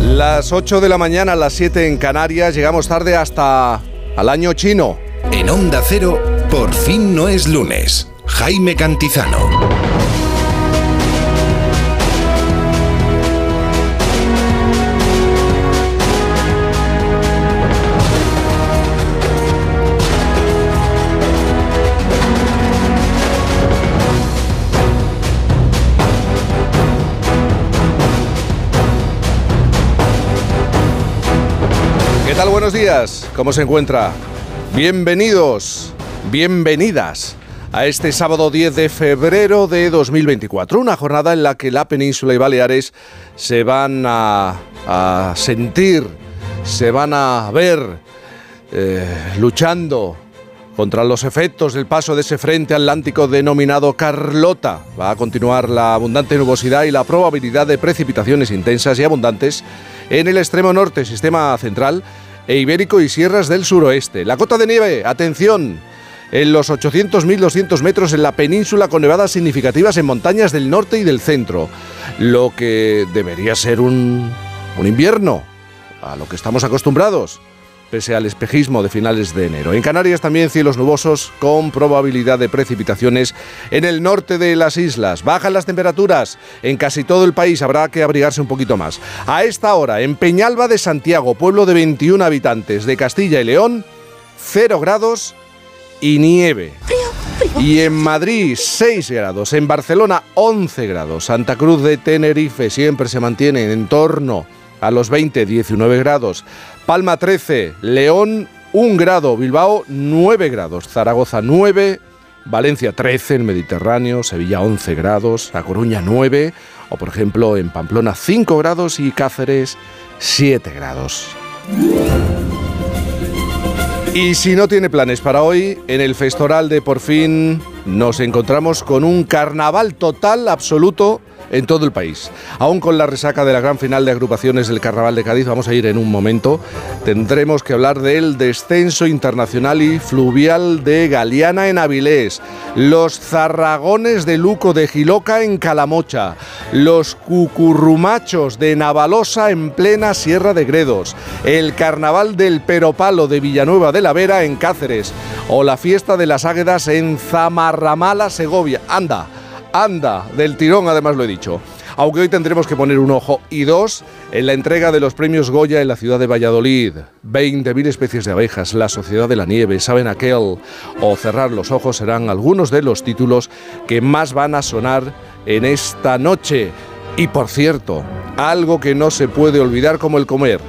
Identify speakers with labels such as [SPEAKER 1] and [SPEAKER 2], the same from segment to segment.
[SPEAKER 1] Las 8 de la mañana, las 7 en Canarias, llegamos tarde hasta al año chino.
[SPEAKER 2] En Onda Cero, por fin no es lunes. Jaime Cantizano.
[SPEAKER 1] Buenos días. ¿Cómo se encuentra? Bienvenidos, bienvenidas a este sábado 10 de febrero de 2024. Una jornada en la que la península y Baleares se van a, sentir, se van a ver eh, luchando contra los efectos del paso de ese frente atlántico denominado Carlota. Va a continuar la abundante nubosidad y la probabilidad de precipitaciones intensas y abundantes en el extremo norte, sistema central e Ibérico y sierras del suroeste. La cota de nieve, atención, en los 800-1200 metros en la península con nevadas significativas en montañas del norte y del centro. Lo que debería ser un, un invierno, a lo que estamos acostumbrados pese al espejismo de finales de enero. En Canarias también cielos nubosos con probabilidad de precipitaciones en el norte de las islas. Bajan las temperaturas en casi todo el país, habrá que abrigarse un poquito más. A esta hora, en Peñalba de Santiago, pueblo de 21 habitantes de Castilla y León, 0 grados y nieve. Y en Madrid 6 grados, en Barcelona 11 grados, Santa Cruz de Tenerife siempre se mantiene en torno a los 20, 19 grados. Palma 13, León 1 grado, Bilbao 9 grados, Zaragoza 9, Valencia 13 en Mediterráneo, Sevilla 11 grados, A Coruña 9, o por ejemplo en Pamplona 5 grados y Cáceres 7 grados. Y si no tiene planes para hoy, en el Festoral de Por fin nos encontramos con un carnaval total, absoluto en todo el país. Aún con la resaca de la gran final de agrupaciones del Carnaval de Cádiz, vamos a ir en un momento, tendremos que hablar del descenso internacional y fluvial de Galeana en Avilés, los zarragones de Luco de Giloca en Calamocha, los cucurrumachos de Navalosa en plena Sierra de Gredos, el Carnaval del Peropalo de Villanueva de la Vera en Cáceres o la fiesta de las Águedas en Zamarramala, Segovia. Anda, anda, del tirón además lo he dicho. Aunque hoy tendremos que poner un ojo y dos en la entrega de los premios Goya en la ciudad de Valladolid. 20.000 especies de abejas, La Sociedad de la Nieve, Saben Aquel o Cerrar los Ojos serán algunos de los títulos que más van a sonar en esta noche. Y por cierto, algo que no se puede olvidar como el comer.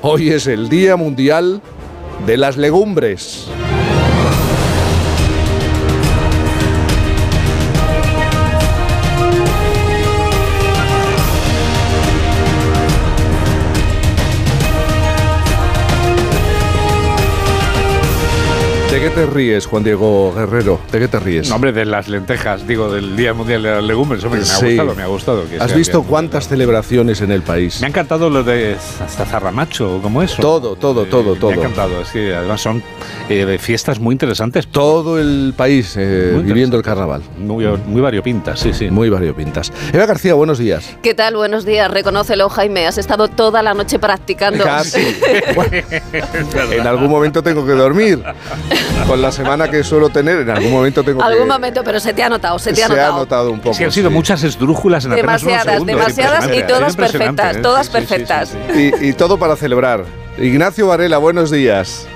[SPEAKER 1] Hoy es el Día Mundial de las Legumbres. Te ríes, Juan Diego Guerrero? ¿De qué te ríes?
[SPEAKER 3] No, hombre, de las lentejas, digo, del Día Mundial de las Legumbres. Hombre, me ha gustado, me ha gustado.
[SPEAKER 1] ¿Has visto cuántas celebraciones en el país?
[SPEAKER 3] Me ha encantado lo de hasta Zarramacho, ¿cómo eso?
[SPEAKER 1] Todo, todo, todo, todo.
[SPEAKER 3] Me ha encantado, es que además son eh, fiestas muy interesantes.
[SPEAKER 1] Todo el país eh, viviendo el carnaval.
[SPEAKER 3] Muy, muy variopintas, sí, sí.
[SPEAKER 1] Muy variopintas. Eva García, buenos días.
[SPEAKER 4] ¿Qué tal? Buenos días. Reconócelo, Jaime. Has estado toda la noche practicando.
[SPEAKER 1] Casi. en algún momento tengo que dormir. Con la semana que suelo tener, en algún momento tengo
[SPEAKER 4] algún momento, pero se te ha notado, se te ha notado.
[SPEAKER 1] Se ha notado un poco.
[SPEAKER 3] Sí, han sido muchas esdrújulas en
[SPEAKER 4] demasiadas,
[SPEAKER 3] apenas
[SPEAKER 4] unos Demasiadas y todas perfectas, ¿eh? todas perfectas.
[SPEAKER 1] y, y todo para celebrar. Ignacio Varela, buenos días.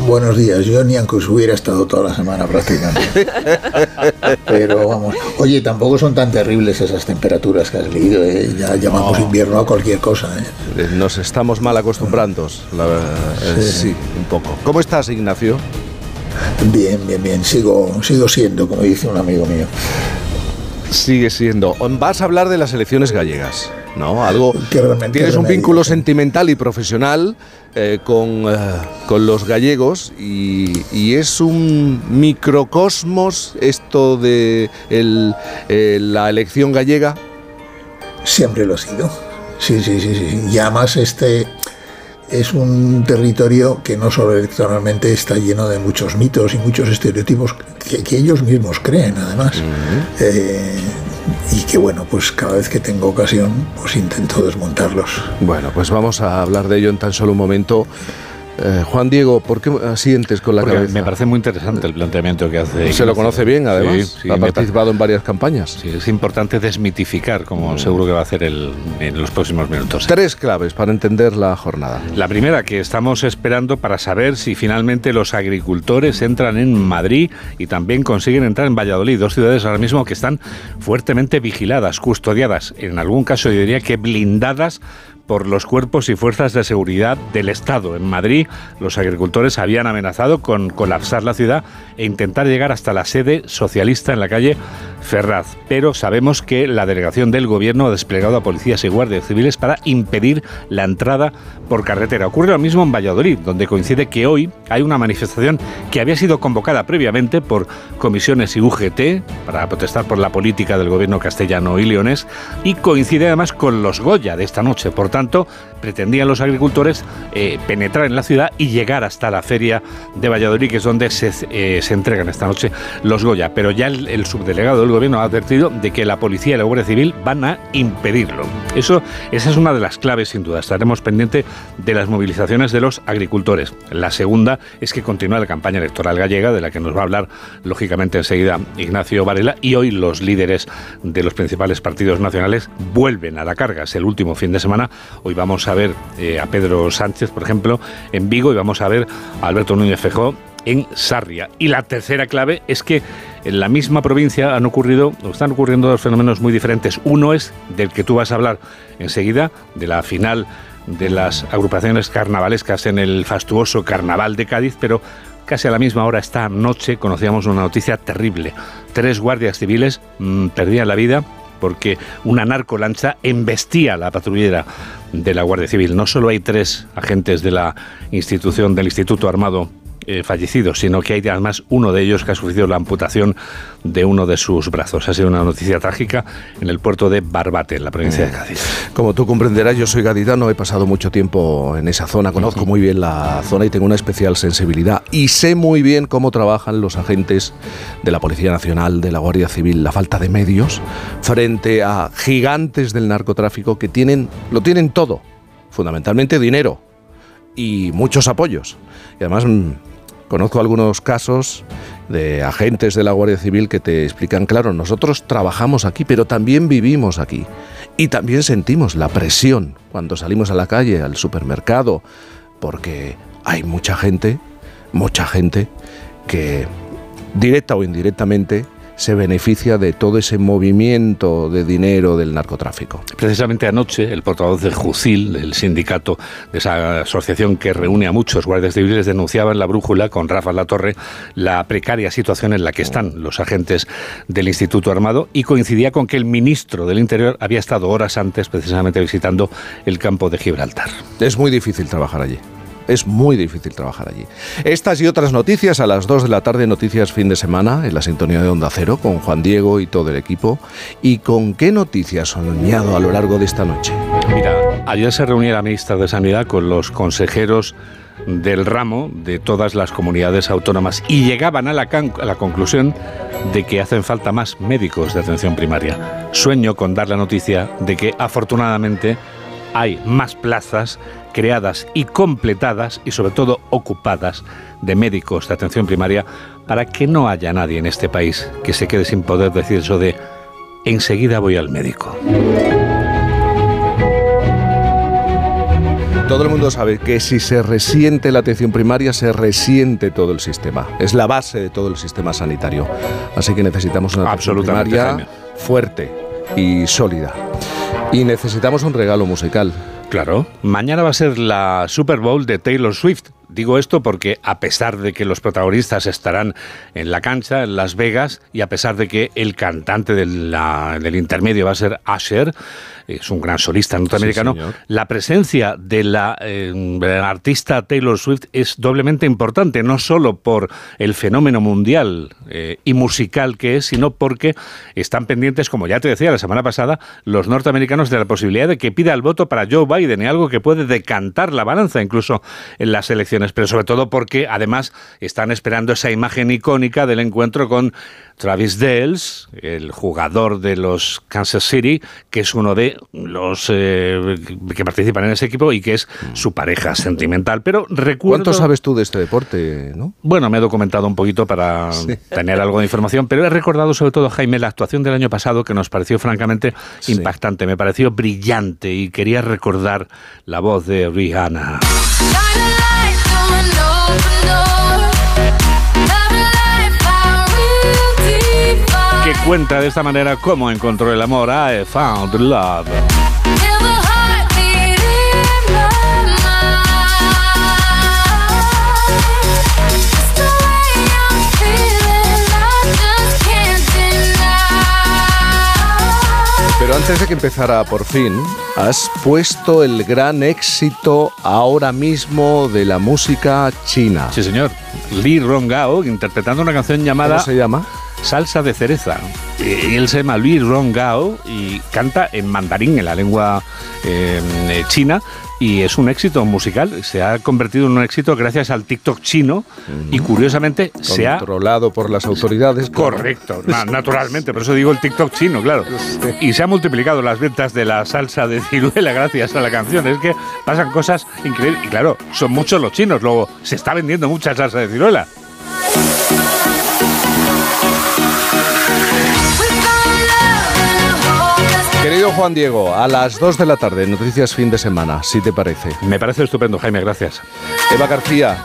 [SPEAKER 5] Buenos días, yo ni aunque hubiera estado toda la semana practicando. Pero vamos, oye, tampoco son tan terribles esas temperaturas que has leído, ¿eh? ya llamamos invierno a cualquier cosa. ¿eh?
[SPEAKER 1] ¿eh? Nos estamos mal acostumbrando, la verdad. sí, un poco. ¿Cómo estás, Ignacio?
[SPEAKER 5] Bien, bien, bien, sigo, sigo siendo, como dice un amigo mío.
[SPEAKER 1] Sigue siendo. Vas a hablar de las elecciones gallegas. ¿No? Algo tienes un vínculo sentimental y profesional eh, con, eh, con, los gallegos y, es un microcosmos esto de el, eh, la elección gallega.
[SPEAKER 5] Siempre lo ha sido. Sí, sí, sí, sí. Y además este es un territorio que no solo electoralmente está lleno de muchos mitos y muchos estereotipos que, ellos mismos creen, además y que bueno, pues cada vez que tengo ocasión, pues intento desmontarlos.
[SPEAKER 1] Bueno, pues vamos a hablar de ello en tan solo un momento. Eh, Juan Diego, ¿por qué asientes con la cabeza?
[SPEAKER 3] Me parece muy interesante el planteamiento que hace.
[SPEAKER 1] Se lo conoce bien, además. ha participado en varias campañas.
[SPEAKER 3] Sí, es importante desmitificar, como mm. seguro que va a hacer el, en los próximos minutos.
[SPEAKER 1] Tres claves para entender la jornada.
[SPEAKER 3] La primera, que estamos esperando para saber si finalmente los agricultores entran en Madrid y también consiguen entrar en Valladolid, dos ciudades ahora mismo que están fuertemente vigiladas, custodiadas, en algún caso yo diría que blindadas por los cuerpos y fuerzas de seguridad del Estado. En Madrid, los agricultores habían amenazado con colapsar la ciudad e intentar llegar hasta la sede socialista en la calle Ferraz. Pero sabemos que la delegación del Gobierno ha desplegado a policías y guardias civiles para impedir la entrada por carretera. Ocurre lo mismo en Valladolid, donde coincide que hoy hay una manifestación que había sido convocada previamente por comisiones y UGT para protestar por la política del Gobierno castellano y leonés y coincide además con los Goya de esta noche. Por tanto, pretendían los agricultores eh, penetrar en la ciudad y llegar hasta la feria de Valladolid, que es donde se, eh, entregan esta noche los Goya. Pero ya el, subdelegado del gobierno ha advertido de que la policía y la Guardia Civil van a impedirlo. Eso, esa es una de las claves, sin duda. Estaremos pendientes de las movilizaciones de los agricultores. La segunda es que continúa la campaña electoral gallega, de la que nos va a hablar, lógicamente, enseguida Ignacio Varela, y hoy los líderes de los principales partidos nacionales vuelven a la carga. Es el último fin de semana. Hoy vamos a ver eh, a Pedro Sánchez, por ejemplo, en Vigo y vamos a ver a Alberto Núñez Fejó en Sarria. Y la tercera clave es que en la misma provincia han ocurrido, están ocurriendo dos fenómenos muy diferentes. Uno es del que tú vas a hablar enseguida, de la final de las agrupaciones carnavalescas en el fastuoso Carnaval de Cádiz, pero casi a la misma hora esta noche conocíamos una noticia terrible. Tres guardias civiles mm, perdían la vida porque una narcolancha embestía la patrullera de la Guardia Civil. No solo hay tres agentes de la institución del Instituto Armado eh, fallecidos, sino que hay además uno de ellos que ha sufrido la amputación de uno de sus brazos. Ha sido una noticia trágica en el puerto de Barbate, en la provincia de Cádiz.
[SPEAKER 1] Como tú comprenderás, yo soy gaditano, he pasado mucho tiempo en esa zona, conozco muy bien la zona y tengo una especial sensibilidad y sé muy bien cómo trabajan los agentes de la Policía Nacional, de la Guardia Civil, la falta de medios frente a gigantes del narcotráfico que tienen, lo tienen todo, fundamentalmente dinero y muchos apoyos. Y además mm, Conozco algunos casos de agentes de la Guardia Civil que te explican, claro, nosotros trabajamos aquí, pero también vivimos aquí. Y también sentimos la presión cuando salimos a la calle, al supermercado, porque hay mucha gente, mucha gente que directa o indirectamente se beneficia de todo ese movimiento de dinero del narcotráfico.
[SPEAKER 3] Precisamente anoche, el portavoz del JUCIL, el sindicato de esa asociación que reúne a muchos guardias civiles, denunciaba en la brújula con Rafa Latorre la precaria situación en la que están los agentes del Instituto Armado y coincidía con que el ministro del Interior había estado horas antes precisamente visitando el campo de Gibraltar.
[SPEAKER 1] Es muy difícil trabajar allí. Es muy difícil trabajar allí. Estas y otras noticias a las 2 de la tarde, noticias fin de semana, en la sintonía de Onda Cero, con Juan Diego y todo el equipo. ¿Y con qué noticias soñado a lo largo de esta noche?
[SPEAKER 3] Mira, ayer se reunía la ministra de Sanidad con los consejeros del ramo de todas las comunidades autónomas y llegaban a la, conclusión de que hacen falta más médicos de atención primaria. Sueño con dar la noticia de que afortunadamente hay más plazas creadas y completadas y sobre todo ocupadas de médicos de atención primaria para que no haya nadie en este país que se quede sin poder decir eso de enseguida voy al médico.
[SPEAKER 1] Todo el mundo sabe que si se resiente la atención primaria, se resiente todo el sistema. Es la base de todo el sistema sanitario. Así que necesitamos una atención primaria fuerte y sólida. Y necesitamos un regalo musical.
[SPEAKER 3] Claro, mañana va a ser la Super Bowl de Taylor Swift. Digo esto porque a pesar de que los protagonistas estarán en la cancha, en Las Vegas, y a pesar de que el cantante del, intermedio va a ser Asher, es un gran solista norteamericano, la presencia de la, eh, artista Taylor Swift es doblemente importante, no solo por el fenómeno mundial eh, y musical que es, sino porque están pendientes, como ya te decía la semana pasada, los norteamericanos de la posibilidad de que pida el voto para Joe Biden, y algo que puede decantar la balanza incluso en las elecciones pero sobre todo porque además están esperando esa imagen icónica del encuentro con Travis Dales, el jugador de los Kansas City, que es uno de los eh, que participan en ese equipo y que es su pareja sentimental. Pero recuerdo...
[SPEAKER 1] ¿Cuánto sabes tú de este deporte? ¿no?
[SPEAKER 3] Bueno, me he documentado un poquito para tener algo de información, pero he recordado sobre todo, Jaime, la actuación del año pasado que nos pareció francamente impactante, me pareció brillante y quería recordar la voz de Rihanna. Cuenta de esta manera cómo encontró el amor. I found love.
[SPEAKER 1] Pero antes de que empezara por fin, has puesto el gran éxito ahora mismo de la música china.
[SPEAKER 3] Sí, señor. Li Rongao interpretando una canción llamada...
[SPEAKER 1] ¿Cómo se llama?
[SPEAKER 3] Salsa de cereza. Y él se llama Luis Rongao y canta en mandarín, en la lengua eh, china, y es un éxito musical. Se ha convertido en un éxito gracias al TikTok chino y curiosamente se ha...
[SPEAKER 1] Controlado por las autoridades.
[SPEAKER 3] Correcto, naturalmente, por eso digo el TikTok chino, claro. Y se han multiplicado las ventas de la salsa de ciruela gracias a la canción. Es que pasan cosas increíbles. Y claro, son muchos los chinos, luego se está vendiendo mucha salsa de ciruela.
[SPEAKER 1] Juan Diego, a las 2 de la tarde, noticias fin de semana, si te parece.
[SPEAKER 3] Me parece estupendo, Jaime, gracias.
[SPEAKER 1] Eva García,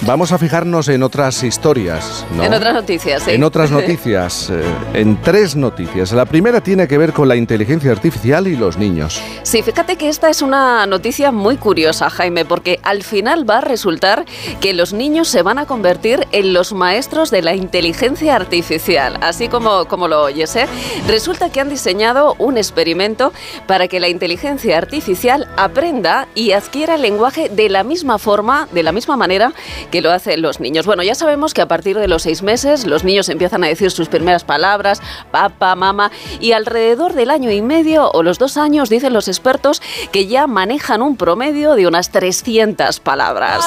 [SPEAKER 1] Vamos a fijarnos en otras historias. ¿no?
[SPEAKER 6] En otras noticias, sí.
[SPEAKER 1] En otras noticias, eh, en tres noticias. La primera tiene que ver con la inteligencia artificial y los niños.
[SPEAKER 6] Sí, fíjate que esta es una noticia muy curiosa, Jaime, porque al final va a resultar que los niños se van a convertir en los maestros de la inteligencia artificial, así como, como lo oyes. ¿eh? Resulta que han diseñado un experimento para que la inteligencia artificial aprenda y adquiera el lenguaje de la misma forma, de la misma manera que lo hacen los niños. Bueno, ya sabemos que a partir de los seis meses los niños empiezan a decir sus primeras palabras, papá, mamá, y alrededor del año y medio o los dos años dicen los expertos que ya manejan un promedio de unas 300 palabras.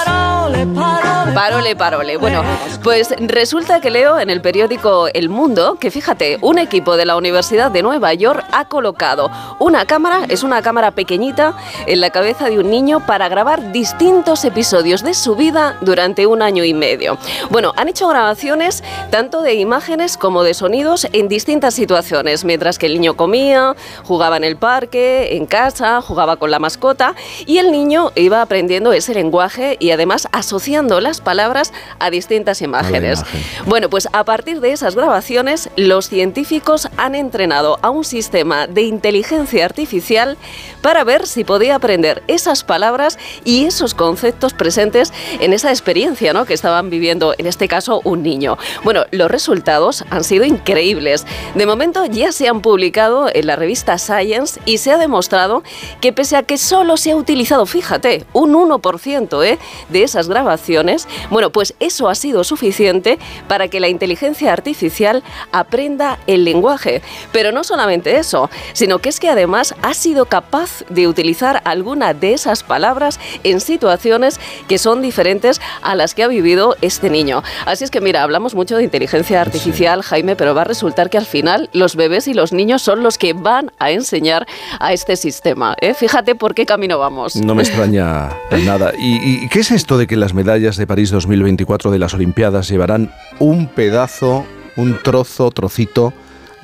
[SPEAKER 6] Parole, parole. Bueno, pues resulta que leo en el periódico El Mundo que fíjate, un equipo de la Universidad de Nueva York ha colocado una cámara, es una cámara pequeñita, en la cabeza de un niño para grabar distintos episodios de su vida durante un año y medio. Bueno, han hecho grabaciones tanto de imágenes como de sonidos en distintas situaciones, mientras que el niño comía, jugaba en el parque, en casa, jugaba con la mascota y el niño iba aprendiendo ese lenguaje y además asociando las palabras a distintas imágenes. Bueno, pues a partir de esas grabaciones, los científicos han entrenado a un sistema de inteligencia artificial para ver si podía aprender esas palabras y esos conceptos presentes en esa experiencia que estaban viviendo, en este caso, un niño. Bueno, los resultados han sido increíbles. De momento ya se han publicado en la revista Science y se ha demostrado que pese a que solo se ha utilizado, fíjate, un 1% ¿eh? de esas grabaciones, bueno, pues eso ha sido suficiente para que la inteligencia artificial aprenda el lenguaje. Pero no solamente eso, sino que es que además ha sido capaz de utilizar alguna de esas palabras en situaciones que son diferentes a las que ha vivido este niño. Así es que mira, hablamos mucho de inteligencia artificial, Jaime, pero va a resultar que al final los bebés y los niños son los que van a enseñar a este sistema. ¿eh? Fíjate por qué camino vamos.
[SPEAKER 1] No me extraña nada. ¿Y, ¿Y qué es esto de que las medallas de París 2024 de las Olimpiadas llevarán un pedazo, un trozo, trocito?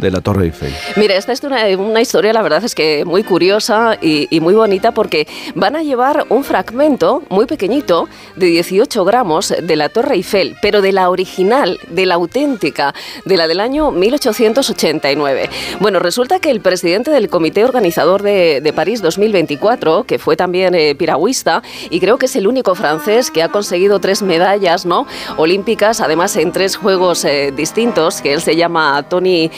[SPEAKER 1] De la Torre Eiffel.
[SPEAKER 6] Mira, esta es una, una, historia, la verdad es que muy curiosa y, y, muy bonita porque van a llevar un fragmento muy pequeñito de 18 gramos de la Torre Eiffel, pero de la original, de la auténtica, de la del año 1889. Bueno, resulta que el presidente del comité organizador de, de París 2024, que fue también eh, piragüista y creo que es el único francés que ha conseguido tres medallas ¿no? olímpicas, además en tres juegos eh, distintos, que él se llama Tony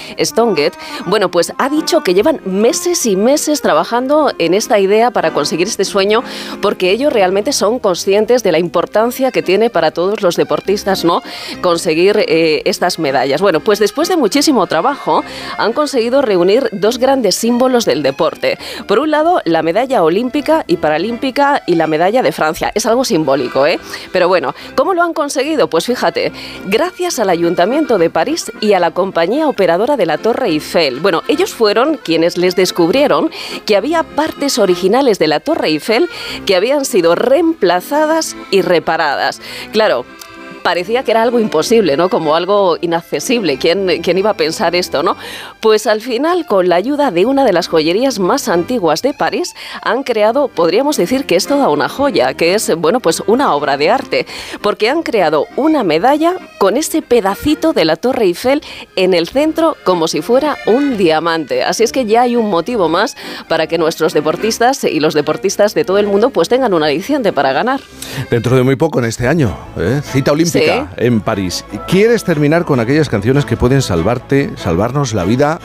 [SPEAKER 6] Bueno, pues ha dicho que llevan meses y meses trabajando en esta idea para conseguir este sueño, porque ellos realmente son conscientes de la importancia que tiene para todos los deportistas, ¿no? Conseguir eh, estas medallas. Bueno, pues después de muchísimo trabajo, han conseguido reunir dos grandes símbolos del deporte. Por un lado, la medalla olímpica y paralímpica y la medalla de Francia. Es algo simbólico, ¿eh? Pero bueno, ¿cómo lo han conseguido? Pues fíjate, gracias al Ayuntamiento de París y a la compañía operadora de la Torre Eiffel. Bueno, ellos fueron quienes les descubrieron que había partes originales de la Torre Eiffel que habían sido reemplazadas y reparadas. Claro, parecía que era algo imposible, ¿no? Como algo inaccesible. ¿Quién, ¿Quién iba a pensar esto, no? Pues al final, con la ayuda de una de las joyerías más antiguas de París, han creado, podríamos decir que es toda una joya, que es, bueno, pues una obra de arte, porque han creado una medalla con ese pedacito de la Torre Eiffel en el centro como si fuera un diamante. Así es que ya hay un motivo más para que nuestros deportistas y los deportistas de todo el mundo pues tengan una aliciente para ganar.
[SPEAKER 1] Dentro de muy poco en este año, ¿eh? cita olímpica en París. ¿Quieres terminar con aquellas canciones que pueden salvarte, salvarnos la vida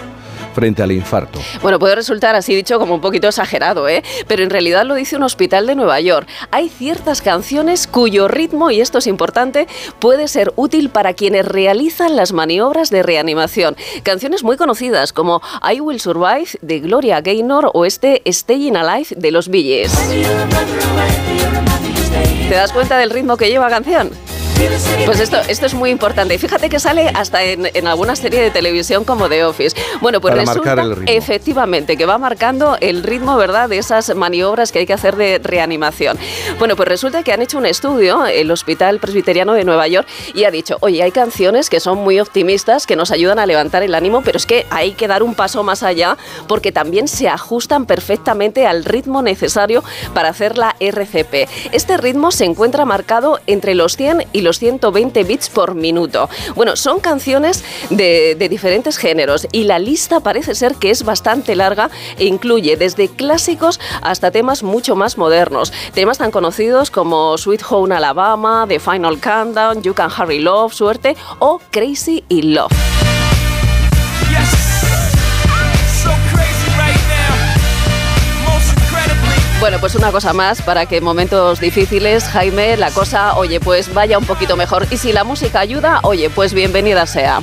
[SPEAKER 1] frente al infarto.
[SPEAKER 6] Bueno, puede resultar así dicho como un poquito exagerado, ¿eh? pero en realidad lo dice un hospital de Nueva York. Hay ciertas canciones cuyo ritmo, y esto es importante, puede ser útil para quienes realizan las maniobras de reanimación. Canciones muy conocidas como I Will Survive de Gloria Gaynor o este Staying Alive de los Billys. ¿Te das cuenta del ritmo que lleva la canción? Pues esto, esto es muy importante. Fíjate que sale hasta en, alguna serie de televisión como The Office. Bueno, pues resulta efectivamente que va marcando el ritmo, ¿verdad?, de esas maniobras que hay que hacer de reanimación. Bueno, pues resulta que han hecho un estudio, el Hospital Presbiteriano de Nueva York, y ha dicho, oye, hay canciones que son muy optimistas, que nos ayudan a levantar el ánimo, pero es que hay que dar un paso más allá porque también se ajustan perfectamente al ritmo necesario para hacer la RCP. Este ritmo se encuentra marcado entre los 100 y los 120 bits por minuto. Bueno, son canciones de, de diferentes géneros y la lista parece ser que es bastante larga e incluye desde clásicos hasta temas mucho más modernos. Temas tan conocidos como Sweet Home Alabama, The Final Countdown, You Can Hurry Love, Suerte o Crazy in Love. Bueno, pues una cosa más para que en momentos difíciles, Jaime, la cosa, oye, pues vaya un poquito mejor. Y si la música ayuda, oye, pues bienvenida sea.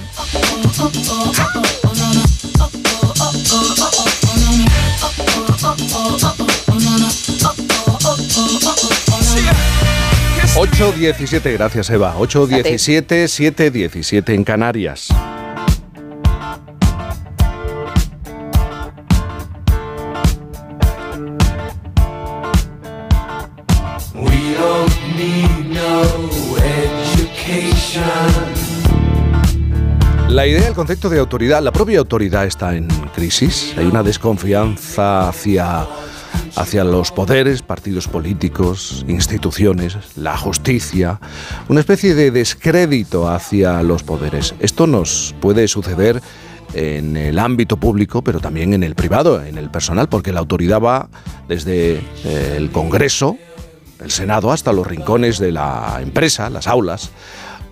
[SPEAKER 1] ...8.17, gracias Eva. 8.17, 7.17 en Canarias. La idea, el concepto de autoridad, la propia autoridad está en crisis. Hay una desconfianza hacia, hacia los poderes, partidos políticos, instituciones, la justicia, una especie de descrédito hacia los poderes. Esto nos puede suceder en el ámbito público, pero también en el privado, en el personal, porque la autoridad va desde eh, el Congreso, el Senado, hasta los rincones de la empresa, las aulas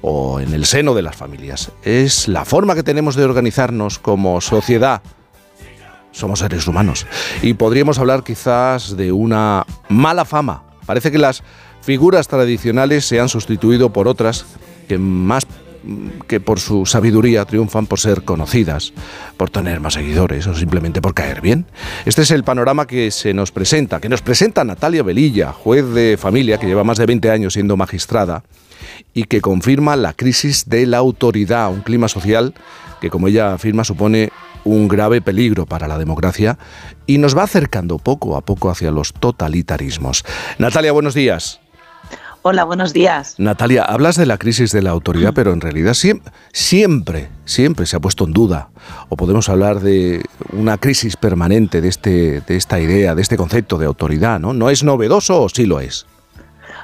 [SPEAKER 1] o en el seno de las familias. Es la forma que tenemos de organizarnos como sociedad. Somos seres humanos. Y podríamos hablar quizás de una mala fama. Parece que las figuras tradicionales se han sustituido por otras que más que por su sabiduría triunfan por ser conocidas, por tener más seguidores o simplemente por caer bien. Este es el panorama que se nos presenta, que nos presenta Natalia Velilla, juez de familia que lleva más de 20 años siendo magistrada y que confirma la crisis de la autoridad, un clima social que, como ella afirma, supone un grave peligro para la democracia y nos va acercando poco a poco hacia los totalitarismos. Natalia, buenos días.
[SPEAKER 7] Hola, buenos días.
[SPEAKER 1] Natalia, hablas de la crisis de la autoridad, pero en realidad siempre, siempre, se ha puesto en duda, o podemos hablar de una crisis permanente de, este, de esta idea, de este concepto de autoridad, ¿no? ¿No es novedoso o sí lo es?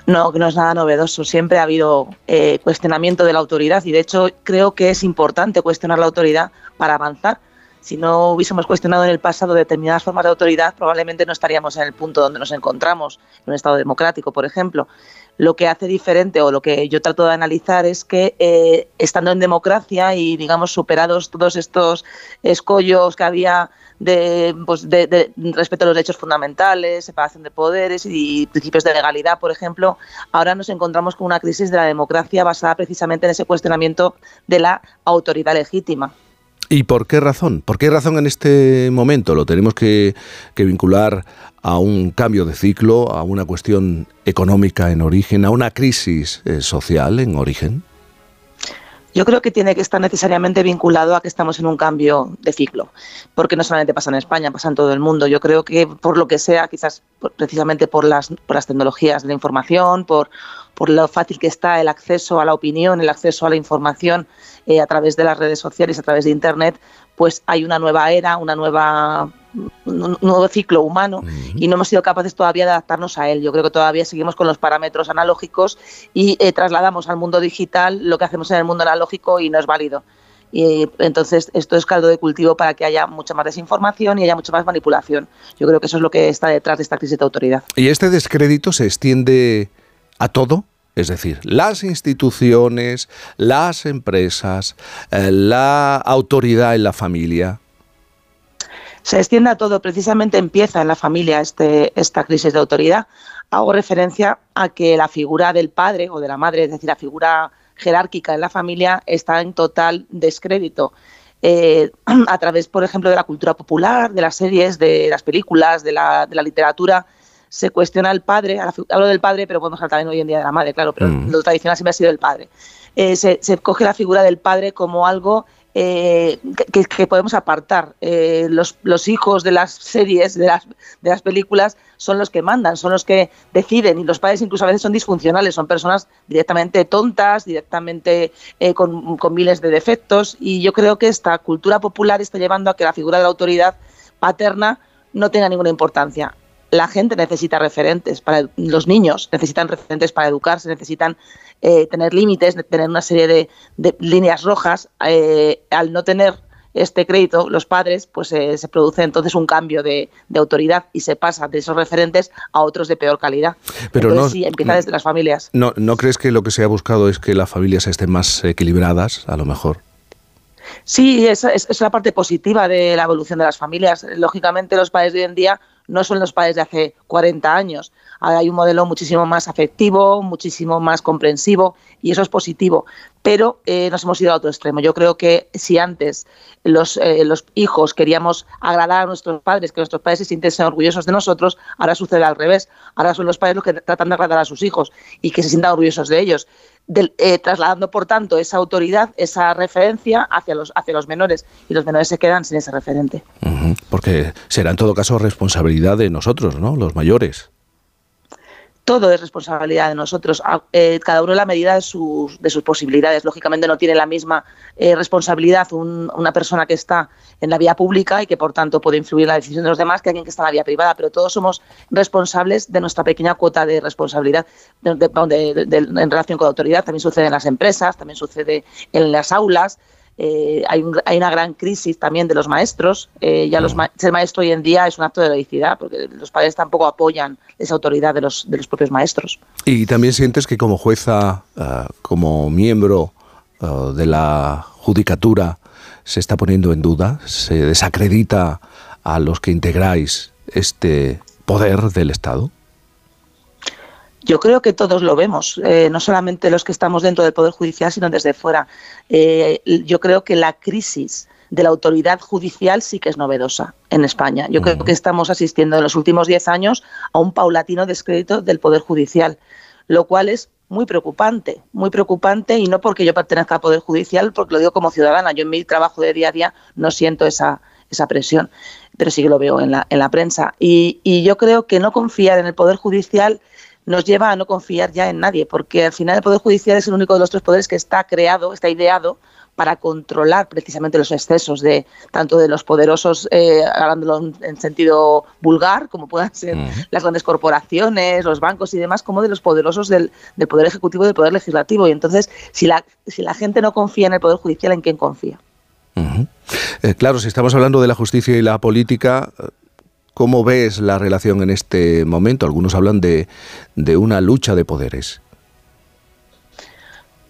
[SPEAKER 7] No, que no es nada novedoso. Siempre ha habido eh, cuestionamiento de la autoridad y de hecho creo que es importante cuestionar la autoridad para avanzar. si no hubiésemos cuestionado en el pasado determinadas formas de autoridad, probablemente no estaríamos en el punto donde nos encontramos, en un Estado democrático, por ejemplo. Lo que hace diferente o lo que yo trato de analizar es que eh, estando en democracia y, digamos, superados todos estos escollos que había de, pues, de, respeto a los derechos fundamentales, separación de poderes y principios de legalidad, por ejemplo, ahora nos encontramos con una crisis de la democracia basada precisamente en ese cuestionamiento de la autoridad legítima.
[SPEAKER 1] ¿Y por qué razón? ¿Por qué razón en este momento lo tenemos que, vincular a un cambio de ciclo, a una cuestión económica en origen, a una crisis eh, social en origen?
[SPEAKER 7] Yo creo que tiene que estar necesariamente vinculado a que estamos en un cambio de ciclo, porque no solamente pasa en España, pasa en todo el mundo. Yo creo que por lo que sea, quizás precisamente por las, por las tecnologías de la información, por, por lo fácil que está el acceso a la opinión, el acceso a la información eh, a través de las redes sociales, a través de Internet, pues hay una nueva era, una nueva un nuevo ciclo humano y no hemos sido capaces todavía de adaptarnos a él. Yo creo que todavía seguimos con los parámetros analógicos y eh, trasladamos al mundo digital lo que hacemos en el mundo analógico y no es válido. Y entonces esto es caldo de cultivo para que haya mucha más desinformación y haya mucha más manipulación. Yo creo que eso es lo que está detrás de esta crisis de autoridad.
[SPEAKER 1] ¿Y este descrédito se extiende a todo? Es decir, las instituciones, las empresas, eh, la autoridad en la familia.
[SPEAKER 7] Se extiende a todo, precisamente empieza en la familia este, esta crisis de autoridad. Hago referencia a que la figura del padre o de la madre, es decir, la figura jerárquica en la familia, está en total descrédito. Eh, a través, por ejemplo, de la cultura popular, de las series, de las películas, de la, de la literatura, se cuestiona al padre, hablo del padre, pero podemos hablar también hoy en día de la madre, claro, pero mm. lo tradicional siempre ha sido el padre. Eh, se, coge la figura del padre como algo eh, que, podemos apartar. Eh, los, los, hijos de las series, de las, de las películas, son los que mandan, son los que deciden y los padres incluso a veces son disfuncionales, son personas directamente tontas, directamente con, con miles de defectos y yo creo que esta cultura popular está llevando a que la figura de la autoridad paterna no tenga ninguna importancia la gente necesita referentes, para los niños necesitan referentes para educarse, necesitan eh, tener límites, tener una serie de, líneas rojas. Eh, al no tener este crédito, los padres, pues eh, se produce entonces un cambio de, autoridad y se pasa de esos referentes a otros de peor calidad. Pero no, sí, empieza desde las familias.
[SPEAKER 1] No, ¿No crees que lo que se ha buscado es que las familias estén más equilibradas, a lo mejor?
[SPEAKER 7] Sí, esa es, la parte positiva de la evolución de las familias. Lógicamente, los padres de hoy en día no son los padres de hace 40 años. Ahora hay un modelo muchísimo más afectivo, muchísimo más comprensivo y eso es positivo. Pero eh, nos hemos ido a otro extremo. Yo creo que si antes los, eh, los hijos queríamos agradar a nuestros padres, que nuestros padres se sintiesen orgullosos de nosotros, ahora sucede al revés. Ahora son los padres los que tratan de agradar a sus hijos y que se sientan orgullosos de ellos. Eh, trasladando, por tanto, esa autoridad, esa referencia hacia los, hacia los menores y los menores se quedan sin ese referente.
[SPEAKER 1] porque será en todo caso responsabilidad de nosotros, ¿no? Los mayores
[SPEAKER 7] todo es responsabilidad de nosotros, eh, cada uno en la medida de sus, de sus posibilidades. Lógicamente no tiene la misma eh, responsabilidad una persona que está en la vía pública y que por tanto puede influir en la decisión de los demás que alguien que está en la vía privada, pero todos somos responsables de nuestra pequeña cuota de responsabilidad en relación con la autoridad. También sucede en las empresas, también sucede en las aulas. Eh, hay, una gran crisis también de los maestros. Eh, ya los ser maestro hoy en día es un acto de heroicidad, porque los padres tampoco apoyan esa autoridad de los, de los propios maestros.
[SPEAKER 1] ¿Y también sientes que como jueza, eh, como miembro de la judicatura, se está poniendo en duda, se desacredita a los que integráis este poder del Estado?
[SPEAKER 7] Yo creo que todos lo vemos, eh, no solamente los que estamos dentro del Poder Judicial, sino desde fuera. Eh, yo creo que la crisis de la autoridad judicial sí que es novedosa en España. Yo creo que estamos asistiendo en los últimos diez años a un paulatino descrédito del Poder Judicial, lo cual es muy preocupante, muy preocupante y no porque yo pertenezca al Poder Judicial, porque lo digo como ciudadana. Yo en mi trabajo de día a día no siento esa, esa presión, pero sí que lo veo en la, en la prensa. Y, y yo creo que no confiar en el Poder Judicial nos lleva a no confiar ya en nadie, porque al final el Poder Judicial es el único de los tres poderes que está creado, está ideado para controlar precisamente los excesos de tanto de los poderosos, eh, hablándolo en sentido vulgar, como puedan ser las grandes corporaciones, los bancos y demás, como de los poderosos del, del, Poder Ejecutivo y del Poder Legislativo. Y entonces, si la, si la gente no confía en el Poder Judicial, ¿en quién confía?
[SPEAKER 1] Eh, claro, si estamos hablando de la justicia y la política, ¿cómo ves la relación en este momento? Algunos hablan de, de una lucha de poderes.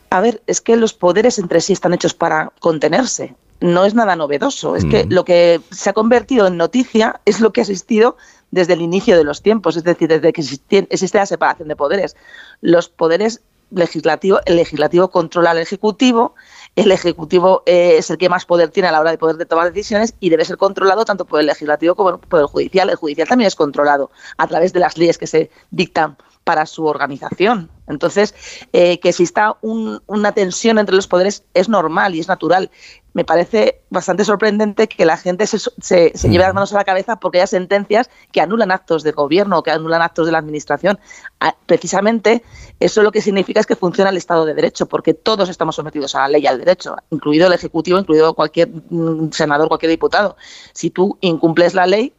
[SPEAKER 7] A ver, es que los poderes entre sí están hechos para contenerse. No es nada novedoso. Es que lo que se ha convertido en noticia es lo que ha existido desde el inicio de los tiempos, es decir, desde que existe la separación de poderes. Los poderes legislativo, el legislativo controla al ejecutivo, el ejecutivo eh, es el que más poder tiene a la hora de poder tomar decisiones y debe ser controlado tanto por el legislativo como por el judicial. El judicial también es controlado a través de las leyes que se dictan para su organización. Entonces, eh, que exista una tensión entre los poderes es normal y es natural. Me parece bastante sorprendente que la gente se, se, lleve las manos a la cabeza porque hay sentencias que anulan actos de gobierno o que anulan actos de la administración. Ah, precisamente eso lo que significa es que funciona el Estado de Derecho, porque todos estamos sometidos a la ley y al derecho, incluido el Ejecutivo, incluido cualquier mm, senador, cualquier diputado. Si tú incumples la ley,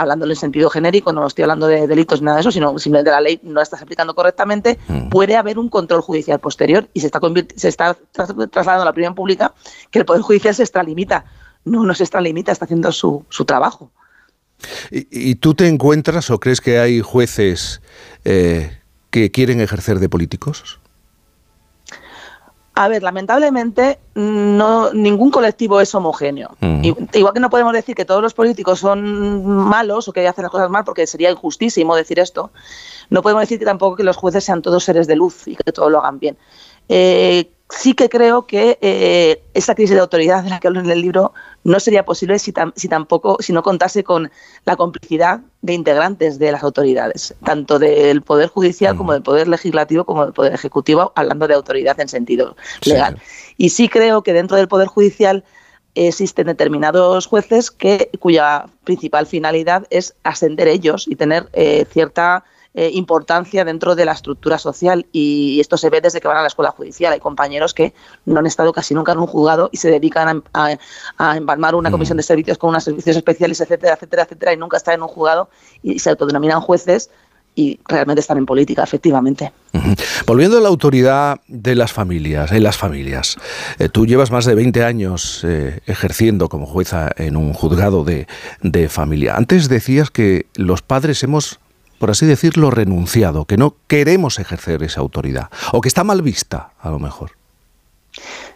[SPEAKER 7] hablando en sentido genérico, no estoy hablando de delitos ni nada de eso, sino simplemente la ley no la estás aplicando correctamente, mm. puede haber un control judicial posterior y se está, se está trasladando a la opinión pública que el Poder Judicial se extralimita. No, no se extralimita, está haciendo su, su trabajo.
[SPEAKER 1] ¿Y, tú te encuentras o crees que hay jueces eh, que quieren ejercer de políticos?
[SPEAKER 7] A ver, lamentablemente no ningún colectivo es homogéneo. Igual que no podemos decir que todos los políticos son malos o que hacen las cosas mal, porque sería injustísimo decir esto. No podemos decir que tampoco que los jueces sean todos seres de luz y que todos lo hagan bien. Eh, sí que creo que eh, esa crisis de autoridad de la que hablo en el libro no sería posible si, si, tampoco si no contase con la complicidad de integrantes de las autoridades, tanto del poder judicial como del poder legislativo como del poder ejecutivo, hablando de autoridad en sentido legal. Y sí creo que dentro del poder judicial existen determinados jueces que cuya principal finalidad es ascender ellos y tener eh, cierta eh, importancia dentro de la estructura social y esto se ve desde que van a la escuela judicial. Hay compañeros que no han estado casi nunca en un juzgado y se dedican a, a, embalmar una comisión de servicios con unos servicios especiales, etcétera, etcétera, etcétera, y nunca están en un juzgado y se autodenominan jueces y realmente están en política, efectivamente.
[SPEAKER 1] Volviendo a la autoridad de las familias, en las familias. Eh, tú llevas más de 20 años eh, ejerciendo como jueza en un juzgado de, de familia. Antes decías que los padres hemos por así decirlo, renunciado, que no queremos ejercer esa autoridad, o que está mal vista, a lo mejor.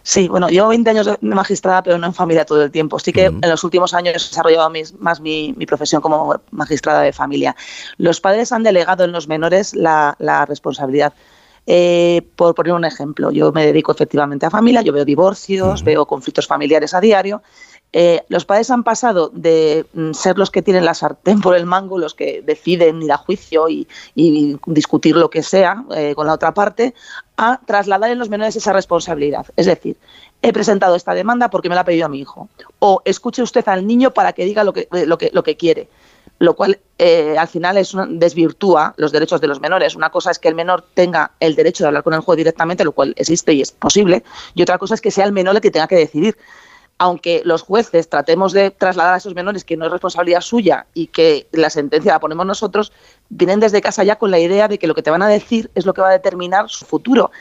[SPEAKER 7] Sí, bueno, llevo 20 años de magistrada, pero no en familia todo el tiempo. Sí que en los últimos años he desarrollado más mi, profesión como magistrada de familia. Los padres han delegado en los menores la, responsabilidad. Eh, por poner un ejemplo, yo me dedico efectivamente a familia, yo veo divorcios, veo conflictos familiares a diario eh, los padres han pasado de mm, ser los que tienen la sartén por el mango, los que deciden ir a juicio y, discutir lo que sea eh, con la otra parte, a trasladar en los menores esa responsabilidad. Es decir, he presentado esta demanda porque me la ha pedido a mi hijo. O escuche usted al niño para que diga lo que, lo que, lo que quiere. Lo cual eh, al final es desvirtúa los derechos de los menores. Una cosa es que el menor tenga el derecho de hablar con el juez directamente, lo cual existe y es posible, y otra cosa es que sea el menor el que tenga que decidir aunque los jueces tratemos de trasladar a esos menores que no es responsabilidad suya y que la sentencia la ponemos nosotros, vienen desde casa ya con la idea de que lo que te van a decir es lo que va a determinar su futuro.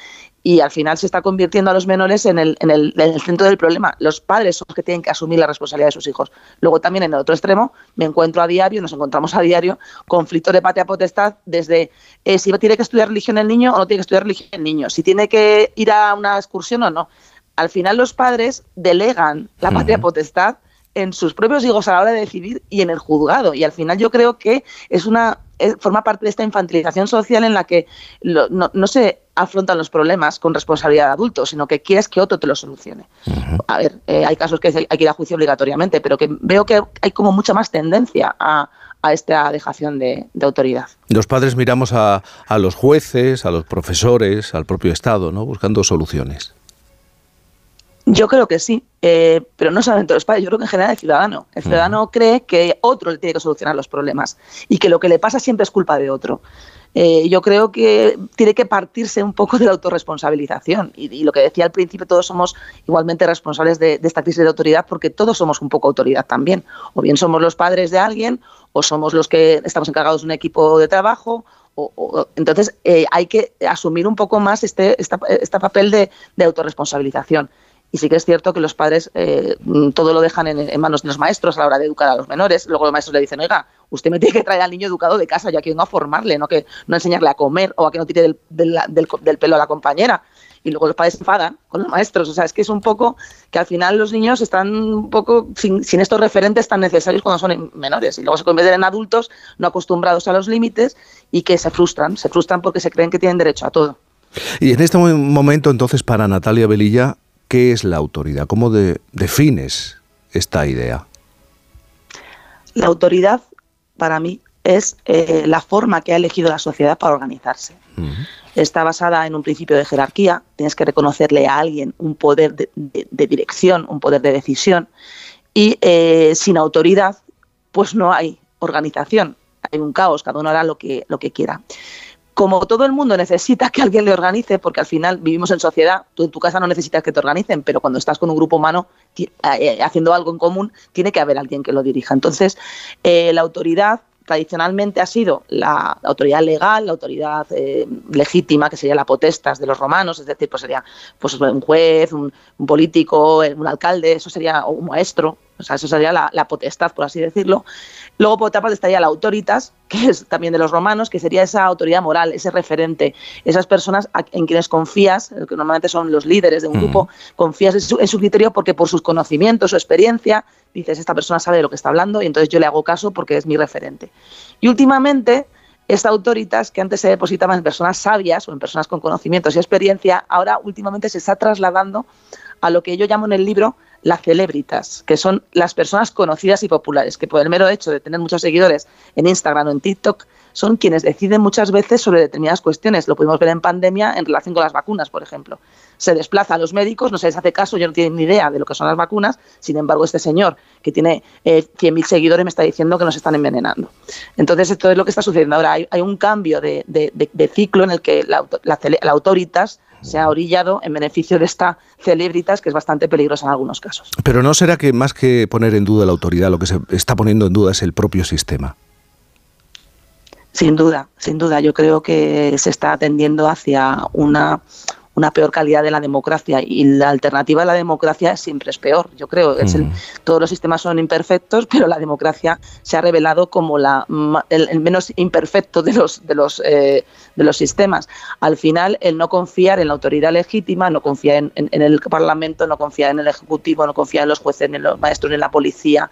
[SPEAKER 7] Y al final se está convirtiendo a los menores en el, en el, centro del problema. Los padres son los que tienen que asumir la responsabilidad de sus hijos. Luego también en el otro extremo me encuentro a diario, nos encontramos a diario, conflictos de patria potestad desde eh, si tiene que estudiar religión el niño o no tiene que estudiar religión el niño, si tiene que ir a una excursión o no al final los padres delegan la patria potestad en sus propios hijos a la hora de decidir y en el juzgado. Y al final yo creo que es una forma parte de esta infantilización social en la que no, se afrontan los problemas con responsabilidad de adultos, sino que quieres que otro te lo solucione. A ver, eh, hay casos que hay que ir a juicio obligatoriamente, pero que veo que hay como mucha más tendencia a, esta dejación de, autoridad.
[SPEAKER 1] Los padres miramos a, a los jueces, a los profesores, al propio Estado, ¿no? buscando soluciones.
[SPEAKER 7] Yo creo que sí, eh, pero no solamente los padres, yo creo que en general el ciudadano. El ciudadano cree que otro le tiene que solucionar los problemas y que lo que le pasa siempre es culpa de otro. Eh, yo creo que tiene que partirse un poco de la autorresponsabilización. Y, lo que decía al principio, todos somos igualmente responsables de, esta crisis de autoridad porque todos somos un poco autoridad también. O bien somos los padres de alguien, o somos los que estamos encargados de un equipo de trabajo, o, entonces eh, hay que asumir un poco más este, este papel de, de, autorresponsabilización y sí que es cierto que los padres eh, todo lo dejan en, manos de los maestros a la hora de educar a los menores. Luego los maestros le dicen, oiga, usted me tiene que traer al niño educado de casa, ya que vengo a formarle, no que no enseñarle a comer o a que no tire del, pelo a la compañera y luego los padres enfadan con los maestros. O sea, es que es un poco que al final los niños están un poco sin, sin, estos referentes tan necesarios cuando son menores y luego se convierten en adultos no acostumbrados a los límites y que se frustran, se frustran porque se creen que tienen derecho a todo.
[SPEAKER 1] Y en este momento, entonces, para Natalia Velilla, ¿qué es la autoridad? ¿Cómo defines esta idea?
[SPEAKER 7] La autoridad, para mí, es eh, la forma que ha elegido la sociedad para organizarse. Está basada en un principio de jerarquía, tienes que reconocerle a alguien un poder de, dirección, un poder de decisión, y eh, sin autoridad, pues no hay organización, hay un caos, cada uno hará lo que, lo que quiera como todo el mundo necesita que alguien le organice, porque al final vivimos en sociedad, tú en tu casa no necesitas que te organicen, pero cuando estás con un grupo humano eh, eh, haciendo algo en común, tiene que haber alguien que lo dirija. Entonces, eh, la autoridad tradicionalmente ha sido la, autoridad legal, la autoridad legítima, que sería la potestas de los romanos, es decir, pues sería pues, un juez, un, un político, un alcalde, eso sería un maestro, o sea, eso sería la, potestad, por así decirlo. Luego, por otra parte, estaría la autoritas, que es también de los romanos, que sería esa autoridad moral, ese referente, esas personas en quienes confías, que normalmente son los líderes de un grupo, confías en su, criterio porque por sus conocimientos, su experiencia, dices, esta persona sabe de lo que está hablando y entonces yo le hago caso porque es mi referente. Y últimamente, esta autoritas, que antes se depositaba en personas sabias o en personas con conocimientos y experiencia, ahora últimamente se está trasladando a lo que yo llamo en el libro las celebritas, que son las personas conocidas y populares, que por el mero hecho de tener muchos seguidores en Instagram o en TikTok, son quienes deciden muchas veces sobre determinadas cuestiones. Lo pudimos ver en pandemia en relación con las vacunas, por ejemplo. Se desplaza a los médicos, no se les hace caso, yo no tienen ni idea de lo que son las vacunas, sin embargo este señor que tiene eh, 100.000 seguidores me está diciendo que nos están envenenando. Entonces esto es lo que está sucediendo ahora. Hay, un cambio de, ciclo en el que la, la, la autoritas se ha orillado en beneficio de esta celebritas que es bastante peligrosa en algunos casos.
[SPEAKER 1] Pero ¿no será que más que poner en duda la autoridad, lo que se está poniendo en duda es el propio sistema?
[SPEAKER 7] Sin duda, sin duda. Yo creo que se está atendiendo hacia una, una peor calidad de la democracia y la alternativa a la democracia siempre es peor. Yo creo mm. todos los sistemas son imperfectos, pero la democracia se ha revelado como la, el, menos imperfecto de los, de, los, eh, de los sistemas. Al final, el no confiar en la autoridad legítima, no confiar en, en, el Parlamento, no confiar en el Ejecutivo, no confiar en los jueces, en los maestros, en la policía,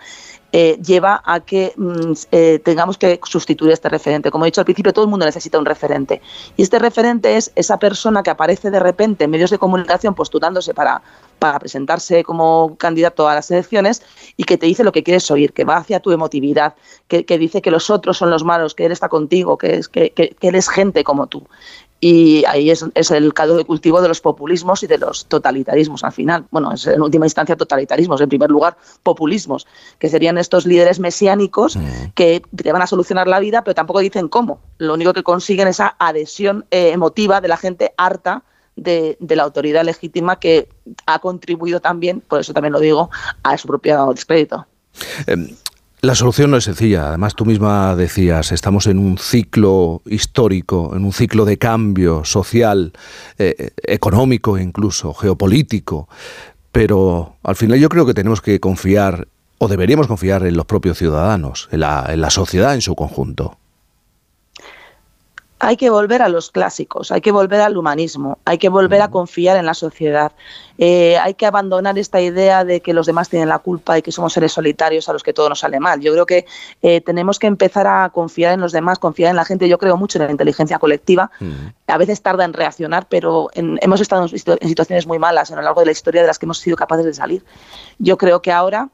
[SPEAKER 7] eh, lleva a que mm, eh, tengamos que sustituir este referente. Como he dicho al principio, todo el mundo necesita un referente. Y este referente es esa persona que aparece de repente en medios de comunicación postulándose para, para presentarse como candidato a las elecciones y que te dice lo que quieres oír, que va hacia tu emotividad, que, dice que los otros son los malos, que él está contigo, que, es, que, que eres gente como tú. Y ahí es, es, el caldo de cultivo de los populismos y de los totalitarismos al final. Bueno, es en última instancia totalitarismos, en primer lugar populismos, que serían estos líderes mesiánicos mm. que te van a solucionar la vida, pero tampoco dicen cómo. Lo único que consiguen es esa adhesión eh, emotiva de la gente harta de, la autoridad legítima que ha contribuido también, por eso también lo digo, a su propio descrédito.
[SPEAKER 1] Em, la solución no es sencilla. Además, tú misma decías, estamos en un ciclo histórico, en un ciclo de cambio social, eh, económico incluso, geopolítico. Pero al final yo creo que tenemos que confiar, o deberíamos confiar en los propios ciudadanos, en la sociedad en su conjunto
[SPEAKER 7] hay que volver a los clásicos, hay que volver al humanismo, hay que volver a confiar en la sociedad, eh, hay que abandonar esta idea de que los demás tienen la culpa y que somos seres solitarios a los que todo nos sale mal. Yo creo que eh, tenemos que empezar a confiar en los demás, confiar en la gente. Yo creo mucho en la inteligencia colectiva. A veces tarda en reaccionar, pero hemos estado en situaciones muy malas a lo largo de la historia de las que hemos sido capaces de salir. Yo creo que ahora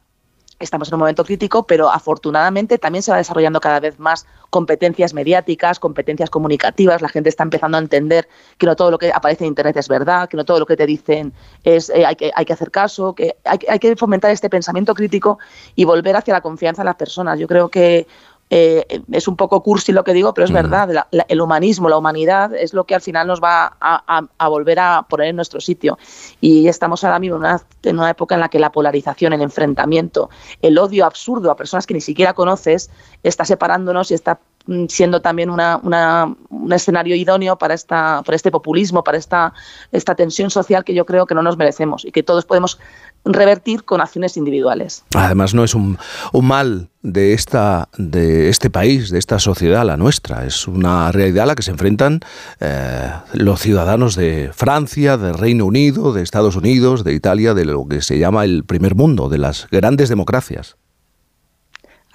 [SPEAKER 7] estamos en un momento crítico, pero afortunadamente también se va desarrollando cada vez más competencias mediáticas, competencias comunicativas. La gente está empezando a entender que no todo lo que aparece en Internet es verdad, que no todo lo que te dicen es eh, hay, que, hay que hacer caso, que hay, hay que fomentar este pensamiento crítico y volver hacia la confianza en las personas. Yo creo que eh, es un poco cursi lo que digo, pero es verdad, el humanismo, la humanidad es lo que al final nos va a, volver a poner en nuestro sitio. Y estamos ahora mismo en una, época en la que la polarización, el enfrentamiento, el odio absurdo a personas que ni siquiera conoces, está separándonos y está mm, siendo también una, un escenario idóneo para, esta, para este populismo, para esta, esta tensión social que yo creo que no nos merecemos y que todos podemos revertir con acciones individuales.
[SPEAKER 1] Además, no es un, mal de, esta, de este país, de esta sociedad, la nuestra. Es una realidad a la que se enfrentan eh, los ciudadanos de Francia, del Reino Unido, de Estados Unidos, de Italia, de lo que se llama el primer mundo, de las grandes democracias.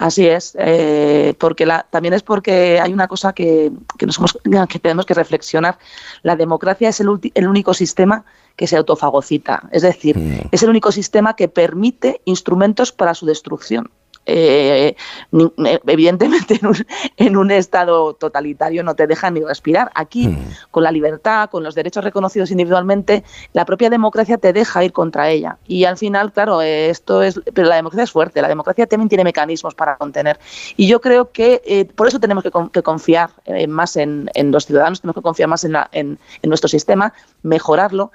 [SPEAKER 7] Así es, eh, porque la, también es porque hay una cosa que, que, que tenemos que reflexionar. La democracia es el, el único sistema que se autofagocita, es decir, mm. es el único sistema que permite instrumentos para su destrucción. Eh, eh, evidentemente en un, estado totalitario no te dejan ni respirar. Aquí, hmm. con la libertad, con los derechos reconocidos individualmente, la propia democracia te deja ir contra ella. Y al final, claro, eh, esto es, pero la democracia es fuerte, la democracia también tiene mecanismos para contener. Y yo creo que por eso tenemos que, confiar más en, los ciudadanos, tenemos que confiar más en, en nuestro sistema, mejorarlo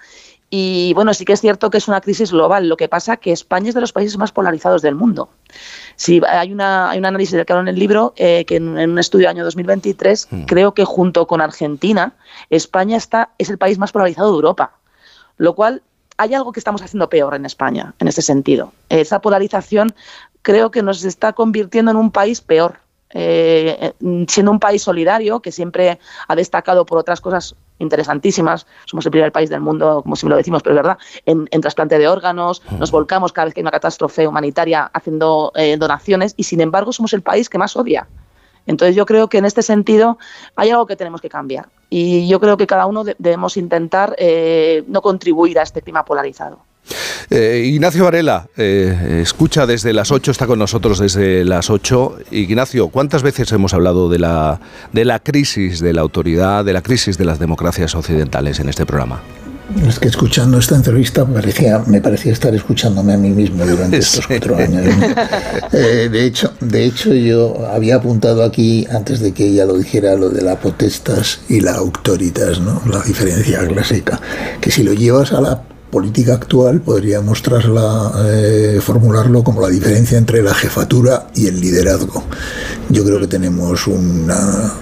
[SPEAKER 7] y bueno, sí que es cierto que es una crisis global. Lo que pasa es que España es de los países más polarizados del mundo. Sí, hay, una, hay un análisis del que hablo en el libro eh, que en, un estudio año 2023 mm. creo que junto con Argentina, España está, es el país más polarizado de Europa. Lo cual hay algo que estamos haciendo peor en España en ese sentido. Esa polarización creo que nos está convirtiendo en un país peor. Eh, siendo un país solidario que siempre ha destacado por otras cosas interesantísimas. Somos el primer país del mundo, como siempre lo decimos, pero es verdad, en, trasplante de órganos, nos volcamos cada vez que hay una catástrofe humanitaria haciendo eh, donaciones y sin embargo somos el país que más odia. Entonces yo creo que en este sentido hay algo que tenemos que cambiar y yo creo que cada uno debemos intentar eh, no contribuir a este clima polarizado.
[SPEAKER 1] Eh, Ignacio Varela, eh, escucha desde las 8, está con nosotros desde las 8. Ignacio, ¿cuántas veces hemos hablado de la, de la crisis de la autoridad, de la crisis de las democracias occidentales en este programa?
[SPEAKER 5] Es que escuchando esta entrevista parecía, me parecía estar escuchándome a mí mismo durante estos cuatro años. Eh, de, hecho, de hecho, yo había apuntado aquí, antes de que ella lo dijera, lo de la potestas y la autoritas, ¿no? la diferencia clásica, que si lo llevas a la política actual podría mostrarla, eh, formularlo como la diferencia entre la jefatura y el liderazgo. Yo creo que tenemos una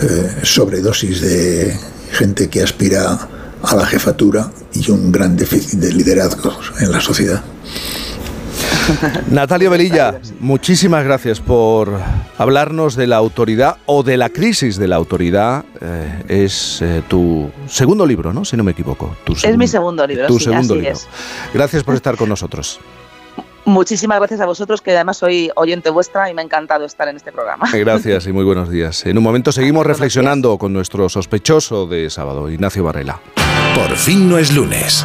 [SPEAKER 5] eh, sobredosis de gente que aspira a la jefatura y un gran déficit de liderazgo en la sociedad.
[SPEAKER 1] Natalia Velilla, muchísimas gracias por hablarnos de la autoridad o de la crisis de la autoridad. Eh, es eh, tu segundo libro, ¿no? Si no me equivoco.
[SPEAKER 7] es mi segundo libro. Tu segundo libro.
[SPEAKER 1] Gracias por estar con nosotros.
[SPEAKER 7] Muchísimas gracias a vosotros, que además soy oyente vuestra y me ha encantado estar en este programa.
[SPEAKER 1] Gracias y muy buenos días. En un momento seguimos reflexionando con nuestro sospechoso de sábado, Ignacio Varela.
[SPEAKER 2] Por fin no es lunes.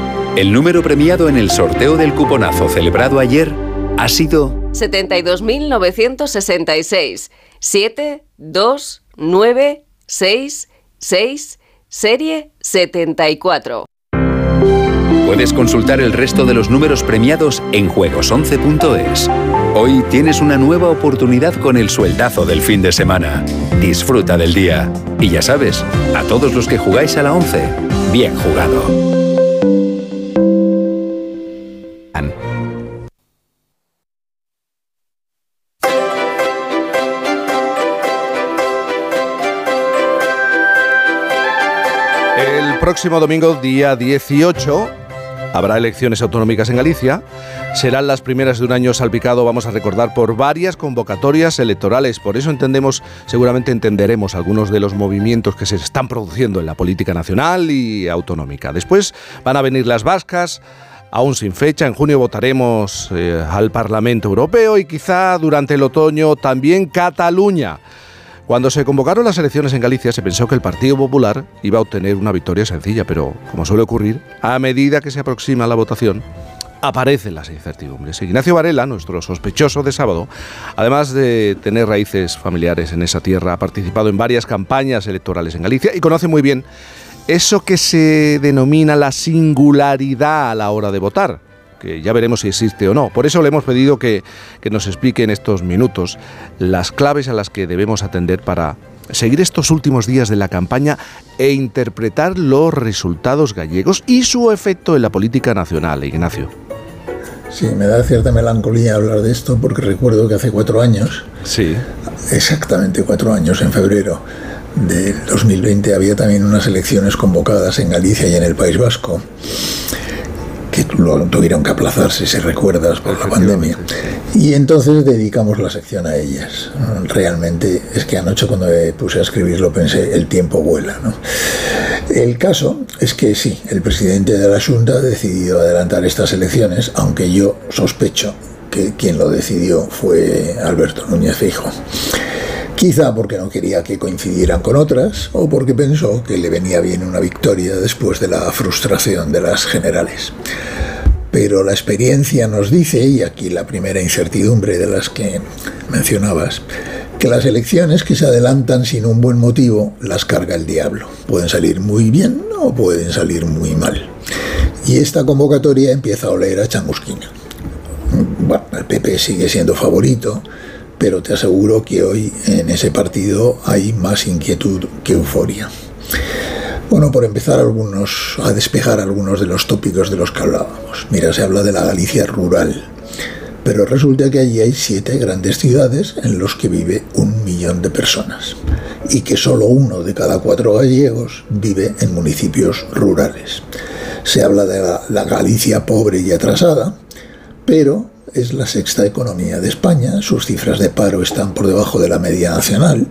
[SPEAKER 2] El número premiado en el sorteo del cuponazo celebrado ayer ha sido
[SPEAKER 4] 72.966. 7, 2, 9, 6, 6, serie 74.
[SPEAKER 2] Puedes consultar el resto de los números premiados en juegos11.es. Hoy tienes una nueva oportunidad con el sueldazo del fin de semana. Disfruta del día. Y ya sabes, a todos los que jugáis a la 11, bien jugado.
[SPEAKER 1] Próximo domingo, día 18, Habrá elecciones autonómicas en Galicia. Serán las primeras de un año salpicado, vamos a recordar, por varias convocatorias electorales. Por eso entendemos, seguramente entenderemos algunos de los movimientos que se están produciendo en la política nacional y autonómica. Después van a venir las vascas aún sin fecha. En junio votaremos eh, al Parlamento Europeo y quizá durante el otoño también Cataluña. Cuando se convocaron las elecciones en Galicia se pensó que el Partido Popular iba a obtener una victoria sencilla, pero como suele ocurrir, a medida que se aproxima la votación, aparecen las incertidumbres. Ignacio Varela, nuestro sospechoso de sábado, además de tener raíces familiares en esa tierra, ha participado en varias campañas electorales en Galicia y conoce muy bien eso que se denomina la singularidad a la hora de votar que ya veremos si existe o no. Por eso le hemos pedido que, nos explique en estos minutos las claves a las que debemos atender para seguir estos últimos días de la campaña e interpretar los resultados gallegos y su efecto en la política nacional, Ignacio.
[SPEAKER 5] Sí, me da cierta melancolía hablar de esto porque recuerdo que hace cuatro años,
[SPEAKER 1] sí.
[SPEAKER 5] exactamente cuatro años, en febrero de 2020, había también unas elecciones convocadas en Galicia y en el País Vasco que tuvieron que aplazarse, si recuerdas, por la pandemia. Y entonces dedicamos la sección a ellas. Realmente es que anoche cuando me puse a escribirlo pensé, el tiempo vuela. ¿no? El caso es que sí, el presidente de la Junta ha decidido adelantar estas elecciones, aunque yo sospecho que quien lo decidió fue Alberto Núñez Fijo. Quizá porque no quería que coincidieran con otras o porque pensó que le venía bien una victoria después de la frustración de las generales. Pero la experiencia nos dice, y aquí la primera incertidumbre de las que mencionabas, que las elecciones que se adelantan sin un buen motivo las carga el diablo. Pueden salir muy bien o pueden salir muy mal. Y esta convocatoria empieza a oler a chamusquina. Bueno, el PP sigue siendo favorito, pero te aseguro que hoy en ese partido hay más inquietud que euforia. Bueno, por empezar algunos, a despejar algunos de los tópicos de los que hablábamos. Mira, se habla de la Galicia rural, pero resulta que allí hay siete grandes ciudades en los que vive un millón de personas y que solo uno de cada cuatro gallegos vive en municipios rurales. Se habla de la Galicia pobre y atrasada, pero es la sexta economía de España, sus cifras de paro están por debajo de la media nacional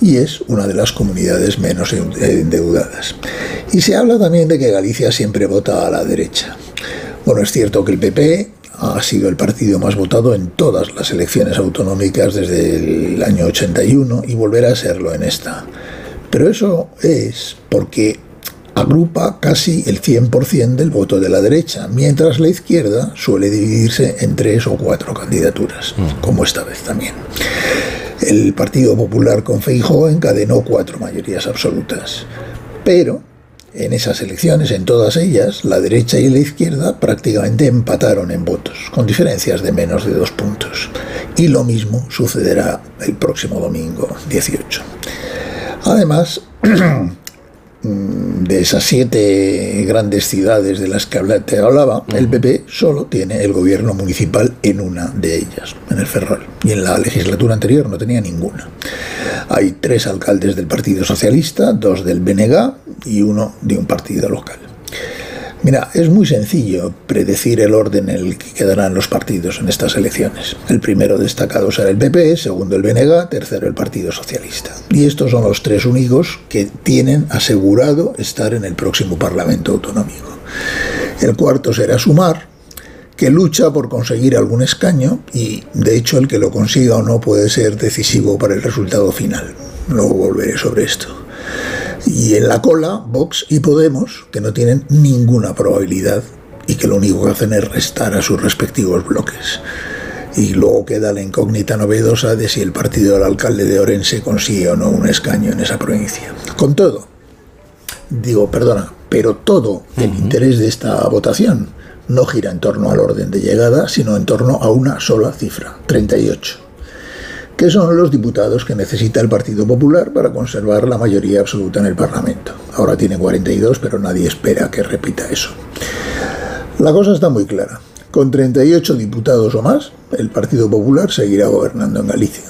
[SPEAKER 5] y es una de las comunidades menos endeudadas. Y se habla también de que Galicia siempre vota a la derecha. Bueno, es cierto que el PP ha sido el partido más votado en todas las elecciones autonómicas desde el año 81 y volverá a serlo en esta. Pero eso es porque agrupa casi el 100% del voto de la derecha, mientras la izquierda suele dividirse en tres o cuatro candidaturas, mm. como esta vez también. El Partido Popular con Feijóo encadenó cuatro mayorías absolutas, pero en esas elecciones, en todas ellas, la derecha y la izquierda prácticamente empataron en votos, con diferencias de menos de dos puntos. Y lo mismo sucederá el próximo domingo 18. Además, de esas siete grandes ciudades de las que te hablaba, el PP solo tiene el gobierno municipal en una de ellas, en el Ferrol. Y en la legislatura anterior no tenía ninguna. Hay tres alcaldes del Partido Socialista, dos del BNG y uno de un partido local. Mira, es muy sencillo predecir el orden en el que quedarán los partidos en estas elecciones. El primero destacado será el PP, segundo el BNG, tercero el Partido Socialista. Y estos son los tres únicos que tienen asegurado estar en el próximo Parlamento Autonómico. El cuarto será Sumar, que lucha por conseguir algún escaño y, de hecho, el que lo consiga o no puede ser decisivo para el resultado final. Luego volveré sobre esto. Y en la cola, Vox y Podemos, que no tienen ninguna probabilidad y que lo único que hacen es restar a sus respectivos bloques. Y luego queda la incógnita novedosa de si el partido del alcalde de Orense consigue o no un escaño en esa provincia. Con todo, digo, perdona, pero todo el interés de esta votación no gira en torno al orden de llegada, sino en torno a una sola cifra, 38 que son los diputados que necesita el Partido Popular para conservar la mayoría absoluta en el Parlamento. Ahora tiene 42, pero nadie espera que repita eso. La cosa está muy clara. Con 38 diputados o más, el Partido Popular seguirá gobernando en Galicia.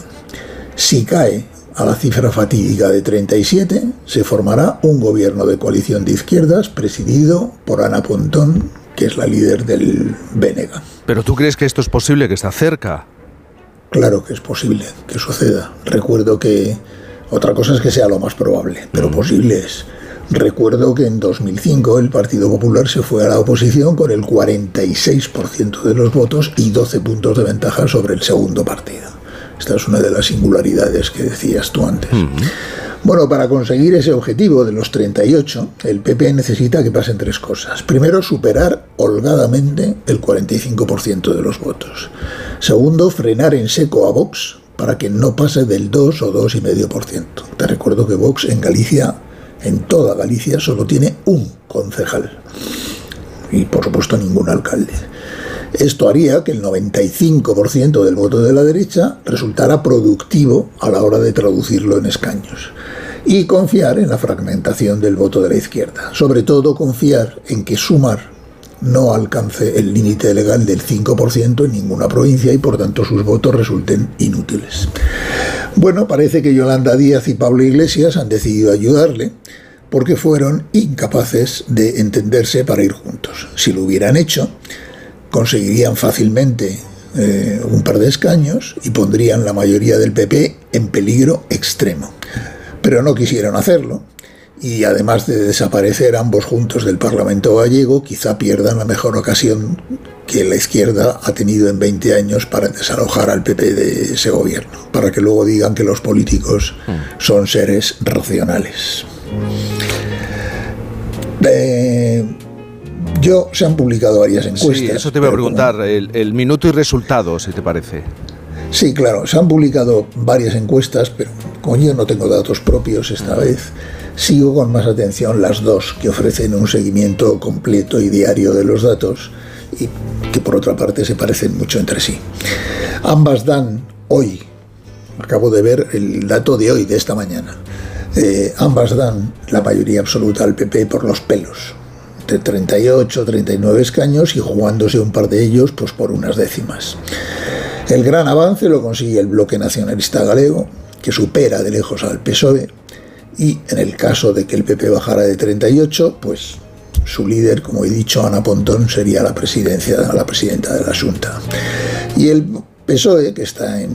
[SPEAKER 5] Si cae a la cifra fatídica de 37, se formará un gobierno de coalición de izquierdas presidido por Ana Pontón, que es la líder del Bénega.
[SPEAKER 1] ¿Pero tú crees que esto es posible, que está cerca?
[SPEAKER 5] Claro que es posible que suceda. Recuerdo que otra cosa es que sea lo más probable, pero posible es. Recuerdo que en 2005 el Partido Popular se fue a la oposición con el 46% de los votos y 12 puntos de ventaja sobre el segundo partido. Esta es una de las singularidades que decías tú antes. Bueno, para conseguir ese objetivo de los 38, el PP necesita que pasen tres cosas. Primero, superar holgadamente el 45% de los votos. Segundo, frenar en seco a Vox para que no pase del 2 o 2,5%. Te recuerdo que Vox en Galicia en toda Galicia solo tiene un concejal y por supuesto ningún alcalde. Esto haría que el 95% del voto de la derecha resultara productivo a la hora de traducirlo en escaños. Y confiar en la fragmentación del voto de la izquierda. Sobre todo confiar en que sumar no alcance el límite legal del 5% en ninguna provincia y por tanto sus votos resulten inútiles. Bueno, parece que Yolanda Díaz y Pablo Iglesias han decidido ayudarle porque fueron incapaces de entenderse para ir juntos. Si lo hubieran hecho, conseguirían fácilmente eh, un par de escaños y pondrían la mayoría del PP en peligro extremo. Pero no quisieron hacerlo y además de desaparecer ambos juntos del Parlamento gallego, quizá pierdan la mejor ocasión que la izquierda ha tenido en 20 años para desalojar al PP de ese gobierno, para que luego digan que los políticos son seres racionales. Eh, yo se han publicado varias encuestas. Sí,
[SPEAKER 1] eso te voy a preguntar, el, el minuto y resultados, si te parece.
[SPEAKER 5] Sí, claro, se han publicado varias encuestas, pero como yo no tengo datos propios esta vez, sigo con más atención las dos que ofrecen un seguimiento completo y diario de los datos y que por otra parte se parecen mucho entre sí. Ambas dan hoy, acabo de ver el dato de hoy, de esta mañana, eh, ambas dan la mayoría absoluta al PP por los pelos, de 38, 39 escaños y jugándose un par de ellos pues por unas décimas. El gran avance lo consigue el bloque nacionalista galego, que supera de lejos al PSOE, y en el caso de que el PP bajara de 38, pues su líder, como he dicho, Ana Pontón, sería la, presidencia, la presidenta de la Junta. Y el PSOE, que está en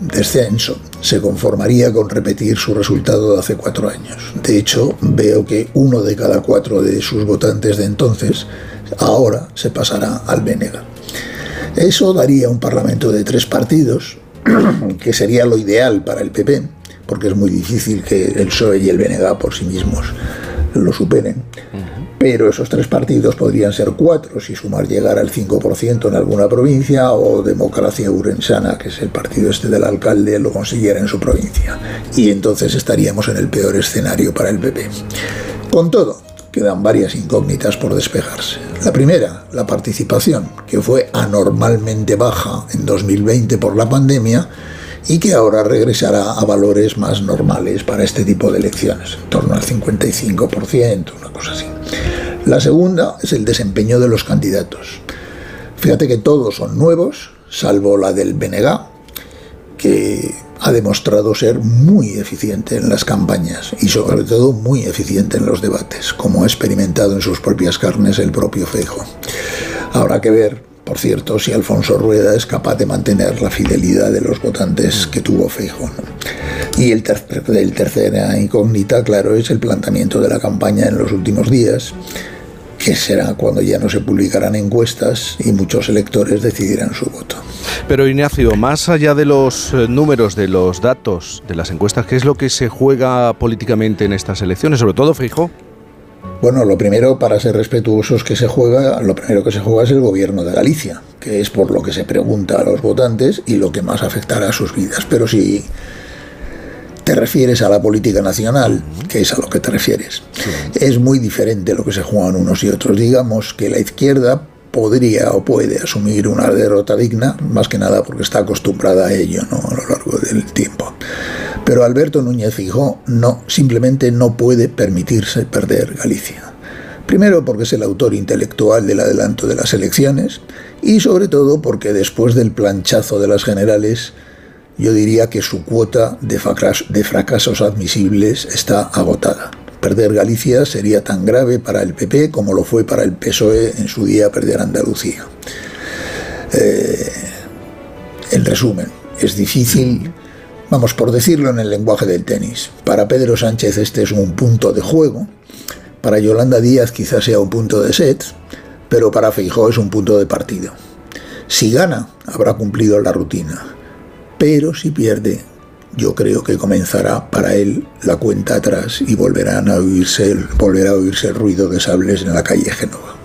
[SPEAKER 5] descenso, se conformaría con repetir su resultado de hace cuatro años. De hecho, veo que uno de cada cuatro de sus votantes de entonces ahora se pasará al BNG. Eso daría un parlamento de tres partidos, que sería lo ideal para el PP, porque es muy difícil que el PSOE y el BNG por sí mismos lo superen. Pero esos tres partidos podrían ser cuatro si sumar llegar al 5% en alguna provincia o Democracia Urensana, que es el partido este del alcalde, lo consiguiera en su provincia. Y entonces estaríamos en el peor escenario para el PP. Con todo, quedan varias incógnitas por despejarse. La primera, la participación, que fue anormalmente baja en 2020 por la pandemia y que ahora regresará a valores más normales para este tipo de elecciones, en torno al 55%, una cosa así. La segunda es el desempeño de los candidatos. Fíjate que todos son nuevos, salvo la del BNG, que ha demostrado ser muy eficiente en las campañas y sobre todo muy eficiente en los debates, como ha experimentado en sus propias carnes el propio Feijo. Habrá que ver por cierto, si Alfonso Rueda es capaz de mantener la fidelidad de los votantes que tuvo Feijóo. Y el, el tercera incógnita, claro, es el planteamiento de la campaña en los últimos días, que será cuando ya no se publicarán encuestas y muchos electores decidirán su voto.
[SPEAKER 1] Pero Ignacio, más allá de los eh, números, de los datos, de las encuestas, ¿qué es lo que se juega políticamente en estas elecciones? Sobre todo, Feijóo.
[SPEAKER 5] Bueno, lo primero, para ser respetuosos que se juega, lo primero que se juega es el gobierno de Galicia, que es por lo que se pregunta a los votantes y lo que más afectará a sus vidas. Pero si te refieres a la política nacional, que es a lo que te refieres, es muy diferente lo que se juegan unos y otros. Digamos que la izquierda podría o puede asumir una derrota digna, más que nada porque está acostumbrada a ello ¿no? a lo largo del tiempo. Pero Alberto Núñez Fijó no, simplemente no puede permitirse perder Galicia. Primero porque es el autor intelectual del adelanto de las elecciones y sobre todo porque después del planchazo de las generales yo diría que su cuota de, fracasos admisibles está agotada. Perder Galicia sería tan grave para el PP como lo fue para el PSOE en su día perder Andalucía. Eh, en resumen, es difícil, vamos por decirlo en el lenguaje del tenis. Para Pedro Sánchez este es un punto de juego, para Yolanda Díaz quizás sea un punto de set, pero para Feijóo es un punto de partido. Si gana, habrá cumplido la rutina, pero si pierde, yo creo que comenzará para él la cuenta atrás y volverán a oírse volverá a oírse el ruido de sables en la calle Génova.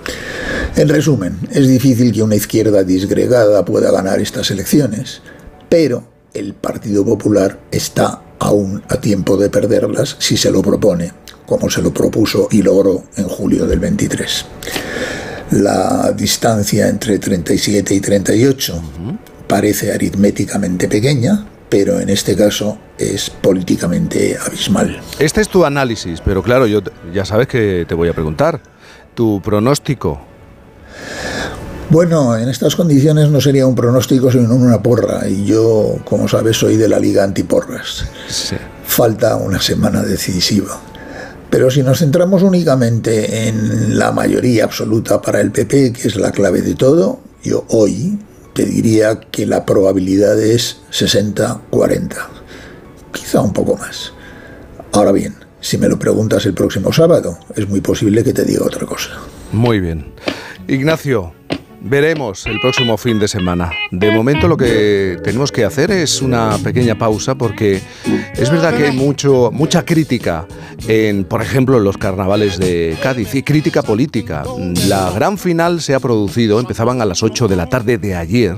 [SPEAKER 5] En resumen, es difícil que una izquierda disgregada pueda ganar estas elecciones, pero el Partido Popular está aún a tiempo de perderlas si se lo propone, como se lo propuso y logró en julio del 23. La distancia entre 37 y 38 parece aritméticamente pequeña, pero en este caso es políticamente abismal.
[SPEAKER 1] Este es tu análisis, pero claro, yo ya sabes que te voy a preguntar. ¿Tu pronóstico?
[SPEAKER 5] Bueno, en estas condiciones no sería un pronóstico sino una porra, y yo, como sabes, soy de la Liga Antiporras. Falta una semana decisiva. Pero si nos centramos únicamente en la mayoría absoluta para el PP, que es la clave de todo, yo hoy te diría que la probabilidad es 60-40, quizá un poco más. Ahora bien, si me lo preguntas el próximo sábado, es muy posible que te diga otra cosa.
[SPEAKER 1] Muy bien. Ignacio, Veremos el próximo fin de semana. De momento lo que tenemos que hacer es una pequeña pausa porque es verdad que hay mucho, mucha crítica en, por ejemplo, los carnavales de Cádiz y crítica política. La gran final se ha producido, empezaban a las 8 de la tarde de ayer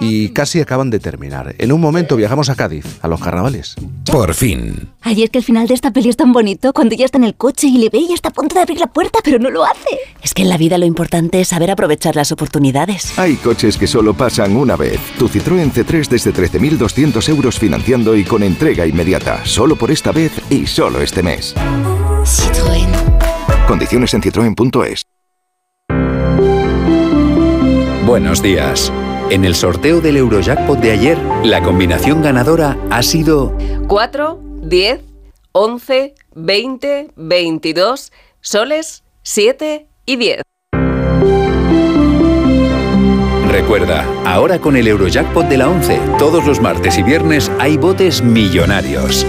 [SPEAKER 1] y casi acaban de terminar. En un momento viajamos a Cádiz, a los carnavales.
[SPEAKER 4] Por fin.
[SPEAKER 8] Ay, es que el final de esta peli es tan bonito cuando ella está en el coche y le ve y está a punto de abrir la puerta, pero no lo hace. Es que en la vida lo importante es saber aprovechar las oportunidades.
[SPEAKER 9] Hay coches que solo pasan una vez. Tu Citroën C3 desde 13.200 euros financiando y con entrega inmediata. Solo por esta vez y solo este mes. Citroën. Condiciones en citroen.es.
[SPEAKER 4] Buenos días. En el sorteo del Eurojackpot de ayer, la combinación ganadora ha sido
[SPEAKER 6] 4, 10, 11, 20, 22, soles, 7 y 10.
[SPEAKER 4] Recuerda, ahora con el Eurojackpot de la 11, todos los martes y viernes hay botes millonarios.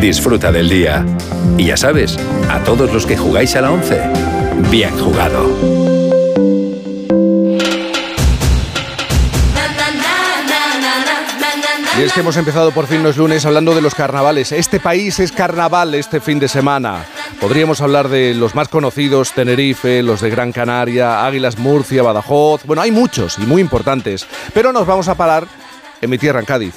[SPEAKER 4] Disfruta del día. Y ya sabes, a todos los que jugáis a la 11, bien jugado.
[SPEAKER 1] Y es que hemos empezado por fin los lunes hablando de los carnavales. Este país es carnaval este fin de semana. Podríamos hablar de los más conocidos, Tenerife, los de Gran Canaria, Águilas Murcia, Badajoz. Bueno, hay muchos y muy importantes. Pero nos vamos a parar en mi tierra, en Cádiz.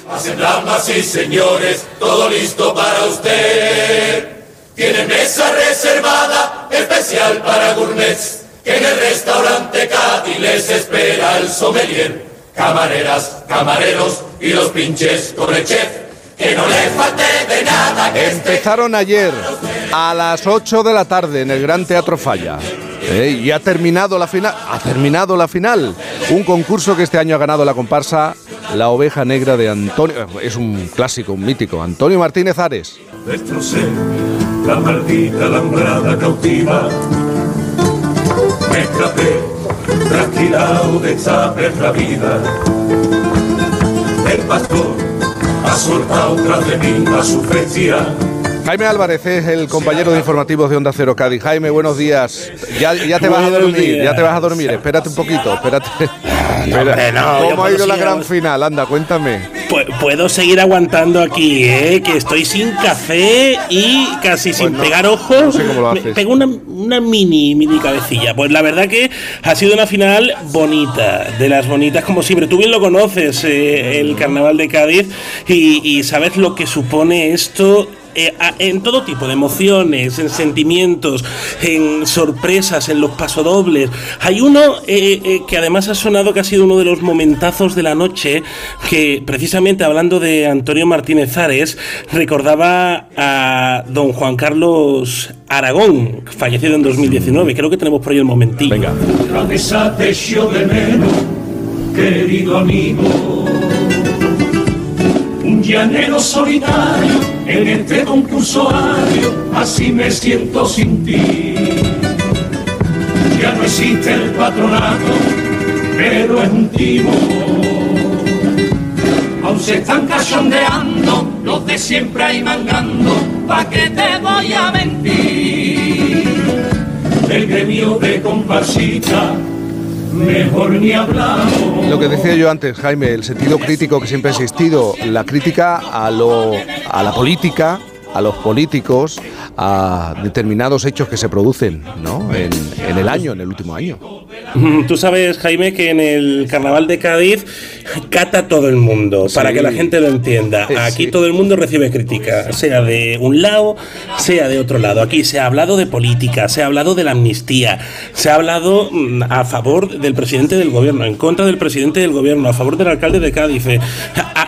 [SPEAKER 10] Y señores, todo listo para usted. Tiene mesa reservada, especial para gourmets, que en el restaurante Cádiz les espera el sommelier camareras, camareros y los pinches con el chef. Que no le falte de nada.
[SPEAKER 1] Empezaron ayer a las 8 de la tarde en el Gran Teatro Falla. ¿eh? y ha terminado la final. Ha terminado la final. Un concurso que este año ha ganado la comparsa La Oveja Negra de Antonio. Es un clásico, un mítico. Antonio Martínez Ares.
[SPEAKER 10] la maldita alambrada cautiva. Me tranquilao de saber la vida. El pastor ha soltado tras de mí a su fecia
[SPEAKER 1] Jaime Álvarez es el compañero de informativos de Onda Cero Cádiz. Jaime, buenos días. Ya, ya te vas a dormir, ya te vas a dormir. Espérate un poquito, espérate. ¿Cómo ha ido la gran final? Anda, cuéntame.
[SPEAKER 11] Puedo seguir aguantando aquí, ¿eh? que estoy sin café y casi sin pegar ojos. No cómo lo haces. Pego una, una, mini, mini cabecilla. Pues la verdad que ha sido una final bonita, de las bonitas como siempre. Tú bien lo conoces, eh, el carnaval de Cádiz, y, y sabes lo que supone esto eh, en todo tipo de emociones, en sentimientos, en sorpresas, en los pasodobles. Hay uno eh, eh, que además ha sonado que ha sido uno de los momentazos de la noche, que precisamente hablando de Antonio Martínez Ares, recordaba a don Juan Carlos Aragón, fallecido en 2019. Creo que tenemos por ahí el momentillo. Venga.
[SPEAKER 10] querido amigo
[SPEAKER 12] llanero solitario en este concurso ario, así me siento sin ti. Ya no existe el patronato, pero es un timo. Aún se están cachondeando los de siempre ahí mangando, ¿pa' que te voy a mentir? El gremio de comparsita mejor ni hablamos.
[SPEAKER 1] Lo que decía yo antes, Jaime, el sentido crítico que siempre ha existido, la crítica a, lo, a la política, a los políticos, a determinados hechos que se producen ¿no? en, en, el año, en el último año.
[SPEAKER 11] Tú sabes, Jaime, que en el carnaval de Cádiz cata todo el mundo, para que la gente lo entienda. Aquí todo el mundo recibe crítica, sea de un lado, sea de otro lado. Aquí se ha hablado de política, se ha hablado de la amnistía, se ha hablado mm, a favor del presidente del gobierno, en contra del presidente del gobierno, a favor del alcalde de Cádiz, eh,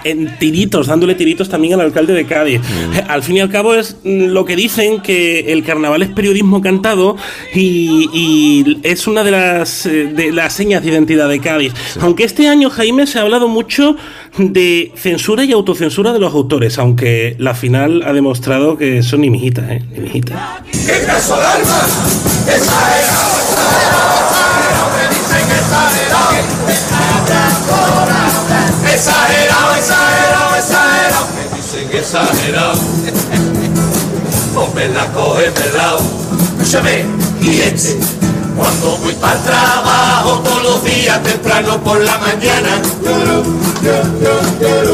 [SPEAKER 11] en tiritos, dándole tiritos también al alcalde de Cádiz. Mm. Al fin y al cabo es mm, lo que dicen que el carnaval es periodismo cantado y, es una de las, eh, de las señas de identidad de Cádiz. Aunque este año, Jaime, se ha hablado mucho de censura y autocensura de los autores, aunque la final ha demostrado que son ni mijitas, ¿eh? Ni mijitas.
[SPEAKER 12] ¿Qué caso de alma? Exagerado, me dicen exagerado. Exagerado, exagerado, exagerado, me dicen exagerado. No me la coge de lado. Escúchame, y este cuando voy para el trabajo todos los días temprano por la mañana.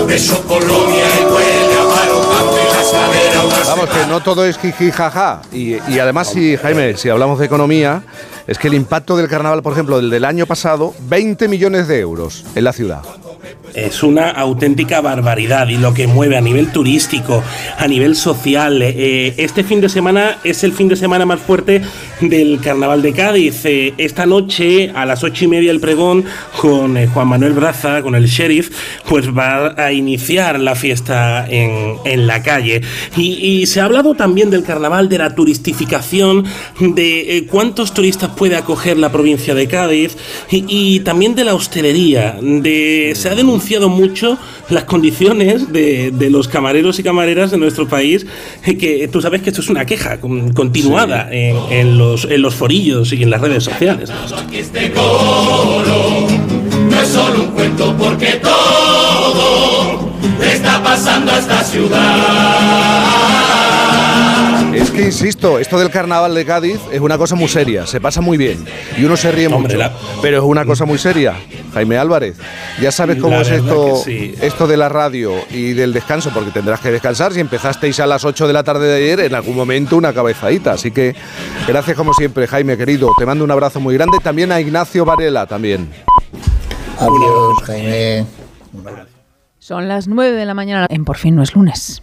[SPEAKER 12] Beso Colonia y huele a.
[SPEAKER 1] Vamos, que no todo es jiji jaja. Y, y además, si, Jaime, si hablamos de economía, es que el impacto del carnaval, por ejemplo, del del año pasado, 20 millones de euros en la ciudad
[SPEAKER 11] es una auténtica barbaridad y lo que mueve a nivel turístico, a nivel social. Eh, este fin de semana es el fin de semana más fuerte del Carnaval de Cádiz. Eh, esta noche a las ocho y media el pregón con eh, Juan Manuel Braza, con el sheriff, pues va a iniciar la fiesta en, en la calle. Y, se ha hablado también del Carnaval, de la turistificación, de cuántos turistas puede acoger la provincia de Cádiz y, también de la hostelería. Se ha denunciado mucho las condiciones de, los camareros y camareras de nuestro país, eh, que tú sabes que esto es una queja continuada en, los, en los forillos y en las redes sociales.
[SPEAKER 12] Este no es solo un cuento porque todo está pasando a esta ciudad.
[SPEAKER 1] Es que insisto, esto del carnaval de Cádiz es una cosa muy seria, se pasa muy bien y uno se ríe mucho, pero es una cosa muy seria. Jaime Álvarez, ya sabes cómo es esto, esto de la radio y del descanso, porque tendrás que descansar. Si empezasteis a las 8 de la tarde de ayer, en algún momento una cabezadita. Así que gracias como siempre, Jaime, querido. Te mando un abrazo muy grande. También a Ignacio Varela, también.
[SPEAKER 5] Adiós, Jaime.
[SPEAKER 13] Son las 9 de la mañana en Por fin no es lunes.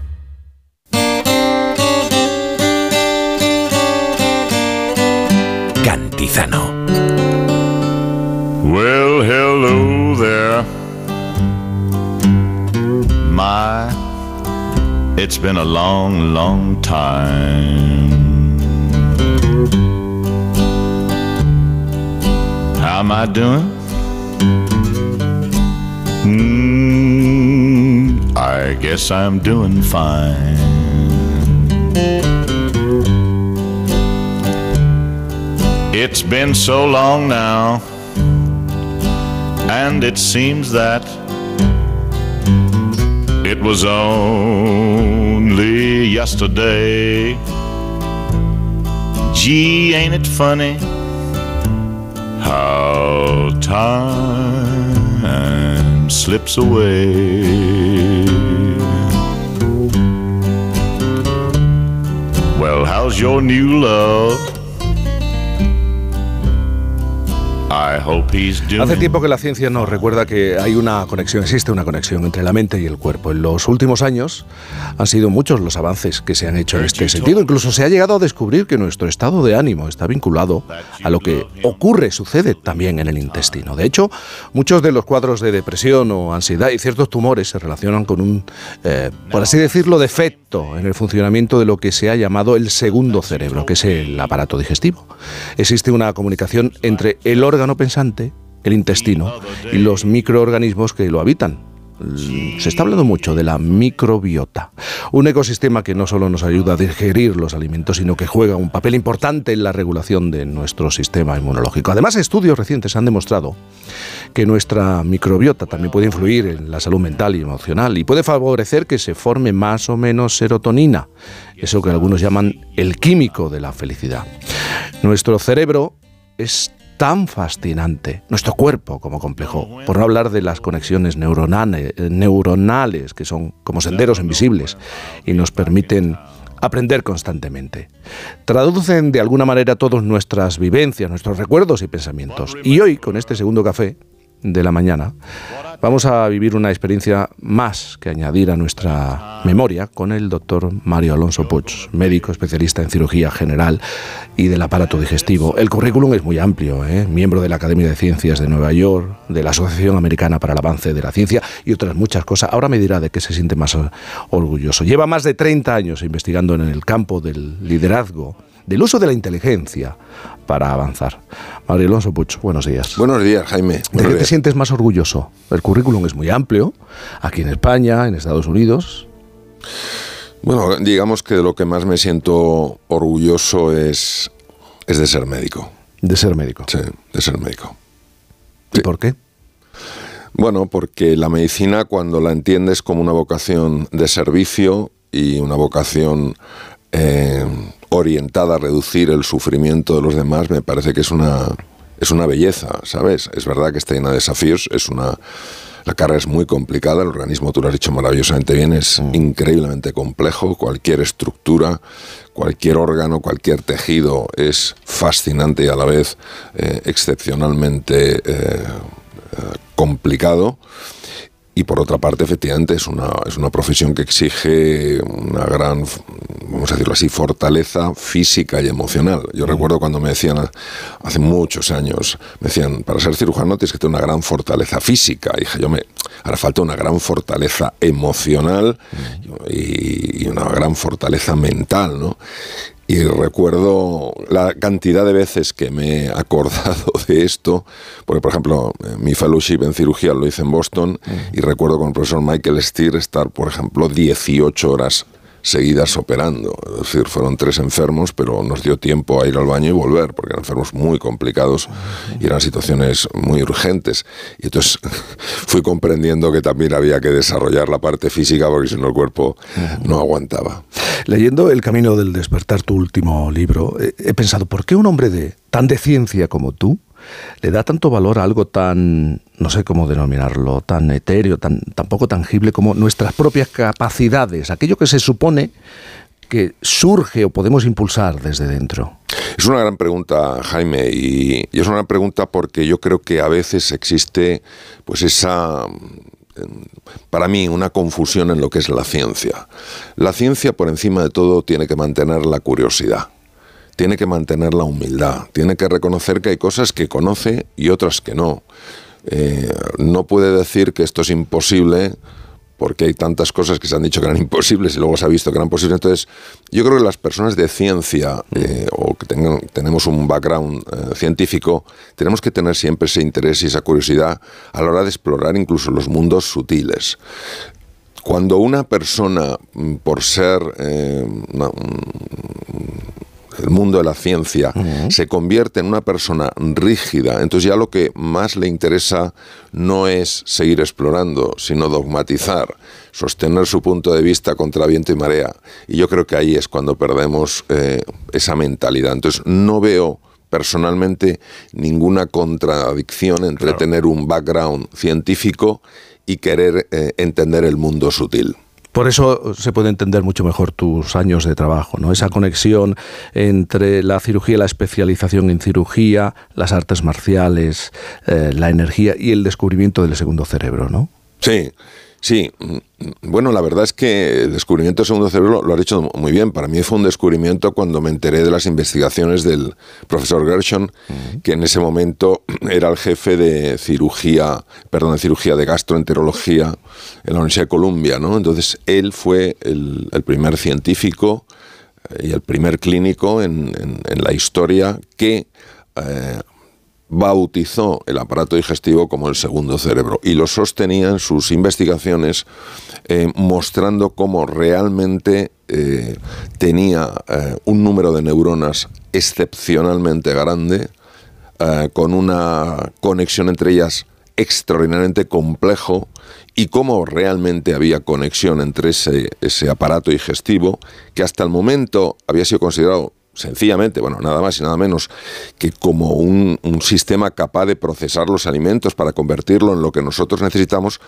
[SPEAKER 14] Well, hello there. My, it's been a long, long time. How am I doing? Mm, I guess I'm doing fine. It's been so long now, and it seems that it was only yesterday. Gee, ain't it funny how time slips away? Well, how's your new love?
[SPEAKER 1] whole Hace tiempo que la ciencia nos recuerda que hay una conexión, existe una conexión entre la mente y el cuerpo. En los últimos años han sido muchos los avances que se han hecho en este sentido. Incluso se ha llegado a descubrir que nuestro estado de ánimo está vinculado a lo que ocurre, sucede también en el intestino. De hecho, muchos de los cuadros de depresión o ansiedad y ciertos tumores se relacionan con un, eh, por así decirlo, defecto en el funcionamiento de lo que se ha llamado el segundo cerebro, que es el aparato digestivo. Existe una comunicación entre el órgano pensante, el intestino, y los microorganismos que lo habitan, se está hablando mucho de la microbiota, un ecosistema que no solo nos ayuda a digerir los alimentos, sino que juega un papel importante en la regulación de nuestro sistema inmunológico. Además, estudios recientes han demostrado que nuestra microbiota también puede influir en la salud mental y emocional y puede favorecer que se forme más o menos serotonina, eso que algunos llaman el químico de la felicidad. Nuestro cerebro es tan fascinante, nuestro cuerpo como complejo, por no hablar de las conexiones neuronales, neuronales que son como senderos invisibles y nos permiten aprender constantemente. Traducen de alguna manera todas nuestras vivencias, nuestros recuerdos y pensamientos. Y hoy, con este segundo café de la mañana, Vamos a vivir una experiencia más que añadir a nuestra memoria con el doctor Mario Alonso Puig, médico especialista en cirugía general y del aparato digestivo. El currículum es muy amplio, ¿eh? miembro de la Academia de Ciencias de Nueva York, de la Asociación Americana para el Avance de la Ciencia y otras muchas cosas. Ahora me dirá de qué se siente más orgulloso. Lleva más de 30 años investigando en el campo del liderazgo del uso de la inteligencia para avanzar. Mario Alonso Puch, buenos días.
[SPEAKER 15] Buenos días, Jaime.
[SPEAKER 1] ¿De qué te sientes más orgulloso? El currículum es muy amplio, aquí en España, en Estados Unidos.
[SPEAKER 15] Bueno, digamos que de lo que más me siento orgulloso es, es de ser médico.
[SPEAKER 1] ¿De ser médico?
[SPEAKER 15] Sí, de ser médico.
[SPEAKER 1] ¿Y por qué?
[SPEAKER 15] Bueno, porque la medicina cuando la entiendes como una vocación de servicio y una vocación eh, orientada a reducir el sufrimiento de los demás, me parece que es una, es una belleza, ¿sabes? Es verdad que está llena de desafíos, es una... La carga es muy complicada, el organismo, tú lo has dicho maravillosamente bien, es mm. increíblemente complejo, cualquier estructura, cualquier órgano, cualquier tejido es fascinante y a la vez eh, excepcionalmente eh, eh, complicado. Y por otra parte, efectivamente, es una, es una profesión que exige una gran, vamos a decirlo así, fortaleza física y emocional. Yo recuerdo cuando me decían hace muchos años, me decían, para ser cirujano tienes que tener una gran fortaleza física. Y dije, yo me, ahora falta una gran fortaleza emocional y, y una gran fortaleza mental, ¿no? Y recuerdo la cantidad de veces que me he acordado de esto, porque por ejemplo, mi fellowship en cirugía lo hice en Boston y recuerdo con el profesor Michael Steer estar, por ejemplo, 18 horas seguidas operando. Es decir, fueron tres enfermos, pero nos dio tiempo a ir al baño y volver, porque eran enfermos muy complicados y eran situaciones muy urgentes. Y entonces fui comprendiendo que también había que desarrollar la parte física, porque si no el cuerpo no aguantaba.
[SPEAKER 1] Leyendo El Camino del Despertar, tu último libro, he pensado, ¿por qué un hombre de, tan de ciencia como tú le da tanto valor a algo tan, no sé cómo denominarlo, tan etéreo, tan, poco tangible como nuestras propias capacidades, aquello que se supone que surge o podemos impulsar desde dentro?
[SPEAKER 15] Es una gran pregunta, Jaime, y, y, es una gran pregunta porque yo creo que a veces existe pues esa para mí una confusión en lo que es la ciencia. La ciencia por encima de todo tiene que mantener la curiosidad tiene que mantener la humildad, tiene que reconocer que hay cosas que conoce y otras que no. Eh, no puede decir que esto es imposible porque hay tantas cosas que se han dicho que eran imposibles y luego se ha visto que eran posibles. Entonces, yo creo que las personas de ciencia eh, o que tengan, tenemos un background eh, científico, tenemos que tener siempre ese interés y esa curiosidad a la hora de explorar incluso los mundos sutiles cuando una persona, mm, por ser el mundo de la ciencia, se convierte en una persona rígida, entonces ya lo que más le interesa no es seguir explorando, sino dogmatizar, sostener su punto de vista contra viento y marea. Y yo creo que ahí es cuando perdemos eh, esa mentalidad. Entonces no veo personalmente ninguna contradicción entre tener un background científico y querer eh, entender el mundo sutil.
[SPEAKER 1] Por eso se puede entender mucho mejor tus años de trabajo, ¿no? Esa conexión entre la cirugía, la especialización en cirugía, las artes marciales, eh, la energía y el descubrimiento del segundo cerebro, ¿no?
[SPEAKER 15] Sí, Sí, mm, bueno, la verdad es que el descubrimiento del segundo cerebro lo, ha hecho muy bien. Para mí fue un descubrimiento cuando me enteré de las investigaciones del profesor Gershon, que en ese momento era el jefe de cirugía, perdón, de cirugía de gastroenterología en la Universidad de Columbia, ¿no? Entonces él fue el, primer científico eh, y el primer clínico en, la historia que eh, bautizó el aparato digestivo como el segundo cerebro y lo sostenía en sus investigaciones eh, mostrando cómo realmente eh, tenía eh, un número de neuronas excepcionalmente grande, con una conexión entre ellas extraordinariamente complejo y cómo realmente había conexión entre ese, ese aparato digestivo que hasta el momento había sido considerado sencillamente, bueno, nada más y nada menos que como un, sistema capaz de procesar los alimentos para convertirlo en lo que nosotros necesitamos,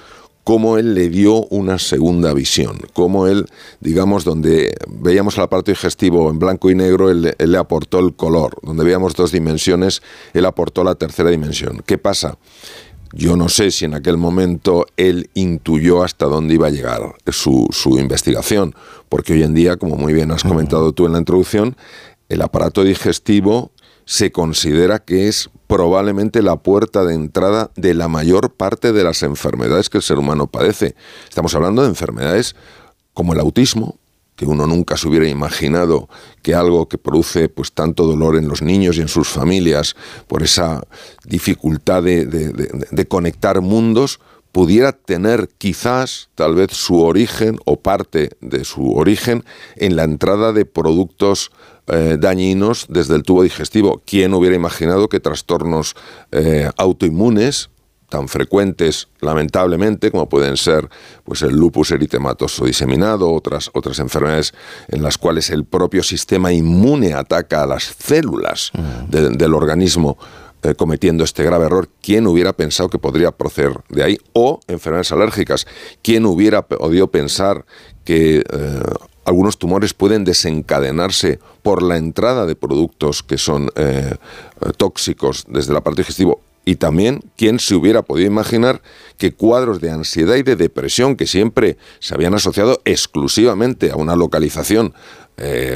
[SPEAKER 15] como él le dio una segunda visión, como él, digamos, donde veíamos el aparato digestivo en blanco y negro, él, le aportó el color, donde veíamos dos dimensiones, él aportó la tercera dimensión. ¿Qué pasa? Yo no sé si en aquel momento él intuyó hasta dónde iba a llegar su, su investigación, porque hoy en día, como muy bien has comentado tú en la introducción, el aparato digestivo se considera que es probablemente la puerta de entrada de la mayor parte de las enfermedades que el ser humano padece. Estamos hablando de enfermedades como el autismo, que uno nunca se hubiera imaginado que algo que produce pues tanto dolor en los niños y en sus familias por esa dificultad de, de conectar mundos pudiera tener quizás tal vez su origen o parte de su origen en la entrada de productos eh, dañinos desde el tubo digestivo. ¿Quién hubiera imaginado que trastornos eh, autoinmunes tan frecuentes, lamentablemente, como pueden ser pues, el lupus eritematoso diseminado, otras, otras enfermedades en las cuales el propio sistema inmune ataca a las células del organismo, eh, cometiendo este grave error, ¿quién hubiera pensado que podría proceder de ahí? O enfermedades alérgicas, ¿quién hubiera podido pensar que algunos tumores pueden desencadenarse por la entrada de productos que son eh, tóxicos desde la parte digestivo. Y también, ¿quién se hubiera podido imaginar que cuadros de ansiedad y de depresión que siempre se habían asociado exclusivamente a una localización eh,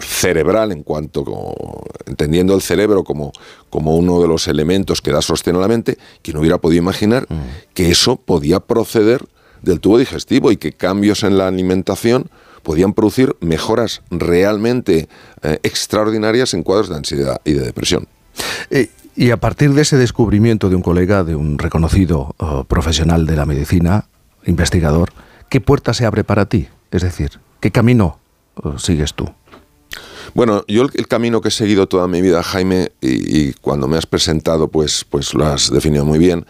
[SPEAKER 15] cerebral en cuanto, entendiendo el cerebro como, como uno de los elementos que da sostén a la mente, ¿quién hubiera podido imaginar mm. que eso podía proceder del tubo digestivo y que cambios en la alimentación podían producir mejoras realmente eh, extraordinarias en cuadros de ansiedad y de depresión.
[SPEAKER 1] Eh, y a partir de ese descubrimiento de un colega, de un reconocido eh, profesional de la medicina, investigador, ¿qué puerta se abre para ti? Es decir, ¿qué camino sigues tú?
[SPEAKER 15] Bueno, yo el, camino que he seguido toda mi vida, Jaime, y, cuando me has presentado, pues, pues lo has definido muy bien,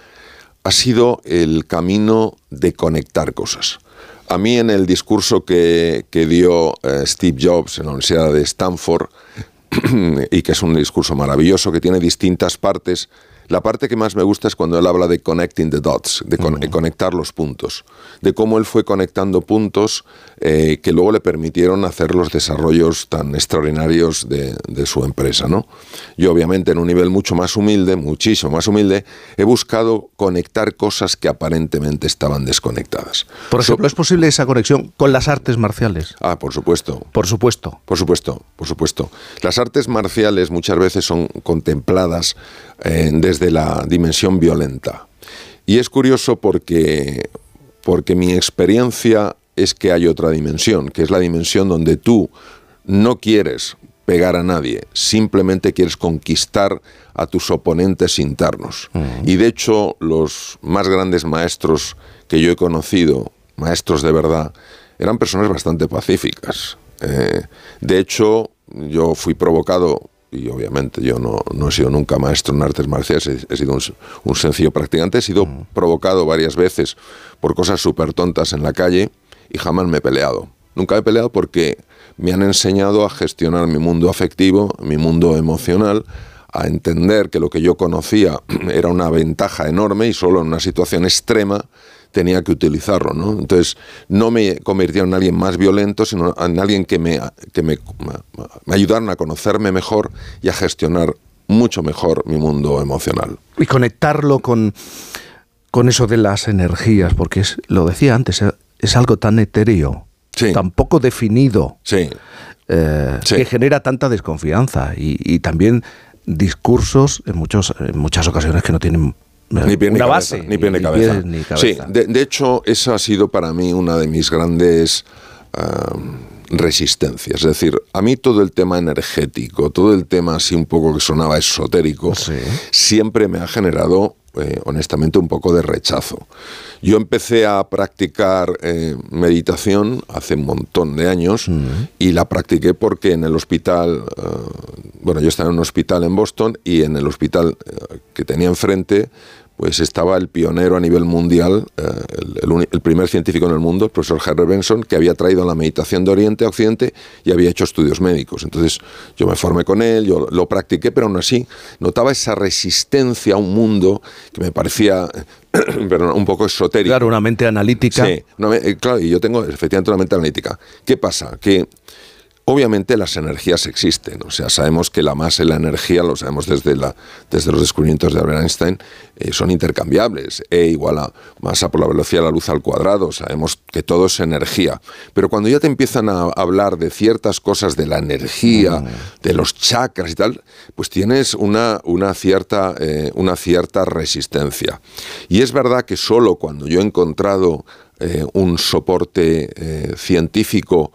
[SPEAKER 15] ha sido el camino de conectar cosas. A mí en el discurso que, dio eh, Steve Jobs en la Universidad de Stanford, y que es un discurso maravilloso, que tiene distintas partes, la parte que más me gusta es cuando él habla de connecting the dots, de, conectar los puntos, de cómo él fue conectando puntos eh, que luego le permitieron hacer los desarrollos tan extraordinarios de, su empresa. ¿no? Yo obviamente en un nivel mucho más humilde, muchísimo más humilde, he buscado conectar cosas que aparentemente estaban desconectadas.
[SPEAKER 1] Por ejemplo, ¿es posible esa conexión con las artes marciales?
[SPEAKER 15] Ah, por supuesto.
[SPEAKER 1] Por supuesto.
[SPEAKER 15] Por supuesto, por supuesto. Las artes marciales muchas veces son contempladas eh, desde la dimensión violenta. Y es curioso porque, porque mi experiencia es que hay otra dimensión, que es la dimensión donde tú no quieres pegar a nadie, simplemente quieres conquistar a tus oponentes internos. Y de hecho, los más grandes maestros que yo he conocido, maestros de verdad, eran personas bastante pacíficas. Eh, de hecho, yo fui provocado y obviamente yo no, he sido nunca maestro en artes marciales, he, sido un, sencillo practicante, he sido provocado varias veces por cosas súper tontas en la calle y jamás me he peleado. Nunca he peleado porque me han enseñado a gestionar mi mundo afectivo, mi mundo emocional, a entender que lo que yo conocía era una ventaja enorme y solo en una situación extrema tenía que utilizarlo, ¿no? Entonces, no me convirtió en alguien más violento, sino en alguien que me, que me, me ayudaron a conocerme mejor y a gestionar mucho mejor mi mundo emocional.
[SPEAKER 1] Y conectarlo con, con eso de las energías, porque es, lo decía antes, es algo tan etéreo, tan poco definido, eh, que genera tanta desconfianza y, también discursos en, muchos, en muchas ocasiones que no tienen
[SPEAKER 15] ni pie, ni base, ni pie ni, cabeza. Sí, de, hecho, esa ha sido para mí una de mis grandes resistencias. Es decir, a mí todo el tema energético, todo el tema así un poco que sonaba esotérico, siempre me ha generado eh, honestamente un poco de rechazo. Yo empecé a practicar eh, meditación hace un montón de años y la practiqué porque en el hospital, eh, bueno, yo estaba en un hospital en Boston y en el hospital que tenía enfrente, pues estaba el pionero a nivel mundial, eh, el, primer científico en el mundo, el profesor Harry Benson, que había traído la meditación de Oriente a Occidente y había hecho estudios médicos. Entonces yo me formé con él, yo lo practiqué, pero aún así notaba esa resistencia a un mundo que me parecía un poco esotérico.
[SPEAKER 1] Claro, una mente analítica.
[SPEAKER 15] Sí, eh, claro, y yo tengo efectivamente una mente analítica. ¿Qué pasa? Que Obviamente las energías existen, o sea, sabemos que la masa y la energía, lo sabemos desde, la, desde los descubrimientos de Albert Einstein, eh, son intercambiables. E igual a masa por la velocidad de la luz al cuadrado, sabemos que todo es energía. Pero cuando ya te empiezan a hablar de ciertas cosas de la energía, mm. de los chakras y tal, pues tienes una, una, cierta, eh, una cierta resistencia. Y es verdad que solo cuando yo he encontrado eh, un soporte científico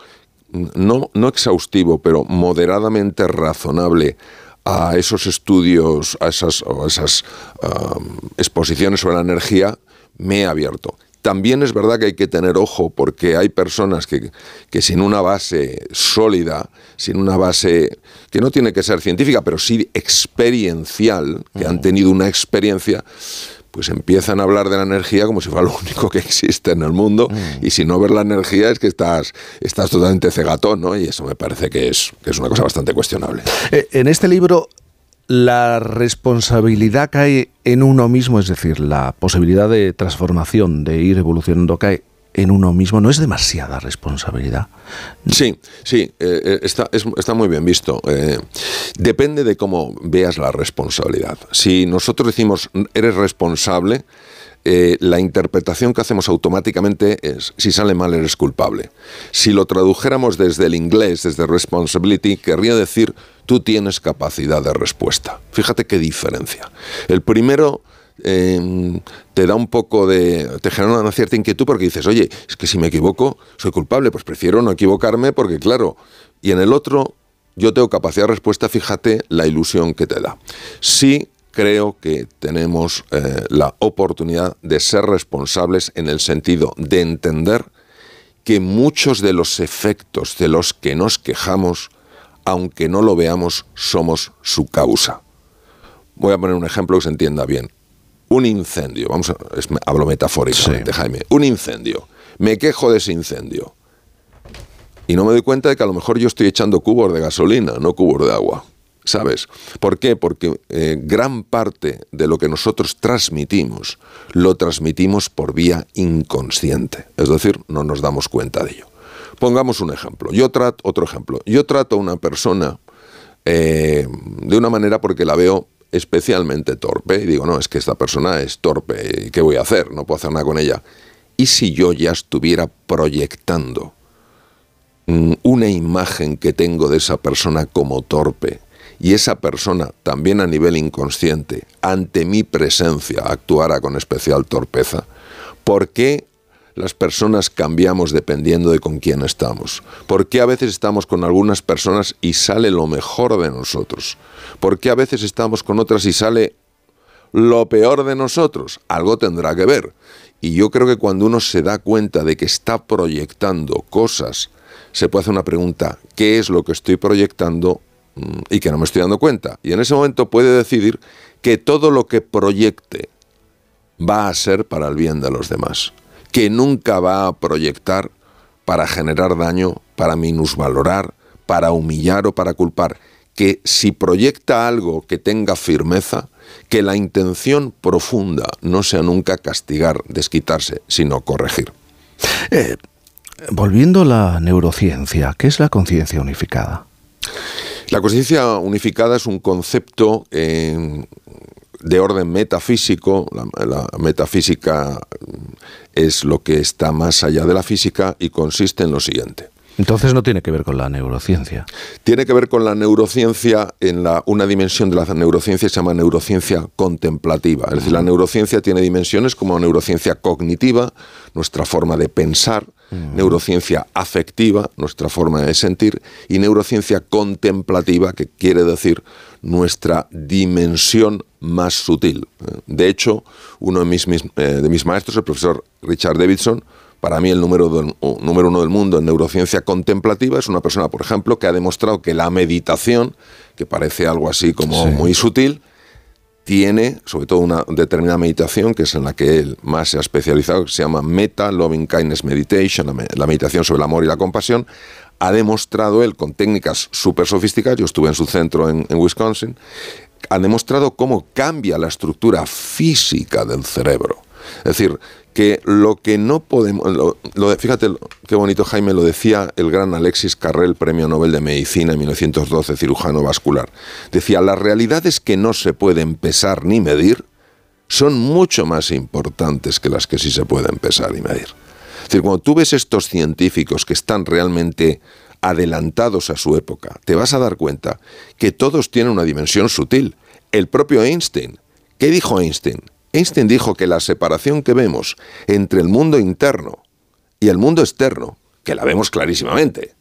[SPEAKER 15] no, no exhaustivo, pero moderadamente razonable a esos estudios, a esas, esas exposiciones sobre la energía, me he abierto. También es verdad que hay que tener ojo porque hay personas que, que, sin una base sólida, sin una base que no tiene que ser científica, pero sí experiencial, que han tenido una experiencia, pues empiezan a hablar de la energía como si fuera lo único que existe en el mundo mm. y si no ver la energía es que estás, estás totalmente cegatón, ¿no? Y eso me parece que es, que es una cosa bastante cuestionable.
[SPEAKER 1] Eh, en este libro la responsabilidad cae en uno mismo, es decir, la posibilidad de transformación, de ir evolucionando, cae en uno mismo, ¿no es demasiada responsabilidad?
[SPEAKER 15] Sí, sí, eh, eh, está, está, muy bien visto. Eh, depende de cómo veas la responsabilidad. Si nosotros decimos eres responsable, la interpretación que hacemos automáticamente es, si sale mal eres culpable. Si lo tradujéramos desde el inglés, desde responsibility, querría decir tú tienes capacidad de respuesta. Fíjate qué diferencia. El primero Em, te da un poco de. te genera una cierta inquietud porque dices, oye, es que si me equivoco, soy culpable, pues prefiero no equivocarme porque, claro, y en el otro, yo tengo capacidad de respuesta, fíjate la ilusión que te da. Sí creo que tenemos eh, la oportunidad de ser responsables en el sentido de entender que muchos de los efectos de los que nos quejamos, aunque no lo veamos, somos su causa. Voy a poner un ejemplo que se entienda bien un incendio, vamos a, hablo metafóricamente, Jaime, un incendio, me quejo de ese incendio y no me doy cuenta de que a lo mejor yo estoy echando cubos de gasolina, no cubos de agua. ¿Sabes? ¿Por qué? Porque eh, gran parte de lo que nosotros transmitimos lo transmitimos por vía inconsciente. Es decir, no nos damos cuenta de ello. Pongamos un ejemplo. Yo trato, otro ejemplo. Yo trato a una persona eh, de una manera porque la veo especialmente torpe y digo, no, es que esta persona es torpe, ¿qué voy a hacer? No puedo hacer nada con ella. ¿Y si yo ya estuviera proyectando mm, una imagen que tengo de esa persona como torpe y esa persona también a nivel inconsciente ante mi presencia actuara con especial torpeza? ¿Por qué las personas cambiamos dependiendo de con quién estamos? ¿Por qué a veces estamos con algunas personas y sale lo mejor de nosotros? ¿Por qué a veces estamos con otras y sale lo peor de nosotros? Algo tendrá que ver. Y yo creo que cuando uno se da cuenta de que está proyectando cosas, se puede hacer una pregunta, ¿qué es lo que estoy proyectando mm, y que no me estoy dando cuenta? Y en ese momento puede decidir que todo lo que proyecte va a ser para el bien de los demás, que nunca va a proyectar para generar daño, para minusvalorar, para humillar o para culpar, que si proyecta algo que tenga firmeza, que la intención profunda no sea nunca castigar, desquitarse, sino corregir.
[SPEAKER 1] Eh, volviendo a la neurociencia, ¿qué es la conciencia unificada?
[SPEAKER 15] La conciencia unificada es un concepto eh, de orden metafísico. la, metafísica es lo que está más allá de la física y consiste en lo siguiente.
[SPEAKER 1] Entonces no tiene que ver con la neurociencia.
[SPEAKER 15] Tiene que ver con la neurociencia en la, una dimensión de la neurociencia se llama neurociencia contemplativa. Es decir, la neurociencia tiene dimensiones como neurociencia cognitiva, nuestra forma de pensar, neurociencia afectiva, nuestra forma de sentir, y neurociencia contemplativa, que quiere decir nuestra dimensión más sutil. De hecho, uno de mis, eh, de mis maestros, el profesor Richard Davidson, para mí el número, número uno del mundo en neurociencia contemplativa es una persona, por ejemplo, que ha demostrado que la meditación, que parece algo así como muy sutil, tiene sobre todo una determinada meditación que es en la que él más se ha especializado, que se llama Meta Loving Kindness Meditation, la, meditación sobre el amor y la compasión, ha demostrado él con técnicas súper sofisticadas, yo estuve en su centro en, en Wisconsin, ha demostrado cómo cambia la estructura física del cerebro. Es decir, que lo que no podemos, lo, fíjate qué bonito Jaime, lo decía el gran Alexis Carrel, Premio Nobel de Medicina en 1912, cirujano vascular. Decía, las realidades que no se pueden pesar ni medir son mucho más importantes que las que sí se pueden pesar y medir. Es decir, cuando tú ves estos científicos que están realmente adelantados a su época, te vas a dar cuenta que todos tienen una dimensión sutil. El propio Einstein, ¿qué dijo Einstein? Einstein dijo que la separación que vemos entre el mundo interno y el mundo externo, que la vemos clarísimamente,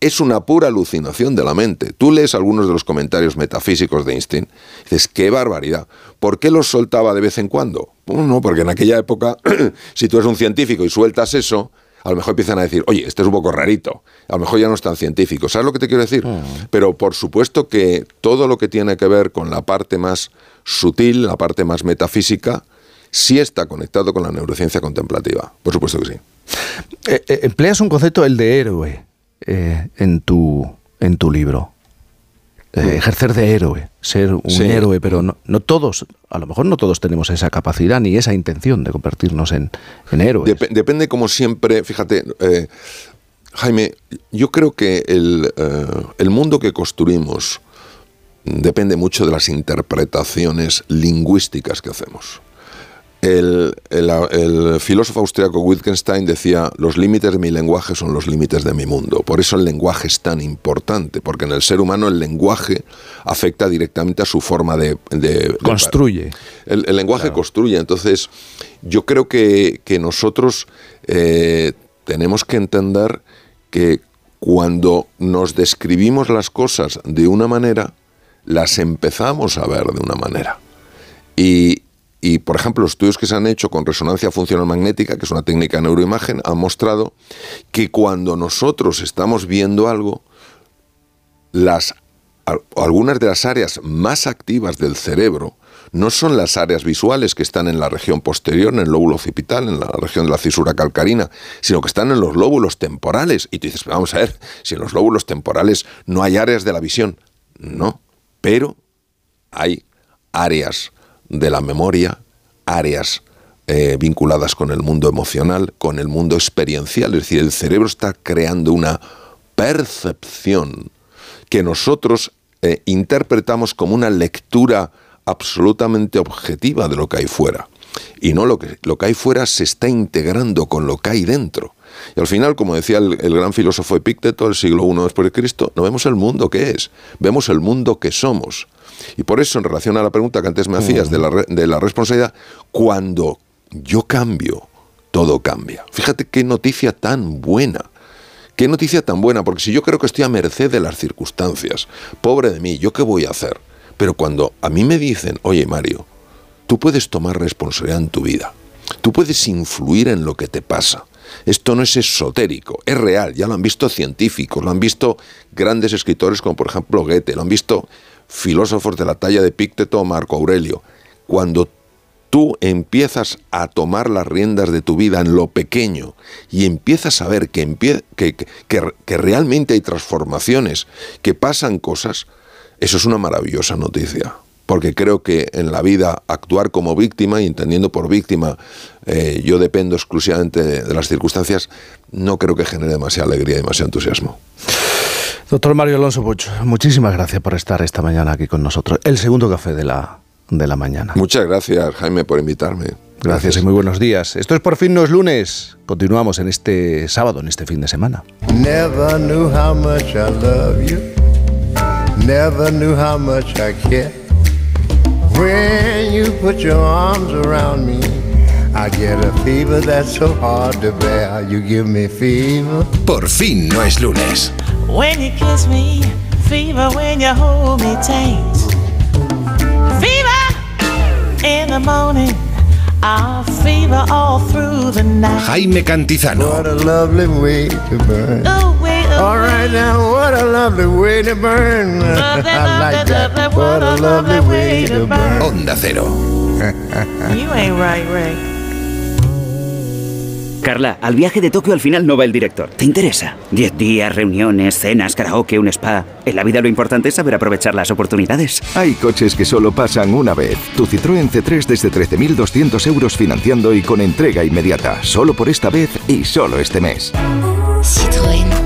[SPEAKER 15] es una pura alucinación de la mente. Tú lees algunos de los comentarios metafísicos de Einstein y dices, qué barbaridad. ¿Por qué los soltaba de vez en cuando? Bueno, no, porque en aquella época, si tú eres un científico y sueltas eso, a lo mejor empiezan a decir, oye, este es un poco rarito, a lo mejor ya no es tan científico. ¿Sabes lo que te quiero decir? Mm. Pero por supuesto que todo lo que tiene que ver con la parte más sutil, la parte más metafísica, sí está conectado con la neurociencia contemplativa. Por supuesto que sí.
[SPEAKER 1] Eh, eh, empleas un concepto, el de héroe, eh, en, tu, en tu libro. Mm. ejercer de héroe, ser un héroe, pero no, todos, a lo mejor no todos tenemos esa capacidad ni esa intención de convertirnos en, en héroes.
[SPEAKER 15] depende, como siempre, fíjate, Jaime, yo creo que el, el mundo que construimos depende mucho de las interpretaciones lingüísticas que hacemos. El, filósofo austriaco Wittgenstein decía, los límites de mi lenguaje son los límites de mi mundo. Por eso el lenguaje es tan importante, porque en el ser humano el lenguaje afecta directamente a su forma de...
[SPEAKER 1] construye.
[SPEAKER 15] el, lenguaje construye. Entonces, yo creo que, nosotros eh, tenemos que entender que cuando nos describimos las cosas de una manera, las empezamos a ver de una manera. Y, por ejemplo, los estudios que se han hecho con resonancia funcional magnética, que es una técnica de neuroimagen, han mostrado que cuando nosotros estamos viendo algo, las, algunas de las áreas más activas del cerebro no son las áreas visuales que están en la región posterior, en el lóbulo occipital, en la región de la cisura calcarina, sino que están en los lóbulos temporales. Y tú dices, vamos a ver, si en los lóbulos temporales no hay áreas de la visión. No, pero hay áreas de la memoria, áreas eh, vinculadas con el mundo emocional, con el mundo experiencial. Es decir, el cerebro está creando una percepción que nosotros eh, interpretamos como una lectura absolutamente objetiva de lo que hay fuera. Y no lo que, lo que hay fuera se está integrando con lo que hay dentro. Y al final, como decía el, gran filósofo Epicteto del siglo I después de Cristo, no vemos el mundo que es, vemos el mundo que somos. Y por eso, en relación a la pregunta que antes me hacías de la, de la responsabilidad, cuando yo cambio, todo cambia. Fíjate qué noticia tan buena. Qué noticia tan buena, porque si yo creo que estoy a merced de las circunstancias, pobre de mí, ¿yo qué voy a hacer? Pero cuando a mí me dicen, oye Mario, tú puedes tomar responsabilidad en tu vida, tú puedes influir en lo que te pasa, esto no es esotérico, es real, ya lo han visto científicos, lo han visto grandes escritores como por ejemplo Goethe, lo han visto filósofos de la talla de Pícteto o Marco Aurelio. Cuando tú empiezas a tomar las riendas de tu vida en lo pequeño y empiezas a ver que, que, realmente hay transformaciones, que pasan cosas, eso es una maravillosa noticia. Porque creo que en la vida actuar como víctima y entendiendo por víctima eh, yo dependo exclusivamente de, las circunstancias, no creo que genere demasiada alegría y demasiado entusiasmo.
[SPEAKER 1] Doctor Mario Alonso Puch, muchísimas gracias por estar esta mañana aquí con nosotros. El segundo café de la, de la mañana.
[SPEAKER 15] Muchas gracias, Jaime, por invitarme.
[SPEAKER 1] Gracias, y muy buenos días. Esto es Por fin no es lunes. Continuamos en este sábado, en este fin de semana. Never knew how much I love you. Never knew how much I care. When you put your arms around me, I get a fever that's so hard to bear. You give me fever.
[SPEAKER 16] Por fin no es lunes.
[SPEAKER 17] When you kiss me, fever when you hold me tight. Fever in the morning. I'll fever all through the night.
[SPEAKER 16] Jaime Cantizano. Onda Cero.
[SPEAKER 17] you ain't right, Ray.
[SPEAKER 18] Carla, al viaje de Tokio al final no va el director. ¿Te interesa? Diez días, reuniones, cenas, karaoke, un spa. En la vida lo importante es saber aprovechar las oportunidades.
[SPEAKER 16] Hay coches que solo pasan una vez. Tu Citroën C3 desde 13.200 euros financiando y con entrega inmediata. Solo por esta vez y solo este mes. Citroën.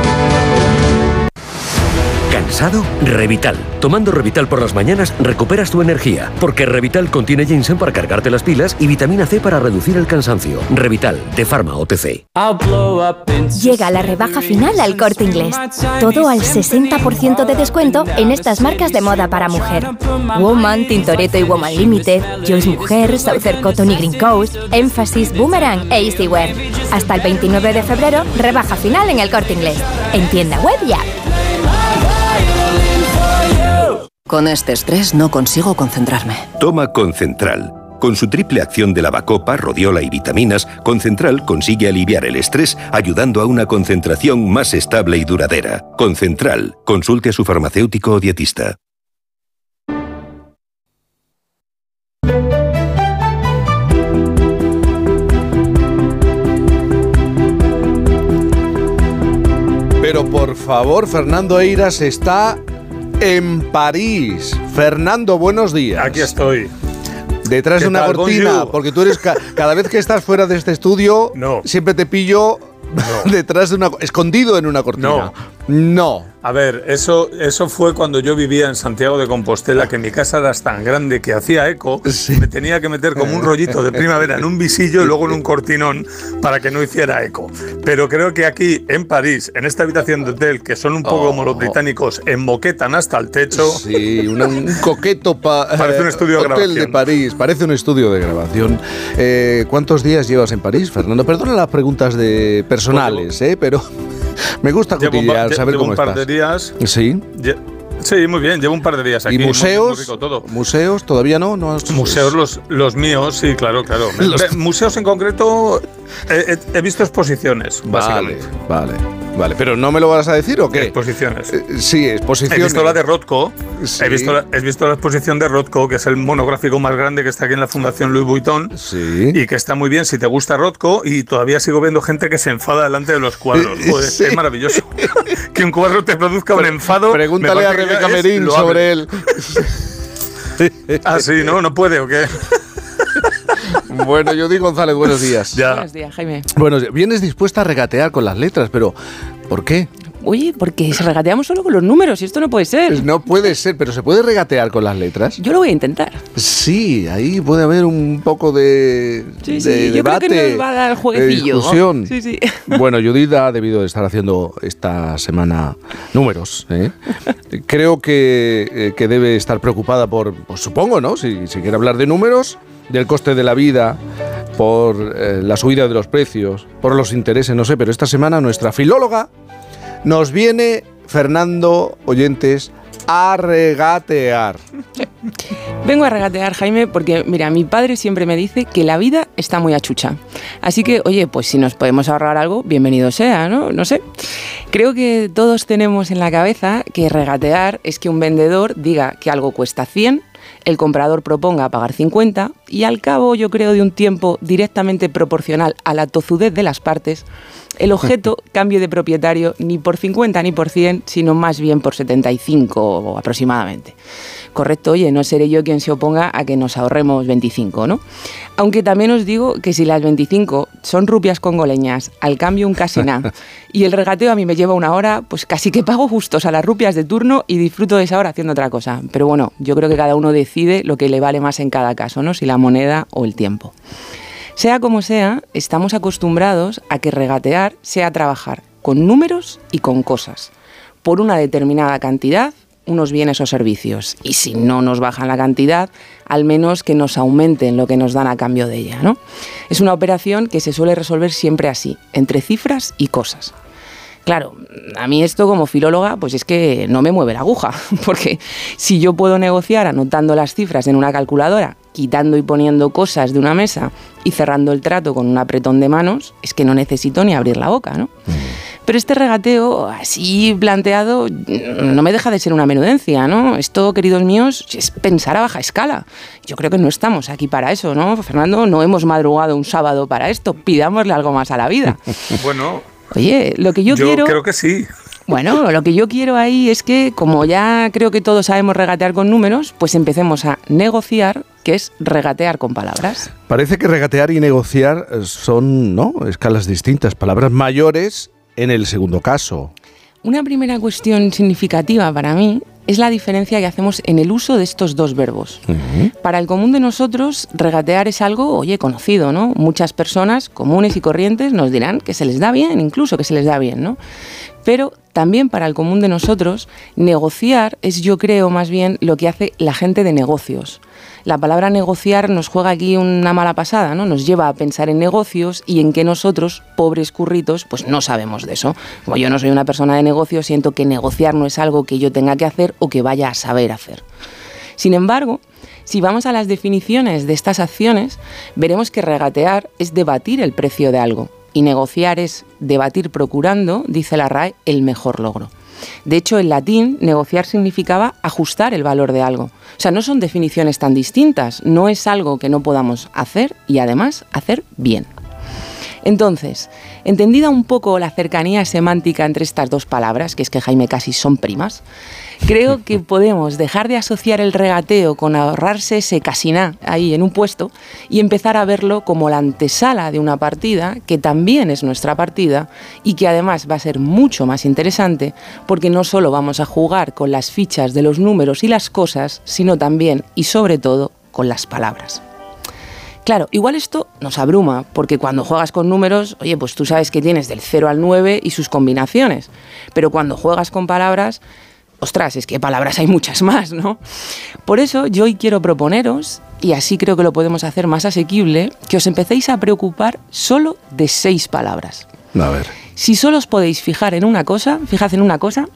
[SPEAKER 19] ¿Cansado? Revital. Tomando Revital por las mañanas recuperas tu energía, porque Revital contiene ginseng para cargarte las pilas y vitamina C para reducir el cansancio. Revital, de Pharma OTC.
[SPEAKER 20] Llega la rebaja final al corte inglés. Todo al 60% de descuento en estas marcas de moda para mujer. Woman, Tintoretto y Woman Limited, Joyce Mujer, Southern Cotton y Green Coast, Emphasis, Boomerang e Easywear. Hasta el 29 de febrero, rebaja final en el corte inglés. En tienda web ya.
[SPEAKER 8] Con este estrés no consigo concentrarme.
[SPEAKER 9] Toma Concentral. Con su triple acción de lavacopa, rodiola y vitaminas, Concentral consigue aliviar el estrés ayudando a una concentración más estable y duradera. Concentral. Consulte a su farmacéutico o dietista.
[SPEAKER 1] Pero por favor, Fernando Eiras está en París. Fernando, buenos días.
[SPEAKER 21] Aquí estoy.
[SPEAKER 1] Detrás de una cortina, porque tú eres cada vez que estás fuera de este estudio, siempre te pillo detrás de una escondido en una cortina.
[SPEAKER 21] No.
[SPEAKER 1] No.
[SPEAKER 21] A ver, eso, eso fue cuando yo vivía en Santiago de Compostela, que mi casa era tan grande que hacía eco, me tenía que meter como un rollito de primavera en un visillo y luego en un cortinón para que no hiciera eco. Pero creo que aquí, en París, en esta habitación de hotel, que son un poco como los oh. británicos, emboquetan hasta el techo.
[SPEAKER 1] Sí, un coqueto
[SPEAKER 21] parece un estudio de
[SPEAKER 1] hotel de París, parece un estudio de grabación. Eh, ¿Cuántos días llevas en París, Fernando? Perdona las preguntas de personales, ¿eh? pero me gusta cotillear, saber cómo estás
[SPEAKER 21] días.
[SPEAKER 1] Sí.
[SPEAKER 21] Sí, muy bien, llevo un par de días aquí.
[SPEAKER 1] ¿Y museos? todo. ¿Museos todavía no? no
[SPEAKER 21] Museos los, los míos, sí, claro, claro. Museos en concreto he, visto exposiciones, básicamente.
[SPEAKER 1] Vale, vale. Pero ¿no me lo vas a decir o qué?
[SPEAKER 21] Exposiciones.
[SPEAKER 1] Eh, sí, exposiciones.
[SPEAKER 21] He visto la de Rothko. He, visto la, he visto la exposición de Rothko, que es el monográfico más grande que está aquí en la Fundación Louis Vuitton.
[SPEAKER 1] Sí.
[SPEAKER 21] Y que está muy bien si te gusta Rothko. Y todavía sigo viendo gente que se enfada delante de los cuadros. Es maravilloso. que un cuadro te produzca un enfado.
[SPEAKER 1] Pregúntale a Rebeca Merín sobre él.
[SPEAKER 21] ah, sí, ¿no? ¿No puede o qué?
[SPEAKER 1] bueno, yo digo González, buenos días.
[SPEAKER 22] Buenos días, Jaime.
[SPEAKER 1] Bueno, vienes dispuesta a regatear con las letras, pero ¿por qué?
[SPEAKER 22] Oye, porque se regateamos solo con los números y esto no puede ser.
[SPEAKER 1] No puede ser, pero ¿se puede regatear con las letras?
[SPEAKER 22] Yo lo voy a intentar.
[SPEAKER 1] Sí, ahí puede haber un poco de,
[SPEAKER 22] sí, sí, yo
[SPEAKER 1] debate.
[SPEAKER 22] Creo que nos va a dar jueguecillo.
[SPEAKER 1] discusión.
[SPEAKER 22] Sí, sí.
[SPEAKER 1] Bueno, Judith ha debido de estar haciendo esta semana números. ¿eh? creo que, eh, que, debe estar preocupada por, pues supongo, ¿no? Si, si quiere hablar de números, del coste de la vida, por eh, la subida de los precios, por los intereses, no sé, pero esta semana nuestra filóloga nos viene, Fernando Oyentes, a regatear.
[SPEAKER 22] Vengo a regatear, Jaime, porque mira, mi padre siempre me dice que la vida está muy achucha. Así que, oye, pues si nos podemos ahorrar algo, bienvenido sea, ¿no? No sé. Creo que todos tenemos en la cabeza que regatear es que un vendedor diga que algo cuesta 100 el comprador proponga pagar 50 y al cabo, yo creo, de un tiempo directamente proporcional a la tozudez de las partes, el objeto cambie de propietario ni por 50 ni por 100, sino más bien por 75 aproximadamente correcto, oye, no seré yo quien se oponga a que nos ahorremos 25, ¿no? Aunque también os digo que si las 25 son rupias congoleñas, al cambio un casená, y el regateo a mí me lleva una hora, pues casi que pago justos a las rupias de turno y disfruto de esa hora haciendo otra cosa. Pero bueno, yo creo que cada uno decide lo que le vale más en cada caso, ¿no? Si la moneda o el tiempo. Sea como sea, estamos acostumbrados a que regatear sea trabajar con números y con cosas, por una determinada cantidad unos bienes o servicios. Y si no nos bajan la cantidad, al menos que nos aumenten lo que nos dan a cambio de ella. ¿no? Es una operación que se suele resolver siempre así, entre cifras y cosas. Claro, a mí esto como filóloga, pues es que no me mueve la aguja, porque si yo puedo negociar anotando las cifras en una calculadora, quitando y poniendo cosas de una mesa y cerrando el trato con un apretón de manos, es que no necesito ni abrir la boca, ¿no? Mm. Pero este regateo, así planteado, no me deja de ser una menudencia, ¿no? Esto, queridos míos, es pensar a baja escala. Yo creo que no estamos aquí para eso, ¿no? Fernando, no hemos madrugado un sábado para esto. Pidámosle algo más a la vida.
[SPEAKER 21] Bueno.
[SPEAKER 22] Oye, lo que yo,
[SPEAKER 21] yo
[SPEAKER 22] quiero...
[SPEAKER 21] creo que sí.
[SPEAKER 22] Bueno, lo que yo quiero ahí es que, como ya creo que todos sabemos regatear con números, pues empecemos a negociar, que es regatear con palabras.
[SPEAKER 1] Parece que regatear y negociar son, ¿no? Escalas distintas, palabras mayores en el segundo caso.
[SPEAKER 22] Una primera cuestión significativa para mí es la diferencia que hacemos en el uso de estos dos verbos. Para el común de nosotros, regatear es algo, oye, conocido, ¿no? Muchas personas comunes y corrientes nos dirán que se les da bien, incluso que se les da bien, ¿no? Pero también para el común de nosotros, negociar es, yo creo, más bien lo que hace la gente de negocios la palabra negociar nos juega aquí una mala pasada, ¿no? Nos lleva a pensar en negocios y en que nosotros, pobres curritos, pues no sabemos de eso. Como yo no soy una persona de negocios, siento que negociar no es algo que yo tenga que hacer o que vaya a saber hacer. Sin embargo, si vamos a las definiciones de estas acciones, veremos que regatear es debatir el precio de algo y negociar es debatir procurando, dice la RAE, el mejor logro. De hecho, en latín, negociar significaba ajustar el valor de algo. O sea, no son definiciones tan distintas, no es algo que no podamos hacer y además hacer bien. Entonces, entendida un poco la cercanía semántica entre estas dos palabras, que es que Jaime casi son primas, creo que podemos dejar de asociar el regateo con ahorrarse ese casiná ahí en un puesto y empezar a verlo como la antesala de una partida que también es nuestra partida y que además va a ser mucho más interesante porque no solo vamos a jugar con las fichas de los números y las cosas, sino también y sobre todo con las palabras. Claro, igual esto nos abruma, porque cuando juegas con números, oye, pues tú sabes que tienes del 0 al 9 y sus combinaciones, pero cuando juegas con palabras, ostras, es que palabras hay muchas más, ¿no? Por eso yo hoy quiero proponeros, y así creo que lo podemos hacer más asequible, que os empecéis a preocupar solo de seis palabras.
[SPEAKER 1] A ver.
[SPEAKER 22] Si solo os podéis fijar en una cosa, fijad en una cosa,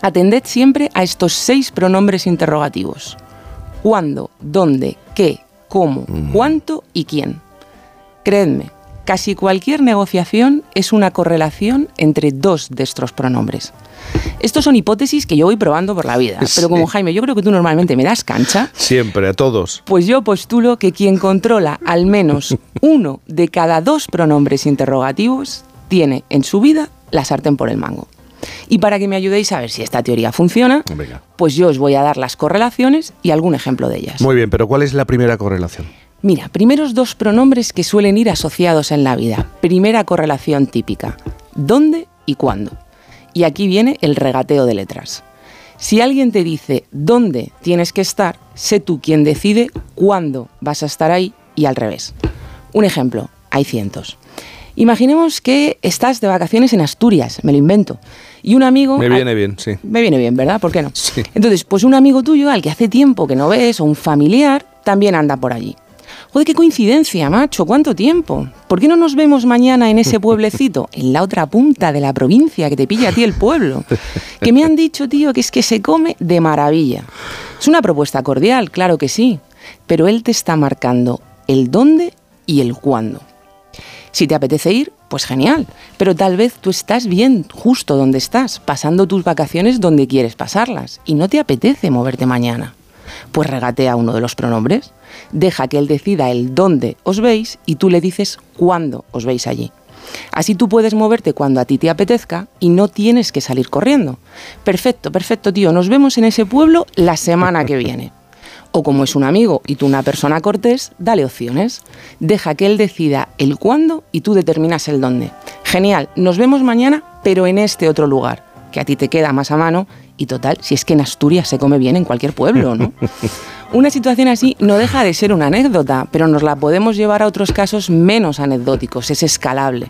[SPEAKER 22] atended siempre a estos seis pronombres interrogativos. ¿Cuándo? ¿Dónde? ¿Qué? cómo, mm. cuánto y quién. Creedme, casi cualquier negociación es una correlación entre dos de estos pronombres. Estos son hipótesis que yo voy probando por la vida, pero como Jaime, yo creo que tú normalmente me das cancha.
[SPEAKER 1] Siempre, a todos.
[SPEAKER 22] Pues yo postulo que quien controla al menos uno de cada dos pronombres interrogativos tiene en su vida la sartén por el mango. Y para que me ayudéis a ver si esta teoría funciona, pues yo os voy a dar las correlaciones y algún ejemplo de ellas.
[SPEAKER 1] Muy bien, pero ¿cuál es la primera correlación?
[SPEAKER 22] Mira, primeros dos pronombres que suelen ir asociados en la vida. Primera correlación típica. ¿Dónde y cuándo? Y aquí viene el regateo de letras. Si alguien te dice dónde tienes que estar, sé tú quien decide cuándo vas a estar ahí y al revés. Un ejemplo, hay cientos. Imaginemos que estás de vacaciones en Asturias, me lo invento, y un amigo...
[SPEAKER 1] Me viene bien, sí.
[SPEAKER 22] Me viene bien, ¿verdad? ¿Por qué no?
[SPEAKER 1] Sí.
[SPEAKER 22] Entonces, pues un amigo tuyo al que hace tiempo que no ves, o un familiar, también anda por allí. Joder, qué coincidencia, macho, ¿cuánto tiempo? ¿Por qué no nos vemos mañana en ese pueblecito, en la otra punta de la provincia que te pilla a ti el pueblo? Que me han dicho, tío, que es que se come de maravilla. Es una propuesta cordial, claro que sí, pero él te está marcando el dónde y el cuándo. Si te apetece ir, pues genial, pero tal vez tú estás bien justo donde estás, pasando tus vacaciones donde quieres pasarlas, y no te apetece moverte mañana. Pues regatea uno de los pronombres, deja que él decida el dónde os veis y tú le dices cuándo os veis allí. Así tú puedes moverte cuando a ti te apetezca y no tienes que salir corriendo. Perfecto, perfecto, tío, nos vemos en ese pueblo la semana que viene. O como es un amigo y tú una persona cortés, dale opciones. Deja que él decida el cuándo y tú determinas el dónde. Genial, nos vemos mañana, pero en este otro lugar, que a ti te queda más a mano y total, si es que en Asturias se come bien en cualquier pueblo, ¿no? Una situación así no deja de ser una anécdota, pero nos la podemos llevar a otros casos menos anecdóticos, es escalable.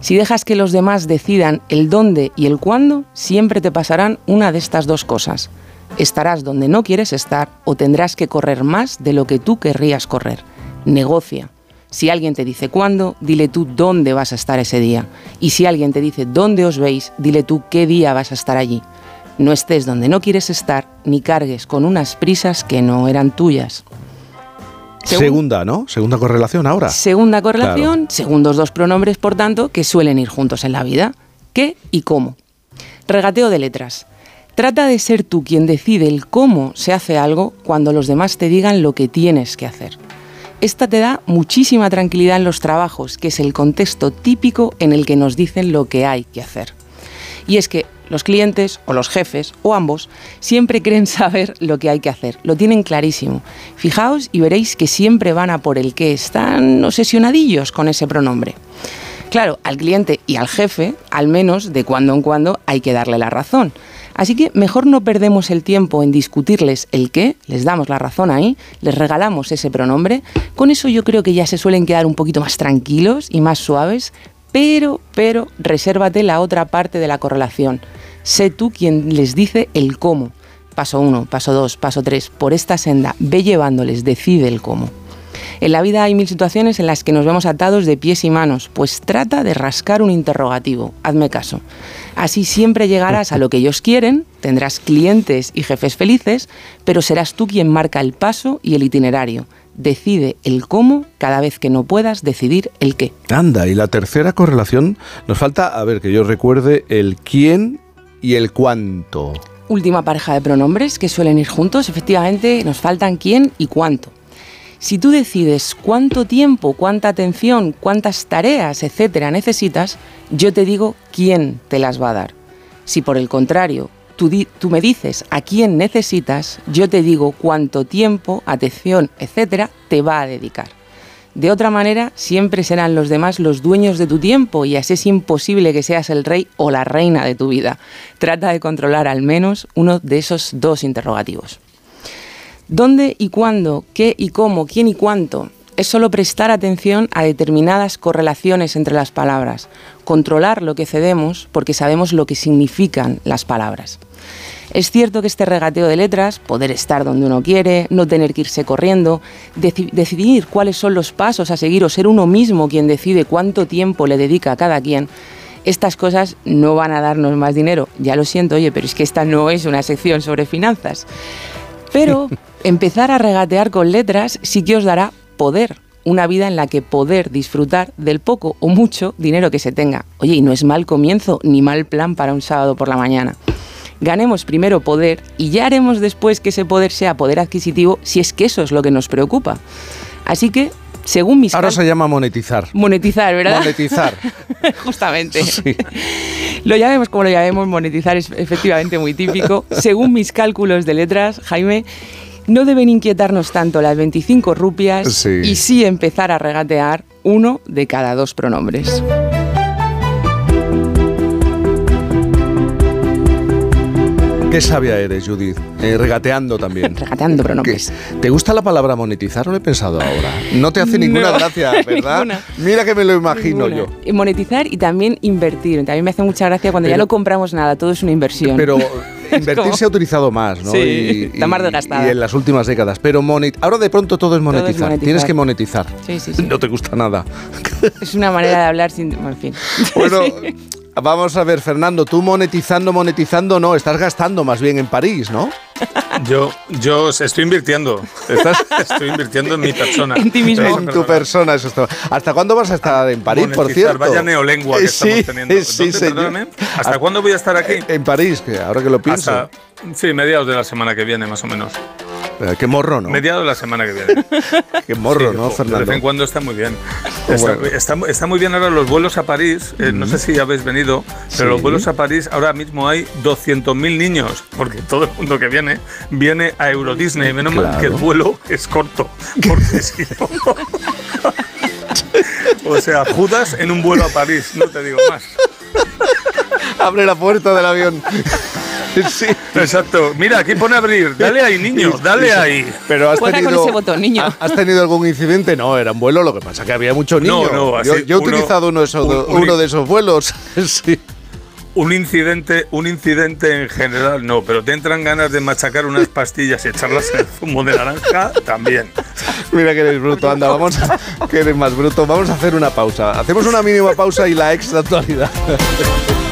[SPEAKER 22] Si dejas que los demás decidan el dónde y el cuándo, siempre te pasarán una de estas dos cosas estarás donde no quieres estar o tendrás que correr más de lo que tú querrías correr. Negocia. Si alguien te dice cuándo, dile tú dónde vas a estar ese día. Y si alguien te dice dónde os veis, dile tú qué día vas a estar allí. No estés donde no quieres estar, ni cargues con unas prisas que no eran tuyas.
[SPEAKER 1] Segunda, ¿no? Segunda correlación ahora.
[SPEAKER 22] Segunda correlación, segundos dos pronombres, por tanto, que suelen ir juntos en la vida. ¿Qué y cómo? Regateo de letras. Trata de ser tú quien decide el cómo se hace algo cuando los demás te digan lo que tienes que hacer. Esta te da muchísima tranquilidad en los trabajos, que es el contexto típico en el que nos dicen lo que hay que hacer. Y es que los clientes o los jefes o ambos siempre creen saber lo que hay que hacer, lo tienen clarísimo. Fijaos y veréis que siempre van a por el que están obsesionadillos con ese pronombre. Claro, al cliente y al jefe, al menos de cuando en cuando, hay que darle la razón. Así que mejor no perdemos el tiempo en discutirles el qué, les damos la razón ahí, les regalamos ese pronombre. Con eso yo creo que ya se suelen quedar un poquito más tranquilos y más suaves, pero, pero, resérvate la otra parte de la correlación. Sé tú quien les dice el cómo. Paso uno, paso dos, paso tres. Por esta senda, ve llevándoles, decide el cómo. En la vida hay mil situaciones en las que nos vemos atados de pies y manos, pues trata de rascar un interrogativo, hazme caso. Así siempre llegarás a lo que ellos quieren, tendrás clientes y jefes felices, pero serás tú quien marca el paso y el itinerario. Decide el cómo cada vez que no puedas decidir el qué.
[SPEAKER 1] Anda, y la tercera correlación, nos falta, a ver, que yo recuerde el quién y el cuánto.
[SPEAKER 22] Última pareja de pronombres que suelen ir juntos, efectivamente nos faltan quién y cuánto. Si tú decides cuánto tiempo, cuánta atención, cuántas tareas, etcétera, necesitas, yo te digo quién te las va a dar. Si por el contrario tú, me dices a quién necesitas, yo te digo cuánto tiempo, atención, etcétera, te va a dedicar. De otra manera, siempre serán los demás los dueños de tu tiempo y así es imposible que seas el rey o la reina de tu vida. Trata de controlar al menos uno de esos dos interrogativos. ¿Dónde y cuándo? ¿Qué y cómo? ¿Quién y cuánto? Es solo prestar atención a determinadas correlaciones entre las palabras, controlar lo que cedemos porque sabemos lo que significan las palabras. Es cierto que este regateo de letras, poder estar donde uno quiere, no tener que irse corriendo, decidir cuáles son los pasos a seguir o ser uno mismo quien decide cuánto tiempo le dedica a cada quien, estas cosas no van a darnos más dinero. Ya lo siento, oye, pero es que esta no es una sección sobre finanzas. Pero empezar a regatear con letras sí que os dará poder, una vida en la que poder disfrutar del poco o mucho dinero que se tenga. Oye, y no es mal comienzo ni mal plan para un sábado por la mañana. Ganemos primero poder y ya haremos después que ese poder sea poder adquisitivo si es que eso es lo que nos preocupa. Así que según mis
[SPEAKER 1] Ahora se llama monetizar.
[SPEAKER 22] Monetizar, ¿verdad?
[SPEAKER 1] Monetizar.
[SPEAKER 22] Justamente. Lo llamemos como lo llamemos, monetizar es efectivamente muy típico. Según mis cálculos de letras, Jaime, no deben inquietarnos tanto las 25 rupias y sí empezar a regatear uno de cada dos pronombres.
[SPEAKER 1] Qué sabia eres, Judith. Eh, regateando también.
[SPEAKER 22] regateando pronombres.
[SPEAKER 1] ¿Te gusta la palabra monetizar? No lo he pensado ahora. No te hace ninguna gracia, ¿verdad? Mira que me lo imagino yo.
[SPEAKER 22] monetizar y también invertir. También me hace mucha gracia cuando ya no compramos nada, todo es una inversión.
[SPEAKER 1] Pero invertir se ha utilizado más, ¿no?
[SPEAKER 22] Sí, está más desgastado.
[SPEAKER 1] Y en las últimas décadas. Pero ahora de pronto todo es, monetizar. Tienes que monetizar.
[SPEAKER 22] Sí, sí, sí.
[SPEAKER 1] No te gusta nada.
[SPEAKER 22] Es una manera de hablar sin... En fin.
[SPEAKER 1] Bueno... Vamos a ver, Fernando, tú monetizando, monetizando, no, estás gastando más bien en París, ¿no?
[SPEAKER 21] Yo, yo estoy invirtiendo. Estoy invirtiendo en mi persona.
[SPEAKER 22] En ti mismo.
[SPEAKER 1] En tu persona, eso está. ¿Hasta cuándo vas a estar en París, por cierto?
[SPEAKER 21] Vaya neolengua que
[SPEAKER 1] Sí,
[SPEAKER 21] estamos teniendo.
[SPEAKER 1] sí,
[SPEAKER 21] ¿Dónde,
[SPEAKER 1] señor.
[SPEAKER 21] perdóname? ¿Hasta cuándo voy a estar aquí?
[SPEAKER 1] En París, que ahora que lo pienso.
[SPEAKER 21] Hasta, sí, mediados de la semana que viene, más o menos.
[SPEAKER 1] Eh, Qué morro, ¿no?
[SPEAKER 21] Mediados de la semana que viene.
[SPEAKER 1] Qué morro,
[SPEAKER 21] Sí,
[SPEAKER 1] ¿no,
[SPEAKER 21] jo, De
[SPEAKER 1] Fernando?
[SPEAKER 21] vez en cuando está muy bien. Está,
[SPEAKER 1] Bueno.
[SPEAKER 21] está- está muy bien ahora los vuelos a París. eh, No sé si habéis venido, pero
[SPEAKER 1] Sí.
[SPEAKER 21] los vuelos a París ahora mismo hay 200.000 niños, porque todo el mundo que viene viene a Euro Disney. Menos mal que el
[SPEAKER 1] Claro.
[SPEAKER 21] vuelo es corto, porque si no. o sea, Judas en un vuelo a París, no te digo más.
[SPEAKER 1] Abre la puerta del avión. Sí.
[SPEAKER 21] Exacto. Mira, aquí pone abrir. Dale ahí, niño, dale ahí.
[SPEAKER 1] Pero has tenido,
[SPEAKER 22] con ese botón, niño.
[SPEAKER 1] ¿ha- ¿Has tenido algún incidente? No, era un vuelo, lo que pasa que había muchos
[SPEAKER 21] No,
[SPEAKER 1] niños.
[SPEAKER 21] no,
[SPEAKER 1] yo,
[SPEAKER 21] así,
[SPEAKER 1] yo he
[SPEAKER 21] uno-
[SPEAKER 1] utilizado uno de esos,
[SPEAKER 21] un- un-
[SPEAKER 1] uno de esos vuelos. sí.
[SPEAKER 21] Un incidente, un incidente en general no, pero te entran ganas de machacar unas pastillas y echarlas en el zumo de naranja también.
[SPEAKER 1] Mira que eres bruto, anda, vamos a, que eres más bruto. Vamos a hacer una pausa. Hacemos una mínima pausa y la extra actualidad.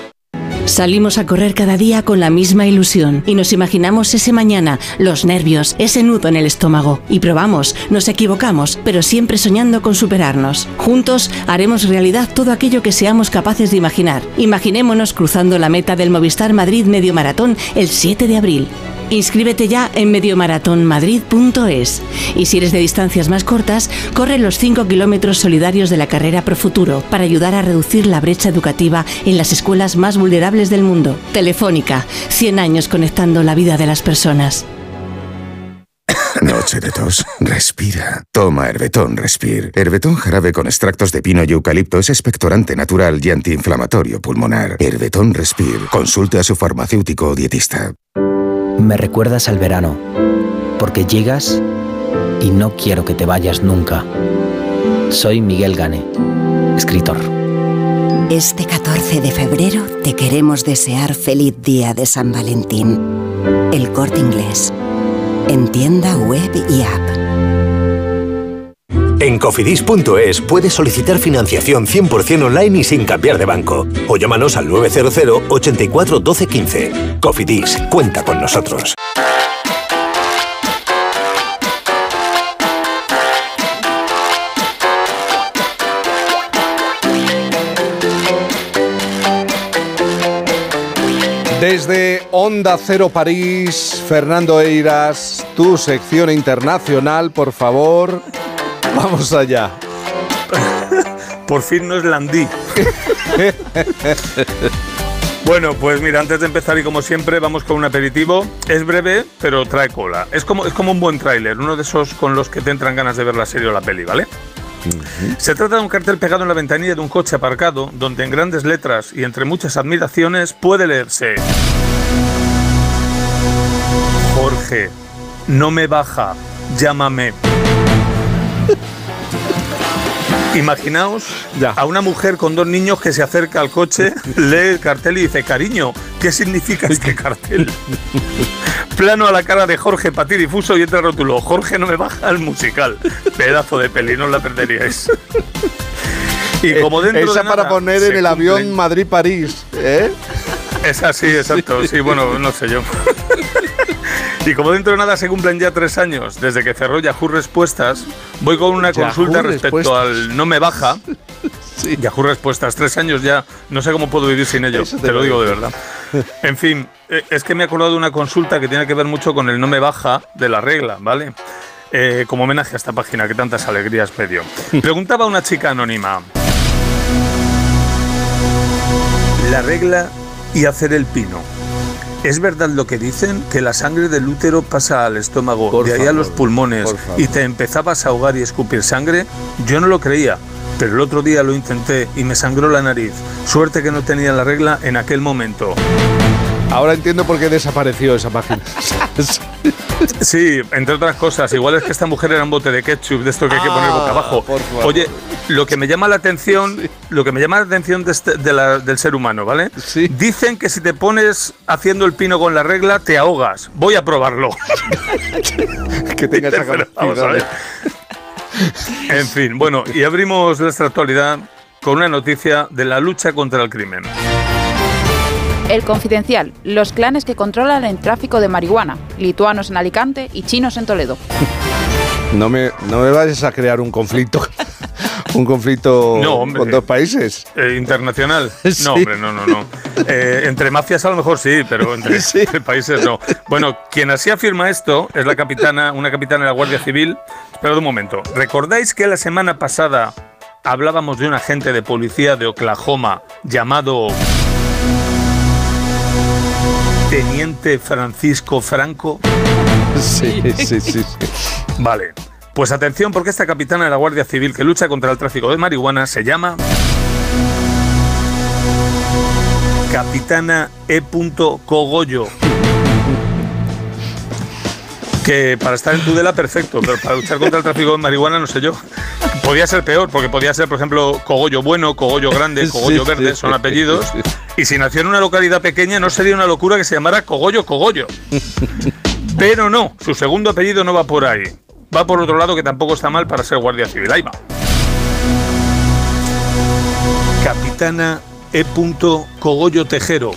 [SPEAKER 23] Salimos a correr cada día con la misma ilusión y nos imaginamos ese mañana, los nervios, ese nudo en el estómago. Y probamos, nos equivocamos, pero siempre soñando con superarnos. Juntos haremos realidad todo aquello que seamos capaces de imaginar. Imaginémonos cruzando la meta del Movistar Madrid Medio Maratón el 7 de abril. Inscríbete ya en mediomaratonmadrid.es. Y si eres de distancias más cortas, corre los 5 kilómetros solidarios de la carrera Pro Futuro para ayudar a reducir la brecha educativa en las escuelas más vulnerables del mundo. Telefónica, 100 años conectando la vida de las personas.
[SPEAKER 24] Noche de tos. Respira. Toma Herbetón Respir. Herbetón jarabe con extractos de pino y eucalipto es expectorante natural y antiinflamatorio pulmonar. Herbetón Respir. Consulte a su farmacéutico o dietista.
[SPEAKER 25] Me recuerdas al verano, porque llegas y no quiero que te vayas nunca. Soy Miguel Gane, escritor.
[SPEAKER 8] Este 14 de febrero te queremos desear feliz día de San Valentín. El corte inglés. En tienda web y app.
[SPEAKER 26] En cofidis.es puedes solicitar financiación 100% online y sin cambiar de banco. O llámanos al 900 84 12 15. Cofidis, cuenta con nosotros.
[SPEAKER 1] Desde Onda Cero París, Fernando Eiras, tu sección internacional, por favor. Vamos allá.
[SPEAKER 21] Por fin no es Landí. Bueno, pues mira, antes de empezar y como siempre, vamos con un aperitivo. Es breve, pero trae cola. Es como, es como un buen tráiler, uno de esos con los que te entran ganas de ver la serie o la peli, ¿vale? Se trata de un cartel pegado en la ventanilla de un coche aparcado, donde en grandes letras y entre muchas admiraciones puede leerse... Jorge, no me baja, llámame. Imaginaos a una mujer con dos niños que se acerca al coche, lee el cartel y dice, cariño, ¿qué significa este cartel? Plano a la cara de Jorge Patí difuso y entra el rótulo, Jorge no me baja el musical. Pedazo de peli, no os la perderíais. Y como dentro
[SPEAKER 1] Eh, Esa
[SPEAKER 21] de
[SPEAKER 1] para
[SPEAKER 21] nada
[SPEAKER 1] poner
[SPEAKER 21] se
[SPEAKER 1] en el avión Madrid-París, ¿eh?
[SPEAKER 21] Es así, exacto. Sí, bueno, no sé yo. Y como dentro de nada se cumplen ya tres años desde que cerró Yahoo Respuestas, voy con una
[SPEAKER 1] Yahoo
[SPEAKER 21] consulta respecto
[SPEAKER 1] Respuestas.
[SPEAKER 21] al no me baja. Yahoo Respuestas, tres años ya, no sé cómo puedo vivir sin ello,
[SPEAKER 1] te
[SPEAKER 21] te, lo digo de verdad. En fin, eh, es que me he acordado de una consulta que tiene que ver mucho con el no me baja de la regla, ¿vale? Eh, como homenaje a esta página que tantas alegrías me dio. Preguntaba una chica anónima. La regla y hacer el pino. ¿Es verdad lo que dicen? Que la sangre del útero pasa al estómago, de ahí a los pulmones, y te empezabas a ahogar y escupir sangre. Yo no lo creía, pero el otro día lo intenté y me sangró la nariz. Suerte que no tenía la regla en aquel momento.
[SPEAKER 1] Ahora entiendo por qué desapareció esa página.
[SPEAKER 21] Sí, entre otras cosas. Igual es que esta mujer era un bote de ketchup, de esto que hay que poner boca
[SPEAKER 1] Ah,
[SPEAKER 21] abajo.
[SPEAKER 1] por favor.
[SPEAKER 21] Oye, lo que me llama la atención, lo que me llama la atención de este- de la- del ser humano, ¿vale? Dicen que si te pones haciendo el pino con la regla, te ahogas. Voy a probarlo.
[SPEAKER 1] que tenga esa capacidad.
[SPEAKER 21] ver. En fin, bueno, y abrimos nuestra actualidad con una noticia de la lucha contra el crimen.
[SPEAKER 27] El Confidencial, los clanes que controlan el tráfico de marihuana, lituanos en Alicante y chinos en Toledo.
[SPEAKER 1] No me, no me vayas a crear un conflicto. un conflicto
[SPEAKER 21] No, hombre.
[SPEAKER 1] con dos países.
[SPEAKER 21] Eh, internacional.
[SPEAKER 1] Sí.
[SPEAKER 21] No, hombre, no, no, no. Eh, entre mafias a lo mejor sí, pero entre, entre países no. Bueno, quien así afirma esto es la capitana, una capitana de la Guardia Civil. Esperad un momento. ¿Recordáis que la semana pasada hablábamos de un agente de policía de Oklahoma llamado Teniente Francisco Franco?
[SPEAKER 1] Sí, sí, sí. sí.
[SPEAKER 21] Vale. Pues atención porque esta capitana de la Guardia Civil que lucha contra el tráfico de marihuana se llama Capitana E. Cogollo. Que para estar en Tudela perfecto, pero para luchar contra el tráfico de marihuana no sé yo. Podía ser peor, porque podía ser, por ejemplo, Cogollo Bueno, Cogollo Grande, Cogollo
[SPEAKER 1] Sí,
[SPEAKER 21] Verde,
[SPEAKER 1] sí.
[SPEAKER 21] son apellidos. Y si nació en una localidad pequeña no sería una locura que se llamara Cogollo Cogollo. Pero no, su segundo apellido no va por ahí. Va por otro lado que tampoco está mal para ser guardia civil. Ahí va. Capitana E. Cogollo Tejero.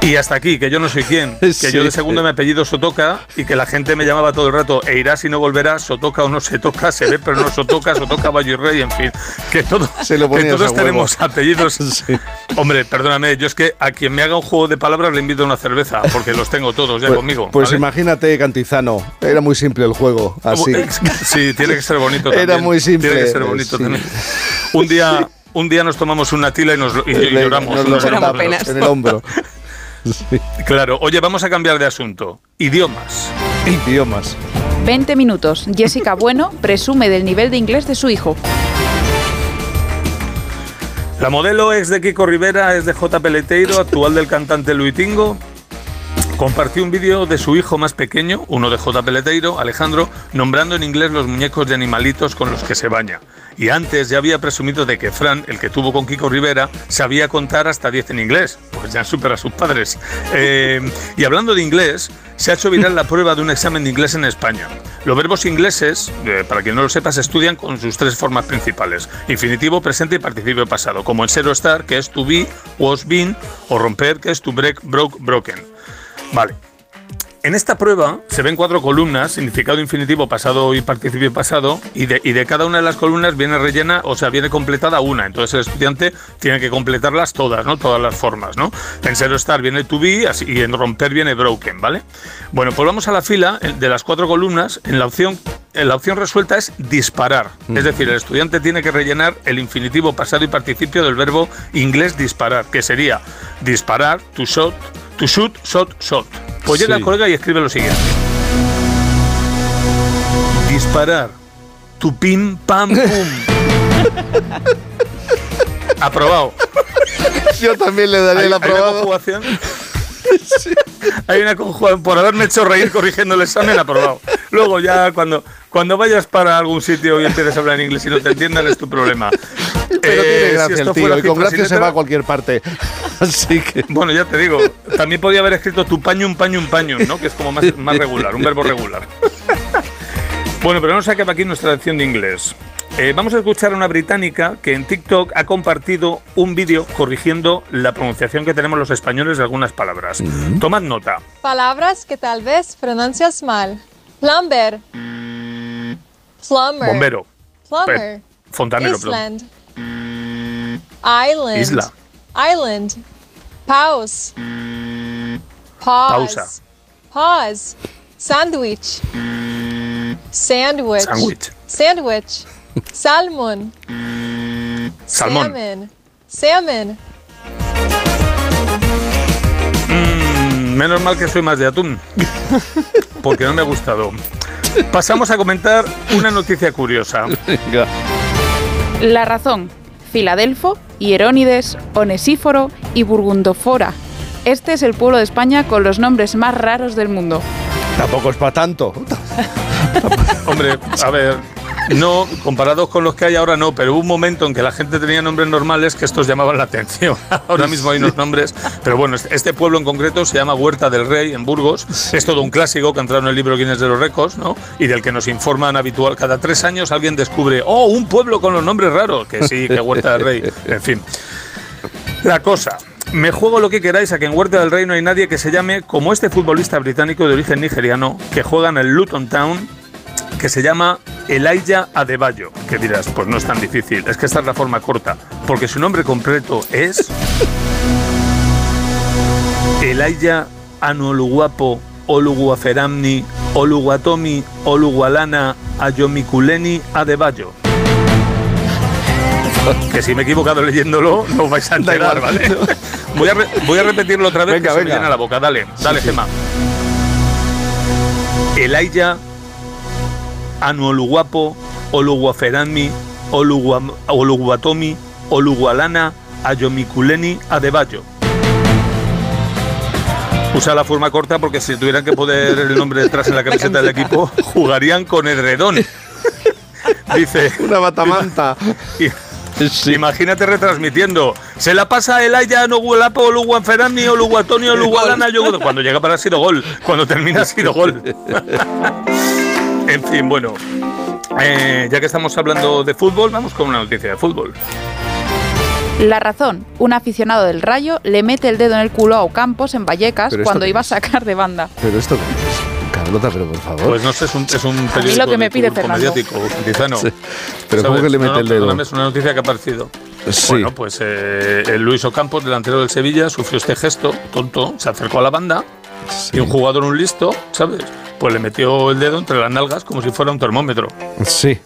[SPEAKER 21] Y hasta aquí, que yo no soy quién, que
[SPEAKER 1] Sí.
[SPEAKER 21] yo de segundo me apellido Sotoca y que la gente me llamaba todo el rato, e irá si no volverá, Sotoca o no se toca, se ve pero no Sotoca, Sotoca Valle Rey, en fin, que, todo,
[SPEAKER 1] Se lo
[SPEAKER 21] que todos tenemos apellidos. Hombre, perdóname, yo es que a quien me haga un juego de palabras le invito a una cerveza, porque los tengo todos ya
[SPEAKER 1] Pues,
[SPEAKER 21] conmigo.
[SPEAKER 1] pues
[SPEAKER 21] ¿vale?
[SPEAKER 1] imagínate, Cantizano. Era muy simple el juego. Así.
[SPEAKER 21] Sí, tiene que ser bonito
[SPEAKER 1] Era
[SPEAKER 21] también.
[SPEAKER 1] muy simple,
[SPEAKER 21] Tiene que ser bonito
[SPEAKER 1] sí.
[SPEAKER 21] también. Un día, un día nos tomamos una tila y, nos, y
[SPEAKER 1] Le-
[SPEAKER 21] lloramos.
[SPEAKER 1] nos lo cortamos
[SPEAKER 21] otros.
[SPEAKER 1] en el hombro.
[SPEAKER 21] Claro, oye, vamos a cambiar de asunto. Idiomas.
[SPEAKER 1] Idiomas.
[SPEAKER 27] 20 minutos. Jessica Bueno presume del nivel de inglés de su hijo.
[SPEAKER 21] La modelo ex de Kiko Rivera es de J. Peleteiro, actual del cantante Luitingo. Compartió un vídeo de su hijo más pequeño, uno de J. Peleteiro, Alejandro, nombrando en inglés los muñecos de animalitos con los que se baña. Y antes ya había presumido de que Fran, el que tuvo con Kiko Rivera, sabía contar hasta 10 en inglés. Pues ya supera a sus padres. Eh, y hablando de inglés, se ha hecho viral la prueba de un examen de inglés en España. Los verbos ingleses, eh, para quien no lo sepa, se estudian con sus tres formas principales: infinitivo, presente y participio pasado, como en zero estar, que es to be, was been, o romper, que es to break, broke, broken. Vale. En esta prueba se ven cuatro columnas, significado infinitivo, pasado y participio pasado, y de, y de cada una de las columnas viene rellena, o sea, viene completada una. Entonces el estudiante tiene que completarlas todas, ¿no? Todas las formas, ¿no? En zero estar viene to be así, y en romper viene broken, ¿vale? Bueno, pues vamos a la fila en- de las cuatro columnas. En la opción, la opción resuelta es disparar. Es decir, el estudiante tiene que rellenar el infinitivo pasado y participio del verbo inglés disparar, que sería disparar, to shot, to shoot, shot, shot. Pues llega
[SPEAKER 1] Sí.
[SPEAKER 21] el colega y escribe lo siguiente. Disparar. Tu pim pam pum. Aprobado.
[SPEAKER 1] Yo también le daría el
[SPEAKER 21] hay una
[SPEAKER 1] aprobado.
[SPEAKER 21] conjugación. Hay una conjugación. Por haberme hecho reír corrigiendo el examen, aprobado. Luego ya cuando, cuando vayas para algún sitio y empieces a hablar en inglés y no te entiendan, es tu problema.
[SPEAKER 1] Pero
[SPEAKER 21] Eh,
[SPEAKER 1] tiene gracia el tío. Y con gracia se va a cualquier parte. Así que.
[SPEAKER 21] Bueno, ya te digo, también podía haber escrito tu paño, un paño, un paño, ¿no? Que es como más, más regular, un verbo regular. Bueno, pero no se acaba aquí nuestra lección de inglés. Eh, vamos a escuchar a una británica que en TikTok ha compartido un vídeo corrigiendo la pronunciación que tenemos los españoles de algunas palabras. Tomad nota.
[SPEAKER 28] Palabras que tal vez pronuncias mal. Plumber. Plumber.
[SPEAKER 21] Bombero.
[SPEAKER 28] Plumber.
[SPEAKER 21] Fontanero.
[SPEAKER 28] Island. Island.
[SPEAKER 21] Isla.
[SPEAKER 28] Island. Pause. Pause.
[SPEAKER 21] Pausa.
[SPEAKER 28] Pause. Sandwich. Sandwich.
[SPEAKER 21] Sandwich.
[SPEAKER 28] Sandwich. Salmon.
[SPEAKER 21] Salmón.
[SPEAKER 28] Salmon. Salmon.
[SPEAKER 21] Menos mal que soy más de atún, porque no me ha gustado. Pasamos a comentar una noticia curiosa.
[SPEAKER 27] La razón. Filadelfo, Hierónides, Onesíforo y Burgundofora. Este es el pueblo de España con los nombres más raros del mundo.
[SPEAKER 1] Tampoco es para tanto.
[SPEAKER 21] Hombre, a ver, no, comparados con los que hay ahora no, pero hubo un momento en que la gente tenía nombres normales que estos llamaban la atención. Ahora mismo hay unos nombres, pero bueno, este- este pueblo en concreto se llama Huerta del Rey, en Burgos. Es todo un clásico que ha entrado en el libro Guinness de los Récords, ¿no? Y del que nos informan habitual. Cada tres años alguien descubre, oh, un pueblo con los nombres raros. Que sí, que Huerta del Rey. En fin. La cosa. Me juego lo que queráis a que en Huerta del Rey no hay nadie que se llame como este futbolista británico de origen nigeriano que juega en el Luton Town que se llama Elijah Adebayo. Que dirás, pues no es tan difícil, es que esta es la forma corta, porque su nombre completo es Elijah Anoluguapo Oluguaferamni Oluguatomi Olugualana Ayomikuleni Adebayo. Que si me he equivocado leyéndolo, no vais a enterar. ¿vale? Voy a, voy a repetirlo otra vez
[SPEAKER 1] Venga,
[SPEAKER 21] que se me llena la boca. Dale, dale,
[SPEAKER 1] Sí, sí.
[SPEAKER 21] Gemma. Anuoluguapo, Oluguaferanmi, Oluguatomi, Olugualana, Ayomikuleni, Adebayo. Usa la forma corta porque si tuvieran que poner el nombre detrás en la camiseta del equipo, jugarían con edredón. Dice.
[SPEAKER 1] Una batamanta.
[SPEAKER 21] Imagínate retransmitiendo. Se la pasa a Elaya, Noguelapo, Oluguanferani, Oluguatoni, Olugualana, yo cuando llega para ha sido gol. Cuando termina ha sido gol. en fin, bueno. eh, ya que estamos hablando de fútbol, vamos con una noticia de fútbol.
[SPEAKER 27] La razón. Un aficionado del Rayo le mete el dedo en el culo a Ocampos en Vallecas
[SPEAKER 1] ¿Pero esto
[SPEAKER 27] cuando iba a sacar de banda.
[SPEAKER 1] Pero esto qué es? Carlota, pero por favor.
[SPEAKER 21] Pues no sé, es un, es un periódico
[SPEAKER 27] lo que me
[SPEAKER 21] de
[SPEAKER 27] pide
[SPEAKER 21] turco
[SPEAKER 27] Fernando.
[SPEAKER 21] mediático, quizá no.
[SPEAKER 1] Sí. Pero ¿cómo que le mete
[SPEAKER 21] no,
[SPEAKER 1] el dedo?
[SPEAKER 21] es una noticia que ha aparecido.
[SPEAKER 1] Sí.
[SPEAKER 21] Bueno, pues eh, el Luis Ocampos, delantero del Sevilla, sufrió este gesto tonto, se acercó a la banda y un jugador, un listo, ¿sabes? Pues le metió el dedo entre las nalgas como si fuera un termómetro.
[SPEAKER 1] Sí.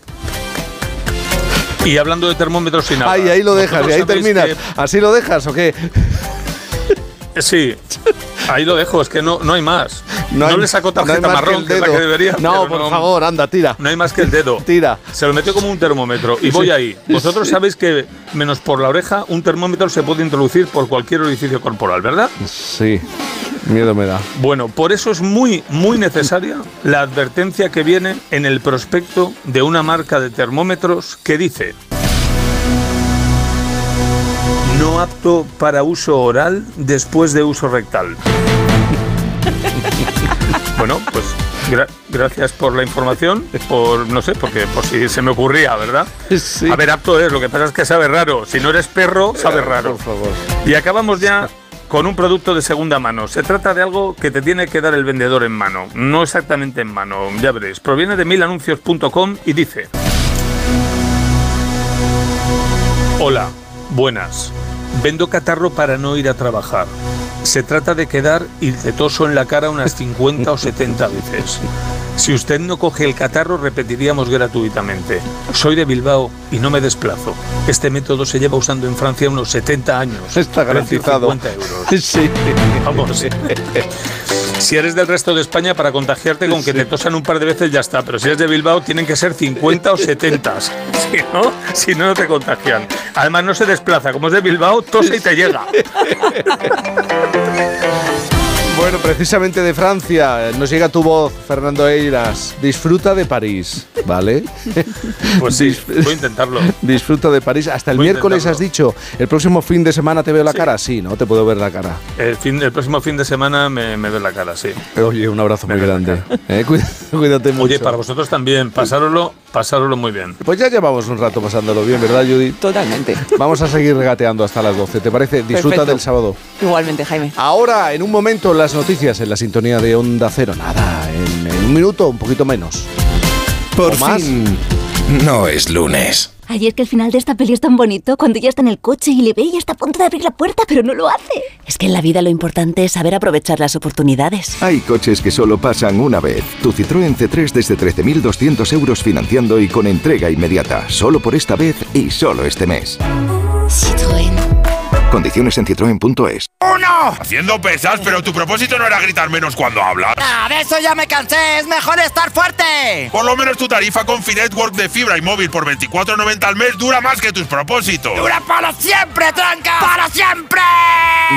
[SPEAKER 21] Y hablando de termómetros sin nada.
[SPEAKER 1] Ay, ahí lo dejas, y ahí
[SPEAKER 21] ¿vosotros sabéis
[SPEAKER 1] terminas. ¿Así lo dejas o qué?
[SPEAKER 21] que- sí, ahí lo dejo, es que no, no hay más. No,
[SPEAKER 1] hay-
[SPEAKER 21] le sacó
[SPEAKER 1] no
[SPEAKER 21] tarjeta
[SPEAKER 1] que
[SPEAKER 21] marrón, que es la que debería.
[SPEAKER 1] No, por favor, anda, tira.
[SPEAKER 21] No hay más que el dedo.
[SPEAKER 1] Tira.
[SPEAKER 21] Se lo metió como un termómetro. Y voy ahí. Vosotros sabéis que, menos por la oreja, un termómetro se puede introducir por cualquier orificio corporal, ¿verdad?
[SPEAKER 1] Sí. Miedo me da.
[SPEAKER 21] Bueno, por eso es muy, muy necesaria la advertencia que viene en el prospecto de una marca de termómetros que dice no apto para uso oral después de uso rectal. bueno, pues gra- gracias por la información, por no sé, porque por si se me ocurría, ¿verdad? A ver, apto es, lo que pasa es que sabe raro. Si no eres perro, sabe raro.
[SPEAKER 1] Por favor.
[SPEAKER 21] Y acabamos ya con un producto de segunda mano. Se trata de algo que te tiene que dar el vendedor en mano, no exactamente en mano, ya veréis. Proviene de milanuncios.com y dice: Hola, buenas. Vendo catarro para no ir a trabajar. Se trata de quedar irtetoso en la cara unas 50 o 70 veces. Si usted no coge el catarro, repetiríamos gratuitamente. Soy de Bilbao y no me desplazo. Este método se lleva usando en Francia unos 70 años.
[SPEAKER 1] Está garantizado.
[SPEAKER 21] 50 euros.
[SPEAKER 1] Sí.
[SPEAKER 21] Vamos. Si eres del resto de España, para contagiarte con que te tosan un par de veces ya está. Pero si eres de Bilbao, tienen que ser 50 o 70. Si no, si no, no te contagian. Además, no se desplaza. Como es de Bilbao, tose y te llega.
[SPEAKER 1] Bueno, precisamente de Francia nos llega tu voz, Fernando Eiras. Disfruta de París, ¿vale?
[SPEAKER 21] Pues sí, voy a intentarlo.
[SPEAKER 1] Disfruta de París. Hasta el
[SPEAKER 21] Voy
[SPEAKER 1] miércoles has dicho. ¿El próximo fin de semana te veo la cara? Sí, ¿no? Te puedo ver la cara.
[SPEAKER 21] El, fin, el próximo fin de semana me, me ve la cara, sí.
[SPEAKER 1] Oye, un abrazo muy grande. ¿eh? Cuida- Cuídate mucho.
[SPEAKER 21] Oye, para vosotros también, pasároslo, pasároslo muy bien.
[SPEAKER 1] Pues ya llevamos un rato pasándolo bien, ¿verdad, Judy?
[SPEAKER 22] Totalmente.
[SPEAKER 1] Vamos a seguir regateando hasta las 12. ¿Te parece? Disfruta
[SPEAKER 22] Perfecto.
[SPEAKER 1] del sábado.
[SPEAKER 22] Igualmente, Jaime.
[SPEAKER 1] Ahora, en un momento, las noticias en la sintonía de Onda Cero. Nada, en, en un minuto, un poquito menos.
[SPEAKER 24] Por
[SPEAKER 1] ¿O más?
[SPEAKER 24] fin, no es lunes.
[SPEAKER 29] Ay, es que el final de esta peli es tan bonito cuando ella está en el coche y le ve y está a punto de abrir la puerta, pero no lo hace.
[SPEAKER 8] Es que en la vida lo importante es saber aprovechar las oportunidades.
[SPEAKER 16] Hay coches que solo pasan una vez. Tu Citroën C3 desde 13.200 euros financiando y con entrega inmediata. Solo por esta vez y solo este mes.
[SPEAKER 29] Citroën.
[SPEAKER 16] Condiciones en citroen.es.
[SPEAKER 30] ¡Uno! Haciendo pesas, pero tu propósito no era gritar menos cuando hablas.
[SPEAKER 31] ¡Ah, de eso ya me cansé! ¡Es mejor estar fuerte!
[SPEAKER 30] Por lo menos tu tarifa con Finetwork de fibra y móvil por 24.90 al mes dura más que tus propósitos.
[SPEAKER 31] ¡Dura para siempre, tranca! ¡Para siempre!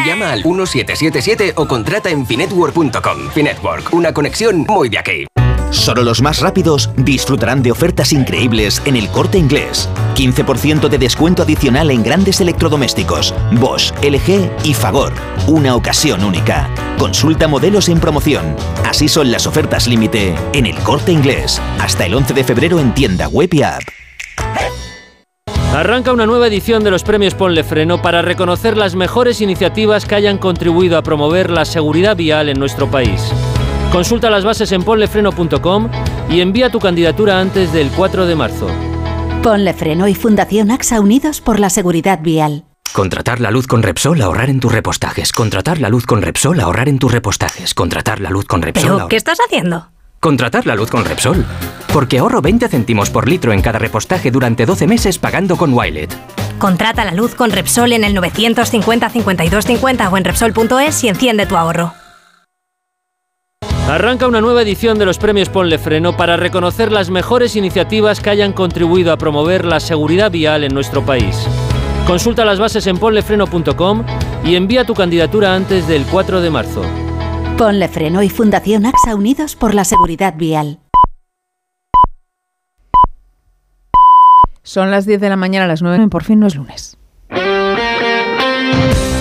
[SPEAKER 32] Llama al 1777 o contrata en finetwork.com. Finetwork, una conexión muy de aquí.
[SPEAKER 33] Solo los más rápidos disfrutarán de ofertas increíbles en el corte inglés. 15% de descuento adicional en grandes electrodomésticos, Bosch, LG y Fagor. Una ocasión única. Consulta modelos en promoción. Así son las ofertas límite en el corte inglés. Hasta el 11 de febrero en tienda web y app.
[SPEAKER 34] Arranca una nueva edición de los premios Ponle Freno para reconocer las mejores iniciativas que hayan contribuido a promover la seguridad vial en nuestro país. Consulta las bases en ponlefreno.com y envía tu candidatura antes del 4 de marzo.
[SPEAKER 35] Ponle Freno y Fundación AXA Unidos por la Seguridad Vial.
[SPEAKER 32] Contratar la luz con Repsol, ahorrar en tus repostajes. Contratar la luz con Repsol, ahorrar en tus repostajes. Contratar la luz con Repsol.
[SPEAKER 29] ¿Pero qué estás haciendo?
[SPEAKER 32] Contratar la luz con Repsol. Porque ahorro 20 céntimos por litro en cada repostaje durante 12 meses pagando con Wilet.
[SPEAKER 29] Contrata la luz con Repsol en el 950 52 50 o en Repsol.es y enciende tu ahorro.
[SPEAKER 34] Arranca una nueva edición de los premios Ponle Freno para reconocer las mejores iniciativas que hayan contribuido a promover la seguridad vial en nuestro país. Consulta las bases en ponlefreno.com y envía tu candidatura antes del 4 de marzo.
[SPEAKER 35] Ponle Freno y Fundación AXA Unidos por la Seguridad Vial.
[SPEAKER 13] Son las 10 de la mañana, a las 9, por fin no es lunes.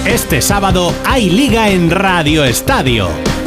[SPEAKER 36] Este sábado hay liga en Radio Estadio,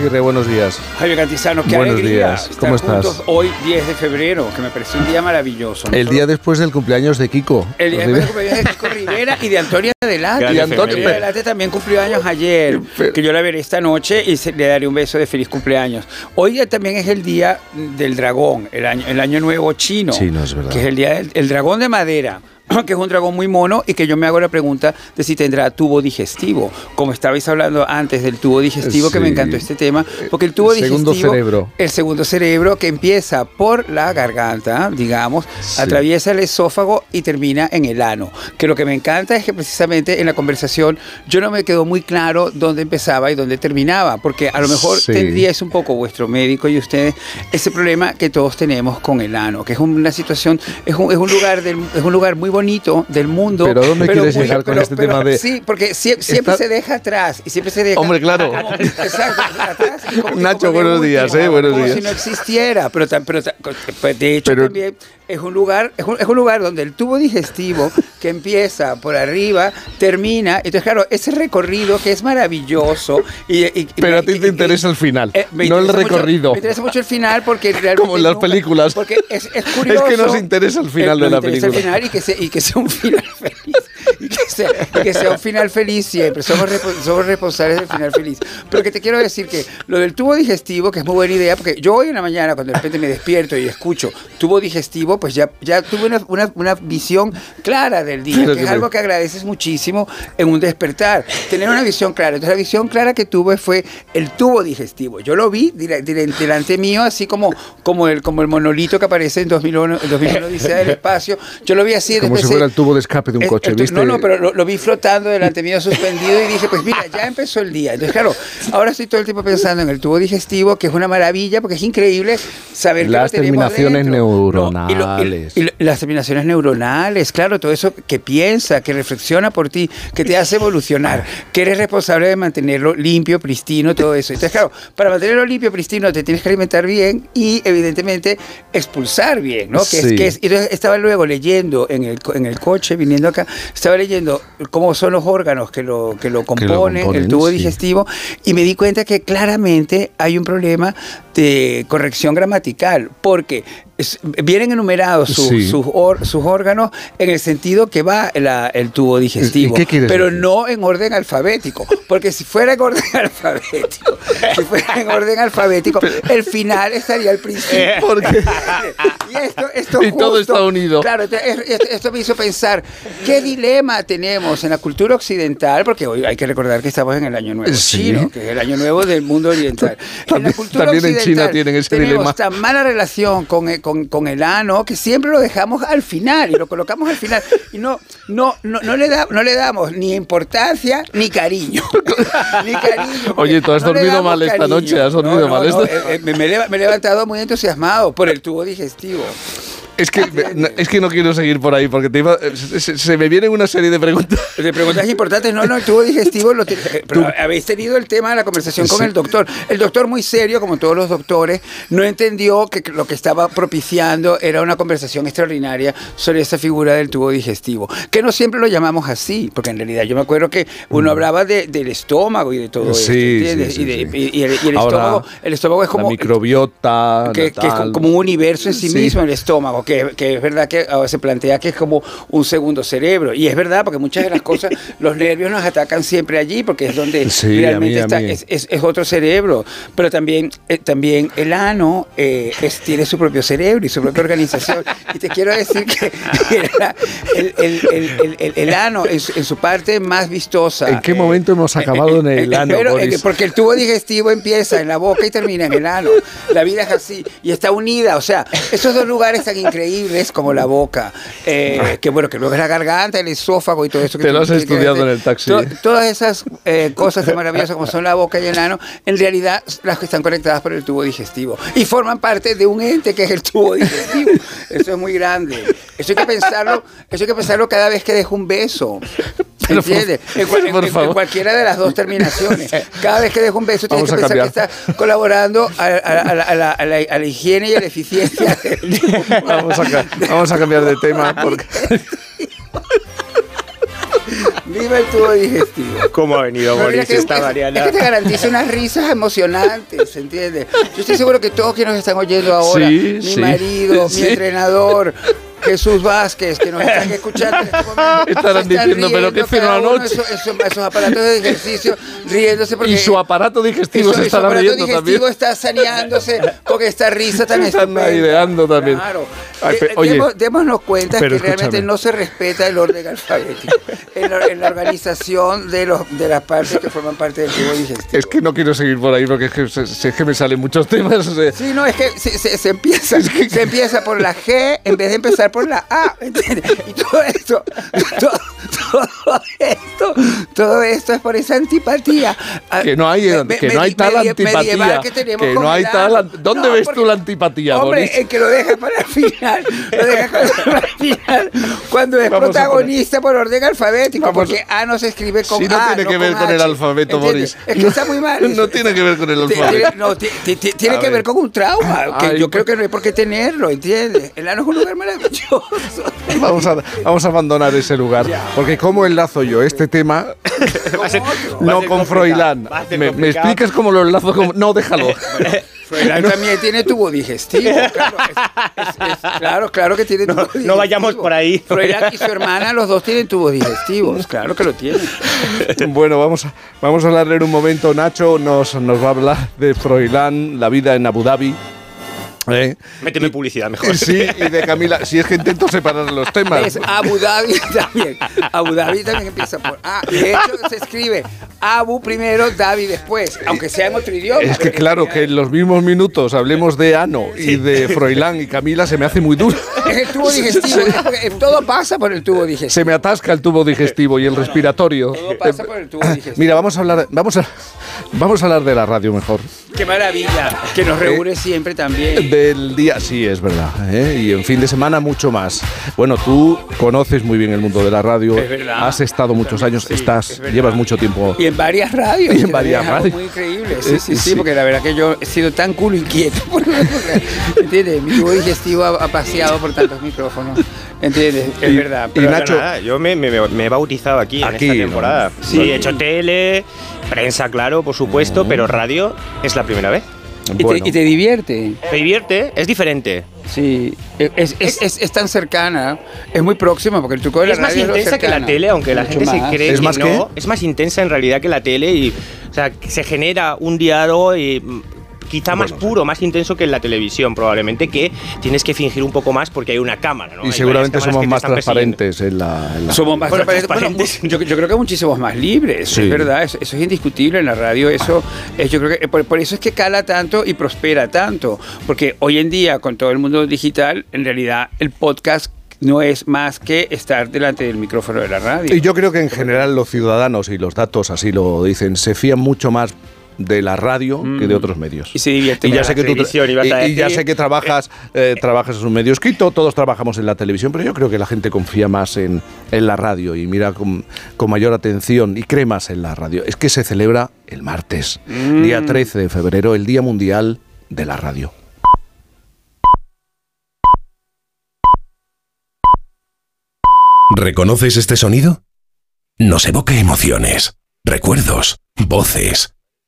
[SPEAKER 1] Boris Izaguirre, buenos días.
[SPEAKER 37] Javier Cantizano, qué
[SPEAKER 1] Buenos
[SPEAKER 37] alegría
[SPEAKER 1] días,
[SPEAKER 37] estar
[SPEAKER 1] ¿cómo estás?
[SPEAKER 37] hoy 10 de febrero, que me pareció un día maravilloso. ¿no?
[SPEAKER 1] El día después del cumpleaños de Kiko.
[SPEAKER 37] El día
[SPEAKER 1] Rivera.
[SPEAKER 37] de cumpleaños de Kiko Rivera y de Antonia Adelante.
[SPEAKER 1] Y Antonio-
[SPEAKER 37] Antonia Adelante también cumplió años ayer, que yo la veré esta noche y se- le daré un beso de feliz cumpleaños. Hoy también es el día del dragón, el año, el año nuevo chino,
[SPEAKER 1] Chino, es verdad.
[SPEAKER 37] que es el día del el dragón de madera. que es un dragón muy mono y que yo me hago la pregunta de si tendrá tubo digestivo. Como estabais hablando antes del tubo digestivo, que me encantó este tema, porque el tubo
[SPEAKER 1] El segundo
[SPEAKER 37] digestivo
[SPEAKER 1] cerebro.
[SPEAKER 37] el segundo cerebro que empieza por la garganta, digamos, atraviesa el esófago y termina en el ano. Que lo que me encanta es que precisamente en la conversación yo no me quedó muy claro dónde empezaba y dónde terminaba, porque a lo mejor
[SPEAKER 1] Sí.
[SPEAKER 37] tendríais un poco vuestro médico y ustedes ese problema que todos tenemos con el ano, que es una situación, es un, es un lugar del, es un lugar muy bonito del mundo.
[SPEAKER 1] Pero ¿a dónde quieres
[SPEAKER 37] muy-
[SPEAKER 1] llegar con este tema de-
[SPEAKER 37] Sí, porque sie- siempre,
[SPEAKER 1] Está-
[SPEAKER 37] se deja atrás y siempre se deja.
[SPEAKER 1] Hombre, claro.
[SPEAKER 37] como- exacto, atrás, como-
[SPEAKER 1] Nacho, buenos días, ¿eh? Buenos
[SPEAKER 37] como
[SPEAKER 1] días.
[SPEAKER 37] si no existiera, pero, pero pues, de hecho también es un lugar es un, es un lugar donde el tubo digestivo que empieza por arriba termina, entonces claro, ese recorrido que es maravilloso y, y- y-
[SPEAKER 1] Pero a ti te interesa el final,
[SPEAKER 37] eh,
[SPEAKER 1] no el
[SPEAKER 37] interesa mucho-
[SPEAKER 1] recorrido.
[SPEAKER 37] me interesa mucho el final porque realmente
[SPEAKER 1] Como en las
[SPEAKER 37] nunca-
[SPEAKER 1] películas.
[SPEAKER 37] Porque es, es curioso.
[SPEAKER 1] Es que nos interesa el final de la
[SPEAKER 37] el
[SPEAKER 1] película.
[SPEAKER 37] final y que, sea, y que sea un final feliz. Sea, que sea un final feliz siempre. Somos, somos responsables del final feliz. Pero que te quiero decir que lo del tubo digestivo, que es muy buena idea, porque yo hoy en la mañana, cuando de repente me despierto y escucho tubo digestivo, pues ya, ya tuve una, una- una visión clara del día, que
[SPEAKER 1] que
[SPEAKER 37] es
[SPEAKER 1] me-
[SPEAKER 37] algo que agradeces muchísimo en un despertar. Tener una visión clara. Entonces, la visión clara que tuve fue el tubo digestivo. Yo lo vi delante mío, así como, como, el, como el monolito que aparece en 2001, en 2001 Odisea del Espacio. Yo lo vi así.
[SPEAKER 1] Como si fuera el tubo de escape de un
[SPEAKER 37] el-
[SPEAKER 1] coche,
[SPEAKER 37] el
[SPEAKER 1] ¿viste?
[SPEAKER 37] No, no, pero lo, lo, lo vi flotando delante mío suspendido y dije, pues mira, ya empezó el día. Entonces, claro, ahora estoy todo el tiempo pensando en el tubo digestivo, que es una maravilla, porque es increíble saber que
[SPEAKER 1] Las
[SPEAKER 37] lo tenemos
[SPEAKER 1] terminaciones neuronales.
[SPEAKER 37] Y lo- las terminaciones neuronales, claro, todo eso que piensa, que reflexiona por ti, que te hace evolucionar, que eres responsable de mantenerlo limpio, pristino, todo eso. Entonces, claro, para mantenerlo limpio, pristino, te tienes que alimentar bien y, evidentemente, expulsar bien, ¿no? Que es, que es- y entonces estaba luego leyendo en el, en el coche, viniendo acá, estaba leyendo cómo son los órganos que lo, que lo componen,
[SPEAKER 1] componen,
[SPEAKER 37] el tubo
[SPEAKER 1] sí.
[SPEAKER 37] digestivo, y me di cuenta que claramente hay un problema de corrección gramatical, porque vienen enumerados sus,
[SPEAKER 1] Sí.
[SPEAKER 37] sus, or- sus órganos en el sentido que va la- el tubo digestivo,
[SPEAKER 1] ¿Y qué
[SPEAKER 37] pero
[SPEAKER 1] decir?
[SPEAKER 37] no en orden alfabético, porque si fuera en orden alfabético, si fuera en orden alfabético, el final estaría al principio.
[SPEAKER 1] ¿Por qué?
[SPEAKER 37] Y esto, esto
[SPEAKER 1] Y todo
[SPEAKER 37] justo-
[SPEAKER 1] está unido.
[SPEAKER 37] Claro, esto, me hizo pensar qué dilema tenemos en la cultura occidental, porque hoy hay que recordar que estamos en el Año Nuevo
[SPEAKER 1] Sí.
[SPEAKER 37] chino, que es el Año Nuevo del mundo oriental. en la cultura
[SPEAKER 1] también en China
[SPEAKER 37] occidental
[SPEAKER 1] tienen ese
[SPEAKER 37] tenemos
[SPEAKER 1] dilema.
[SPEAKER 37] tan mala relación con, el- con, con el ano que siempre lo dejamos al final y lo colocamos al final y no, no, no, no, le, da, no le damos ni importancia ni cariño. ni cariño.
[SPEAKER 1] Oye, tú has
[SPEAKER 37] No
[SPEAKER 1] dormido mal esta
[SPEAKER 37] cariño.
[SPEAKER 1] noche, has dormido
[SPEAKER 37] No, no,
[SPEAKER 1] mal esta-
[SPEAKER 37] eh, eh, me he levantado muy entusiasmado por el tubo digestivo.
[SPEAKER 1] Es que, es que no quiero seguir por ahí porque te iba- se, se- se me vienen una serie de preguntas.
[SPEAKER 37] De preguntas importantes, no, no, el tubo digestivo lo tiene- eh, Pero habéis tenido el tema de la conversación con
[SPEAKER 1] Sí.
[SPEAKER 37] el doctor. El doctor, muy serio, como todos los doctores, no entendió que lo que estaba propiciando era una conversación extraordinaria sobre esa figura del tubo digestivo. Que no siempre lo llamamos así, porque en realidad yo me acuerdo que uno hablaba de- del estómago y de todo eso.
[SPEAKER 1] Mm. Sí, sí,
[SPEAKER 37] y, de- y- el, y el
[SPEAKER 1] Ahora,
[SPEAKER 37] estómago, el estómago es
[SPEAKER 1] la
[SPEAKER 37] como
[SPEAKER 1] microbiota.
[SPEAKER 37] que,
[SPEAKER 1] la
[SPEAKER 37] que es como un universo en Sí. mismo, el estómago, que, que es verdad que ahora se plantea que es como un segundo cerebro. Y es verdad, porque muchas de las cosas, los nervios nos atacan siempre allí, porque es donde
[SPEAKER 1] Sí, a mí,
[SPEAKER 37] realmente está, es, es- es otro cerebro. Pero también, eh, también el ano eh, es- tiene su propio cerebro y su propia organización. y te quiero decir que el, el- el- el- ano en su, en su parte más vistosa.
[SPEAKER 1] ¿En qué momento hemos acabado en el ano,
[SPEAKER 37] Pero, eh, porque el tubo digestivo empieza en la boca y termina en el ano. La vida es así y está unida. O sea, esos dos lugares tan increíbles como la boca, eh, que bueno, que luego es la garganta, el esófago y todo eso. Que
[SPEAKER 1] Te lo has estudiado en el taxi.
[SPEAKER 37] to- todas esas eh, cosas maravillosas como son la boca y el ano, en realidad las que están conectadas por el tubo digestivo y forman parte de un ente que es el tubo digestivo. Eso es muy grande. Eso hay que pensarlo, eso hay que pensarlo cada vez que dejo un beso.
[SPEAKER 1] Pero por-
[SPEAKER 37] ¿Entiendes? En, cual- en-
[SPEAKER 1] por
[SPEAKER 37] en- en
[SPEAKER 1] favor.
[SPEAKER 37] cualquiera de las dos terminaciones. Cada vez que dejo un beso tienes
[SPEAKER 1] Vamos
[SPEAKER 37] que pensar que
[SPEAKER 1] cambiar.
[SPEAKER 37] estás colaborando a, a- a la, a la- a la- a la higiene y a la eficiencia.
[SPEAKER 1] Vamos vamos a cambiar de tema porque
[SPEAKER 37] Viva el tubo digestivo.
[SPEAKER 38] ¿Cómo ha venido Boris
[SPEAKER 37] que
[SPEAKER 38] esta
[SPEAKER 37] es-
[SPEAKER 38] Mariana?
[SPEAKER 37] Es que te garantiza unas risas emocionantes, ¿entiendes? Yo estoy seguro que todos quienes nos están oyendo ahora,
[SPEAKER 1] Sí,
[SPEAKER 37] mi
[SPEAKER 1] sí,
[SPEAKER 37] marido,
[SPEAKER 1] sí.
[SPEAKER 37] mi entrenador, Jesús Vázquez, que nos están escuchando en este momento,
[SPEAKER 1] Estarán
[SPEAKER 37] están
[SPEAKER 1] diciendo, ¿pero qué
[SPEAKER 37] uno
[SPEAKER 1] anoche?
[SPEAKER 37] Esos, esos- esos aparatos de ejercicio, riéndose porque...
[SPEAKER 1] y su aparato digestivo
[SPEAKER 37] su-
[SPEAKER 1] se
[SPEAKER 37] su
[SPEAKER 1] estará
[SPEAKER 37] aparato
[SPEAKER 1] riendo también.
[SPEAKER 37] digestivo está saneándose con esta risa tan
[SPEAKER 1] Están
[SPEAKER 37] estupenda.
[SPEAKER 1] aireando también.
[SPEAKER 37] Claro.
[SPEAKER 1] Ay, oye,
[SPEAKER 37] démonos cuenta que realmente
[SPEAKER 1] escúchame.
[SPEAKER 37] no se respeta el orden alfabético en la, en la organización de, los, de las partes que forman parte del tubo digestivo.
[SPEAKER 1] es que no quiero seguir por ahí porque es que, es que me salen muchos temas. o sea,
[SPEAKER 37] Sí, no, es que se, se- se empieza, se empieza por la G en vez de empezar por la A, ¿entiendes? Y todo esto, todo, todo esto, todo esto es por esa antipatía. Ah,
[SPEAKER 1] que no hay,
[SPEAKER 37] me- me-
[SPEAKER 1] que no hay tal antipatía.
[SPEAKER 37] que
[SPEAKER 1] Que no hay tal. ¿Dónde
[SPEAKER 37] No,
[SPEAKER 1] ves
[SPEAKER 37] porque-
[SPEAKER 1] tú la antipatía,
[SPEAKER 37] Hombre,
[SPEAKER 1] Boris?
[SPEAKER 37] el que lo deja para el final, lo deja para el final, cuando es
[SPEAKER 1] Vamos a
[SPEAKER 37] protagonista por orden alfabético,
[SPEAKER 1] Vamos a-
[SPEAKER 37] porque A no se escribe con
[SPEAKER 1] Si no
[SPEAKER 37] A,
[SPEAKER 1] tiene que ver con el alfabeto,
[SPEAKER 37] ¿entiendes?
[SPEAKER 1] Boris.
[SPEAKER 37] Es que está muy mal.
[SPEAKER 1] No tiene que ver con el alfabeto.
[SPEAKER 37] tiene- no, ti- ti- ti- tiene
[SPEAKER 1] A
[SPEAKER 37] que
[SPEAKER 1] ver.
[SPEAKER 37] con un trauma, que
[SPEAKER 1] Ay,
[SPEAKER 37] yo creo
[SPEAKER 1] pues-
[SPEAKER 37] que no hay por qué tenerlo, ¿entiendes? El ano es un lugar maravilloso.
[SPEAKER 1] Vamos a, vamos a abandonar ese lugar. Porque ¿cómo enlazo yo este tema?
[SPEAKER 38] Ser-
[SPEAKER 1] no con Froilán. ¿Me, explicas cómo lo enlazo? Con... No, déjalo.
[SPEAKER 37] Froilán también tiene tubo digestivo, claro. es- es- es- claro, claro que tiene tubo digestivo.
[SPEAKER 38] no vayamos por ahí.
[SPEAKER 37] Froilán y su hermana, los dos tienen tubos digestivos, claro que lo tienen.
[SPEAKER 1] Bueno, vamos a, vamos a hablarle en un momento. Nacho nos, nos va a hablar de Froilán, la vida en Abu Dhabi. ¿Eh?
[SPEAKER 38] Méteme publicidad mejor.
[SPEAKER 1] Sí, y de Camila, si es que intento separar los temas.
[SPEAKER 37] Es Abu Dhabi también. Abu Dhabi también empieza por A. De hecho, se escribe Abu primero, Dhabi después, aunque sea en otro idioma.
[SPEAKER 1] Es que claro, que en los mismos minutos hablemos de Ano y de Froilán y Camila se me hace muy duro.
[SPEAKER 37] Es el tubo digestivo. Todo pasa por el tubo digestivo.
[SPEAKER 1] Se me atasca el tubo digestivo y el respiratorio.
[SPEAKER 37] Todo pasa por el tubo digestivo.
[SPEAKER 1] Mira, vamos a hablar, vamos a, vamos a hablar de la radio mejor.
[SPEAKER 37] Qué maravilla. Que nos reúne siempre también.
[SPEAKER 1] Del día, sí, es verdad. ¿eh? Y en fin de semana mucho más. Bueno, tú conoces muy bien el mundo de la radio.
[SPEAKER 37] Es verdad.
[SPEAKER 1] Has estado muchos años, estás,
[SPEAKER 37] verdad.
[SPEAKER 1] llevas mucho tiempo.
[SPEAKER 37] Y en varias radios.
[SPEAKER 1] Y en varias
[SPEAKER 37] es
[SPEAKER 1] radios.
[SPEAKER 37] Muy increíble. Sí,
[SPEAKER 1] Eh,
[SPEAKER 37] sí, sí,
[SPEAKER 1] sí.
[SPEAKER 37] porque la verdad que yo he sido tan culo inquieto. ¿Entiendes? Mi tubo digestivo ha, ha paseado por tantos micrófonos. ¿Entiendes? Es
[SPEAKER 38] Y-
[SPEAKER 37] verdad.
[SPEAKER 38] y Nacho, nada, yo me, me- me he bautizado aquí,
[SPEAKER 1] Aquí,
[SPEAKER 38] en esta temporada.
[SPEAKER 1] Sí.
[SPEAKER 38] Sí, he hecho tele, prensa, claro, por supuesto, pero radio es la primera vez.
[SPEAKER 37] ¿Y, te, y te divierte.
[SPEAKER 38] Divierte, es diferente.
[SPEAKER 37] Sí, es, es, es, es tan cercana, es muy próxima, porque el truco de la
[SPEAKER 38] Es más
[SPEAKER 37] radio
[SPEAKER 38] intensa que la tele, aunque la
[SPEAKER 37] Mucho
[SPEAKER 38] gente
[SPEAKER 37] más.
[SPEAKER 38] se cree
[SPEAKER 1] ¿Es
[SPEAKER 38] que
[SPEAKER 1] más
[SPEAKER 38] no.
[SPEAKER 1] qué?
[SPEAKER 38] Es más intensa en realidad que la tele y, o sea, se genera un diálogo y quizá más puro, más intenso que en la televisión probablemente, que tienes que fingir un poco más porque hay una cámara, ¿no?
[SPEAKER 1] Y
[SPEAKER 38] Hay
[SPEAKER 1] seguramente somos más transparentes en la, en la-
[SPEAKER 37] Somos más
[SPEAKER 38] Bueno,
[SPEAKER 37] transparentes. Bueno, yo, yo creo que muchísimos más libres,
[SPEAKER 1] Sí.
[SPEAKER 37] es verdad, eso, eso es indiscutible en la radio, eso es, yo creo que por, por eso es que cala tanto y prospera tanto, porque hoy en día con todo el mundo digital, en realidad el podcast no es más que estar delante del micrófono de la radio.
[SPEAKER 1] Y yo creo que en general los ciudadanos y los datos así lo dicen, se fían mucho más de la radio que de otros medios.
[SPEAKER 37] Mm. Y divierte
[SPEAKER 1] Y ya sé que tú
[SPEAKER 38] a
[SPEAKER 1] y- y ya sé que trabajas eh, trabajas en un medio escrito, todos trabajamos en la televisión, pero yo creo que la gente confía más en, en la radio y mira con, con mayor atención y cree más en la radio. Es que se celebra el martes,
[SPEAKER 37] Mm.
[SPEAKER 1] día 13 de febrero, el Día Mundial de la Radio.
[SPEAKER 9] ¿Reconoces este sonido? Nos evoca emociones, recuerdos, voces,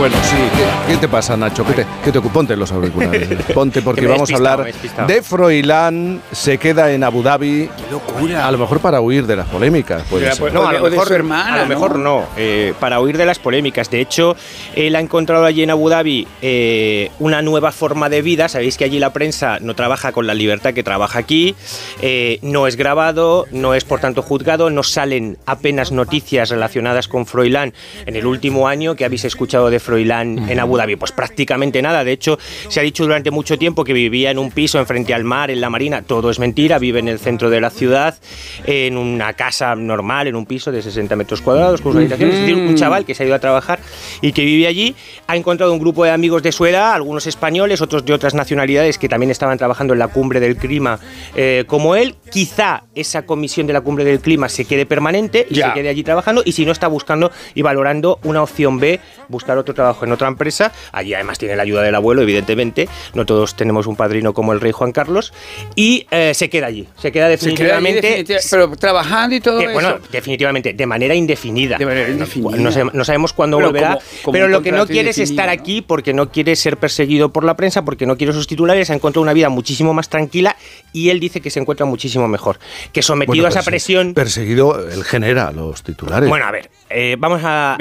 [SPEAKER 1] Bueno, sí. ¿Qué, qué te pasa, Nacho? ¿Qué te, qué te? Ponte los auriculares. Ponte porque vamos a hablar de Froilán. Se queda en Abu Dhabi. ¡Qué
[SPEAKER 37] locura!
[SPEAKER 1] A lo mejor para huir de las polémicas. puede ser.
[SPEAKER 37] pues,
[SPEAKER 38] No, a lo mejor,
[SPEAKER 37] su hermana,
[SPEAKER 38] a lo
[SPEAKER 37] ¿no?
[SPEAKER 38] mejor no, eh, para huir de las polémicas. De hecho, él ha encontrado allí en Abu Dhabi eh, una nueva forma de vida. Sabéis que allí la prensa no trabaja con la libertad que trabaja aquí, eh, no es grabado, no es por tanto juzgado, no salen apenas noticias relacionadas con Froilán en el último año. que habéis escuchado de Froilán en Abu Dhabi? Pues prácticamente nada. De hecho, se ha dicho durante mucho tiempo que vivía en un piso enfrente al mar, en la marina. Todo es mentira, vive en el centro de la ciudad, en una casa normal, en un piso de 60 metros cuadrados, con sus habitaciones. Es decir, un chaval que se ha ido a trabajar y que vive allí. Ha encontrado un grupo de amigos de su edad, algunos españoles, otros de otras nacionalidades que también estaban trabajando en la cumbre del clima eh, como él. Quizá esa comisión de la cumbre del clima se quede permanente y
[SPEAKER 37] Ya.
[SPEAKER 38] se quede allí trabajando. Y si no, está buscando y valorando una opción B, buscar otro trabajo en otra empresa. Allí además tiene la ayuda del abuelo, evidentemente. No todos tenemos un padrino como el rey Juan Carlos. Y eh, se queda allí. Se queda
[SPEAKER 37] Se queda allí
[SPEAKER 38] definitivamente.
[SPEAKER 37] definitiva- pero trabajando y todo eso.
[SPEAKER 38] bueno, definitivamente, de manera indefinida.
[SPEAKER 37] De manera indefinida.
[SPEAKER 38] No, sabemos cuándo
[SPEAKER 37] Pero
[SPEAKER 38] volverá.
[SPEAKER 37] como- como
[SPEAKER 38] pero lo que no quiere es estar
[SPEAKER 37] ¿no?
[SPEAKER 38] aquí porque no quiere ser perseguido por la prensa, porque no quiere sus titulares. Ha encontrado una vida muchísimo más tranquila y él dice que se encuentra muchísimo mejor. Que sometido
[SPEAKER 1] Bueno,
[SPEAKER 38] a esa presión.
[SPEAKER 1] Perseguido, él genera los titulares.
[SPEAKER 38] Bueno, a ver, eh, vamos a.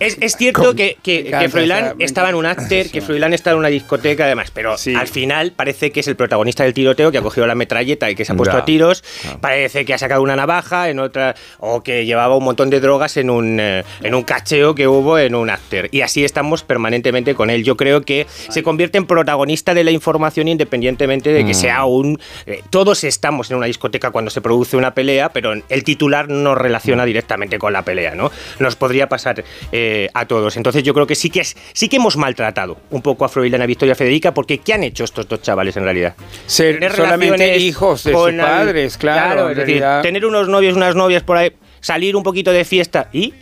[SPEAKER 38] es, es cierto que, que,
[SPEAKER 37] encanta
[SPEAKER 38] que Froilán estaba en un actor, que Froilán estaba en una discoteca además, pero al final parece que es el protagonista del tiroteo que ha cogido la metralleta y que se ha puesto
[SPEAKER 1] Ya.
[SPEAKER 38] a tiros, parece que ha sacado una navaja en otra o que llevaba un montón de drogas en un eh, en un cacheo que hubo en un actor y así estamos permanentemente con él. Yo creo que se convierte en protagonista de la información independientemente de que
[SPEAKER 1] Mm.
[SPEAKER 38] sea un eh, todos estamos en una discoteca cuando se produce una pelea, pero el titular no relaciona directamente con la pelea, ¿no? Nos podría pasar eh, a todos. Entonces yo creo que sí que es, sí que hemos maltratado un poco a Froilán y a Victoria Federica, porque ¿qué han hecho estos dos chavales en realidad?
[SPEAKER 37] Ser
[SPEAKER 38] Tener
[SPEAKER 37] solamente hijos de sus padres, claro.
[SPEAKER 38] es decir, tener unos novios, unas novias por ahí, salir un poquito de fiesta y...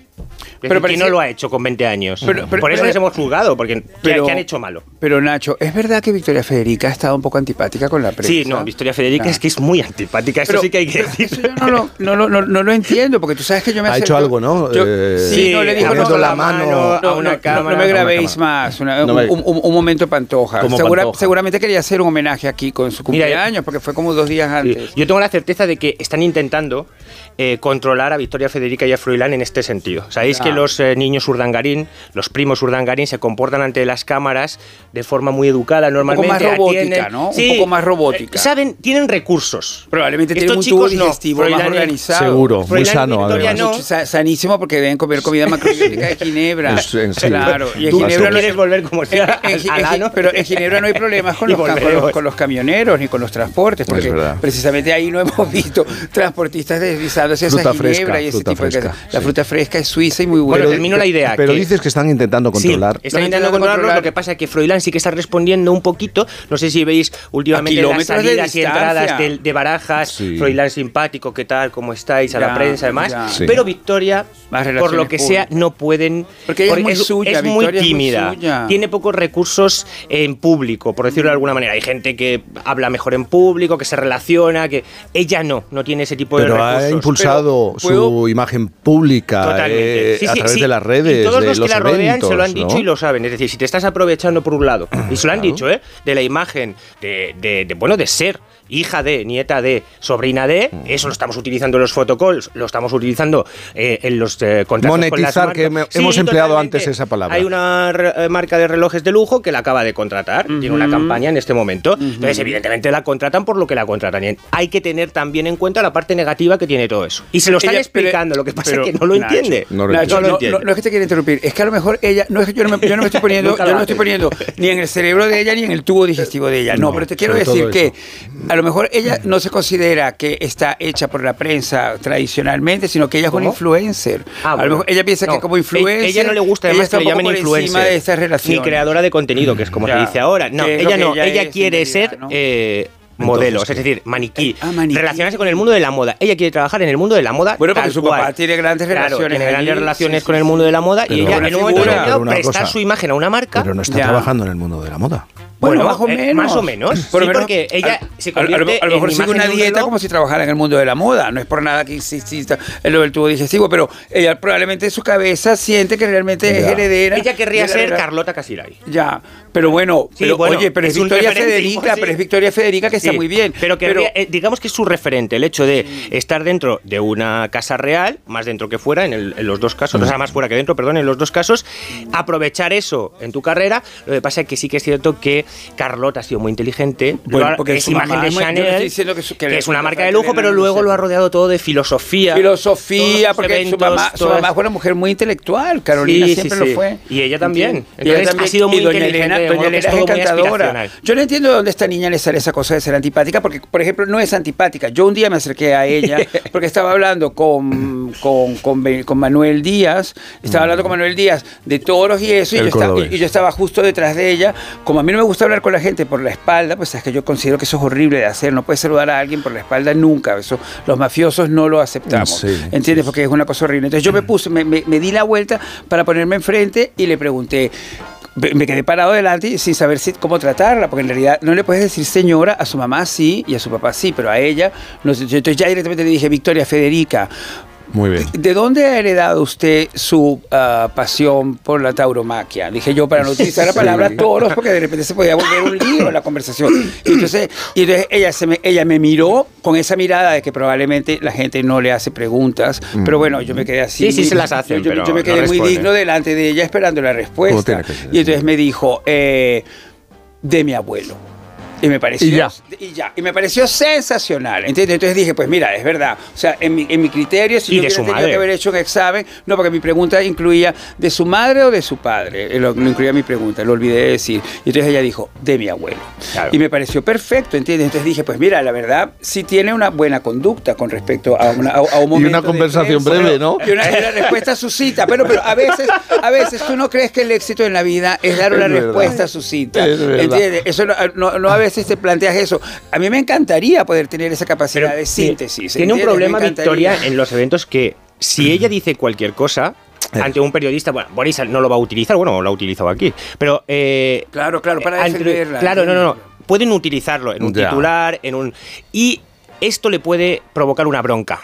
[SPEAKER 37] Pero
[SPEAKER 38] Pero
[SPEAKER 37] parece-
[SPEAKER 38] no lo ha hecho con 20 años.
[SPEAKER 37] Pero- pero-
[SPEAKER 38] por eso
[SPEAKER 37] pero-
[SPEAKER 38] les hemos juzgado, porque ¿qué-
[SPEAKER 37] pero-
[SPEAKER 38] ¿qué han hecho malo?
[SPEAKER 37] Pero Nacho, ¿es verdad que Victoria Federica ha estado un poco antipática con la prensa?
[SPEAKER 38] Sí, no, Victoria Federica es que es muy antipática, eso
[SPEAKER 37] Pero-
[SPEAKER 38] sí que hay que decir.
[SPEAKER 37] Yo no lo, no, no- no lo entiendo, porque tú sabes que yo me
[SPEAKER 1] Ha
[SPEAKER 37] acerco-
[SPEAKER 1] hecho algo, ¿no?
[SPEAKER 37] Yo-
[SPEAKER 1] Eh,
[SPEAKER 37] sí, no le dijo no,
[SPEAKER 1] la
[SPEAKER 37] no,
[SPEAKER 1] mano
[SPEAKER 37] no,
[SPEAKER 1] a
[SPEAKER 38] una
[SPEAKER 37] no,
[SPEAKER 38] cámara,
[SPEAKER 37] no me grabéis más, una-
[SPEAKER 1] No
[SPEAKER 37] un,
[SPEAKER 1] me-
[SPEAKER 37] un- un- un momento pantoja. Segura-
[SPEAKER 1] Pantoja.
[SPEAKER 37] Seguramente quería hacer un homenaje aquí con su
[SPEAKER 38] Mira,
[SPEAKER 37] cumpleaños, porque fue como dos días antes.
[SPEAKER 38] Yo tengo la certeza de que están intentando eh, controlar a Victoria Federica y a Froilán en este sentido. Sabéis que los eh, niños urdangarín, los primos urdangarín, se comportan ante las cámaras de forma muy educada,
[SPEAKER 37] Un poco
[SPEAKER 38] normalmente
[SPEAKER 37] más robótica,
[SPEAKER 38] atienden-
[SPEAKER 37] ¿no?
[SPEAKER 38] Sí,
[SPEAKER 37] un poco más robótica.
[SPEAKER 38] eh, Saben, tienen recursos.
[SPEAKER 37] Probablemente tiene
[SPEAKER 38] Estos
[SPEAKER 37] un tubo
[SPEAKER 38] chicos no.
[SPEAKER 37] digestivo más organizado.
[SPEAKER 1] Seguro, muy sano, además.
[SPEAKER 38] no.
[SPEAKER 37] Sa- Sanísimo porque deben comer comida macrobiótica de Ginebra.
[SPEAKER 1] Es- en sí.
[SPEAKER 37] Claro, y en
[SPEAKER 38] Tú,
[SPEAKER 37] Ginebra
[SPEAKER 38] tú
[SPEAKER 37] no
[SPEAKER 38] quieres volver como sea
[SPEAKER 37] en- en-
[SPEAKER 38] ano?
[SPEAKER 37] pero en Ginebra no hay problemas con los, con, los, con los camioneros ni con los transportes, porque
[SPEAKER 1] verdad.
[SPEAKER 37] precisamente ahí no hemos visto transportistas deslizándose hacia
[SPEAKER 1] Fruta
[SPEAKER 37] Ginebra
[SPEAKER 1] fresca,
[SPEAKER 37] y ese tipo de cosas. La
[SPEAKER 1] sí.
[SPEAKER 37] fruta fresca es suiza y muy buena.
[SPEAKER 38] Bueno, termino la idea.
[SPEAKER 1] Pero
[SPEAKER 38] que-
[SPEAKER 1] dices que están intentando controlar.
[SPEAKER 38] Sí, están intentando controlarlo,
[SPEAKER 37] controlar.
[SPEAKER 38] lo que pasa es que Froilán sí que está respondiendo un poquito, no sé si veis últimamente las
[SPEAKER 37] de
[SPEAKER 38] salidas y entradas de, de barajas,
[SPEAKER 1] Sí.
[SPEAKER 38] Froilán simpático, ¿qué tal? ¿Cómo estáis? A
[SPEAKER 37] Ya,
[SPEAKER 38] la prensa además.
[SPEAKER 1] Sí.
[SPEAKER 38] pero Victoria, por lo que sea, no pueden...
[SPEAKER 37] Porque ella es muy suya,
[SPEAKER 38] es muy
[SPEAKER 37] Victoria es muy
[SPEAKER 38] tímida,
[SPEAKER 37] suya.
[SPEAKER 38] tiene pocos recursos en público, por decirlo de alguna manera. Hay gente que habla mejor en público, que se relaciona, que ella no, no tiene ese tipo de
[SPEAKER 1] Pero
[SPEAKER 38] recursos.
[SPEAKER 1] ha impulsado
[SPEAKER 37] Pero, ¿puedo?
[SPEAKER 1] su imagen pública
[SPEAKER 38] Totalmente.
[SPEAKER 1] Eh,
[SPEAKER 38] Sí,
[SPEAKER 1] a través
[SPEAKER 38] sí.
[SPEAKER 1] de las redes,
[SPEAKER 38] Y todos
[SPEAKER 1] de
[SPEAKER 38] los que
[SPEAKER 1] los
[SPEAKER 38] la rodean se lo han dicho
[SPEAKER 1] ¿no?
[SPEAKER 38] y lo saben. Es decir, si te estás aprovechando por un lado, y se lo han dicho, ¿eh? De la imagen, de, de- de, bueno, de ser hija de, nieta de, sobrina de, eso lo estamos utilizando en los photocalls, lo estamos utilizando eh, en los eh, contratos con las
[SPEAKER 1] Monetizar, que
[SPEAKER 38] marcas.
[SPEAKER 1] hemos
[SPEAKER 38] Sí,
[SPEAKER 1] empleado antes esa palabra.
[SPEAKER 38] Hay una re- eh, marca de relojes de lujo que la acaba de contratar, tiene una campaña en este momento. Entonces, evidentemente la contratan por lo que la contratan. Y hay que tener también en cuenta la parte negativa que tiene todo eso. Y se lo están
[SPEAKER 37] Ella- pero-
[SPEAKER 38] explicando, lo que pasa
[SPEAKER 37] pero,
[SPEAKER 38] es que no lo
[SPEAKER 37] Nacho,
[SPEAKER 38] entiende.
[SPEAKER 1] No lo
[SPEAKER 37] Nacho,
[SPEAKER 38] No lo
[SPEAKER 37] no,
[SPEAKER 38] entiende.
[SPEAKER 37] no- no es que te quiera interrumpir, es que a lo mejor ella, no es que yo no me, yo no me estoy poniendo, yo no me estoy poniendo ni en el cerebro de ella ni en el tubo digestivo de ella. No,
[SPEAKER 1] No,
[SPEAKER 37] pero te quiero decir que a lo mejor ella no se considera que está hecha por la prensa tradicionalmente, sino que ella es una
[SPEAKER 38] ¿Cómo?
[SPEAKER 37] influencer.
[SPEAKER 38] Ah,
[SPEAKER 37] a lo mejor ella piensa que como
[SPEAKER 38] e-
[SPEAKER 37] influencer
[SPEAKER 38] Ella no le gusta
[SPEAKER 37] ella
[SPEAKER 38] además
[SPEAKER 37] está
[SPEAKER 38] que le llamen influencer.
[SPEAKER 37] encima de estas
[SPEAKER 38] Ni
[SPEAKER 37] relaciones.
[SPEAKER 38] creadora de contenido, que es como
[SPEAKER 37] Ya.
[SPEAKER 38] se dice ahora. No, ella no.
[SPEAKER 37] ella
[SPEAKER 38] quiere ser
[SPEAKER 37] ¿no?
[SPEAKER 38] eh,
[SPEAKER 1] Entonces,
[SPEAKER 38] modelo,
[SPEAKER 1] ¿qué?
[SPEAKER 38] es decir, maniquí.
[SPEAKER 37] Ah, maniquí.
[SPEAKER 38] Relacionarse con el mundo de la moda. Ella quiere trabajar en el mundo de la moda.
[SPEAKER 37] Bueno, porque su
[SPEAKER 38] cual.
[SPEAKER 37] papá tiene grandes
[SPEAKER 38] Claro,
[SPEAKER 37] relaciones
[SPEAKER 38] Tiene grandes
[SPEAKER 37] allí,
[SPEAKER 38] relaciones
[SPEAKER 37] sí,
[SPEAKER 38] con
[SPEAKER 37] sí,
[SPEAKER 38] el mundo de la moda y ella
[SPEAKER 37] una
[SPEAKER 38] en un momento determinado
[SPEAKER 1] una
[SPEAKER 38] prestar
[SPEAKER 1] cosa.
[SPEAKER 38] su imagen a una marca.
[SPEAKER 1] Pero no está
[SPEAKER 37] Ya.
[SPEAKER 1] trabajando en el mundo de la moda.
[SPEAKER 37] Bueno,
[SPEAKER 38] Bueno,
[SPEAKER 37] más o
[SPEAKER 38] eh,
[SPEAKER 37] menos.
[SPEAKER 38] más o menos.
[SPEAKER 37] Por
[SPEAKER 38] Sí,
[SPEAKER 37] menos,
[SPEAKER 38] porque ella
[SPEAKER 37] a-
[SPEAKER 38] se convierte
[SPEAKER 37] a lo mejor sigue una dieta como si trabajara en el mundo de la moda. No es por nada que exista en lo del tubo digestivo, pero ella probablemente en su cabeza siente que realmente es heredera.
[SPEAKER 38] Ella querría ser Carlota Casiray.
[SPEAKER 37] Ya, pero bueno,
[SPEAKER 38] Sí,
[SPEAKER 37] pero,
[SPEAKER 38] bueno,
[SPEAKER 37] oye, pero es, Victoria Federica, pero es Victoria Federica que está muy bien.
[SPEAKER 38] Pero, que digamos que es su referente, el hecho de estar dentro de una casa real, más dentro que fuera, en, el- en los dos casos, o sea, más fuera que dentro, perdón, en los dos casos, aprovechar eso en tu carrera. Lo que pasa es que sí que es cierto que Carlota ha sido muy inteligente.
[SPEAKER 37] Bueno, porque
[SPEAKER 38] es imagen
[SPEAKER 37] mamá
[SPEAKER 38] de Chanel,
[SPEAKER 37] que su- que
[SPEAKER 38] que es una marca de lujo, pero luego lo ha rodeado todo de filosofía.
[SPEAKER 37] Filosofía, porque
[SPEAKER 38] sus
[SPEAKER 37] su
[SPEAKER 38] eventos,
[SPEAKER 37] mamá, su mamá fue una mujer muy intelectual, Carolina
[SPEAKER 38] Sí, sí,
[SPEAKER 37] siempre
[SPEAKER 38] sí.
[SPEAKER 37] lo fue.
[SPEAKER 38] Y ella también.
[SPEAKER 37] Y ella también.
[SPEAKER 38] ha sido muy
[SPEAKER 37] doña
[SPEAKER 38] inteligente,
[SPEAKER 37] Elena, doña Elena
[SPEAKER 38] es
[SPEAKER 37] encantadora. Yo no entiendo de dónde a esta niña le sale esa cosa de ser antipática, porque, por ejemplo, no es antipática. Yo un día me acerqué a ella, porque estaba hablando con, con, con, con Manuel Díaz, estaba hablando con Manuel Díaz de toros y eso, y yo, estaba, y yo estaba justo detrás de ella. Como a mí no me gusta hablar con la gente por la espalda, pues es que yo considero que eso es horrible de hacer. No puedes saludar a alguien por la espalda nunca. Eso, los mafiosos no lo aceptamos.
[SPEAKER 1] Sí.
[SPEAKER 37] ¿Entiendes? Porque es una cosa horrible. Entonces yo me puse, me, me- me di la vuelta para ponerme enfrente y le pregunté. me quedé parado delante sin saber si, cómo tratarla, porque en realidad no le puedes decir señora a su mamá sí y a su papá sí, pero a ella, no entonces ya directamente le dije, Victoria Federica,
[SPEAKER 1] Muy bien.
[SPEAKER 37] ¿De dónde ha heredado usted su ah, pasión por la tauromaquia? Dije yo para no utilizar la palabra toros porque de repente se podía volver un lío la conversación. Y entonces, y entonces ella, se me, ella me miró con esa mirada de que probablemente la gente no le hace preguntas,
[SPEAKER 1] Mm.
[SPEAKER 37] pero bueno, yo me quedé así.
[SPEAKER 38] Sí, sí se las hacen,
[SPEAKER 37] Yo, yo-
[SPEAKER 38] pero
[SPEAKER 37] yo me
[SPEAKER 38] no
[SPEAKER 37] quedé muy digno delante de ella esperando la respuesta. Y entonces me dijo, eh, de mi abuelo. Y me pareció
[SPEAKER 1] Y ya.
[SPEAKER 37] y ya. Y me pareció sensacional. ¿entiendes? Entonces dije, pues mira, es verdad. O sea, en mi, en mi criterio, si
[SPEAKER 38] Y
[SPEAKER 37] yo hubiera tenido
[SPEAKER 38] madre.
[SPEAKER 37] que haber hecho un examen, no, porque mi pregunta incluía de su madre o de su padre. Eh, Lo, lo incluía mi pregunta, lo olvidé de decir. Y entonces ella dijo, de mi abuelo.
[SPEAKER 38] Claro.
[SPEAKER 37] Y me pareció perfecto, ¿entiendes? Entonces dije, pues mira, la verdad, sí tiene una buena conducta con respecto a, una- a- a un momento.
[SPEAKER 1] una
[SPEAKER 37] de
[SPEAKER 1] conversación breve, ¿no?
[SPEAKER 37] Y una, y una respuesta sucinta. Pero, pero a veces, a veces tú no crees que el éxito en la vida es dar una
[SPEAKER 1] Es
[SPEAKER 37] respuesta
[SPEAKER 1] verdad.
[SPEAKER 37] ¿Entiendes? Eso no, no- no a veces te planteas eso. A mí me encantaría poder tener esa capacidad de síntesis.
[SPEAKER 38] Tiene un problema. Victoria, en los eventos que si ella dice cualquier cosa ante un periodista, bueno, Boris no lo va a utilizar, bueno, lo ha utilizado aquí, pero... eh,
[SPEAKER 37] Claro, claro, para
[SPEAKER 38] ante-
[SPEAKER 37] defenderla.
[SPEAKER 38] Claro, no, no, no. Pueden utilizarlo en un
[SPEAKER 1] Ya.
[SPEAKER 38] titular, en un... Y esto le puede provocar una bronca.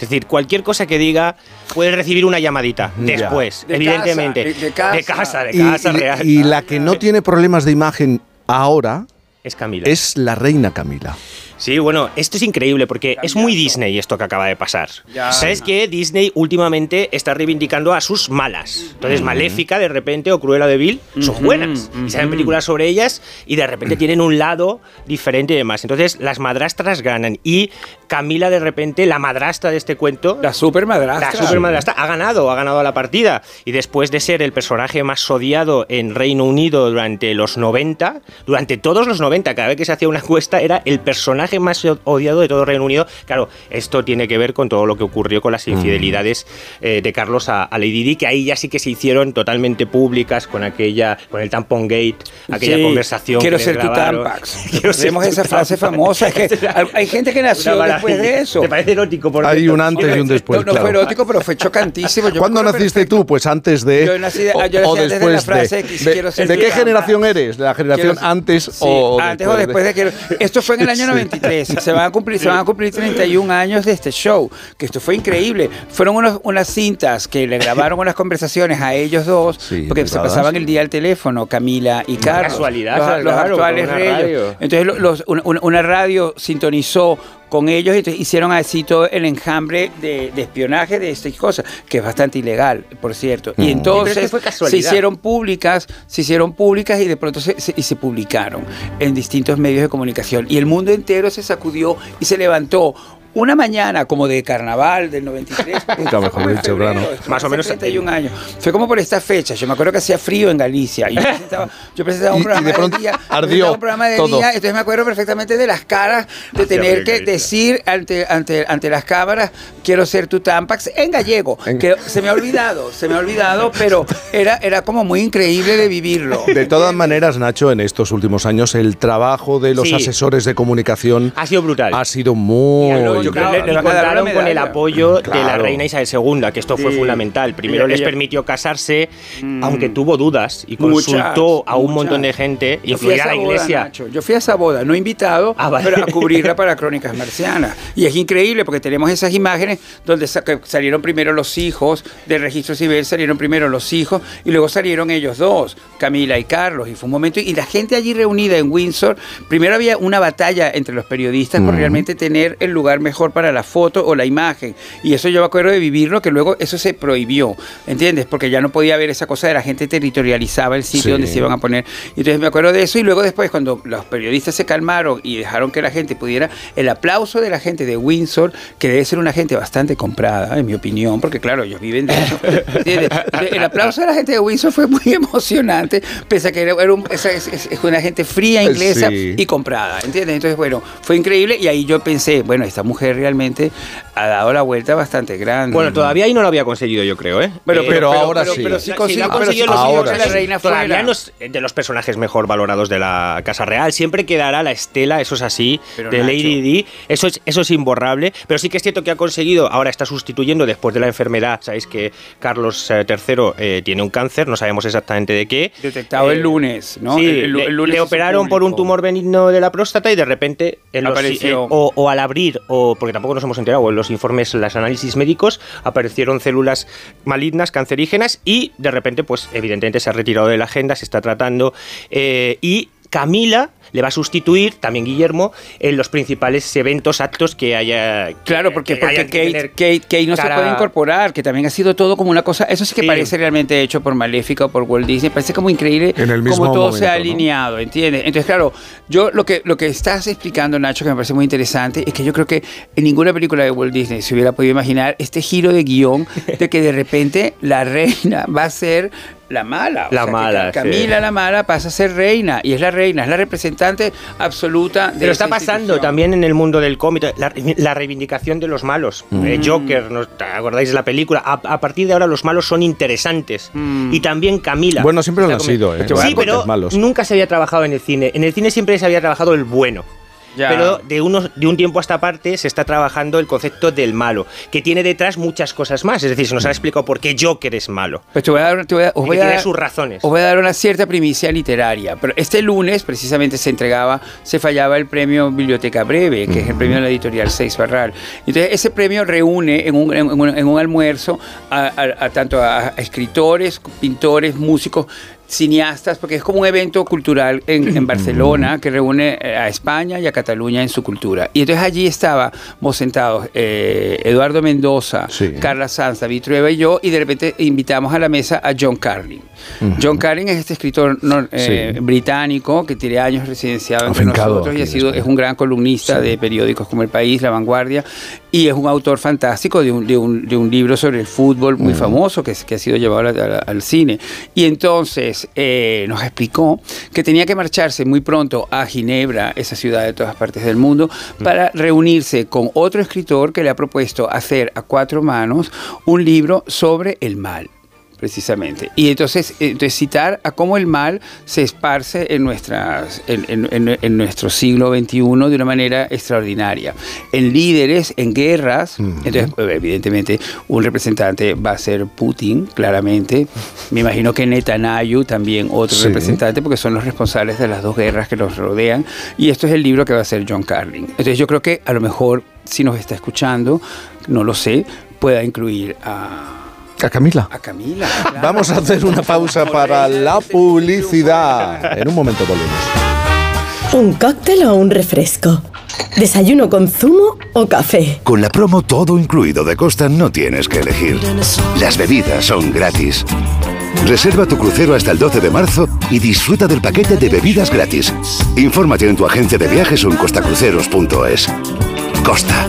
[SPEAKER 38] Es decir, cualquier cosa que diga puede recibir una llamadita después,
[SPEAKER 37] De
[SPEAKER 38] evidentemente.
[SPEAKER 37] casa, de- de casa.
[SPEAKER 38] de casa, de
[SPEAKER 1] Y,
[SPEAKER 38] casa
[SPEAKER 1] y-
[SPEAKER 38] real.
[SPEAKER 1] y la que no tiene problemas de imagen ahora
[SPEAKER 38] Es Camila.
[SPEAKER 1] es la reina Camila.
[SPEAKER 38] Sí, bueno, esto es increíble porque es muy Disney esto que acaba de pasar.
[SPEAKER 37] Ya.
[SPEAKER 38] ¿Sabes que Disney últimamente está reivindicando a sus malas? Entonces, Maléfica de repente o Cruella de Vil son buenas. Y salen películas sobre ellas y de repente tienen un lado diferente y demás. Entonces, las madrastras ganan y Camila de repente, la madrastra de este cuento,
[SPEAKER 37] La super madrastra.
[SPEAKER 38] la super madrastra ha ganado, ha ganado la partida. Y después de ser el personaje más odiado en Reino Unido durante los 90, durante todos los 90, cada vez que se hacía una encuesta, era el personaje más odiado de todo Reino Unido. Claro, esto tiene que ver con todo lo que ocurrió con las infidelidades eh, de Carlos a, a Lady Di, que ahí ya sí que se hicieron totalmente públicas con aquella, con el tampon gate, aquella
[SPEAKER 37] Sí,
[SPEAKER 38] conversación.
[SPEAKER 37] Quiero
[SPEAKER 38] que
[SPEAKER 37] ser tu. Tampax.
[SPEAKER 38] Quiero ser
[SPEAKER 37] Tenemos esa frase
[SPEAKER 38] Tampax.
[SPEAKER 37] famosa. Es que hay gente que nació después de eso.
[SPEAKER 38] ¿Te parece erótico? Por
[SPEAKER 1] Hay un antes y un después.
[SPEAKER 37] no, no
[SPEAKER 1] claro.
[SPEAKER 37] fue erótico, pero fue chocantísimo. Yo
[SPEAKER 1] ¿Cuándo naciste tú? Pues antes de.
[SPEAKER 37] Yo nací de-
[SPEAKER 1] o,
[SPEAKER 37] yo nací
[SPEAKER 1] o
[SPEAKER 37] antes de
[SPEAKER 1] después
[SPEAKER 37] la frase
[SPEAKER 1] de.
[SPEAKER 37] que
[SPEAKER 1] de-
[SPEAKER 37] quiero ser
[SPEAKER 1] ¿de qué
[SPEAKER 37] Tampax.
[SPEAKER 1] generación eres? ¿De la generación
[SPEAKER 37] Quiero-
[SPEAKER 1] antes
[SPEAKER 37] Sí,
[SPEAKER 1] o
[SPEAKER 37] antes o después de que esto fue en el año 93 se van a cumplir se van a cumplir 31 años de este show que esto fue increíble. Fueron unos- unas cintas que le grabaron unas conversaciones a ellos dos
[SPEAKER 1] Sí,
[SPEAKER 37] porque se pasaban el día al teléfono Camila y Carlos.
[SPEAKER 38] casualidad,
[SPEAKER 37] los, los
[SPEAKER 38] claro,
[SPEAKER 37] actuales reyes
[SPEAKER 38] radio.
[SPEAKER 37] entonces los- una radio sintonizó con ellos y entonces hicieron así todo el enjambre de, de espionaje de estas cosas, que es bastante ilegal, por cierto. Y
[SPEAKER 1] Mm.
[SPEAKER 37] entonces
[SPEAKER 38] Pero es que fue
[SPEAKER 37] se hicieron públicas, se hicieron públicas y de pronto se, se- y se publicaron en distintos medios de comunicación. Y el mundo entero se sacudió y se levantó. Una mañana como de carnaval del 93.
[SPEAKER 1] Nunca mejor
[SPEAKER 37] Fue en
[SPEAKER 1] dicho,
[SPEAKER 37] febrero,
[SPEAKER 38] Más o menos
[SPEAKER 37] hace 31 años. Fue como por esta fecha. Yo me acuerdo que hacía frío en Galicia. Y yo presentaba, yo presentaba un
[SPEAKER 1] Y- y
[SPEAKER 37] programa
[SPEAKER 1] de pronto
[SPEAKER 37] día.
[SPEAKER 1] ardió
[SPEAKER 37] presentaba un programa de
[SPEAKER 1] todo.
[SPEAKER 37] día. Entonces me acuerdo perfectamente de las caras de tener que
[SPEAKER 38] Galicia.
[SPEAKER 37] decir ante, ante, ante las cámaras, quiero ser tu Tampax en gallego.
[SPEAKER 1] En-
[SPEAKER 37] Que se me ha olvidado, se me ha olvidado, pero era, era como muy increíble de vivirlo.
[SPEAKER 1] De todas maneras, Nacho, en estos últimos años el trabajo de los
[SPEAKER 38] Sí.
[SPEAKER 1] asesores de comunicación
[SPEAKER 38] Ha sido brutal.
[SPEAKER 1] ha sido muy.
[SPEAKER 38] Yo creo que
[SPEAKER 37] le
[SPEAKER 38] le
[SPEAKER 37] van a dar
[SPEAKER 38] contaron con el apoyo de la reina Isabel II, que esto fue fundamental. Primero
[SPEAKER 37] Ella-
[SPEAKER 38] les permitió casarse,
[SPEAKER 37] Mm.
[SPEAKER 38] aunque tuvo dudas, y
[SPEAKER 37] Muchas,
[SPEAKER 38] consultó a un
[SPEAKER 37] muchas.
[SPEAKER 38] montón de gente,
[SPEAKER 37] Yo
[SPEAKER 38] incluida a la
[SPEAKER 37] boda,
[SPEAKER 38] iglesia.
[SPEAKER 37] Nacho. Yo fui a esa boda, no invitado,
[SPEAKER 38] Ah, vale.
[SPEAKER 37] pero a cubrirla para Crónicas Marcianas. Y es increíble porque tenemos esas imágenes donde salieron primero los hijos del registro civil, salieron primero los hijos y luego salieron ellos dos, Camila y Carlos. Y fue un momento, y la gente allí reunida en Windsor, primero había una batalla entre los periodistas por
[SPEAKER 1] Ujú.
[SPEAKER 37] realmente tener el lugar mejor para la foto o la imagen. Y eso yo me acuerdo de vivirlo, que luego eso se prohibió, ¿entiendes? Porque ya no podía haber esa cosa de la gente territorializaba el sitio
[SPEAKER 1] Sí.
[SPEAKER 37] donde se iban a poner. Entonces me acuerdo de eso y luego después cuando los periodistas se calmaron y dejaron que la gente pudiera, el aplauso de la gente de Windsor, que debe ser una gente bastante comprada, en mi opinión, porque claro, ellos viven de eso. ¿entiendes? El aplauso de la gente de Windsor fue muy emocionante, pese a que era, un- es, es- es una gente fría inglesa
[SPEAKER 1] Sí.
[SPEAKER 37] y comprada, ¿entiendes? Entonces, bueno, fue increíble y ahí yo pensé, bueno, esta mujer realmente ha dado la vuelta bastante grande.
[SPEAKER 38] Bueno, todavía ahí no lo había conseguido, yo creo, ¿eh?
[SPEAKER 37] Pero-
[SPEAKER 38] Eh,
[SPEAKER 1] pero ahora sí.
[SPEAKER 37] pero sí
[SPEAKER 38] Sí,
[SPEAKER 37] consiguió- pero
[SPEAKER 38] conseguido
[SPEAKER 37] sí
[SPEAKER 38] los
[SPEAKER 37] consiguió
[SPEAKER 1] ahora
[SPEAKER 37] que la reina
[SPEAKER 38] Todavía
[SPEAKER 37] fuera.
[SPEAKER 38] no es de los personajes mejor valorados de la Casa Real. Siempre quedará la estela, eso es así,
[SPEAKER 37] Pero,
[SPEAKER 38] de
[SPEAKER 37] Nacho.
[SPEAKER 38] Lady Di. Eso es, eso es imborrable. Pero sí que es cierto que ha conseguido, ahora está sustituyendo después de la enfermedad. Sabéis que Carlos eh, III eh, tiene un cáncer, no sabemos exactamente de qué.
[SPEAKER 37] Detectado
[SPEAKER 38] Eh,
[SPEAKER 37] el lunes, ¿no?
[SPEAKER 38] Sí,
[SPEAKER 37] El- el- lunes
[SPEAKER 38] le operaron por un tumor benigno de la próstata y de repente en los-
[SPEAKER 37] Apareció.
[SPEAKER 38] eh, o, o al abrir o, porque tampoco nos hemos enterado, en los informes, los análisis médicos, aparecieron células malignas, cancerígenas, y de repente, pues evidentemente se ha retirado de la agenda, se está tratando, eh, y Camila le va a sustituir, también Guillermo, en los principales eventos, actos que haya.
[SPEAKER 37] Claro, porque,
[SPEAKER 38] que
[SPEAKER 37] porque Kate, Kate- Kate no
[SPEAKER 38] cara-
[SPEAKER 37] se puede incorporar, que también ha sido todo como una cosa. Eso sí que
[SPEAKER 38] Sí.
[SPEAKER 37] parece realmente hecho por Maléfica o por Walt Disney. Parece como increíble
[SPEAKER 1] En el mismo
[SPEAKER 37] como todo se ha
[SPEAKER 1] momento, ¿no?
[SPEAKER 37] alineado, ¿entiendes? Entonces, claro, yo lo que, lo que estás explicando, Nacho, que me parece muy interesante, es que yo creo que en ninguna película de Walt Disney se hubiera podido imaginar este giro de guion de que de repente la reina va a ser la mala. O
[SPEAKER 38] La
[SPEAKER 37] sea, que
[SPEAKER 38] mala, sí.
[SPEAKER 37] Camila la mala pasa a ser reina y es la reina, es la representante absoluta de
[SPEAKER 38] Pero está pasando también en el mundo del cómic, la, la reivindicación de los malos.
[SPEAKER 37] Mm.
[SPEAKER 38] Eh, Joker, ¿no ¿te acordáis de la película? A, a partir de ahora los malos son interesantes.
[SPEAKER 37] Mm.
[SPEAKER 38] Y también Camila.
[SPEAKER 1] Bueno, siempre lo han sido, ¿eh?
[SPEAKER 38] Sí, pero
[SPEAKER 1] malos.
[SPEAKER 38] nunca se había trabajado en el cine. En el cine siempre se había trabajado el bueno.
[SPEAKER 37] Ya.
[SPEAKER 38] Pero de, unos, de un tiempo a esta parte se está trabajando el concepto del malo, que tiene detrás muchas cosas más. Es decir, se nos ha explicado por qué Joker es malo.
[SPEAKER 37] Pues te voy a dar, te voy a- os voy a dar-
[SPEAKER 38] sus razones.
[SPEAKER 37] Os voy a dar una cierta primicia literaria. Pero este lunes, precisamente, se entregaba, se fallaba el premio Biblioteca Breve, que es el premio de la editorial Seis Barral. Entonces, ese premio reúne en un, en un- en un almuerzo a, a- a tanto a, a escritores, pintores, músicos cineastas, porque es como un evento cultural en, en Barcelona que reúne eh, a España y a Cataluña en su cultura. Y entonces allí estábamos sentados eh, Eduardo Mendoza, Carla Sanz, David Trueba y yo, y de repente invitamos a la mesa a John Carlin. John Carlin es este escritor eh,
[SPEAKER 1] Sí.
[SPEAKER 37] británico que tiene años residenciado entre nosotros y ha sido, es un gran columnista de periódicos como El País, La Vanguardia, y es un autor fantástico de un, de un- de un libro sobre el fútbol muy famoso que, que ha sido llevado al, cine. Y entonces eh, nos explicó que tenía que marcharse muy pronto a Ginebra, esa ciudad de todas partes del mundo, para reunirse con otro escritor que le ha propuesto hacer a cuatro manos un libro sobre el mal precisamente. Y entonces, entonces citar a cómo el mal se esparce en, nuestras, en, en- en- en nuestro siglo XXI de una manera extraordinaria. En líderes, en guerras, entonces pues, evidentemente un representante va a ser Putin, claramente. Me imagino que Netanyahu también otro
[SPEAKER 1] Sí.
[SPEAKER 37] representante, porque son los responsables de las dos guerras que los rodean. Y esto es el libro que va a hacer John Carlin. Entonces yo creo que a lo mejor, si nos está escuchando, no lo sé, pueda incluir a...
[SPEAKER 1] A Camila.
[SPEAKER 37] A Camila.
[SPEAKER 1] Vamos a hacer una pausa para la publicidad. En un momento volvemos.
[SPEAKER 39] ¿Un cóctel o un refresco? ¿Desayuno con zumo o café?
[SPEAKER 9] Con la promo todo incluido de Costa no tienes que elegir. Las bebidas son gratis. Reserva tu crucero hasta el 12 de marzo y disfruta del paquete de bebidas gratis. Infórmate en tu agencia de viajes o en costacruceros.es. Costa.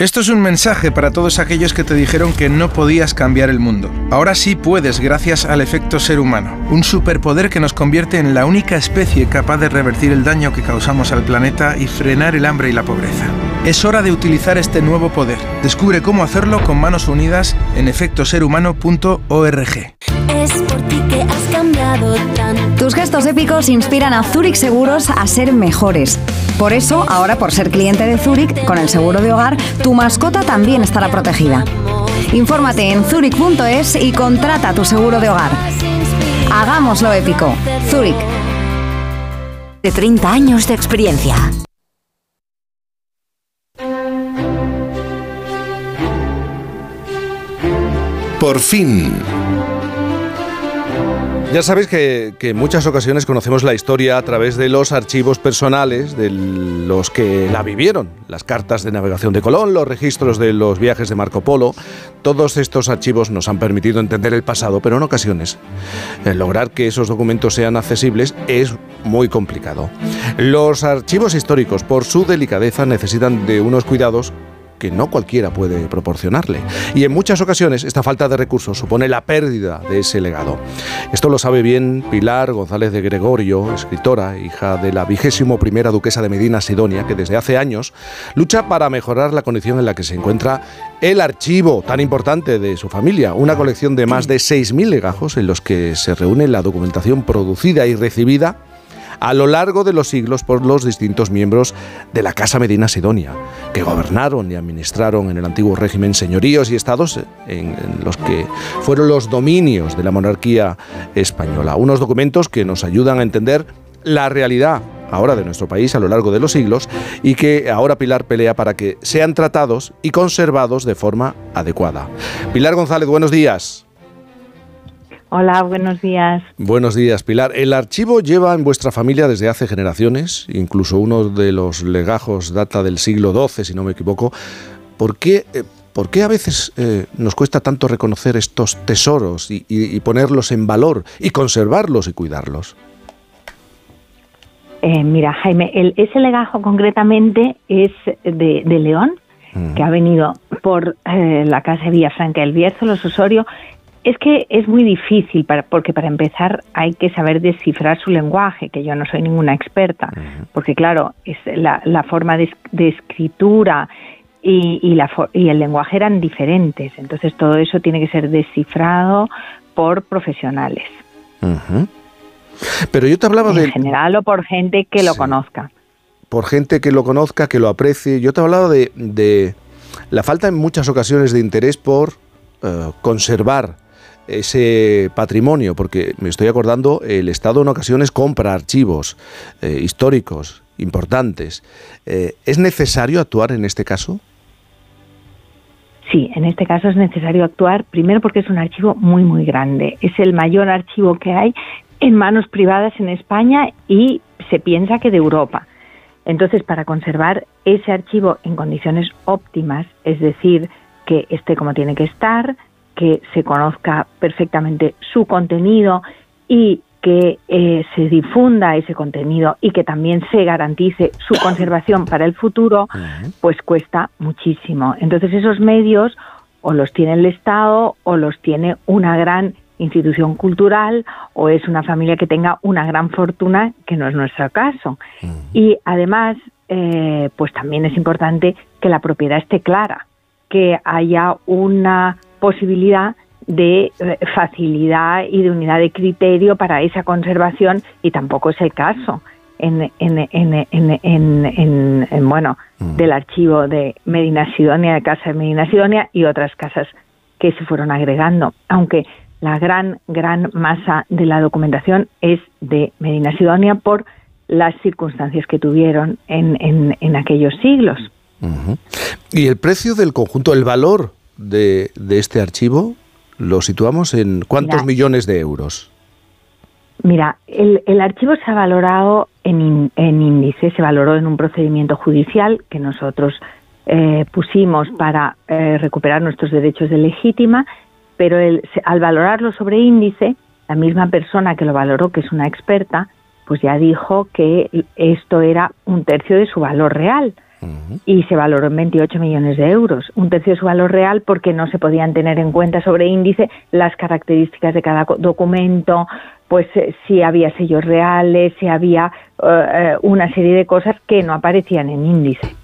[SPEAKER 40] Esto es un mensaje para todos aquellos que te dijeron que no podías cambiar el mundo. Ahora sí puedes gracias al efecto ser humano, un superpoder que nos convierte en la única especie capaz de revertir el daño que causamos al planeta y frenar el hambre y la pobreza. Es hora de utilizar este nuevo poder. Descubre cómo hacerlo con manos unidas en efectoserhumano.org.
[SPEAKER 41] Es por ti que has cambiado tanto.
[SPEAKER 42] Tus gestos épicos inspiran a Zurich Seguros a ser mejores. Por eso, ahora por ser cliente de Zurich, con el seguro de hogar, tu mascota también estará protegida. Infórmate en zurich.es y contrata tu seguro de hogar. Hagámoslo épico. Zurich.
[SPEAKER 20] De 30 años de experiencia.
[SPEAKER 43] Por fin.
[SPEAKER 1] Ya sabéis que, en muchas ocasiones conocemos la historia a través de los archivos personales de los que la vivieron, las cartas de navegación de Colón, los registros de los viajes de Marco Polo. Todos estos archivos nos han permitido entender el pasado, pero en ocasiones eh, lograr que esos documentos sean accesibles es muy complicado. Los archivos históricos, por su delicadeza, necesitan de unos cuidados que no cualquiera puede proporcionarle. Y en muchas ocasiones esta falta de recursos supone la pérdida de ese legado. Esto lo sabe bien Pilar González de Gregorio, escritora, hija de la vigésimo primera duquesa de Medina Sidonia, que desde hace años lucha para mejorar la condición en la que se encuentra el archivo tan importante de su familia, una colección de más de 6.000 legajos en los que se reúne la documentación producida y recibida a lo largo de los siglos por los distintos miembros de la Casa Medina Sidonia, que gobernaron y administraron en el antiguo régimen señoríos y estados en, los que fueron los dominios de la monarquía española. Unos documentos que nos ayudan a entender la realidad ahora de nuestro país a lo largo de los siglos y que ahora Pilar pelea para que sean tratados y conservados de forma adecuada. Pilar González, buenos días.
[SPEAKER 44] Hola, buenos días.
[SPEAKER 1] Buenos días, Pilar. El archivo lleva en vuestra familia desde hace generaciones, incluso uno de los legajos data del siglo XII, si no me equivoco. ¿Por qué, eh, por qué a veces eh, nos cuesta tanto reconocer estos tesoros y, ponerlos en valor y conservarlos y cuidarlos?
[SPEAKER 44] Eh, mira, Jaime, el, ese legajo concretamente es de, León, mm. que ha venido por la casa de Villafranca del Bierzo, los Osorio, es que es muy difícil, para, porque para empezar hay que saber descifrar su lenguaje, que yo no soy ninguna experta, porque claro, es la, la forma de, escritura y, y, la, y el lenguaje eran diferentes, entonces todo eso tiene que ser descifrado por profesionales.
[SPEAKER 1] Pero yo te hablaba de...
[SPEAKER 44] En general o por gente que lo conozca.
[SPEAKER 1] Por gente que lo conozca, que lo aprecie. Yo te hablaba de, de la falta en muchas ocasiones de interés por eh, conservar ese patrimonio, porque me estoy acordando, el Estado en ocasiones compra archivos eh, históricos importantes. Eh, ¿Es necesario actuar en este caso?
[SPEAKER 44] Sí, en este caso es necesario actuar, primero porque es un archivo muy, muy grande. Es el mayor archivo que hay en manos privadas en España y se piensa que de Europa. Entonces, para conservar ese archivo en condiciones óptimas, es decir, que esté como tiene que estar, que se conozca perfectamente su contenido y que eh, se difunda ese contenido y que también se garantice su conservación para el futuro, pues cuesta muchísimo. Entonces esos medios o los tiene el Estado o los tiene una gran institución cultural o es una familia que tenga una gran fortuna, que no es nuestro caso. Y además, eh, pues también es importante que la propiedad esté clara, que haya una posibilidad de eh, facilidad y de unidad de criterio para esa conservación y tampoco es el caso en, en, en, en bueno mm. del archivo de Medina Sidonia, de Casa de Medina Sidonia y otras casas que se fueron agregando, aunque la gran, gran masa de la documentación es de Medina Sidonia por las circunstancias que tuvieron en, en, en aquellos siglos.
[SPEAKER 1] ¿Y el precio del conjunto, el valor de, este archivo lo situamos en cuántos millones de euros?
[SPEAKER 44] Mira, el, el, archivo se ha valorado en, en, índice, se valoró en un procedimiento judicial que nosotros eh, pusimos para eh, recuperar nuestros derechos de legítima, pero el, al valorarlo sobre índice, la misma persona que lo valoró, que es una experta, pues ya dijo que esto era un tercio de su valor real y se valoró en 28 millones de euros, un tercio de su valor real porque no se podían tener en cuenta sobre índice las características de cada documento, pues eh, si había sellos reales, si había eh, eh, una serie de cosas que no aparecían en índice.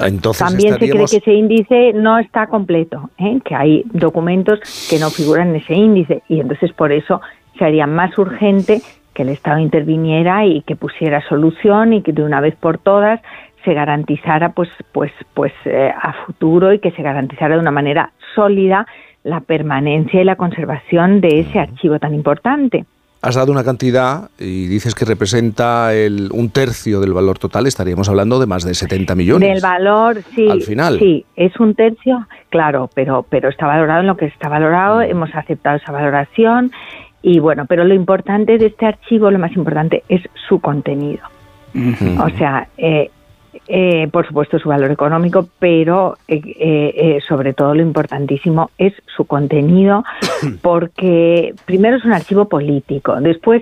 [SPEAKER 1] Entonces
[SPEAKER 44] También se cree que ese índice no está completo, que hay documentos que no figuran en ese índice y entonces por eso sería más urgente que el Estado interviniera y que pusiera solución y que de una vez por todas se garantizara pues pues pues eh, a futuro y que se garantizara de una manera sólida la permanencia y la conservación de ese archivo tan importante.
[SPEAKER 1] Has dado una cantidad y dices que representa el, un tercio del valor total, estaríamos hablando de más de 70 millones.
[SPEAKER 44] Del valor, sí.
[SPEAKER 1] Al final.
[SPEAKER 44] Sí, es un tercio, claro, pero, pero está valorado en lo que está valorado, hemos aceptado esa valoración y bueno, pero lo importante de este archivo, lo más importante es su contenido. O sea, eh, eh, por supuesto su valor económico, pero eh, sobre todo lo importantísimo es su contenido, porque primero es un archivo político, después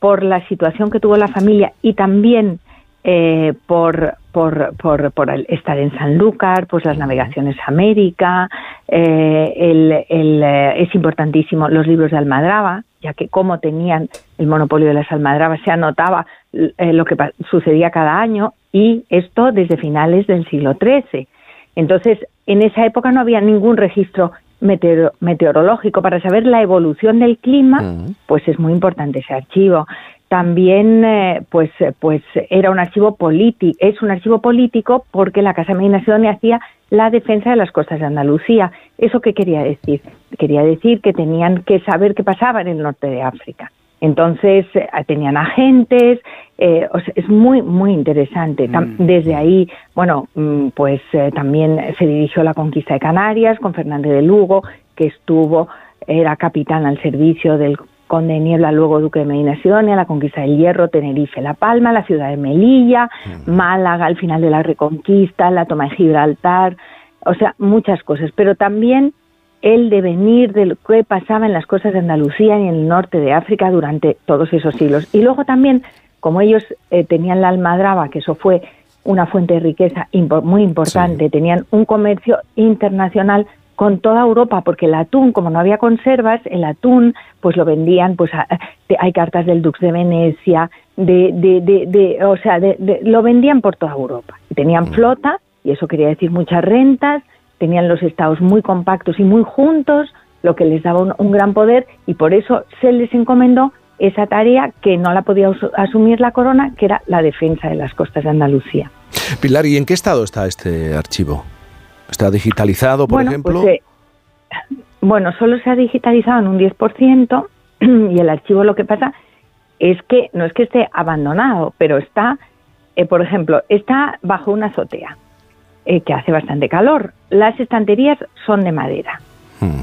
[SPEAKER 44] por la situación que tuvo la familia y también eh, por, por, por, por el estar en Sanlúcar, pues las navegaciones a América, eh, el, el, eh, es importantísimo los libros de Almadraba, ya que como tenían el monopolio de las almadrabas se anotaba eh, lo que sucedía cada año y esto desde finales del siglo XIII. Entonces, en esa época no había ningún registro meteoro- meteorológico para saber la evolución del clima, pues es muy importante ese archivo. También, eh, pues, eh, pues era un archivo político, es un archivo político porque la Casa Medina Sidonia hacía la defensa de las costas de Andalucía. ¿Eso qué quería decir? Quería decir que tenían que saber qué pasaba en el norte de África. Entonces eh, tenían agentes, eh, o sea, es muy muy interesante. Tam- Desde ahí, bueno, mm, pues también se dirigió a la conquista de Canarias con Fernández de Lugo, que estuvo era capitán al servicio del conde de Niebla, luego duque de Medina Sidonia, la conquista del Hierro, Tenerife, La Palma, la ciudad de Melilla, Málaga, al final de la Reconquista, la toma de Gibraltar, o sea, muchas cosas. Pero también el devenir de lo que pasaba en las costas de Andalucía y en el norte de África durante todos esos siglos. Y luego también, como ellos eh, tenían la almadraba, que eso fue una fuente de riqueza impo- muy importante, tenían un comercio internacional con toda Europa, porque el atún, como no había conservas, el atún, pues lo vendían, pues a- hay cartas del Dux de Venecia, de, de, de, de- o sea, lo vendían por toda Europa. Tenían flota, y eso quería decir muchas rentas, tenían los estados muy compactos y muy juntos, lo que les daba un, un gran poder, y por eso se les encomendó esa tarea que no la podía asumir la corona, que era la defensa de las costas de Andalucía.
[SPEAKER 1] Pilar, ¿y en qué estado está este archivo? ¿Está digitalizado, por
[SPEAKER 44] bueno,
[SPEAKER 1] ejemplo?
[SPEAKER 44] pues, eh, bueno, solo se ha digitalizado en un 10% y el archivo lo que pasa es que no es que esté abandonado, pero está, eh, por ejemplo, está bajo una azotea eh, que hace bastante calor. Las estanterías son de madera.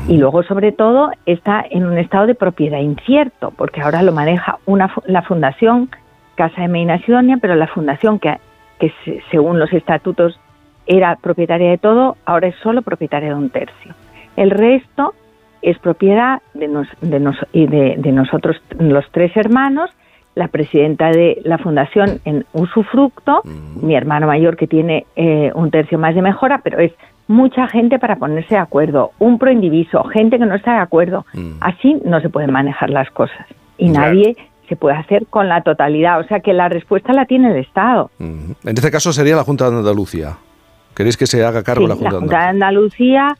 [SPEAKER 44] Y luego, sobre todo, está en un estado de propiedad incierto, porque ahora lo maneja una, la Fundación Casa de Medina Sidonia, pero la Fundación, que, que se- según los estatutos era propietaria de todo, ahora es solo propietaria de un tercio. El resto es propiedad de, nos- de nos- y de, de nosotros, los tres hermanos, la presidenta de la fundación en usufructo, mi hermano mayor que tiene eh, un tercio más de mejora, pero es mucha gente para ponerse de acuerdo, un proindiviso, gente que no está de acuerdo. Así no se pueden manejar las cosas y
[SPEAKER 1] Claro.
[SPEAKER 44] nadie se puede hacer con la totalidad. O sea que la respuesta la tiene el Estado.
[SPEAKER 1] En este caso sería la Junta de Andalucía. ¿Queréis que se haga cargo
[SPEAKER 44] Sí,
[SPEAKER 1] la Junta
[SPEAKER 44] la Junta
[SPEAKER 1] Andalucía?
[SPEAKER 44] de Andalucía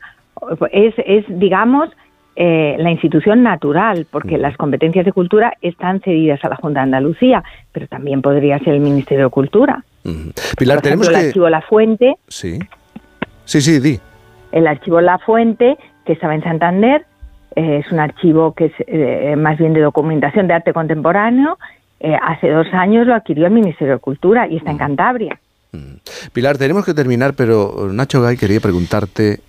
[SPEAKER 44] es, es digamos, eh, la institución natural, porque las competencias de cultura están cedidas a la Junta de Andalucía, pero también podría ser el Ministerio de Cultura.
[SPEAKER 1] Pilar,
[SPEAKER 44] Por
[SPEAKER 1] tenemos
[SPEAKER 44] ejemplo, el archivo La Fuente,
[SPEAKER 1] Sí. Sí, sí, di.
[SPEAKER 44] el archivo La Fuente, que estaba en Santander, eh, es un archivo que es eh, más bien de documentación de arte contemporáneo. Hace dos años lo adquirió el Ministerio de Cultura y está en Cantabria.
[SPEAKER 1] Pilar, tenemos que terminar, pero Nacho Gay quería preguntarte...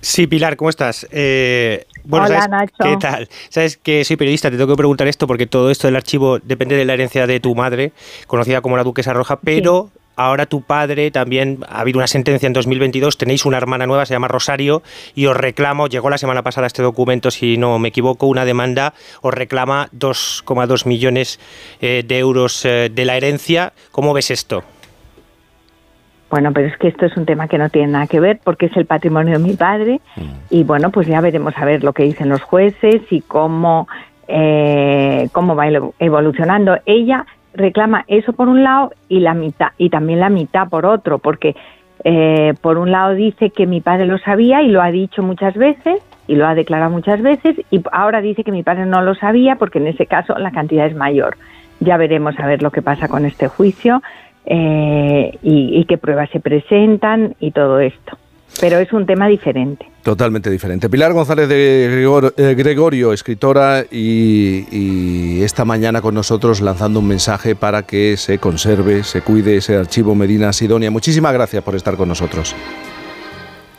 [SPEAKER 38] Sí, Pilar, ¿cómo estás? Eh, bueno,
[SPEAKER 44] Hola,
[SPEAKER 38] ¿sabes
[SPEAKER 44] Nacho.
[SPEAKER 38] ¿Qué tal? Sabes que soy periodista, te tengo que preguntar esto porque todo esto del archivo depende de la herencia de tu madre, conocida como la Duquesa Roja, pero ahora tu padre también, ha habido una sentencia en 2022, tenéis una hermana nueva, se llama Rosario, y os reclamo, llegó la semana pasada este documento, si no me equivoco, una demanda, os reclama 2,2 millones eh, de euros eh, de la herencia. ¿Cómo ves esto?
[SPEAKER 44] Bueno, pero es que esto es un tema que no tiene nada que ver porque es el patrimonio de mi padre y bueno, pues ya veremos a ver lo que dicen los jueces y cómo, eh, cómo va evolu- evolucionando. Ella reclama eso por un lado y la mitad y también la mitad por otro, porque eh, por un lado dice que mi padre lo sabía y lo ha dicho muchas veces y lo ha declarado muchas veces y ahora dice que mi padre no lo sabía porque en ese caso la cantidad es mayor. Ya veremos a ver lo que pasa con este juicio eh, y, qué pruebas se presentan y todo esto. Pero es un tema diferente.
[SPEAKER 1] Totalmente diferente. Pilar González de eh, Gregorio, escritora, y, y esta mañana con nosotros lanzando un mensaje para que se conserve, se cuide ese archivo Medina Sidonia. Muchísimas gracias por estar con nosotros.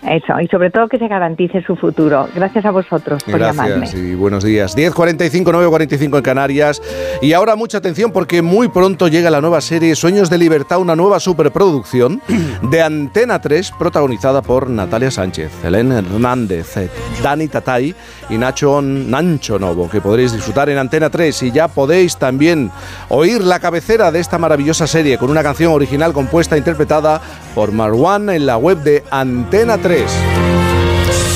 [SPEAKER 44] Eso, y sobre todo que se garantice su futuro. Gracias a vosotros por llamarme.
[SPEAKER 1] Gracias y buenos días. 10.45, 9.45 en Canarias. Y ahora mucha atención porque muy pronto llega la nueva serie Sueños de Libertad, una nueva superproducción de Antena 3 protagonizada por Natalia Sánchez, Helen Hernández, eh, Dani Tatay y Nacho Nancho Novo, que podréis disfrutar en Antena 3 y ya podéis también oír la cabecera de esta maravillosa serie con una canción original compuesta e interpretada por Marwan en la web de Antena 3.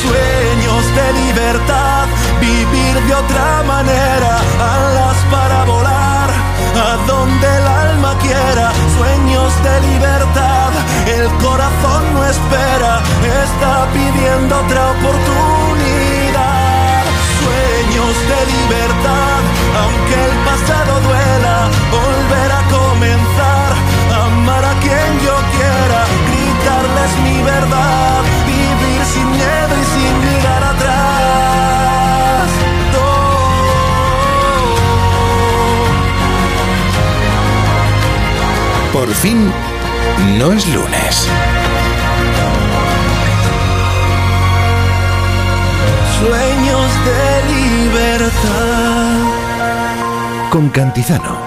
[SPEAKER 40] Sueños de libertad, vivir de otra manera, alas para volar, a donde el alma quiera. Sueños de libertad, el corazón no espera, está pidiendo otra oportunidad.
[SPEAKER 24] Por fin, no es lunes.
[SPEAKER 40] Sueños de libertad.
[SPEAKER 24] Con Cantizano.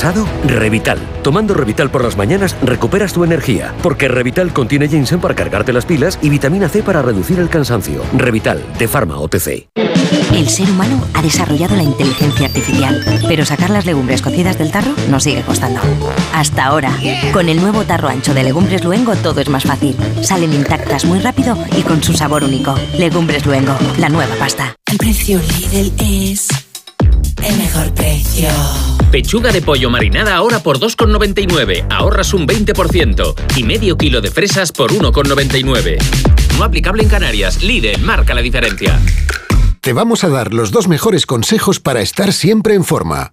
[SPEAKER 45] ¿Cansado? Revital. Tomando Revital por las mañanas recuperas tu energía, porque Revital contiene ginseng para cargarte las pilas y vitamina C para reducir el cansancio. Revital, de Pharma OTC.
[SPEAKER 8] El ser humano ha desarrollado la inteligencia artificial, pero sacar las legumbres cocidas del tarro nos sigue costando. Hasta ahora, con el nuevo tarro ancho de Legumbres Luengo todo es más fácil. Salen intactas muy rápido y con su sabor único. Legumbres Luengo, la nueva pasta.
[SPEAKER 46] El precio Lidl es el mejor precio.
[SPEAKER 47] Pechuga de pollo marinada ahora por 2,99. Ahorras un 20%. Y medio kilo de fresas por 1,99. No aplicable en Canarias. Lidl marca la diferencia.
[SPEAKER 24] Te vamos a dar los dos mejores consejos para estar siempre en forma.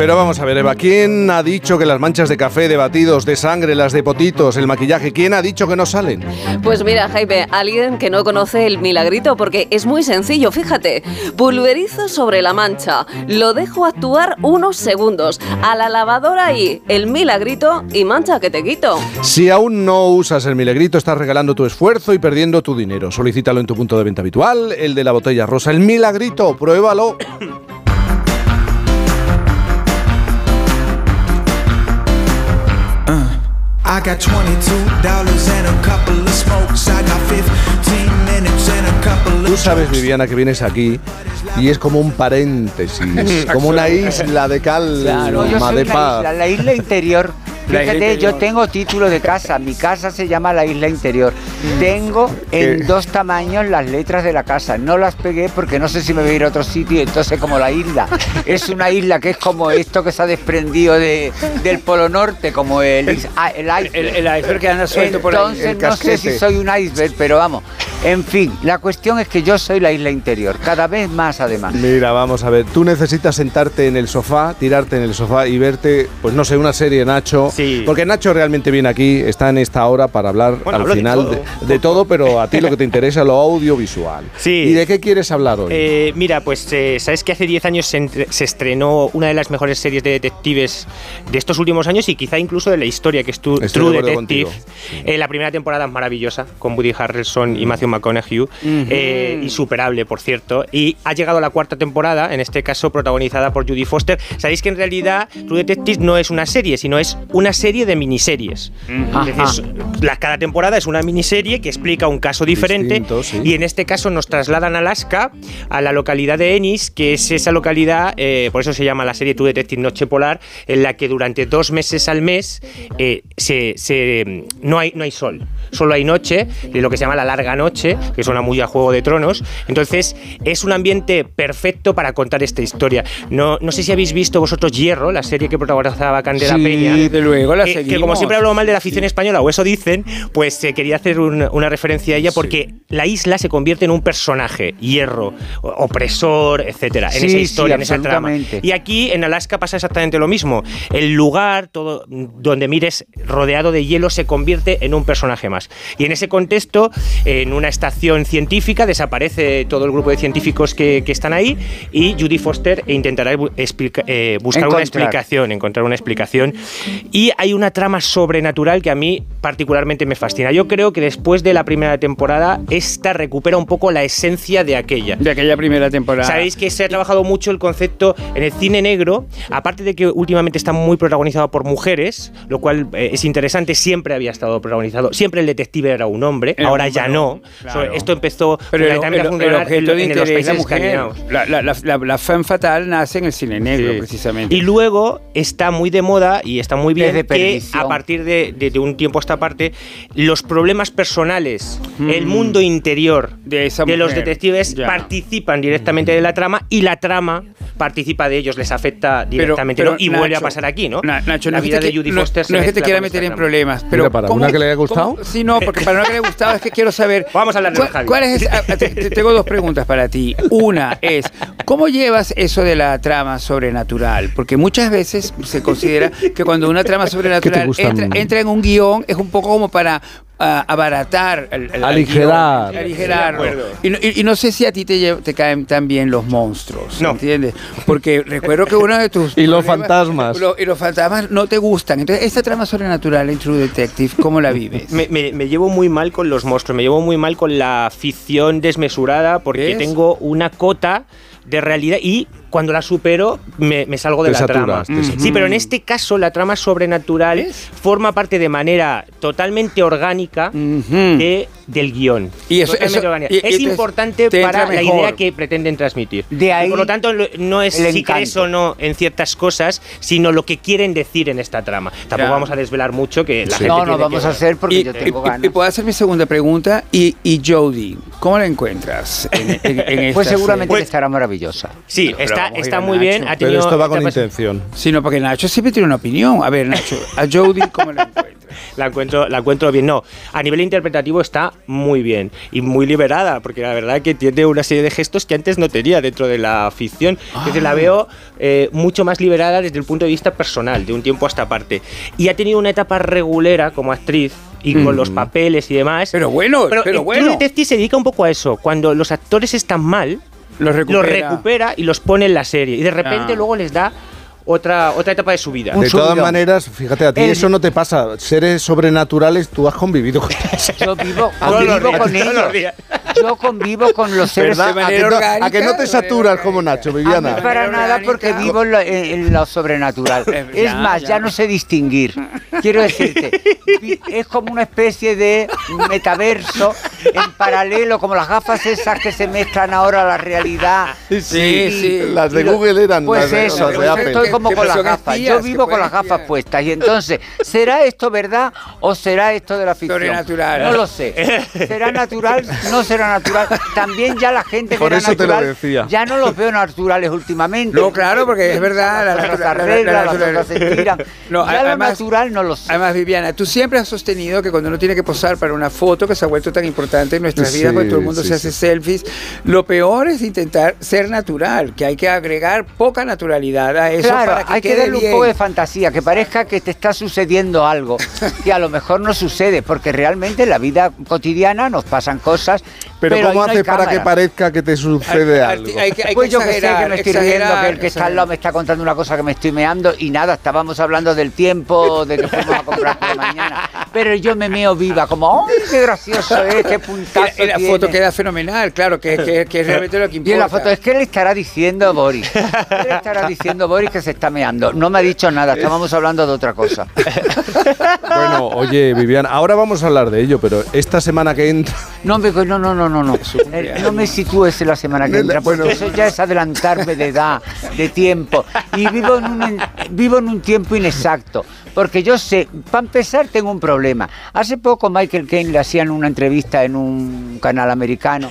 [SPEAKER 1] Pero vamos a ver, Eva, ¿quién ha dicho que las manchas de café, de batidos, de sangre, las de potitos, el maquillaje, ¿quién ha dicho que no salen?
[SPEAKER 6] Pues mira, Jaime, alguien que no conoce el milagrito, porque es muy sencillo, fíjate. Pulverizo sobre la mancha, lo dejo actuar unos segundos, a la lavadora y el milagrito y mancha que te quito.
[SPEAKER 1] Si aún no usas el milagrito, estás regalando tu esfuerzo y perdiendo tu dinero. Solicítalo en tu punto de venta habitual, el de la botella rosa. El milagrito, pruébalo.
[SPEAKER 40] I got $22 and a couple of smokes. I got 15 minutes and a couple
[SPEAKER 1] Tú
[SPEAKER 40] of
[SPEAKER 1] sabes, Viviana, que vienes aquí y es como un paréntesis, como una isla de calma,
[SPEAKER 48] Claro, yo soy
[SPEAKER 1] de
[SPEAKER 48] la
[SPEAKER 1] paz.
[SPEAKER 48] isla, la isla interior. Fíjate, yo tengo título de casa. Mi casa se llama la isla interior. Tengo en dos tamaños las letras de la casa. No las pegué porque no sé si me voy a ir a otro sitio. Entonces, como la isla es una isla que es como esto que se ha desprendido de, del Polo Norte, como el, is- ah, el iceberg. el- el iceberg que anda suelto por ahí. Entonces, El no sé si soy un iceberg, pero vamos. En fin, la cuestión es que yo soy la isla interior. Cada vez más, además.
[SPEAKER 1] Mira, vamos a ver, tú necesitas sentarte en el sofá, tirarte en el sofá y verte, pues no sé, una serie, Nacho. Porque Nacho realmente viene aquí, está en esta hora para hablar
[SPEAKER 38] Bueno,
[SPEAKER 1] al
[SPEAKER 38] hablo de
[SPEAKER 1] final
[SPEAKER 38] todo.
[SPEAKER 1] de, de todo, pero a ti lo que te interesa es lo audiovisual.
[SPEAKER 38] Sí.
[SPEAKER 1] ¿Y de qué quieres hablar hoy?
[SPEAKER 38] Eh, mira, pues eh, sabes que hace 10 años se, entre- se estrenó una de las mejores series de detectives de estos últimos años y quizá incluso de la historia, que es tu-
[SPEAKER 1] de
[SPEAKER 38] True
[SPEAKER 1] acuerdo
[SPEAKER 38] Detective. Eh, la primera temporada es maravillosa, con Woody Harrelson y Matthew McConaughey, eh, insuperable, por cierto. Y ha llegado la cuarta temporada, en este caso protagonizada por Judy Foster. Sabéis que en realidad True Detective no es una serie, sino es una una serie de miniseries. La- cada temporada es una miniserie que explica un caso diferente
[SPEAKER 1] Distinto, sí.
[SPEAKER 38] y en este caso nos trasladan a Alaska, a la localidad de Ennis, que es esa localidad, eh, por eso se llama la serie Tu Detective Noche Polar, en la que durante dos meses al mes eh, se, se- no, hay, no hay sol, solo hay noche, y lo que se llama la larga noche, que suena muy a Juego de Tronos. Entonces es un ambiente perfecto para contar esta historia. No, no sé si habéis visto vosotros Hierro, la serie que protagonizaba Candela
[SPEAKER 37] Sí,
[SPEAKER 38] Peña.
[SPEAKER 37] luego, la
[SPEAKER 38] que, que como siempre hablo mal de la afición española, o eso dicen, pues eh, quería hacer un- una referencia a ella porque la isla se convierte en un personaje, hierro, opresor, etcétera, en
[SPEAKER 37] Sí,
[SPEAKER 38] esa
[SPEAKER 37] sí,
[SPEAKER 38] historia, en esa trama. Y aquí en Alaska pasa exactamente lo mismo. El lugar, todo donde mires rodeado de hielo, se convierte en un personaje más. Y en ese contexto, en una estación científica, desaparece todo el grupo de científicos que, que están ahí y Judy Foster intentará explica- eh, buscar una
[SPEAKER 37] Encontrar.
[SPEAKER 38] explicación, encontrar una explicación. Y hay una trama sobrenatural que a mí particularmente me fascina. Yo creo que después de la primera temporada, esta recupera un poco la esencia de aquella.
[SPEAKER 37] De aquella primera temporada.
[SPEAKER 38] Sabéis que se ha trabajado mucho el concepto en el cine negro, aparte de que últimamente está muy protagonizado por mujeres, lo cual eh, es interesante, siempre había estado protagonizado, siempre el detective era un hombre,
[SPEAKER 37] Era
[SPEAKER 38] ahora
[SPEAKER 37] un
[SPEAKER 38] ya
[SPEAKER 37] hombre,
[SPEAKER 38] no.
[SPEAKER 37] claro.
[SPEAKER 38] So, esto empezó
[SPEAKER 37] Pero el, el- el objeto de interés la mujer. La, la, la, la, femme fatal nace en el cine negro,
[SPEAKER 38] Sí.
[SPEAKER 37] precisamente.
[SPEAKER 38] Y luego está muy de moda y está muy bien
[SPEAKER 37] De
[SPEAKER 38] que a partir de, de- de un tiempo a esta parte, los problemas personales, el mundo interior
[SPEAKER 37] de,
[SPEAKER 38] los detectives
[SPEAKER 37] Ya.
[SPEAKER 38] participan directamente de la trama y la trama participa de ellos, les afecta directamente.
[SPEAKER 37] pero,
[SPEAKER 38] ¿no? Y vuelve a pasar aquí, ¿no?
[SPEAKER 37] Na- Nacho,
[SPEAKER 38] la
[SPEAKER 37] no es que
[SPEAKER 38] vida
[SPEAKER 37] te
[SPEAKER 38] de
[SPEAKER 37] qui-
[SPEAKER 38] Judy
[SPEAKER 37] no-
[SPEAKER 38] Foster se
[SPEAKER 37] no es que te
[SPEAKER 38] mezcla
[SPEAKER 37] quiera meter en problemas, pero
[SPEAKER 1] Mira, para
[SPEAKER 37] ¿cómo-
[SPEAKER 1] una que le haya gustado.
[SPEAKER 37] cómo- Sí, no, porque para una que le haya gustado es que quiero saber.
[SPEAKER 38] Vamos a hablar de
[SPEAKER 37] ¿cuál,
[SPEAKER 38] Javi.
[SPEAKER 37] cuál es? ah, te- te- tengo dos preguntas para ti. Una es ¿cómo llevas eso de la trama sobrenatural? Porque muchas veces se considera que cuando una trama sobrenatural entra, entra en un guion es un poco como para ah, abaratar, el, el- el
[SPEAKER 1] Aligerar.
[SPEAKER 37] guion, aligerarlo. Y, no- y- y no sé si a ti te, te caen tan bien los monstruos,
[SPEAKER 38] No.
[SPEAKER 37] ¿entiendes? Porque recuerdo que uno de tus
[SPEAKER 1] Y los fantasmas.
[SPEAKER 37] lo- y los fantasmas no te gustan. Entonces, esta trama sobrenatural en True Detective, ¿cómo la vives?
[SPEAKER 38] Me, me- me llevo muy mal con los monstruos, me llevo muy mal con la ficción desmesurada porque tengo una cota de realidad y cuando la supero me, me salgo de
[SPEAKER 1] Te
[SPEAKER 38] la
[SPEAKER 1] saturas,
[SPEAKER 38] trama. Sí, pero en este caso la trama sobrenatural forma parte de manera totalmente orgánica de, del guion.
[SPEAKER 37] Y eso- y-
[SPEAKER 38] es importante
[SPEAKER 37] te
[SPEAKER 38] para la
[SPEAKER 37] mejor.
[SPEAKER 38] idea que pretenden transmitir.
[SPEAKER 37] De ahí
[SPEAKER 38] Y por lo tanto, no es
[SPEAKER 37] el
[SPEAKER 38] si crees
[SPEAKER 37] encanto.
[SPEAKER 38] o no en ciertas cosas, sino lo que quieren decir en esta trama. Tampoco
[SPEAKER 37] Ya.
[SPEAKER 38] vamos a desvelar mucho que la
[SPEAKER 37] Sí.
[SPEAKER 38] gente
[SPEAKER 37] No, no, vamos
[SPEAKER 38] que
[SPEAKER 37] a hacer porque yo tengo ganas. Y puedo hacer mi segunda pregunta. Y, y Jodie, ¿cómo la encuentras en, en- en esta
[SPEAKER 48] Pues seguramente
[SPEAKER 37] serie?
[SPEAKER 48] estará maravillosa.
[SPEAKER 38] Sí,
[SPEAKER 37] Pero
[SPEAKER 38] está, está
[SPEAKER 37] a
[SPEAKER 38] muy bien. Ha
[SPEAKER 1] Pero
[SPEAKER 38] tenido
[SPEAKER 1] esto va con intención.
[SPEAKER 37] Sí, no, porque Nacho siempre tiene una opinión. A ver, Nacho, a Jodie, ¿cómo la encuentras?
[SPEAKER 38] La encuentro, la encuentro bien. No, a nivel interpretativo está muy bien y muy liberada, porque la verdad que tiene una serie de gestos que antes no tenía dentro de la ficción. Entonces la veo eh, mucho más liberada desde el punto de vista personal, de un tiempo a esta parte. Y ha tenido una etapa regulera como actriz y con los papeles y demás.
[SPEAKER 37] Pero bueno, pero,
[SPEAKER 38] True
[SPEAKER 37] bueno.
[SPEAKER 38] Detective se dedica un poco a eso. Cuando los actores están mal,
[SPEAKER 37] Los recupera.
[SPEAKER 38] los recupera y los pone en la serie. Y de repente
[SPEAKER 37] Ah.
[SPEAKER 38] luego les da otra, otra etapa de su vida.
[SPEAKER 1] De todas maneras, fíjate, a ti eso no te pasa. Seres sobrenaturales, tú has convivido con ellos.
[SPEAKER 48] Yo vivo, convivo con ellos. Yo convivo con los seres
[SPEAKER 1] ¿Verdad? ¿A que, no, a que no te saturas como Nacho,
[SPEAKER 48] A mí
[SPEAKER 1] Viviana?
[SPEAKER 48] para nada porque vivo en lo, en- en lo sobrenatural. Es
[SPEAKER 37] ya,
[SPEAKER 48] más,
[SPEAKER 37] ya.
[SPEAKER 48] ya no sé distinguir. Quiero decirte, es como una especie de metaverso en paralelo, como las gafas esas que se mezclan ahora a la realidad.
[SPEAKER 1] Sí, sí. Las de
[SPEAKER 48] lo-
[SPEAKER 1] Google eran
[SPEAKER 48] Pues
[SPEAKER 1] las de-
[SPEAKER 48] eso,
[SPEAKER 1] las de
[SPEAKER 48] pues
[SPEAKER 1] Apple.
[SPEAKER 48] estoy como con las gafas. Yo vivo con las gafas puestas. Y entonces, ¿será esto verdad o será esto de la ficción?
[SPEAKER 37] Sobrenatural.
[SPEAKER 48] No lo sé. ¿Será natural? No será natural. También ya la gente
[SPEAKER 1] Por
[SPEAKER 48] que era
[SPEAKER 1] eso te lo
[SPEAKER 48] natural,
[SPEAKER 1] decía.
[SPEAKER 48] ya no los veo naturales últimamente.
[SPEAKER 37] No, claro, porque es verdad.
[SPEAKER 48] Las cosas se arreglan, las cosas se estiran.
[SPEAKER 37] No,
[SPEAKER 48] Ya lo
[SPEAKER 37] además-
[SPEAKER 48] natural no lo sé.
[SPEAKER 37] Además, Viviana, tú siempre has sostenido que cuando uno tiene que posar para una foto que se ha vuelto tan importante en nuestras
[SPEAKER 1] Sí,
[SPEAKER 37] vidas, porque todo el mundo
[SPEAKER 1] sí,
[SPEAKER 37] se
[SPEAKER 1] sí.
[SPEAKER 37] hace selfies, lo peor es intentar ser natural, que hay que agregar poca naturalidad a eso
[SPEAKER 48] Claro,
[SPEAKER 37] para que
[SPEAKER 48] hay que
[SPEAKER 37] quede
[SPEAKER 48] darle un
[SPEAKER 37] bien.
[SPEAKER 48] poco de fantasía, que parezca que te está sucediendo algo, que a lo mejor no sucede, porque realmente en la vida cotidiana nos pasan cosas.
[SPEAKER 1] Pero,
[SPEAKER 48] ahí
[SPEAKER 1] ¿cómo
[SPEAKER 48] no hay
[SPEAKER 1] haces para que parezca que te sucede algo?
[SPEAKER 48] pues yo que sé, que me estoy riendo, que el que está al lado me está contando una cosa que me estoy meando y nada, estábamos hablando del tiempo, de que fuimos a comprar por la mañana. Pero yo me meo viva, como, ¡ay, qué gracioso es! qué puntazo
[SPEAKER 37] Y la, y
[SPEAKER 48] tiene.
[SPEAKER 37] foto queda fenomenal, claro, que, que- que es realmente lo que
[SPEAKER 48] Y
[SPEAKER 37] importa.
[SPEAKER 48] en la foto es que le estará diciendo Boris. ¿Qué le estará diciendo Boris que se está meando? No me ha dicho nada, estábamos hablando de otra cosa.
[SPEAKER 1] Bueno, oye, Vivian, ahora vamos a hablar de ello, pero esta semana que entra.
[SPEAKER 48] No, me, no, no, no, no, no. Eh, No me sitúes en la semana que entra, porque eso ya es adelantarme de edad, de tiempo. Y vivo en un, en- vivo en un tiempo inexacto. Porque yo sé, para empezar, tengo un problema. Hace poco Michael Caine le hacían una entrevista en un canal americano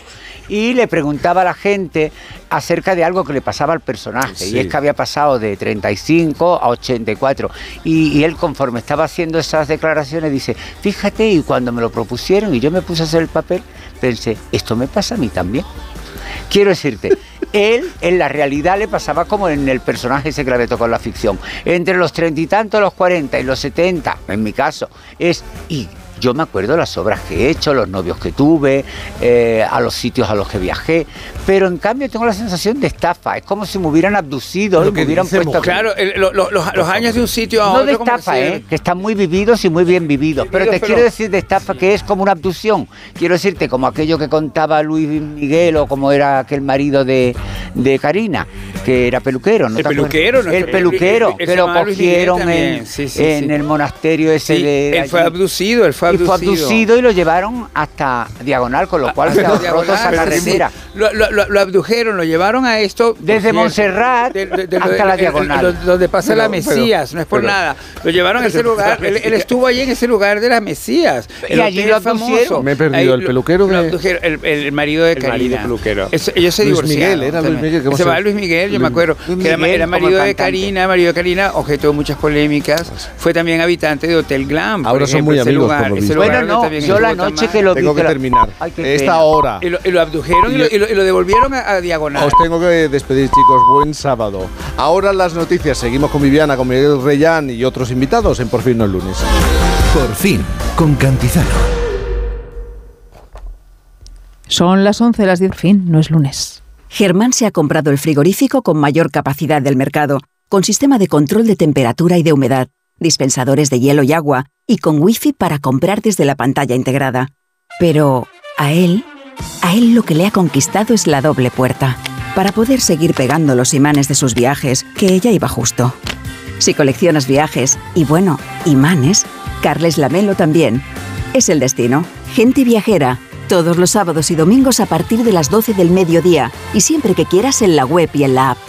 [SPEAKER 48] y le preguntaba a la gente acerca de algo que le pasaba al personaje.
[SPEAKER 49] Sí.
[SPEAKER 48] Y es que había pasado de 35 a 84. Y, y él, conforme estaba haciendo esas declaraciones, dice, fíjate, y cuando me lo propusieron y yo me puse a hacer el papel, pensé, esto me pasa a mí también. Quiero decirte, él en la realidad le pasaba como en el personaje ese que le tocado en la ficción. Entre los treinta y tantos, los 40 y los 70, en mi caso, es... Y yo me acuerdo de las obras que he hecho, los novios que tuve, eh, a los sitios a los que viajé, pero en cambio tengo la sensación de estafa. Es como si me hubieran abducido y me hubieran puesto...
[SPEAKER 37] Claro, el- lo- lo- los, los años de un sitio a
[SPEAKER 48] No
[SPEAKER 37] otro.
[SPEAKER 48] de
[SPEAKER 37] como
[SPEAKER 48] estafa,
[SPEAKER 37] decir-
[SPEAKER 48] ¿eh? que están muy vividos y muy bien vividos. Pero te
[SPEAKER 37] Vividos,
[SPEAKER 48] quiero
[SPEAKER 37] pero-
[SPEAKER 48] decir de estafa que es como una abducción. Quiero decirte, como aquello que contaba Luis Miguel o como era aquel marido de, de Karina, que era peluquero. ¿no
[SPEAKER 37] El peluquero, no,
[SPEAKER 48] El
[SPEAKER 37] el-
[SPEAKER 48] peluquero,
[SPEAKER 37] el- el-
[SPEAKER 48] que lo cogieron en,
[SPEAKER 37] Sí, sí,
[SPEAKER 48] en
[SPEAKER 37] sí.
[SPEAKER 48] el monasterio ese
[SPEAKER 37] Sí,
[SPEAKER 48] de.
[SPEAKER 37] él fue
[SPEAKER 48] allí.
[SPEAKER 37] abducido, él fue
[SPEAKER 48] Y fue
[SPEAKER 37] abducido.
[SPEAKER 48] abducido y lo llevaron hasta Diagonal, con lo cual se
[SPEAKER 37] Hasta
[SPEAKER 48] ahorró toda esa carretera.
[SPEAKER 37] Lo, lo- lo- lo abdujeron, lo llevaron a esto.
[SPEAKER 48] Desde Montserrat
[SPEAKER 37] de- de- de-
[SPEAKER 48] hasta
[SPEAKER 37] de-
[SPEAKER 48] la Diagonal.
[SPEAKER 37] de- Donde pasa
[SPEAKER 48] Pero-
[SPEAKER 37] la Mesías,
[SPEAKER 48] pero-
[SPEAKER 37] no es por
[SPEAKER 48] pero-
[SPEAKER 37] nada. Lo llevaron a ese lugar, él, él estuvo allí en ese lugar de la Mesías.
[SPEAKER 48] Y
[SPEAKER 37] el
[SPEAKER 48] allí lo
[SPEAKER 37] famoso.
[SPEAKER 1] Me he perdido,
[SPEAKER 37] Ahí
[SPEAKER 1] el peluquero
[SPEAKER 37] lo
[SPEAKER 1] de-
[SPEAKER 37] abdujeron, el, el marido de
[SPEAKER 38] El
[SPEAKER 37] Karina.
[SPEAKER 38] peluquero.
[SPEAKER 37] Eso- ellos se
[SPEAKER 1] Luis
[SPEAKER 37] divorciaron.
[SPEAKER 1] Miguel, era Luis. Miguel, ¿cómo
[SPEAKER 37] Se
[SPEAKER 1] se-
[SPEAKER 37] llamaba Luis Miguel, yo me acuerdo. Que era, marido de. Karina, marido de Karina, objeto de muchas polémicas. Fue también habitante de Hotel Glam.
[SPEAKER 1] Ahora son muy
[SPEAKER 37] ese
[SPEAKER 1] amigos, visto.
[SPEAKER 48] Bueno, no, yo la noche que lo vi.
[SPEAKER 1] Tengo que terminar. Esta
[SPEAKER 48] pena.
[SPEAKER 1] hora.
[SPEAKER 37] Y lo, y lo abdujeron y lo, y lo- y lo devolvieron a, a Diagonal.
[SPEAKER 1] Os tengo que despedir, chicos. Buen sábado. Ahora las noticias. Seguimos con Viviana, con Miguel Reyán y otros invitados en Por fin no es lunes.
[SPEAKER 9] Por fin, con Cantizano.
[SPEAKER 50] Son las 11 de las 10, fin, no es lunes.
[SPEAKER 8] Germán se ha comprado el frigorífico con mayor capacidad del mercado, con sistema de control de temperatura y de humedad, dispensadores de hielo y agua, y con wifi para comprar desde la pantalla integrada. Pero a él, a él lo que le ha conquistado es la doble puerta, para poder seguir pegando los imanes de sus viajes, que ella iba justo. Si coleccionas viajes y bueno, imanes, Carles Lamelo también. Es el destino. Gente viajera. Todos los sábados y domingos a partir de las 12 del mediodía y siempre que quieras en la web y en la app.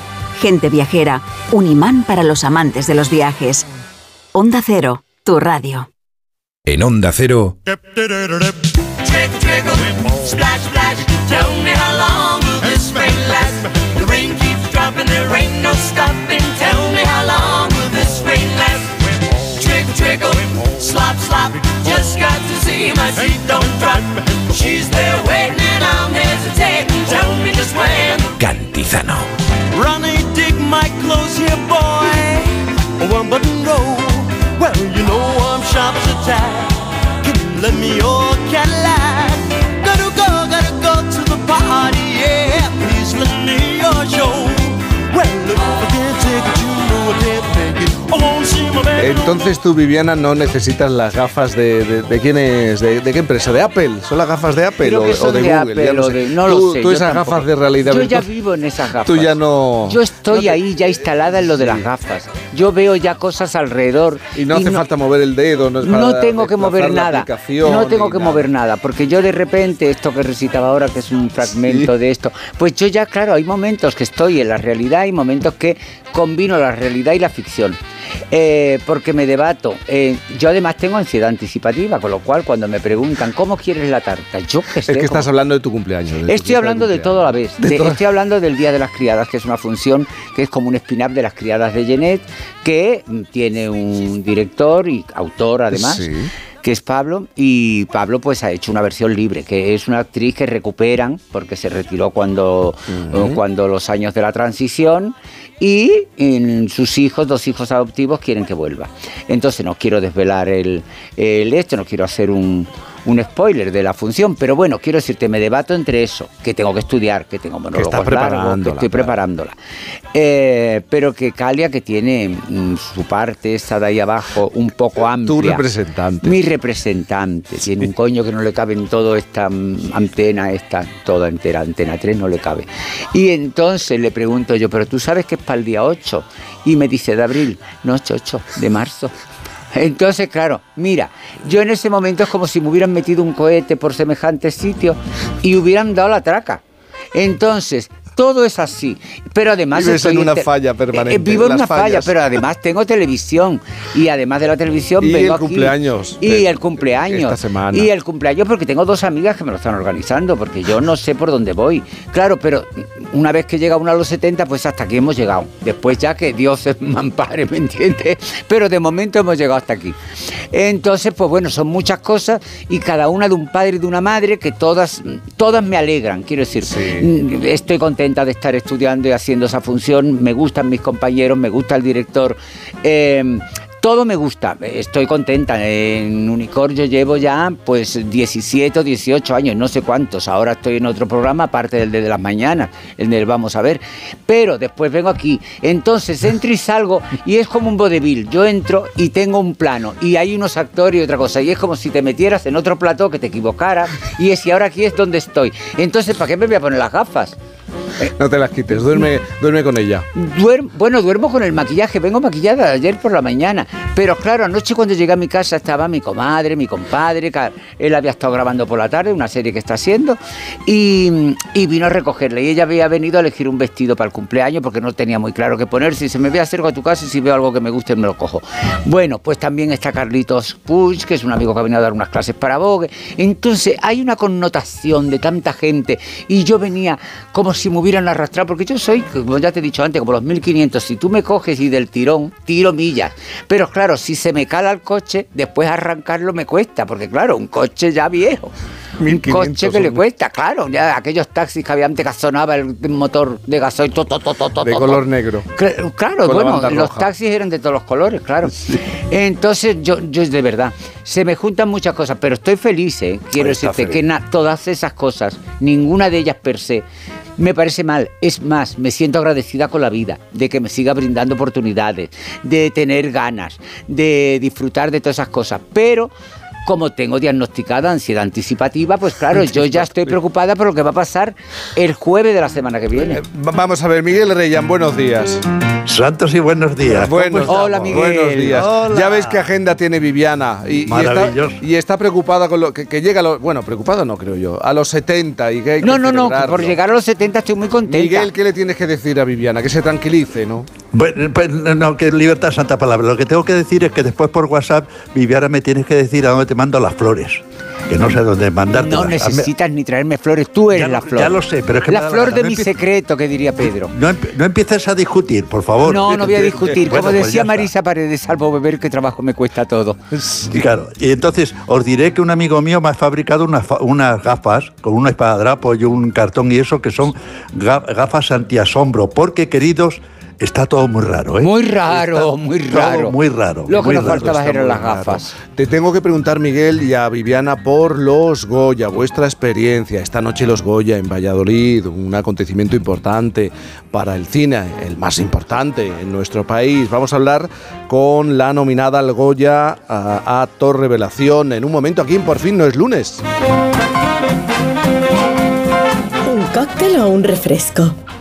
[SPEAKER 8] Gente viajera. Un imán para los amantes de los viajes. Onda Cero, tu radio.
[SPEAKER 9] En Onda Cero,
[SPEAKER 51] Trickle, trickle, splash, splash. Tell me how long will this rain last? The rain keeps dropping, there ain't no stopping. Tell me how long will this rain last? Trickle, trickle, slop, slop. Just got to see my feet don't drop. She's there waiting and I'm hesitating. Tell me just when.
[SPEAKER 9] Cantizano.
[SPEAKER 51] Ronnie, dig my clothes here, boy. One button roll. You know I'm sharp as a tack. Can you lend me your Cadillac? Gotta go, gotta go to the party, yeah. Please lend me your show. Well, if I can't take it, you know I can't
[SPEAKER 1] Entonces tú, Viviana, no necesitas las gafas de, de, de quién es, de, de qué empresa, de Apple. ¿Son las gafas de Apple
[SPEAKER 48] Creo
[SPEAKER 1] o,
[SPEAKER 48] que
[SPEAKER 1] o
[SPEAKER 48] son
[SPEAKER 1] de
[SPEAKER 48] de
[SPEAKER 1] Google?
[SPEAKER 48] Apple
[SPEAKER 1] Ya no sé.
[SPEAKER 48] no
[SPEAKER 1] tú,
[SPEAKER 48] lo sé,
[SPEAKER 1] tú esas
[SPEAKER 48] tampoco.
[SPEAKER 1] gafas de realidad
[SPEAKER 48] Yo ya vivo en esas gafas.
[SPEAKER 1] Tú ya no.
[SPEAKER 48] Yo estoy ahí ya instalada en lo de las gafas. Yo veo ya cosas alrededor.
[SPEAKER 1] Y no hace falta mover el dedo, no es para
[SPEAKER 48] No tengo que mover nada. No tengo que
[SPEAKER 1] nada.
[SPEAKER 48] mover nada, porque yo de repente, esto que recitaba ahora, que es un fragmento de esto, pues yo ya, claro, hay momentos que estoy en la realidad y momentos que combino la realidad y la ficción. Eh, porque me debato. Eh, yo además tengo ansiedad anticipativa, con lo cual cuando me preguntan cómo quieres la tarta, yo que sé.
[SPEAKER 1] Es que estás hablando de tu cumpleaños. de
[SPEAKER 48] Estoy hablando de
[SPEAKER 1] cumpleaños.
[SPEAKER 48] todo a la vez.
[SPEAKER 1] De
[SPEAKER 48] Estoy hablando del Día de las Criadas, que es una función que es como un spin-off de las criadas de Genet, que mm, tiene un director y autor además.
[SPEAKER 1] Sí.
[SPEAKER 48] que es Pablo, y Pablo pues ha hecho una versión libre, que es una actriz que recuperan, porque se retiró cuando, cuando los años de la transición, y en sus hijos, dos hijos adoptivos, quieren que vuelva. Entonces no quiero desvelar el, el esto, no quiero hacer un, un spoiler de la función, pero bueno, quiero decirte, me debato entre eso, que tengo que estudiar, que tengo monólogos
[SPEAKER 1] estás
[SPEAKER 48] largos, que estoy preparándola. Eh, pero que Calia, que tiene mm, su parte, esa de ahí abajo, un poco amplia.
[SPEAKER 1] representante.
[SPEAKER 48] Mi representante. Tiene un coño que no le cabe en todo esta mm, antena, esta toda entera, antena 3 no le cabe. Y entonces le pregunto yo, pero tú sabes que es para el día 8. Y me dice, de abril, no, 8 de marzo. Entonces, claro, mira, yo en ese momento es como si me hubieran metido un cohete por semejante sitio y hubieran dado la traca. Entonces, todo es así. Pero además...
[SPEAKER 1] Vives en una falla permanente,
[SPEAKER 48] Eh, vivo en una falla, pero además tengo televisión. Y además de la televisión
[SPEAKER 1] Y
[SPEAKER 48] vengo
[SPEAKER 1] el
[SPEAKER 48] aquí.
[SPEAKER 1] cumpleaños
[SPEAKER 48] Y
[SPEAKER 1] de-
[SPEAKER 48] el cumpleaños.
[SPEAKER 1] esta semana.
[SPEAKER 48] Y el cumpleaños porque tengo dos amigas que me lo están organizando, porque yo no sé por dónde voy. Claro, pero una vez que llega uno a los 70, pues hasta aquí hemos llegado. Después ya que Dios me ampare, ¿me entiendes? Pero de momento hemos llegado hasta aquí. Entonces, pues bueno, son muchas cosas y cada una de un padre y de una madre que todas, todas me alegran, quiero decir. Estoy contenta de estar estudiando y haciendo esa función, me gustan mis compañeros, me gusta el director. eh, todo me gusta, estoy contenta. En Unicor yo llevo ya pues 17 o 18 años, no sé cuántos. Ahora estoy en otro programa, aparte del de las mañanas, el Vamos a ver. Pero después vengo aquí. Entonces entro y salgo y es como un vodevil. Yo entro y tengo un plano y hay unos actores y otra cosa. Y es como si te metieras en otro plató que te equivocara y es y ahora aquí es donde estoy. Entonces, ¿para qué me voy a poner las gafas?
[SPEAKER 1] No te las quites, duerme, duerme con ella.
[SPEAKER 48] Bueno, duermo con el maquillaje, vengo maquillada ayer por la mañana. Pero claro, anoche cuando llegué a mi casa estaba mi comadre, mi compadre, él había estado grabando por la tarde una serie que está haciendo y, y vino a recogerle. Y ella había venido a elegir un vestido para el cumpleaños porque no tenía muy claro qué ponerse. Y se me a acerco a tu casa y si veo algo que me guste me lo cojo. Bueno, pues también está Carlitos Puig, que es un amigo que ha venido a dar unas clases para Vogue. Entonces hay una connotación de tanta gente y yo venía como si me hubieran arrastrado, porque yo soy, como ya te he dicho antes, como los 1500, si tú me coges y del tirón, tiro millas. Pero claro, si se me cala el coche, después arrancarlo me cuesta, porque claro, un coche ya viejo. Un
[SPEAKER 1] 1500
[SPEAKER 48] coche que le cuesta, claro, ya aquellos taxis que había antes que sonaba el motor de gasoil, to, to, to,
[SPEAKER 1] De color negro.
[SPEAKER 48] Cla- Claro,
[SPEAKER 1] Con
[SPEAKER 48] bueno, los taxis eran de todos los colores, claro. Entonces, yo, yo de verdad, se me juntan muchas cosas, pero estoy feliz, ¿eh? Quiero
[SPEAKER 1] Está
[SPEAKER 48] decirte
[SPEAKER 1] feliz.
[SPEAKER 48] que na- todas esas cosas, ninguna de ellas per se, me parece mal. Es más, me siento agradecida con la vida, de que me siga brindando oportunidades, de tener ganas, de disfrutar de todas esas cosas. Pero como tengo diagnosticada ansiedad anticipativa, pues claro, yo ya estoy preocupada por lo que va a pasar el jueves de la semana que viene.
[SPEAKER 1] Va- Vamos a ver, Miguel Reyan, buenos días.
[SPEAKER 49] Santos y buenos días. ¿Cómo
[SPEAKER 1] Buenos?
[SPEAKER 48] Hola, Miguel.
[SPEAKER 1] Buenos días.
[SPEAKER 49] Hola.
[SPEAKER 1] Ya ves qué agenda tiene Viviana. Y, y está,
[SPEAKER 49] Maravilloso.
[SPEAKER 1] y está preocupada con lo que, que llega a los. Bueno, preocupada no creo yo. A los 70 y que hay que
[SPEAKER 48] No, no, no, por llegar a los 70 estoy muy contenta.
[SPEAKER 1] Miguel, ¿qué le tienes que decir a Viviana? Que se tranquilice, ¿no?
[SPEAKER 49] Bueno, pues, no, que libertad santa palabra. Lo que tengo que decir es que después por WhatsApp, Viviana, me tienes que decir a dónde te mando las flores. Que no sé dónde mandarte.
[SPEAKER 48] No necesitas ni traerme flores, tú eres
[SPEAKER 49] Ya
[SPEAKER 48] la flor.
[SPEAKER 49] ya lo sé, pero es que
[SPEAKER 48] La flor de
[SPEAKER 49] No
[SPEAKER 48] mi secreto, que diría Pedro.
[SPEAKER 49] No, no empieces a discutir, por favor.
[SPEAKER 48] No, no voy a discutir.
[SPEAKER 49] Bueno,
[SPEAKER 48] Como
[SPEAKER 49] pues
[SPEAKER 48] decía
[SPEAKER 49] está.
[SPEAKER 48] Marisa Paredes, salvo beber, que trabajo me cuesta todo.
[SPEAKER 49] Y claro, y entonces os diré que un amigo mío me ha fabricado unas, unas gafas con una espadadrapo y un cartón y eso que son ga- gafas antiasombro, porque queridos, está todo muy raro, ¿eh?
[SPEAKER 48] Muy raro,
[SPEAKER 49] Está
[SPEAKER 48] muy
[SPEAKER 49] todo
[SPEAKER 48] raro.
[SPEAKER 49] muy raro.
[SPEAKER 48] Lo que nos faltaba eran las
[SPEAKER 49] raro.
[SPEAKER 48] gafas.
[SPEAKER 1] Te tengo que preguntar, Miguel, y a Viviana por los Goya, vuestra experiencia. Esta noche los Goya en Valladolid, un acontecimiento importante para el cine, el más importante en nuestro país. Vamos a hablar con la nominada al Goya a Actor Revelación en un momento aquí en Por fin no es lunes.
[SPEAKER 52] ¿Un cóctel o un refresco?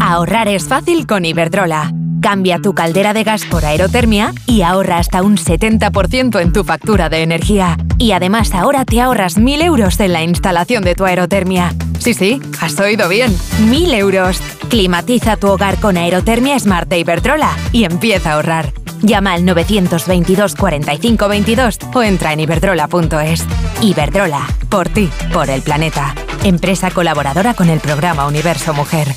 [SPEAKER 20] Ahorrar es fácil con Iberdrola. Cambia tu caldera de gas por aerotermia y ahorra hasta un 70% en tu factura de energía. Y además ahora te ahorras 1.000 euros en la instalación de tu aerotermia. Sí, sí, has oído bien. 1.000 euros. Climatiza tu hogar con aerotermia Smart de Iberdrola y empieza a ahorrar. Llama al 922 45 22 o entra en iberdrola.es. Iberdrola, por ti, por el planeta. Empresa colaboradora con el programa Universo Mujer.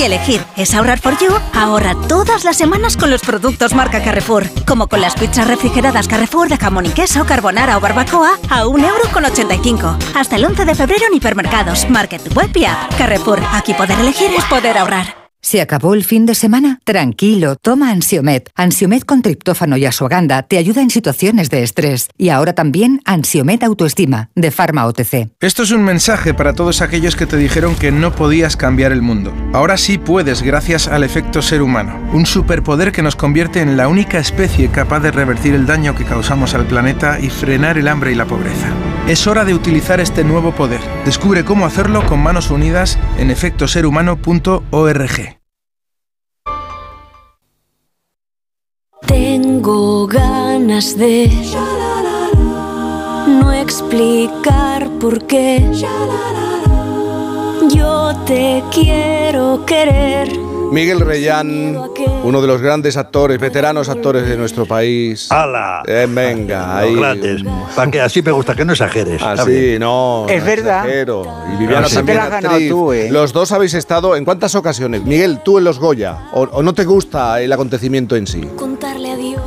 [SPEAKER 8] Si elegir
[SPEAKER 53] es ahorrar for you, ahorra todas las semanas con los productos marca Carrefour. Como con las pizzas refrigeradas Carrefour de jamón y queso, carbonara o barbacoa a 1,85€. Hasta el 11 de febrero en hipermercados, market, web y app. Carrefour, aquí poder elegir es poder ahorrar.
[SPEAKER 54] ¿Se acabó el fin de semana? Tranquilo, toma Ansiomet. Ansiomet con triptófano y asuaganda te ayuda en situaciones de estrés. Y ahora también Ansiomet Autoestima, de Pharma OTC.
[SPEAKER 40] Esto es un mensaje para todos aquellos que te dijeron que no podías cambiar el mundo. Ahora sí puedes gracias al efecto ser humano, un superpoder que nos convierte en la única especie capaz de revertir el daño que causamos al planeta y frenar el hambre y la pobreza. Es hora de utilizar este nuevo poder. Descubre cómo hacerlo con manos unidas en efectoserhumano.org.
[SPEAKER 55] Tengo ganas de no explicar por qué. Yo te quiero querer.
[SPEAKER 1] Miguel Reyán, uno de los grandes actores, veteranos actores de nuestro país.
[SPEAKER 49] ¡Hala!
[SPEAKER 1] Eh, venga,
[SPEAKER 49] Los
[SPEAKER 1] ahí.
[SPEAKER 49] grandes. Para que así me gusta, que no exageres.
[SPEAKER 1] Así, no.
[SPEAKER 49] Es
[SPEAKER 1] no
[SPEAKER 49] verdad.
[SPEAKER 1] exagero. Y Viviana
[SPEAKER 49] Sí.
[SPEAKER 1] también
[SPEAKER 49] Te la has ganado
[SPEAKER 1] actriz.
[SPEAKER 49] tú, ¿eh?
[SPEAKER 1] Los dos habéis estado en cuántas ocasiones. Miguel, tú en los Goya. ¿O, o no te gusta el acontecimiento en sí?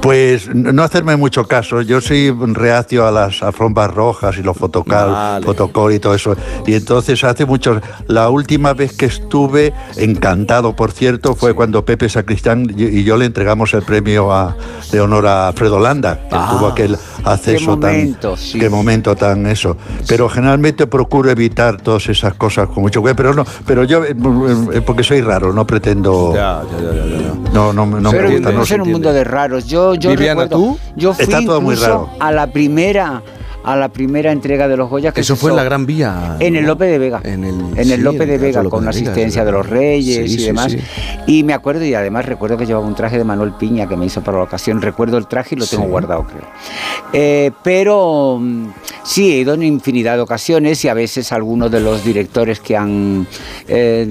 [SPEAKER 49] Pues no hacerme mucho caso. Yo soy reacio a las alfombras rojas y los fotocal, fotocall y todo eso. Y entonces hace mucho. La última vez que estuve, encantado por cierto, fue cuando Pepe Sacristán y yo le entregamos el premio a, de honor a Fredo Landa, que
[SPEAKER 48] Ah,
[SPEAKER 49] tuvo aquel acceso
[SPEAKER 48] qué momento,
[SPEAKER 49] tan. Qué momento tan eso. Pero generalmente procuro evitar todas esas cosas con mucho cuidado. Pero no, pero yo, eh, eh, porque soy raro, no pretendo. No, no, no
[SPEAKER 48] Pero
[SPEAKER 49] me gusta. no
[SPEAKER 48] un mundo de raros. Yo, yo
[SPEAKER 49] Viviana,
[SPEAKER 48] recuerdo,
[SPEAKER 49] ¿tú?
[SPEAKER 48] yo fui
[SPEAKER 49] Está todo muy
[SPEAKER 48] incluso
[SPEAKER 49] raro.
[SPEAKER 48] a la primera a la primera entrega de los Goya que
[SPEAKER 1] Eso fue en la Gran Vía.
[SPEAKER 48] en el Lope de Vega.
[SPEAKER 1] En el,
[SPEAKER 48] en el
[SPEAKER 1] sí,
[SPEAKER 48] Lope de Vega, con
[SPEAKER 1] de
[SPEAKER 48] asistencia de los. Reyes
[SPEAKER 1] Sí,
[SPEAKER 48] y
[SPEAKER 1] sí,
[SPEAKER 48] demás. Y me acuerdo, y además recuerdo que llevaba un traje de Manuel Piña que me hizo para la ocasión. Recuerdo el traje y lo tengo guardado, creo. Eh, pero mm, sí, he ido en infinidad de ocasiones y a veces algunos de los directores que han eh,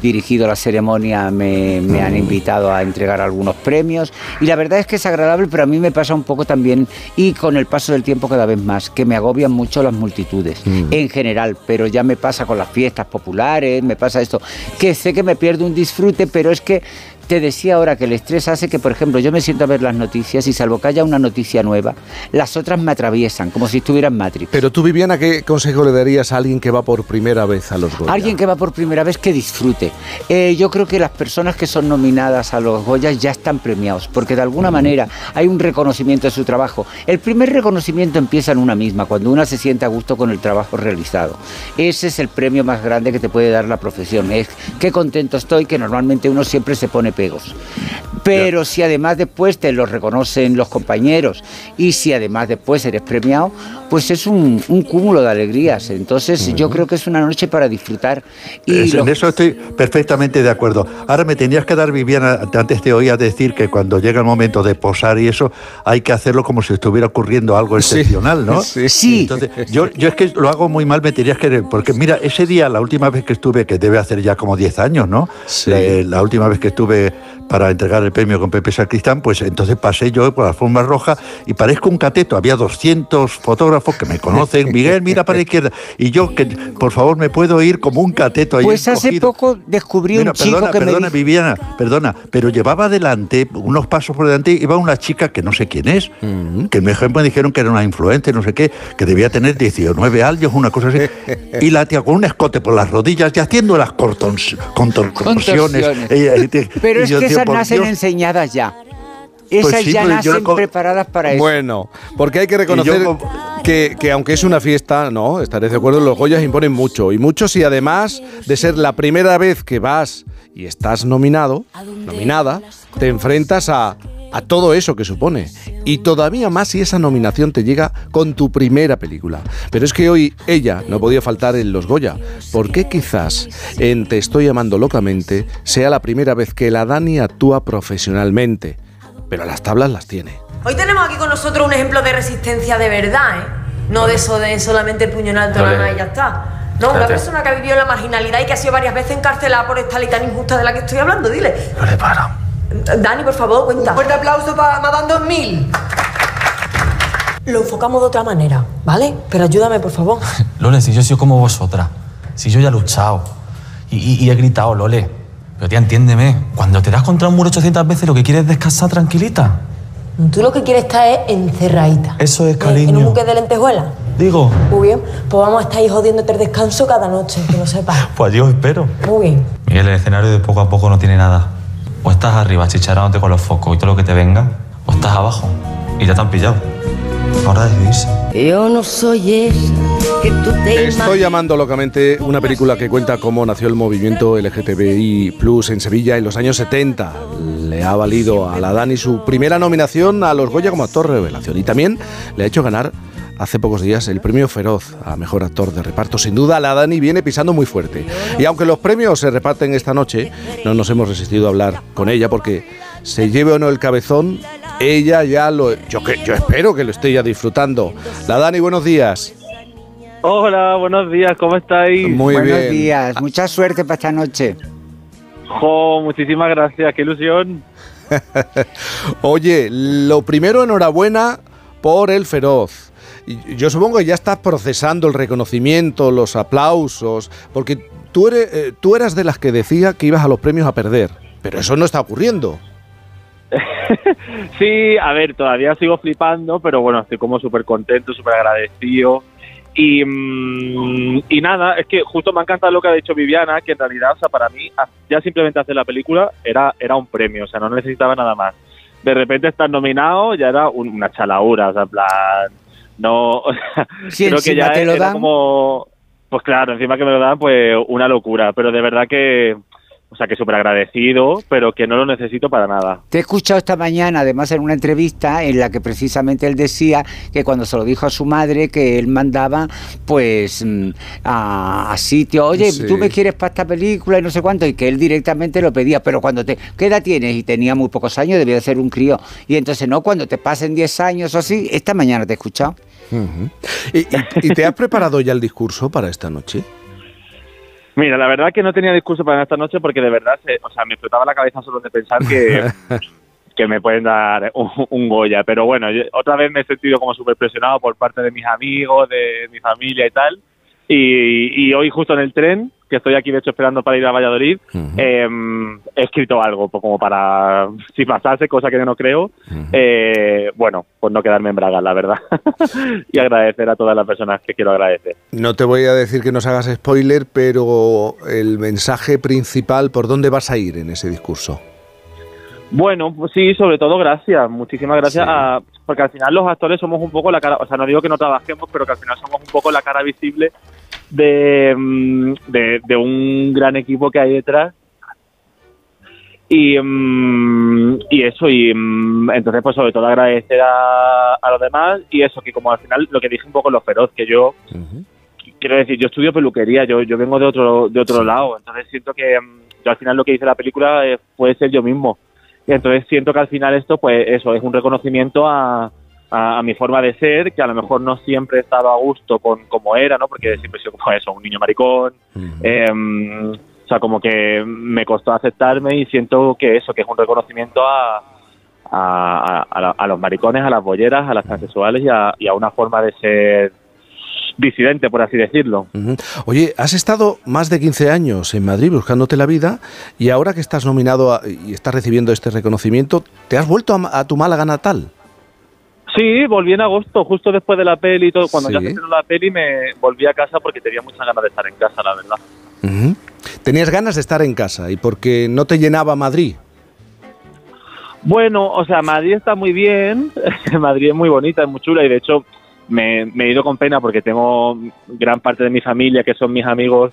[SPEAKER 48] dirigido la ceremonia me, me han invitado a entregar algunos premios. Y la verdad es que es agradable, pero a mí me pasa un poco también, y con el paso del tiempo cada vez más, que me agobian mucho las multitudes en general, pero ya me pasa con las fiestas populares, me pasa esto, que sé que me pierdo un disfrute, pero es que te decía ahora que el estrés hace que, por ejemplo, yo me siento a ver las noticias y salvo que haya una noticia nueva, las otras me atraviesan, como si estuviera en Matrix.
[SPEAKER 1] Pero tú, Viviana, ¿qué consejo le darías a alguien que va por primera vez a los Goya?
[SPEAKER 48] Alguien que va por primera vez que disfrute. Eh, yo creo que las personas que son nominadas a los Goyas ya están premiados, porque de alguna manera hay un reconocimiento de su trabajo. El primer reconocimiento empieza en una misma, cuando una se siente a gusto con el trabajo realizado. Ese es el premio más grande que te puede dar la profesión. Es qué contento estoy, que normalmente uno siempre se pone pegos. Pero si además después te lo reconocen los compañeros y si además después eres premiado, pues es un, un cúmulo de alegrías. Entonces yo creo que es una noche para disfrutar. Y
[SPEAKER 49] Es-
[SPEAKER 48] lo-
[SPEAKER 49] en eso estoy perfectamente de acuerdo. Ahora me tenías que dar, Viviana, antes te oía decir que cuando llega el momento de posar y eso, hay que hacerlo como si estuviera ocurriendo algo excepcional, ¿no?
[SPEAKER 48] Sí.
[SPEAKER 49] Entonces, yo, yo es que lo hago muy mal, me tenías que... Porque mira, ese día, la última vez que estuve, que debe hacer ya como 10 años, ¿no? La, la última vez que estuve para entregar el premio con Pepe Sacristán, pues entonces pasé yo por la forma roja y parezco un cateto. Había 200 fotógrafos que me conocen. Miguel, mira para la izquierda. Y yo, que por favor, me puedo ir como un cateto ahí
[SPEAKER 48] Pues hace poco descubrí
[SPEAKER 49] Mira,
[SPEAKER 48] un chico
[SPEAKER 49] perdona,
[SPEAKER 48] que
[SPEAKER 49] perdona,
[SPEAKER 48] me dijo...
[SPEAKER 49] Viviana, perdona, pero llevaba adelante, unos pasos por delante, iba una chica que no sé quién es, que me dijeron que era una influencer, no sé qué, que debía tener 19 años, una cosa así, y la tía con un escote por las rodillas y haciendo las contorsiones. Te-
[SPEAKER 48] Pero
[SPEAKER 49] y
[SPEAKER 48] es
[SPEAKER 49] yo,
[SPEAKER 48] que esas nacen
[SPEAKER 49] Dios.
[SPEAKER 48] enseñadas ya.
[SPEAKER 49] Pues
[SPEAKER 48] Esas
[SPEAKER 49] sí,
[SPEAKER 48] ya nacen preparadas para eso.
[SPEAKER 1] Bueno, porque hay que reconocer que, que aunque es una fiesta, no, estaré de acuerdo, los Goyas imponen mucho. Y mucho si además de ser la primera vez que vas y estás nominado, nominada, te enfrentas a, a todo eso que supone. Y todavía más si esa nominación te llega con tu primera película. Pero es que hoy ella no podía faltar en los Goya, porque quizás en Te estoy amando locamente sea la primera vez que la Dani actúa profesionalmente. Pero las tablas las tiene.
[SPEAKER 56] Hoy tenemos aquí con nosotros un ejemplo de resistencia de verdad, ¿eh? No de eso de solamente el puño en alto y ya está. No, una persona que ha vivido en la marginalidad y que ha sido varias veces encarcelada por esta ley tan injusta de la que estoy hablando, dile.
[SPEAKER 57] No le paro.
[SPEAKER 56] Dani, por favor, cuenta. Un fuerte aplauso para Madame 2000. Lo enfocamos de otra manera, ¿vale? Pero ayúdame, por favor.
[SPEAKER 57] Lole, si yo he sido como vosotras, si yo ya he luchado y, y- y he gritado, Lole,
[SPEAKER 58] Pero tía, entiéndeme. Cuando te das contra un muro 800 veces, lo que quieres es descansar tranquilita.
[SPEAKER 56] Tú lo que quieres estar es encerradita.
[SPEAKER 58] Eso es,
[SPEAKER 56] ¿En un
[SPEAKER 58] cariño.
[SPEAKER 56] buque de lentejuela?
[SPEAKER 58] Digo,
[SPEAKER 56] Muy bien. Pues vamos a estar ahí jodiéndote el descanso cada noche, que lo sepas.
[SPEAKER 58] pues yo espero.
[SPEAKER 56] Muy bien.
[SPEAKER 58] Miguel, el escenario de poco a poco no tiene nada. O estás arriba chicharándote con los focos y todo lo que te venga, o estás abajo y ya te han pillado. Ahora decidirse.
[SPEAKER 55] Yo no soy esa que tú te
[SPEAKER 1] Estoy llamando locamente una película que cuenta cómo nació el movimiento LGTBI Plus en Sevilla en los años 70. Le ha valido a la Dani su primera nominación a los Goya como actor revelación y también le ha hecho ganar hace pocos días el premio Feroz a mejor actor de reparto. Sin duda, la Dani viene pisando muy fuerte. Y aunque los premios se reparten esta noche, no nos hemos resistido a hablar con ella porque se lleve o no el cabezón, ella ya lo. Yo, que, yo espero que lo esté ya disfrutando. La Dani, buenos días.
[SPEAKER 59] Hola, buenos días, ¿cómo estáis?
[SPEAKER 1] Muy
[SPEAKER 37] Buenos
[SPEAKER 1] bien.
[SPEAKER 37] días, mucha suerte para esta noche.
[SPEAKER 59] Jo, muchísimas gracias, qué ilusión.
[SPEAKER 1] Oye, lo primero, enhorabuena por el feroz. Yo supongo que ya estás procesando el reconocimiento, los aplausos, porque tú, eres, eh, tú eras de las que decía que ibas a los premios a perder, pero eso no está ocurriendo.
[SPEAKER 59] Sí, a ver, todavía sigo flipando, pero bueno, estoy como súper contento, súper agradecido. Y, mm, y nada, es que justo me ha encantado lo que ha dicho Viviana, que en realidad, o sea, para mí, ya simplemente hacer la película era, era un premio, o sea, no necesitaba nada más. De repente estar nominado ya era un- una chalaura, o sea, en plan, no, o sea,
[SPEAKER 37] Si
[SPEAKER 59] creo que ya
[SPEAKER 37] te lo
[SPEAKER 59] era
[SPEAKER 37] dan.
[SPEAKER 59] como, pues claro, encima que me lo dan, pues una locura, pero de verdad que, o sea, que súper agradecido, pero que no lo necesito para nada.
[SPEAKER 37] Te he escuchado esta mañana, además, en una entrevista en la que precisamente él decía que cuando se lo dijo a su madre, que él mandaba, pues, mm, a, a sitio, oye,
[SPEAKER 60] Sí.
[SPEAKER 37] tú me quieres para esta película y no sé cuánto, y que él directamente lo pedía, pero cuando te, ¿qué edad tienes? Y tenía muy pocos años, debía de ser un crío. Y entonces, no, cuando te pasen 10 años o así, esta mañana te he escuchado.
[SPEAKER 1] ¿Y, y- y te has preparado ya el discurso para esta noche?
[SPEAKER 59] Mira, la verdad que no tenía discurso para esta noche porque de verdad, se- o sea, me explotaba la cabeza solo de pensar que, que me pueden dar un, un Goya. Pero bueno, yo- otra vez me he sentido como súper presionado por parte de mis amigos, de mi familia y tal. Y, y hoy justo en el tren, que estoy aquí de hecho esperando para ir a Valladolid, eh, he escrito algo pues, como para, si pasase, cosa que yo no creo, eh, bueno, pues no quedarme en bragas, la verdad. y agradecer a todas las personas que quiero agradecer.
[SPEAKER 1] No te voy a decir que nos hagas spoiler, pero el mensaje principal, ¿por dónde vas a ir en ese discurso?
[SPEAKER 59] Bueno, pues sí, sobre todo gracias, muchísimas gracias, a- porque al final los actores somos un poco la cara, o sea, no digo que no trabajemos, pero que al final somos un poco la cara visible de, mm, de, de un gran equipo que hay detrás. Y, mm, y eso, y mm, entonces pues sobre todo agradecer a, a los demás y eso, que como al final lo que dije un poco lo feroz, que yo quiero decir, yo estudio peluquería, yo, yo vengo de otro, de otro lado, entonces siento que yo al final lo que hice la película eh, puede ser yo mismo. Y entonces siento que al final esto, pues eso, es un reconocimiento a, a, a mi forma de ser, que a lo mejor no siempre he estado a gusto con como era, ¿no? Porque siempre he sido como eso, un niño maricón. em, o sea, como que me costó aceptarme y siento que eso, que es un reconocimiento a, a, a- a la- a los maricones, a las bolleras, a las transexuales y a, y a una forma de ser disidente, por así decirlo.
[SPEAKER 1] Oye, has estado más de 15 años en Madrid buscándote la vida y ahora que estás nominado a- y estás recibiendo este reconocimiento, ¿te has vuelto a, a tu Málaga natal?
[SPEAKER 59] Sí, volví en agosto, justo después de la peli y todo. Cuando ya se estrenó la peli me volví a casa porque tenía muchas ganas de estar en casa, la verdad.
[SPEAKER 1] Ujú. Tenías ganas de estar en casa y porque no te llenaba Madrid.
[SPEAKER 59] Bueno, o sea, Madrid está muy bien, Madrid es muy bonita, es muy chula y de hecho me, me he ido con pena porque tengo gran parte de mi familia, que son mis amigos,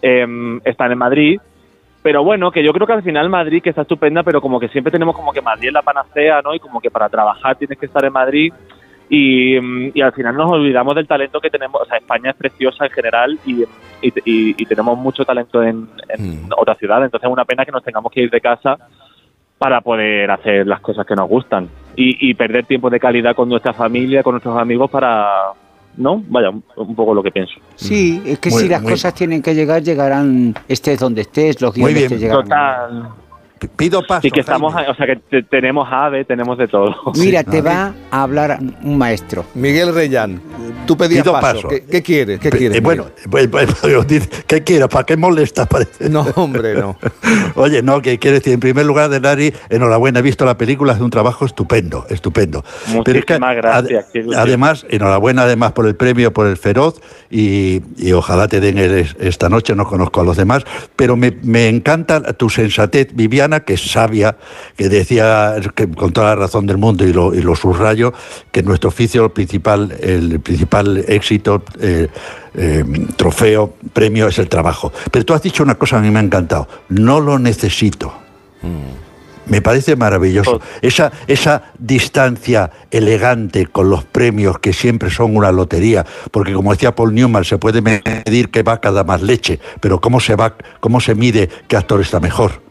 [SPEAKER 59] em, están en Madrid. Pero bueno, que yo creo que al final Madrid, que está estupenda, pero como que siempre tenemos como que Madrid es la panacea, ¿no? Y como que para trabajar tienes que estar en Madrid y, mm, y al final nos olvidamos del talento que tenemos. O sea, España es preciosa en general y, y, y- tenemos mucho talento en, en otras ciudades. Entonces es una pena que nos tengamos que ir de casa para poder hacer las cosas que nos gustan y, y perder tiempo de calidad con nuestra familia, con nuestros amigos para, ¿no? Vaya, un, poco lo que pienso.
[SPEAKER 37] Sí, es que
[SPEAKER 59] Muy-
[SPEAKER 37] si las cosas tienen que llegar, llegarán, estés donde estés, los guiones te llegarán.
[SPEAKER 59] Total.
[SPEAKER 49] Pido paso.
[SPEAKER 59] Y que estamos,
[SPEAKER 49] Jaime.
[SPEAKER 59] o sea, que te- tenemos ave, tenemos de todo.
[SPEAKER 48] Mira, te va a hablar un maestro.
[SPEAKER 1] Miguel Reyán, tú pedías
[SPEAKER 49] Pido
[SPEAKER 1] paso.
[SPEAKER 49] paso.
[SPEAKER 1] ¿Qué, qué quieres? ¿Qué quieres?
[SPEAKER 49] eh, bueno, pues, pues, dice, ¿qué quieres? ¿Para qué molestas? Parece?
[SPEAKER 1] No, hombre, no.
[SPEAKER 49] Oye, no, que quiero decir, en primer lugar, de Nari, enhorabuena, he visto la película, hace un trabajo estupendo, estupendo. Pero es que,
[SPEAKER 59] Muchísimas gracias,
[SPEAKER 49] además, enhorabuena además por el premio, por el Feroz, y, y ojalá te den el es- esta noche, no conozco a los demás, pero me, me encanta tu sensatez, Que es sabia, que decía, que con toda la razón del mundo, y lo, y lo subrayo, que nuestro oficio el principal, el principal éxito, eh, eh, trofeo, premio es el trabajo. Pero tú has dicho una cosa, a mí me ha encantado, no lo necesito. Me parece maravilloso. Esa, esa distancia elegante con los premios que siempre son una lotería, porque como decía Paul Newman, se puede medir qué vaca da más leche, pero cómo se va, cómo se mide qué actor está mejor.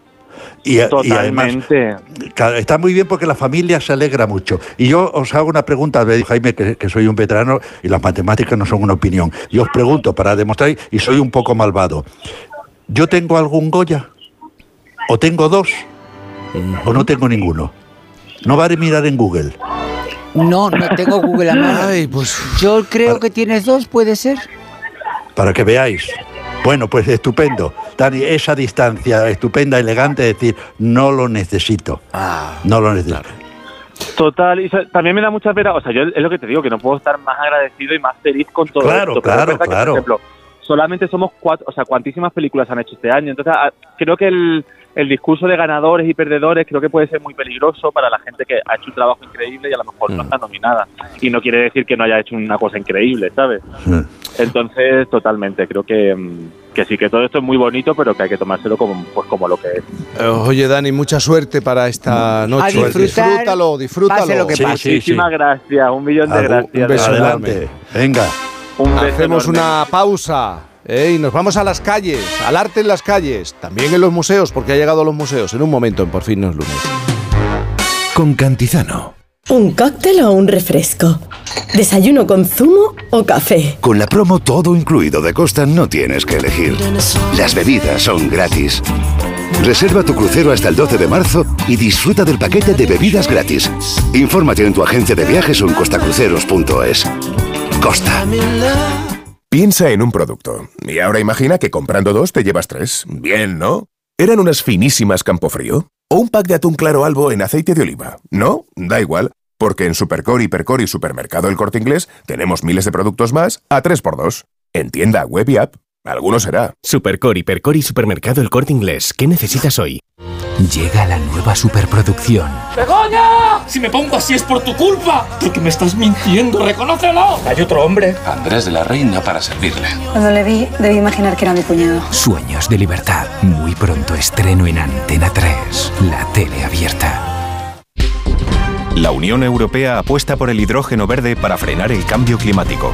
[SPEAKER 49] Y, y además está muy bien porque la familia se alegra mucho. Y yo os hago una pregunta, Jaime, que, que soy un veterano y las matemáticas no son una opinión. Yo os pregunto para demostrar, y soy un poco malvado, ¿yo tengo algún Goya? ¿O tengo dos? ¿O no tengo ninguno? No vale mirar en Google.
[SPEAKER 48] No, no tengo Google a mano.
[SPEAKER 1] pues,
[SPEAKER 48] Yo creo que tienes dos, puede ser.
[SPEAKER 49] para que veáis. Bueno, pues estupendo. Dani, esa distancia estupenda, elegante, es decir, no lo necesito. no lo necesito.
[SPEAKER 59] Total, y también me da mucha pena, o sea, yo es lo que te digo, que no puedo estar más agradecido y más feliz con todo
[SPEAKER 49] Claro,
[SPEAKER 59] esto. es
[SPEAKER 49] claro, claro.
[SPEAKER 59] ejemplo, solamente somos cuatro, o sea, cuantísimas películas han hecho este año. Entonces, a- creo que el, el discurso de ganadores y perdedores creo que puede ser muy peligroso para la gente que ha hecho un trabajo increíble y a lo mejor
[SPEAKER 49] Mm.
[SPEAKER 59] no está nominada. Y no quiere decir que no haya hecho una cosa increíble, ¿sabes? Entonces, totalmente, creo que, mm, que sí, que todo esto es muy bonito, pero que hay que tomárselo como, pues, como lo que es.
[SPEAKER 1] Eh, Oye, Dani, mucha suerte para esta noche.
[SPEAKER 59] disfrutar,
[SPEAKER 1] disfrútalo, disfrútalo.
[SPEAKER 59] pase lo que pase. Muchísimas gracias, un millón de gracias.
[SPEAKER 1] Un beso.
[SPEAKER 49] Venga.
[SPEAKER 59] Un beso
[SPEAKER 1] Hacemos
[SPEAKER 59] enorme.
[SPEAKER 1] una pausa ¿eh? y nos vamos a las calles, al arte en las calles, también en los museos, porque ha llegado a los museos en un momento en Por fin no es lunes.
[SPEAKER 61] Con Cantizano.
[SPEAKER 52] ¿Un cóctel o un refresco? ¿Desayuno con zumo o café?
[SPEAKER 9] Con la promo todo incluido de Costa no tienes que elegir. Las bebidas son gratis. Reserva tu crucero hasta el 12 de marzo y disfruta del paquete de bebidas gratis. Infórmate en tu agencia de viajes o en costacruceros.es. Costa.
[SPEAKER 62] Piensa en un producto y ahora imagina que comprando dos te llevas tres. Bien, ¿no? ¿Eran unas finísimas Campofrío? ¿O un pack de atún claro albo en aceite de oliva? No, da igual, porque en Supercore, Hipercore y Supermercado El Corte Inglés tenemos miles de productos más a 3x2. En tienda, web y app. Alguno será.
[SPEAKER 63] Supercore, Hipercore y Supermercado El Corte Inglés. ¿Qué necesitas hoy?
[SPEAKER 64] Llega la nueva superproducción.
[SPEAKER 65] ¡Begoña! Si me pongo así es por tu culpa. Porque me estás mintiendo, reconócelo. Hay otro hombre.
[SPEAKER 64] Andrés de la Reina para servirle.
[SPEAKER 66] Cuando le vi, debí imaginar que era mi cuñado.
[SPEAKER 64] Sueños de libertad. Muy pronto estreno en Antena 3, la tele abierta.
[SPEAKER 67] La Unión Europea apuesta por el hidrógeno verde para frenar el cambio climático.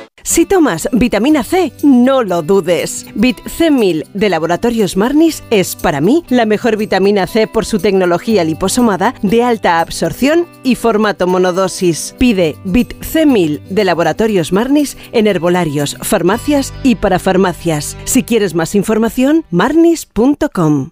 [SPEAKER 68] Si tomas vitamina C, no lo dudes. Vit C1000 de Laboratorios Marnis es para mí la mejor vitamina C por su tecnología liposomada de alta absorción y formato monodosis. Pide Vit C1000 de Laboratorios Marnis en herbolarios, farmacias y parafarmacias. Si quieres más información, marnis.com.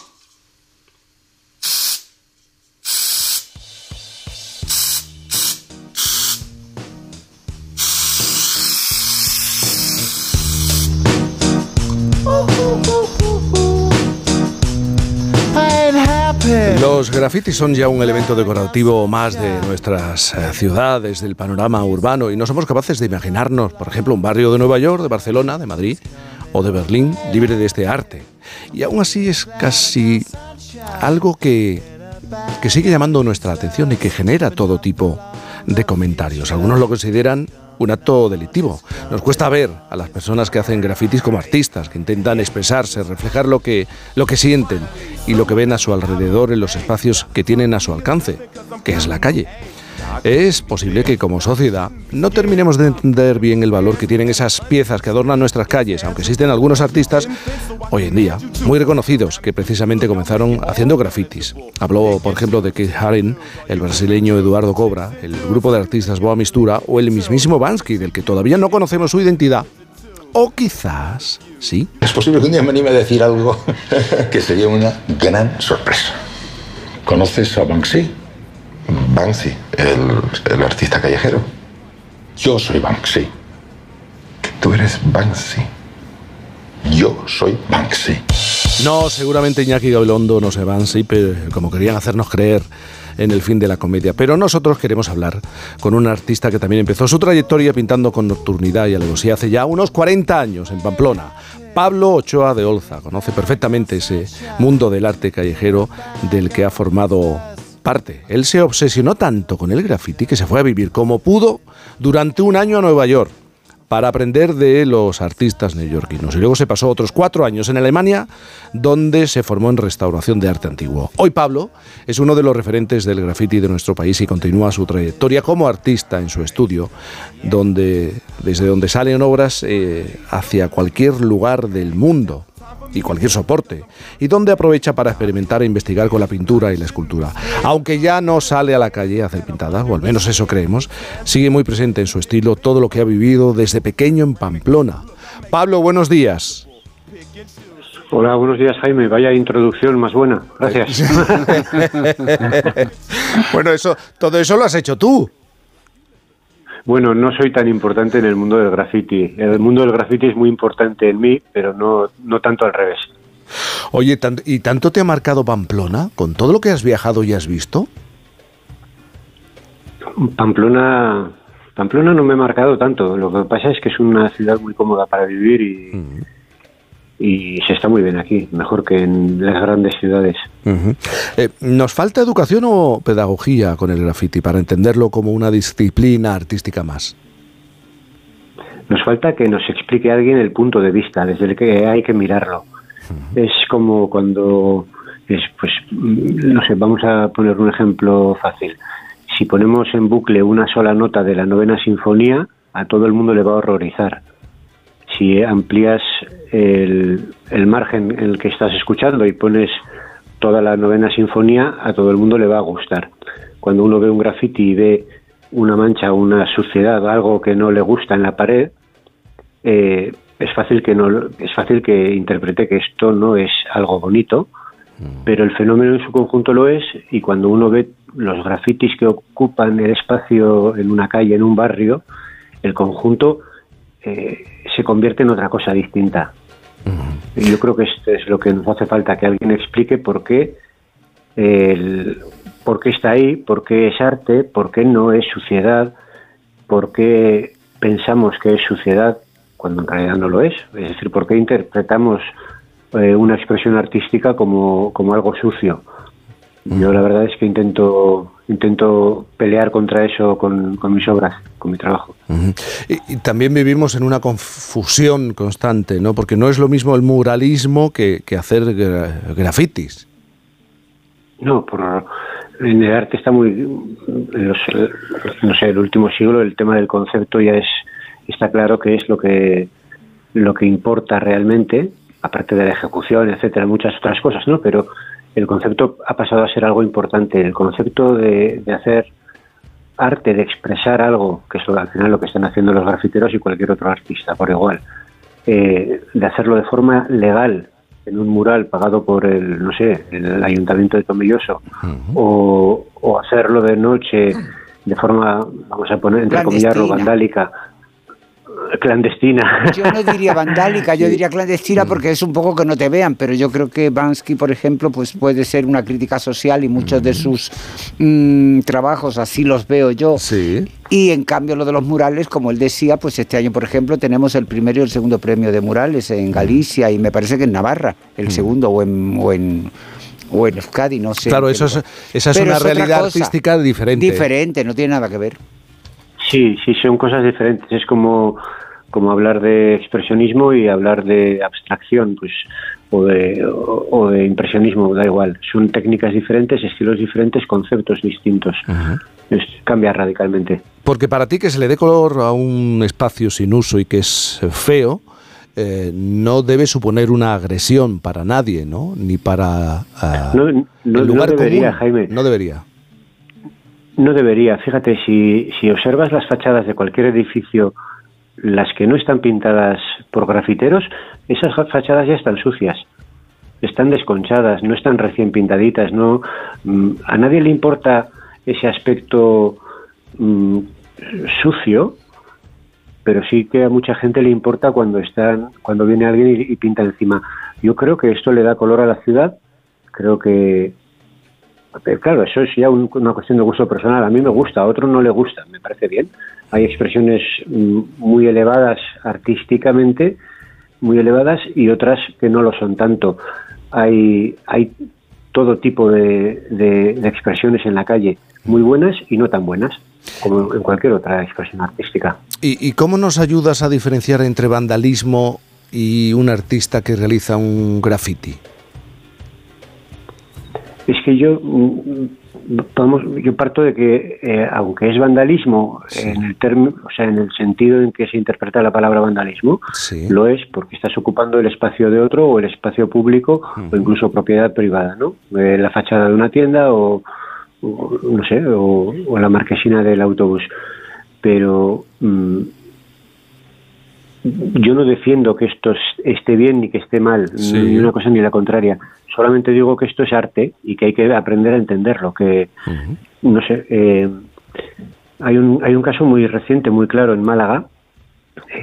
[SPEAKER 1] Los grafitis son ya un elemento decorativo más de nuestras eh, ciudades, del panorama urbano, y no somos capaces de imaginarnos, por ejemplo, un barrio de Nueva York, de Barcelona, de Madrid o de Berlín libre de este arte. Y aún así es casi algo que, que sigue llamando nuestra atención y que genera todo tipo de comentarios. Algunos lo consideran un acto delictivo. Nos cuesta ver a las personas que hacen grafitis como artistas, que intentan expresarse, reflejar lo que, lo que sienten y lo que ven a su alrededor en los espacios que tienen a su alcance, que es la calle. Es posible que como sociedad no terminemos de entender bien el valor que tienen esas piezas que adornan nuestras calles, aunque existen algunos artistas hoy en día muy reconocidos que precisamente comenzaron haciendo grafitis. Habló, por ejemplo, de Keith Haring, el brasileño Eduardo Cobra, el grupo de artistas Boa Mistura o el mismísimo Bansky, del que todavía no conocemos su identidad. O quizás, sí.
[SPEAKER 69] Es posible que un día me anime a decir algo que sería una gran sorpresa. ¿Conoces a Banksy? Banksy, el, el artista callejero. Yo soy Banksy. Tú eres Banksy. Yo soy Banksy.
[SPEAKER 1] No, seguramente Iñaki Gabilondo no se Banksy, pero como querían hacernos creer en el fin de la comedia. Pero nosotros queremos hablar con un artista que también empezó su trayectoria pintando con nocturnidad y alevosía hace ya unos 40 años en Pamplona. Pablo Ochoa de Olza conoce perfectamente ese mundo del arte callejero del que ha formado parte. Él se obsesionó tanto con el graffiti que se fue a vivir como pudo durante un año a Nueva York para aprender de los artistas neoyorquinos. Y luego se pasó otros cuatro años en Alemania, donde se formó en restauración de arte antiguo. Hoy Pablo es uno de los referentes del graffiti de nuestro país y continúa su trayectoria como artista en su estudio, donde, desde donde salen obras eh, hacia cualquier lugar del mundo y cualquier soporte, y donde aprovecha para experimentar e investigar con la pintura y la escultura. Aunque ya no sale a la calle a hacer pintadas, o al menos eso creemos, sigue muy presente en su estilo todo lo que ha vivido desde pequeño en Pamplona. Pablo, buenos días.
[SPEAKER 70] Hola, buenos días Jaime. Vaya introducción más buena. Gracias.
[SPEAKER 1] bueno, eso, todo eso lo has hecho tú.
[SPEAKER 70] Bueno, no soy tan importante en el mundo del graffiti. El mundo del graffiti es muy importante en mí, pero no, no tanto al revés.
[SPEAKER 1] Oye, ¿y tanto te ha marcado Pamplona con todo lo que has viajado y has visto?
[SPEAKER 70] Pamplona, Pamplona no me ha marcado tanto. Lo que pasa es que es una ciudad muy cómoda para vivir y, y se está muy bien aquí, mejor que en las grandes ciudades.
[SPEAKER 1] Eh, ¿Nos falta educación o pedagogía con el graffiti para entenderlo como una disciplina artística más?
[SPEAKER 70] Nos falta que nos explique alguien el punto de vista desde el que hay que mirarlo. Es como cuando, es, pues, no sé, vamos a poner un ejemplo fácil. Si ponemos en bucle una sola nota de la novena sinfonía, a todo el mundo le va a horrorizar si amplías el, margen en el que estás escuchando y pones toda la novena sinfonía, a todo el mundo le va a gustar. Cuando uno ve un graffiti y ve una mancha, una suciedad, algo que no le gusta en la pared, eh, es fácil que no es fácil que interprete que esto no es algo bonito, mm. pero el fenómeno en su conjunto lo es y cuando uno ve los grafitis que ocupan el espacio en una calle, en un barrio, el conjunto eh, se convierte en otra cosa distinta. Y yo creo que esto es lo que nos hace falta, que alguien explique por qué, el, por qué está ahí, por qué es arte, por qué no es suciedad, por qué pensamos que es suciedad cuando en realidad no lo es. Es decir, por qué interpretamos eh, una expresión artística como, como algo sucio. Yo la verdad es que intento intento pelear contra eso con, mis obras, con mi trabajo.
[SPEAKER 1] y, también vivimos en una confusión constante, ¿no? Porque no es lo mismo el muralismo que, hacer grafitis.
[SPEAKER 70] No, por, en el arte está muy, no sé, el último siglo el tema del concepto ya es está claro que es lo que lo que importa realmente, aparte de la ejecución, etcétera, muchas otras cosas, ¿no? Pero el concepto ha pasado a ser algo importante. El concepto de, hacer arte, de expresar algo, que es al final lo que están haciendo los grafiteros y cualquier otro artista por igual, eh, de hacerlo de forma legal en un mural pagado por el, no sé, el ayuntamiento de Tomilloso, o, hacerlo de noche de forma, vamos a poner, entre comillas, vandálica, clandestina.
[SPEAKER 71] Yo no diría vandálica, yo diría clandestina porque es un poco que no te vean, pero yo creo que Bansky, por ejemplo, pues puede ser una crítica social y muchos de sus mm, trabajos así los veo yo.
[SPEAKER 1] Sí.
[SPEAKER 71] Y en cambio lo de los murales, como él decía, pues este año, por ejemplo, tenemos el primero y el segundo premio de murales en Galicia y me parece que en Navarra, el segundo o en... O en o en Euskadi, no sé.
[SPEAKER 1] Claro, eso es, esa es
[SPEAKER 71] Pero
[SPEAKER 1] una realidad artística diferente.
[SPEAKER 71] Diferente, no tiene nada que ver.
[SPEAKER 70] Sí, sí, son cosas diferentes. Es como, como hablar de expresionismo y hablar de abstracción, pues, o de, o, o de impresionismo, da igual. Son técnicas diferentes, estilos diferentes, conceptos distintos. Es- cambia radicalmente.
[SPEAKER 1] Porque para ti que se le dé color a un espacio sin uso y que es feo, eh, no debe suponer una agresión para nadie, ¿no? Ni para ah,
[SPEAKER 70] No, no-
[SPEAKER 1] el
[SPEAKER 70] no
[SPEAKER 1] lugar
[SPEAKER 70] debería,
[SPEAKER 1] común.
[SPEAKER 70] Jaime.
[SPEAKER 1] No debería.
[SPEAKER 70] No debería. Fíjate, si, si observas las fachadas de cualquier edificio, las que no están pintadas por grafiteros, esas fa- fachadas ya están sucias. Están desconchadas, no están recién pintaditas. No, mm, a nadie le importa ese aspecto mm, sucio, pero sí que a mucha gente le importa cuando están, cuando viene alguien y, y pinta encima. Yo creo que esto le da color a la ciudad. Creo que claro, eso es ya un- una cuestión de gusto personal. A mí me gusta, a otro no le gusta, me parece bien. Hay expresiones mm, muy elevadas artísticamente, muy elevadas, y otras que no lo son tanto. Hay, hay todo tipo de, de- de expresiones en la calle, muy buenas y no tan buenas, como en cualquier otra expresión artística.
[SPEAKER 1] ¿Y, y cómo nos ayudas a diferenciar entre vandalismo y un artista que realiza un graffiti?
[SPEAKER 70] Es que yo mm, vamos, yo parto de que eh, aunque es vandalismo en el término, o sea, en el sentido en que se interpreta la palabra vandalismo, lo es porque estás ocupando el espacio de otro o el espacio público o incluso propiedad privada, ¿no? Eh, la fachada de una tienda o, o, no sé, o, o la marquesina del autobús. Pero mm, yo no defiendo que esto es- esté bien ni que esté mal,
[SPEAKER 1] Sí.
[SPEAKER 70] ni una cosa ni la contraria. Solamente digo que esto es arte y que hay que aprender a entenderlo. Que, no sé, eh, hay, un, hay un caso muy reciente, muy claro en Málaga.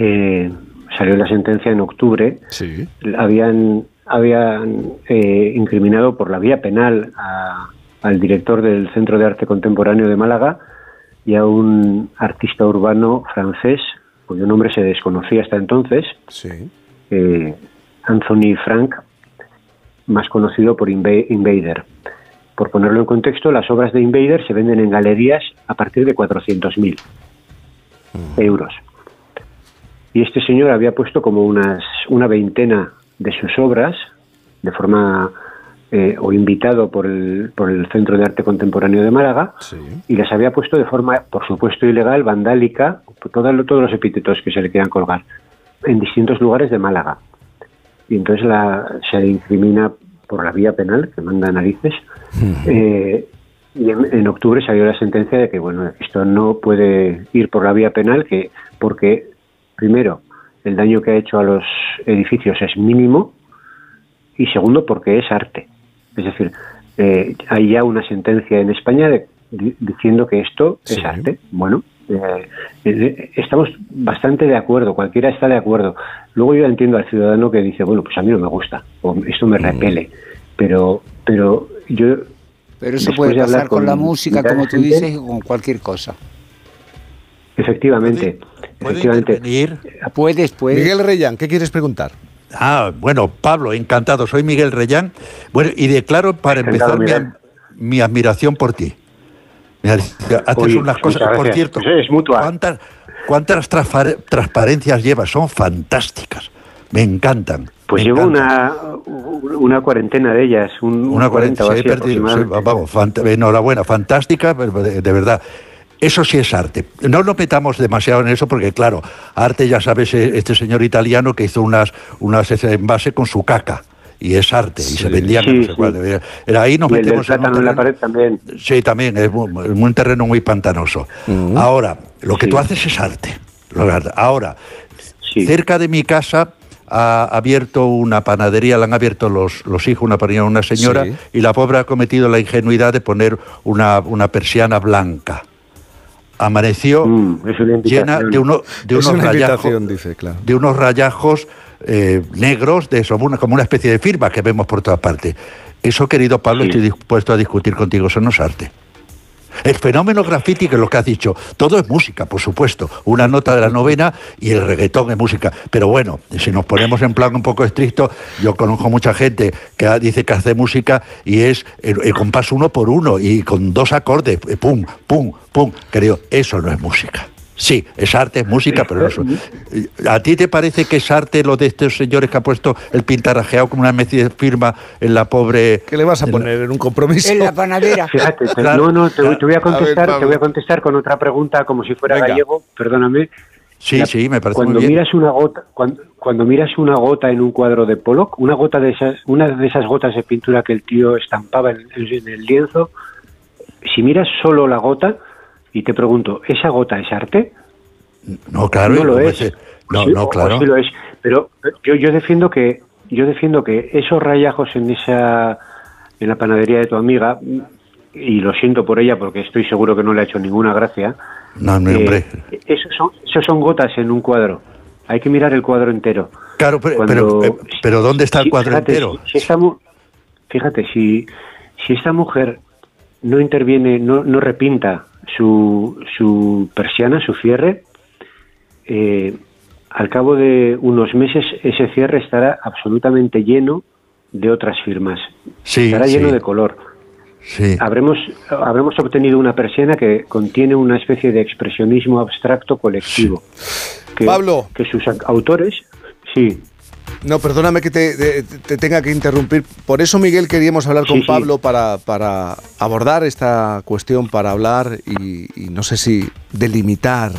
[SPEAKER 70] eh, salió la sentencia en octubre.
[SPEAKER 1] Sí.
[SPEAKER 70] Habían, habían eh, incriminado por la vía penal a- al director del Centro de Arte Contemporáneo de Málaga y a un artista urbano francés cuyo nombre se desconocía hasta entonces, eh, Anthony Frank, más conocido por Inva- Invader. Por ponerlo en contexto, las obras de Invader se venden en galerías a partir de 400.000 euros. Y este señor había puesto como unas una veintena de sus obras de forma eh, o invitado por el, por el Centro de Arte Contemporáneo de Málaga y las había puesto de forma, por supuesto, ilegal, vandálica, todos, todos los epítetos que se le quieran colgar, en distintos lugares de Málaga. Y entonces la, se le incrimina por la vía penal, que manda narices, eh, y en, en octubre salió la sentencia de que bueno esto no puede ir por la vía penal que porque primero el daño que ha hecho a los edificios es mínimo y segundo porque es arte. Es decir eh, hay ya una sentencia en España de- di- diciendo que esto es arte. Bueno eh, eh, estamos bastante de acuerdo cualquiera está de acuerdo luego yo entiendo al ciudadano que dice bueno pues a mí no me gusta o esto me repele pero pero yo
[SPEAKER 71] Pero eso
[SPEAKER 70] Después
[SPEAKER 71] puede
[SPEAKER 70] de hablar
[SPEAKER 71] pasar con, la música, como tú
[SPEAKER 70] gente-
[SPEAKER 71] dices, y con cualquier cosa.
[SPEAKER 70] Efectivamente. efectivamente.
[SPEAKER 71] Puedes, puedes.
[SPEAKER 1] Miguel Reyán, ¿qué quieres preguntar?
[SPEAKER 49] Ah, bueno, Pablo, encantado. Soy Miguel Reyán. Bueno, y declaro para
[SPEAKER 70] Encantado,
[SPEAKER 49] empezar mi admiración por ti. Haces unas cosas, por cierto.
[SPEAKER 70] Pues es mutua.
[SPEAKER 49] ¿Cuántas, cuántas transparencias llevas? Son fantásticas. Me encantan.
[SPEAKER 70] Pues
[SPEAKER 49] me
[SPEAKER 70] llevo
[SPEAKER 49] encantan.
[SPEAKER 70] una, una cuarentena de ellas, un, un
[SPEAKER 49] Una
[SPEAKER 70] 40
[SPEAKER 49] cuarenta,
[SPEAKER 70] o
[SPEAKER 49] sí, he perdido, sí, vamos, fant- enhorabuena, fantástica, de, verdad. Eso sí es arte. No nos metamos demasiado en eso porque, claro, arte ya sabes, eh, este señor italiano que hizo unas, unas envase con su caca. Y es arte, y se vendían
[SPEAKER 70] Sí,
[SPEAKER 49] no sé
[SPEAKER 70] sí.
[SPEAKER 49] cuál, Era- ahí nos
[SPEAKER 70] Y el del
[SPEAKER 49] metemos en un
[SPEAKER 70] plátano en la
[SPEAKER 49] terreno-
[SPEAKER 70] pared también.
[SPEAKER 49] Sí, también, es un terreno muy pantanoso. Ahora, lo que tú haces es arte. Ahora, cerca de mi casa ha abierto una panadería, la han abierto los, los hijos, una panadería, una señora,
[SPEAKER 1] Sí.
[SPEAKER 49] y la pobre ha cometido la ingenuidad de poner una, una persiana blanca. amaneció llena de, uno, de
[SPEAKER 1] Es
[SPEAKER 49] unos
[SPEAKER 1] una
[SPEAKER 49] rayajos,
[SPEAKER 1] dice, claro.
[SPEAKER 49] de unos rayajos eh, negros, de eso, como una especie de firma que vemos por todas partes. Eso, querido Pablo, estoy dispuesto a discutir contigo, eso no es arte. El fenómeno graffiti, que es lo que has dicho, todo es música, por supuesto. Una nota de la novena y el reggaetón es música. Pero bueno, si nos ponemos en plan un poco estricto, yo conozco mucha gente que dice que hace música y es el, el compás uno por uno y con dos acordes, eh, pum, pum, pum. Creo, eso no es música. Sí, es arte, es música, pero no es... ¿A ti te parece que es arte lo de estos señores que ha puesto el pintarrajeado como una especie de firma en la pobre...
[SPEAKER 1] ¿Qué le vas a poner en un compromiso?
[SPEAKER 71] En la panadera.
[SPEAKER 70] Fíjate, te-
[SPEAKER 49] Claro.
[SPEAKER 70] no, no, te, voy- te voy a
[SPEAKER 49] A ver,
[SPEAKER 70] contestar, te voy a contestar con otra pregunta como si fuera
[SPEAKER 49] Venga.
[SPEAKER 70] gallego, perdóname.
[SPEAKER 49] Sí, sí, me parece
[SPEAKER 70] cuando
[SPEAKER 49] muy bien.
[SPEAKER 70] miras una gota, cuando, cuando miras una gota en un cuadro de Pollock, una gota de esas, una de esas gotas de pintura que el tío estampaba en, en el lienzo, si miras solo la gota y te pregunto, ¿esa gota es arte?
[SPEAKER 49] No, claro,
[SPEAKER 70] no lo es.
[SPEAKER 49] No,
[SPEAKER 70] Sí,
[SPEAKER 49] no, claro.
[SPEAKER 70] sí lo es. Pero yo, yo defiendo que yo defiendo que esos rayajos en esa en la panadería de tu amiga y lo siento por ella porque estoy seguro que no le ha hecho ninguna gracia.
[SPEAKER 49] No, no,
[SPEAKER 70] eh,
[SPEAKER 49] hombre.
[SPEAKER 70] esos son esos son gotas en un cuadro. Hay que mirar el cuadro entero.
[SPEAKER 49] Claro, pero,
[SPEAKER 70] Cuando-
[SPEAKER 49] pero, eh, pero ¿dónde está el cuadro
[SPEAKER 70] fíjate,
[SPEAKER 49] entero?
[SPEAKER 70] Si, si esta fíjate, si, si esta mujer no interviene, no, no repinta su, su persiana, su cierre, eh, al cabo de unos meses ese cierre estará absolutamente lleno de otras firmas.
[SPEAKER 49] Sí,
[SPEAKER 70] estará
[SPEAKER 49] sí.
[SPEAKER 70] lleno de color.
[SPEAKER 49] Sí.
[SPEAKER 70] Habremos, habremos obtenido una persiana que contiene una especie de expresionismo abstracto colectivo. Que,
[SPEAKER 1] Pablo.
[SPEAKER 70] Que sus autores, sí,
[SPEAKER 1] No, perdóname que te, te- te tenga que interrumpir. Por eso, Miguel, queríamos hablar con
[SPEAKER 70] Sí, sí.
[SPEAKER 1] Pablo para, para abordar esta cuestión, para hablar y, y no sé si delimitar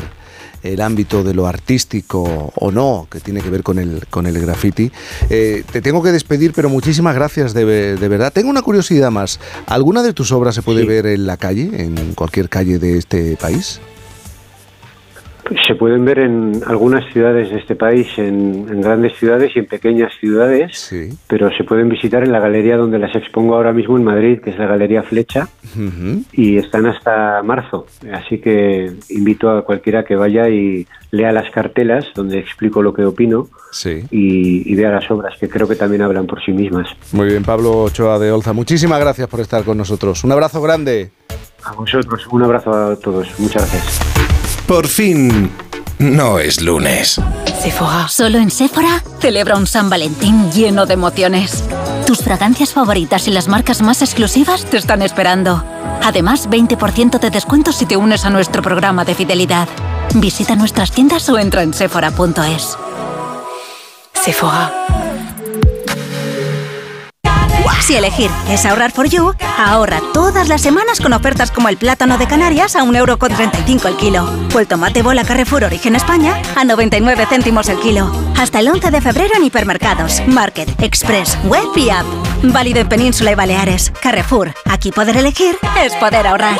[SPEAKER 1] el ámbito de lo artístico o no, que tiene que ver con el, con el graffiti. Eh, te tengo que despedir, pero muchísimas gracias de, de verdad. Tengo una curiosidad más. ¿Alguna de tus obras se puede ver en la calle, en cualquier calle de este país?
[SPEAKER 70] Se pueden ver en algunas ciudades de este país, en, en grandes ciudades y en pequeñas ciudades, pero se pueden visitar en la galería donde las expongo ahora mismo en Madrid, que es la Galería Flecha, y están hasta marzo. Así que invito a cualquiera que vaya y lea las cartelas donde explico lo que opino
[SPEAKER 1] Sí.
[SPEAKER 70] y, y vea las obras, que creo que también hablan por sí mismas.
[SPEAKER 1] Muy bien, Pablo Ochoa de Olza. Muchísimas gracias por estar con nosotros. Un abrazo grande.
[SPEAKER 70] A vosotros, un abrazo a todos. Muchas gracias.
[SPEAKER 9] Por fin, no es lunes.
[SPEAKER 8] Sephora. Solo en Sephora celebra un San Valentín lleno de emociones. Tus fragancias favoritas y las marcas más exclusivas te están esperando. Además, 20% de descuento si te unes a nuestro programa de fidelidad. Visita nuestras tiendas o entra en sephora.es. Sephora. Si elegir es ahorrar for you, ahorra todas las semanas con ofertas como el plátano de Canarias a 1,35€ el kilo o el tomate bola Carrefour Origen España a 99 céntimos el kilo. Hasta el 11 de febrero en hipermercados, Market, Express, Web y App. Válido en Península y Baleares. Carrefour, aquí poder elegir es poder ahorrar.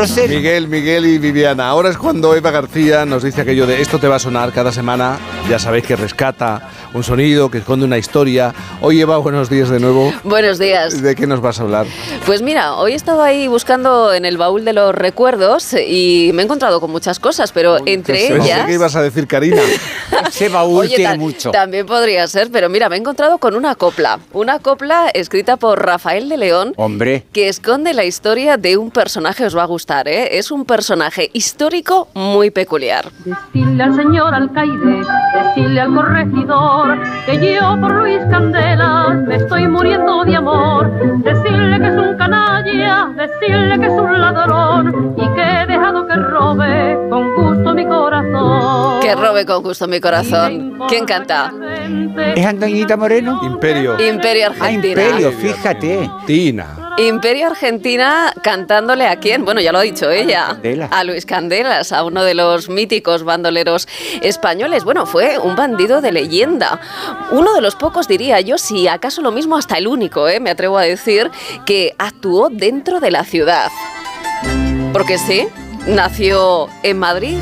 [SPEAKER 1] Miguel, Miguel y Viviana. Ahora es cuando Eva García nos dice aquello de esto te va a sonar cada semana. Ya sabéis que rescata un sonido, que esconde una historia. Hoy Eva, buenos días de nuevo.
[SPEAKER 6] Buenos días.
[SPEAKER 1] ¿De qué nos vas a hablar?
[SPEAKER 6] Pues mira, hoy estaba ahí buscando en el baúl de los recuerdos y me he encontrado con muchas cosas, pero entre
[SPEAKER 1] Pensé
[SPEAKER 6] ellas...
[SPEAKER 1] que ibas a decir Karina.
[SPEAKER 71] Ese baúl
[SPEAKER 6] Oye,
[SPEAKER 71] tiene mucho.
[SPEAKER 6] También podría ser, pero mira, me he encontrado con una copla. Una copla escrita por Rafael de León
[SPEAKER 71] Hombre.
[SPEAKER 6] que esconde la historia de un personaje, os va a gustar, ¿eh? Es un personaje histórico muy peculiar.
[SPEAKER 72] Decirle al señor alcaide, decirle al corregidor, que yo por Luis Candela me estoy muriendo de amor. Decirle que es un canalla, decirle que es un ladrón y que he dejado que robe con gusto mi corazón.
[SPEAKER 6] Que robe con gusto mi corazón. ¿Quién canta?
[SPEAKER 71] ¿Es Antoñita Moreno?
[SPEAKER 1] Imperio.
[SPEAKER 6] Imperio Argentina.
[SPEAKER 71] Imperio, fíjate.
[SPEAKER 1] Tina.
[SPEAKER 6] Imperio Argentina cantándole a quién? Bueno, ya lo ha dicho ella. A Luis Candelas, a uno de los míticos bandoleros españoles. Bueno, fue un bandido de leyenda. Uno de los pocos, diría yo, si acaso lo mismo hasta el único, ¿eh? me atrevo a decir, que actuó dentro de la ciudad. Porque sí, nació en Madrid,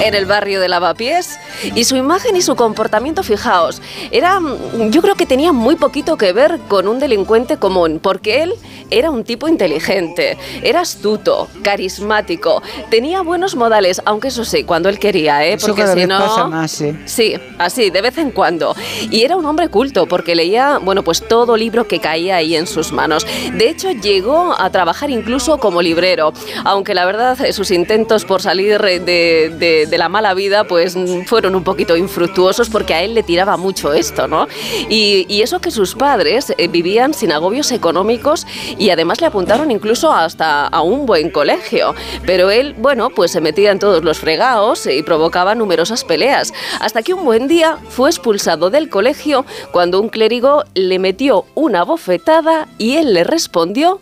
[SPEAKER 6] en el barrio de Lavapiés, y su imagen y su comportamiento, fijaos, era, mm, yo creo que tenía muy poquito que ver con un delincuente común, porque él era un tipo inteligente, era astuto, carismático, tenía buenos modales, aunque eso sí, cuando él quería, ¿eh? Porque si no...
[SPEAKER 71] pasa más, ¿eh?
[SPEAKER 6] Sí, así, de vez en cuando. Y era un hombre culto porque leía, bueno, pues todo libro que caía ahí en sus manos. De hecho, llegó a trabajar incluso como librero, aunque la verdad eh, sus intentos por salir de, de- de la mala vida, pues mm, fueron un poquito infructuosos porque a él le tiraba mucho esto, ¿no? Y, y eso que sus padres eh, vivían sin agobios económicos y además le apuntaron incluso hasta a un buen colegio. Pero él, bueno, pues se metía en todos los fregados y provocaba numerosas peleas. Hasta que un buen día fue expulsado del colegio cuando un clérigo le metió una bofetada y él le respondió,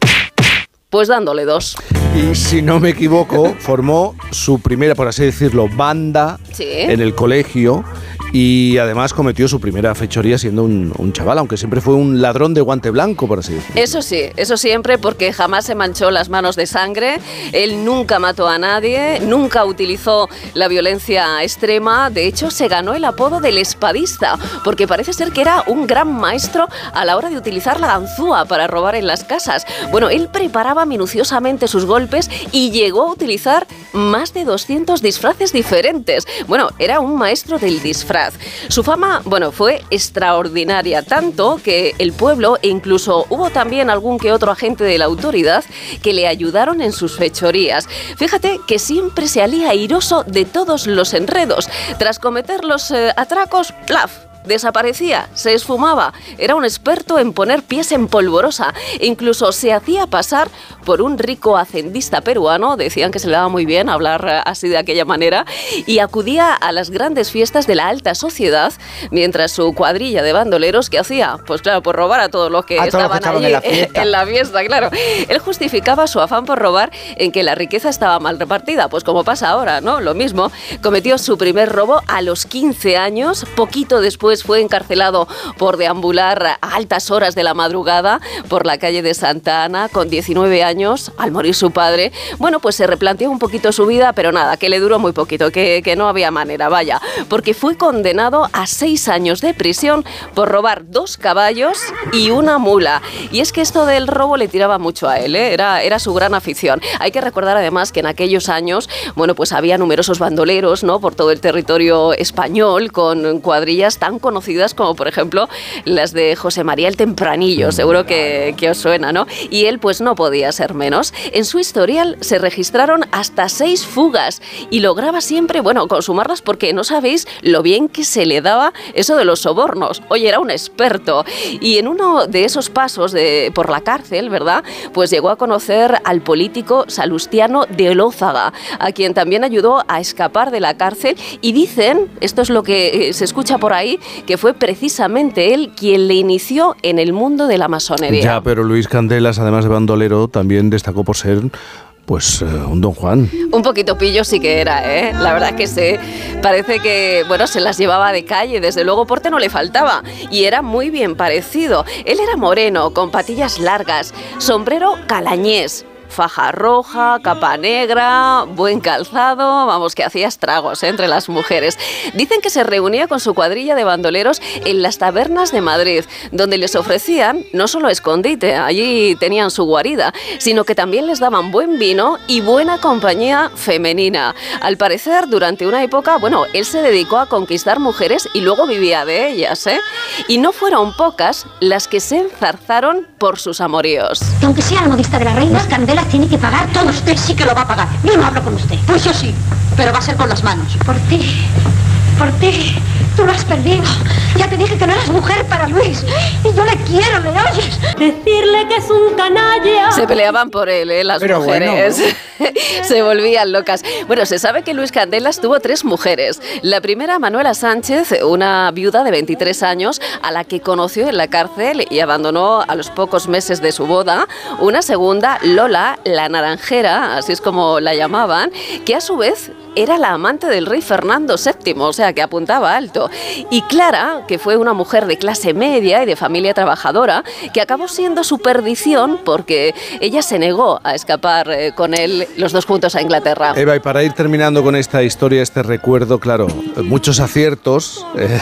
[SPEAKER 6] pues dándole dos.
[SPEAKER 1] Y si no me equivoco, formó su primera, por así decirlo, banda
[SPEAKER 6] Sí.
[SPEAKER 1] en el colegio y además cometió su primera fechoría siendo un, un chaval, aunque siempre fue un ladrón de guante blanco, por así decirlo.
[SPEAKER 6] Eso sí, eso siempre porque jamás se manchó las manos de sangre, él nunca mató a nadie, nunca utilizó la violencia extrema, de hecho se ganó el apodo del espadista, porque parece ser que era un gran maestro a la hora de utilizar la ganzúa para robar en las casas. Bueno, él preparaba minuciosamente sus golpes y llegó a utilizar más de 200 disfraces diferentes. Bueno, era un maestro del disfraz. Su fama, bueno, fue extraordinaria, tanto que el pueblo e incluso hubo también algún que otro agente de la autoridad que le ayudaron en sus fechorías. Fíjate que siempre se alía airoso de todos los enredos. Tras cometer los eh, atracos, ¡plaf! Desaparecía, se esfumaba, era un experto en poner pies en polvorosa, incluso se hacía pasar por un rico hacendista peruano, decían que se le daba muy bien hablar eh, así de aquella manera, y acudía a las grandes fiestas de la alta sociedad, mientras su cuadrilla de bandoleros, que hacía? Pues claro, por robar a todos los que
[SPEAKER 71] A todos los que
[SPEAKER 6] estaban allí
[SPEAKER 71] en la fiesta.
[SPEAKER 6] en la fiesta, claro. Él justificaba su afán por robar en que la riqueza estaba mal repartida, pues como pasa ahora, ¿no? Lo mismo. Cometió su primer robo a los 15 años, poquito después fue encarcelado por deambular a altas horas de la madrugada por la calle de Santa Ana con 19 años, al morir su padre. Bueno, pues se replanteó un poquito su vida, pero nada, que le duró muy poquito, que, que no había manera, vaya, porque fue condenado a seis años de prisión por robar dos caballos y una mula. Y es que esto del robo le tiraba mucho a él, ¿eh? era, era su gran afición. Hay que recordar además que en aquellos años, bueno, pues había numerosos bandoleros, ¿no? Por todo el territorio español, con cuadrillas tan conocidas como, por ejemplo, las de José María el Tempranillo, seguro que, que os suena, ¿no? Y él, pues no podía ser menos. En su historial se registraron hasta seis fugas y lograba siempre, bueno, consumarlas porque no sabéis lo bien que se le daba eso de los sobornos. Oye, era un experto. Y en uno de esos pasos de, por la cárcel, ¿verdad? Pues llegó a conocer al político Salustiano de Olózaga, a quien también ayudó a escapar de la cárcel. Y dicen, esto es lo que eh, se escucha por ahí, que fue precisamente él quien le inició en el mundo de la masonería.
[SPEAKER 1] Ya, pero Luis Candelas, además de bandolero, también destacó por ser pues eh, un don Juan.
[SPEAKER 6] Un poquito pillo sí que era, ¿eh? La verdad que sí. Parece que, bueno, se las llevaba de calle, desde luego porte no le faltaba. Y era muy bien parecido. Él era moreno, con patillas largas, sombrero calañés. Faja roja, capa negra, buen calzado, vamos, que hacía estragos ¿eh? entre las mujeres. Dicen que se reunía con su cuadrilla de bandoleros en las tabernas de Madrid, donde les ofrecían no solo escondite, allí tenían su guarida, sino que también les daban buen vino y buena compañía femenina. Al parecer, durante una época, bueno, él se dedicó a conquistar mujeres y luego vivía de ellas, ¿eh? Y no fueron pocas las que se enzarzaron por sus amoríos.
[SPEAKER 73] Aunque sea la modista de la reina, Candela tiene que pagar todo. Usted sí que lo va a pagar. Yo no hablo con usted. Pues yo sí, pero va a ser con las manos. Por ti, por ti, Tú lo has perdido. Ya te dije que no eras mujer para Luis. Y yo le quiero, ¿le oyes?
[SPEAKER 72] Decirle que es un canalla.
[SPEAKER 6] Se peleaban por él, ¿eh? las
[SPEAKER 71] Pero
[SPEAKER 6] mujeres. se volvían locas. Bueno, se sabe que Luis Candelas tuvo tres mujeres. La primera, Manuela Sánchez, una viuda de 23 años, a la que conoció en la cárcel y abandonó a los pocos meses de su boda. Una segunda, Lola, la naranjera, así es como la llamaban, que a su vez era la amante del rey Fernando VII, o sea, que apuntaba alto. Y Clara, que fue una mujer de clase media y de familia trabajadora, que acabó siendo su perdición porque ella se negó a escapar eh, con él los dos juntos a Inglaterra.
[SPEAKER 1] Eva, y para ir terminando con esta historia, este recuerdo, claro, muchos aciertos eh,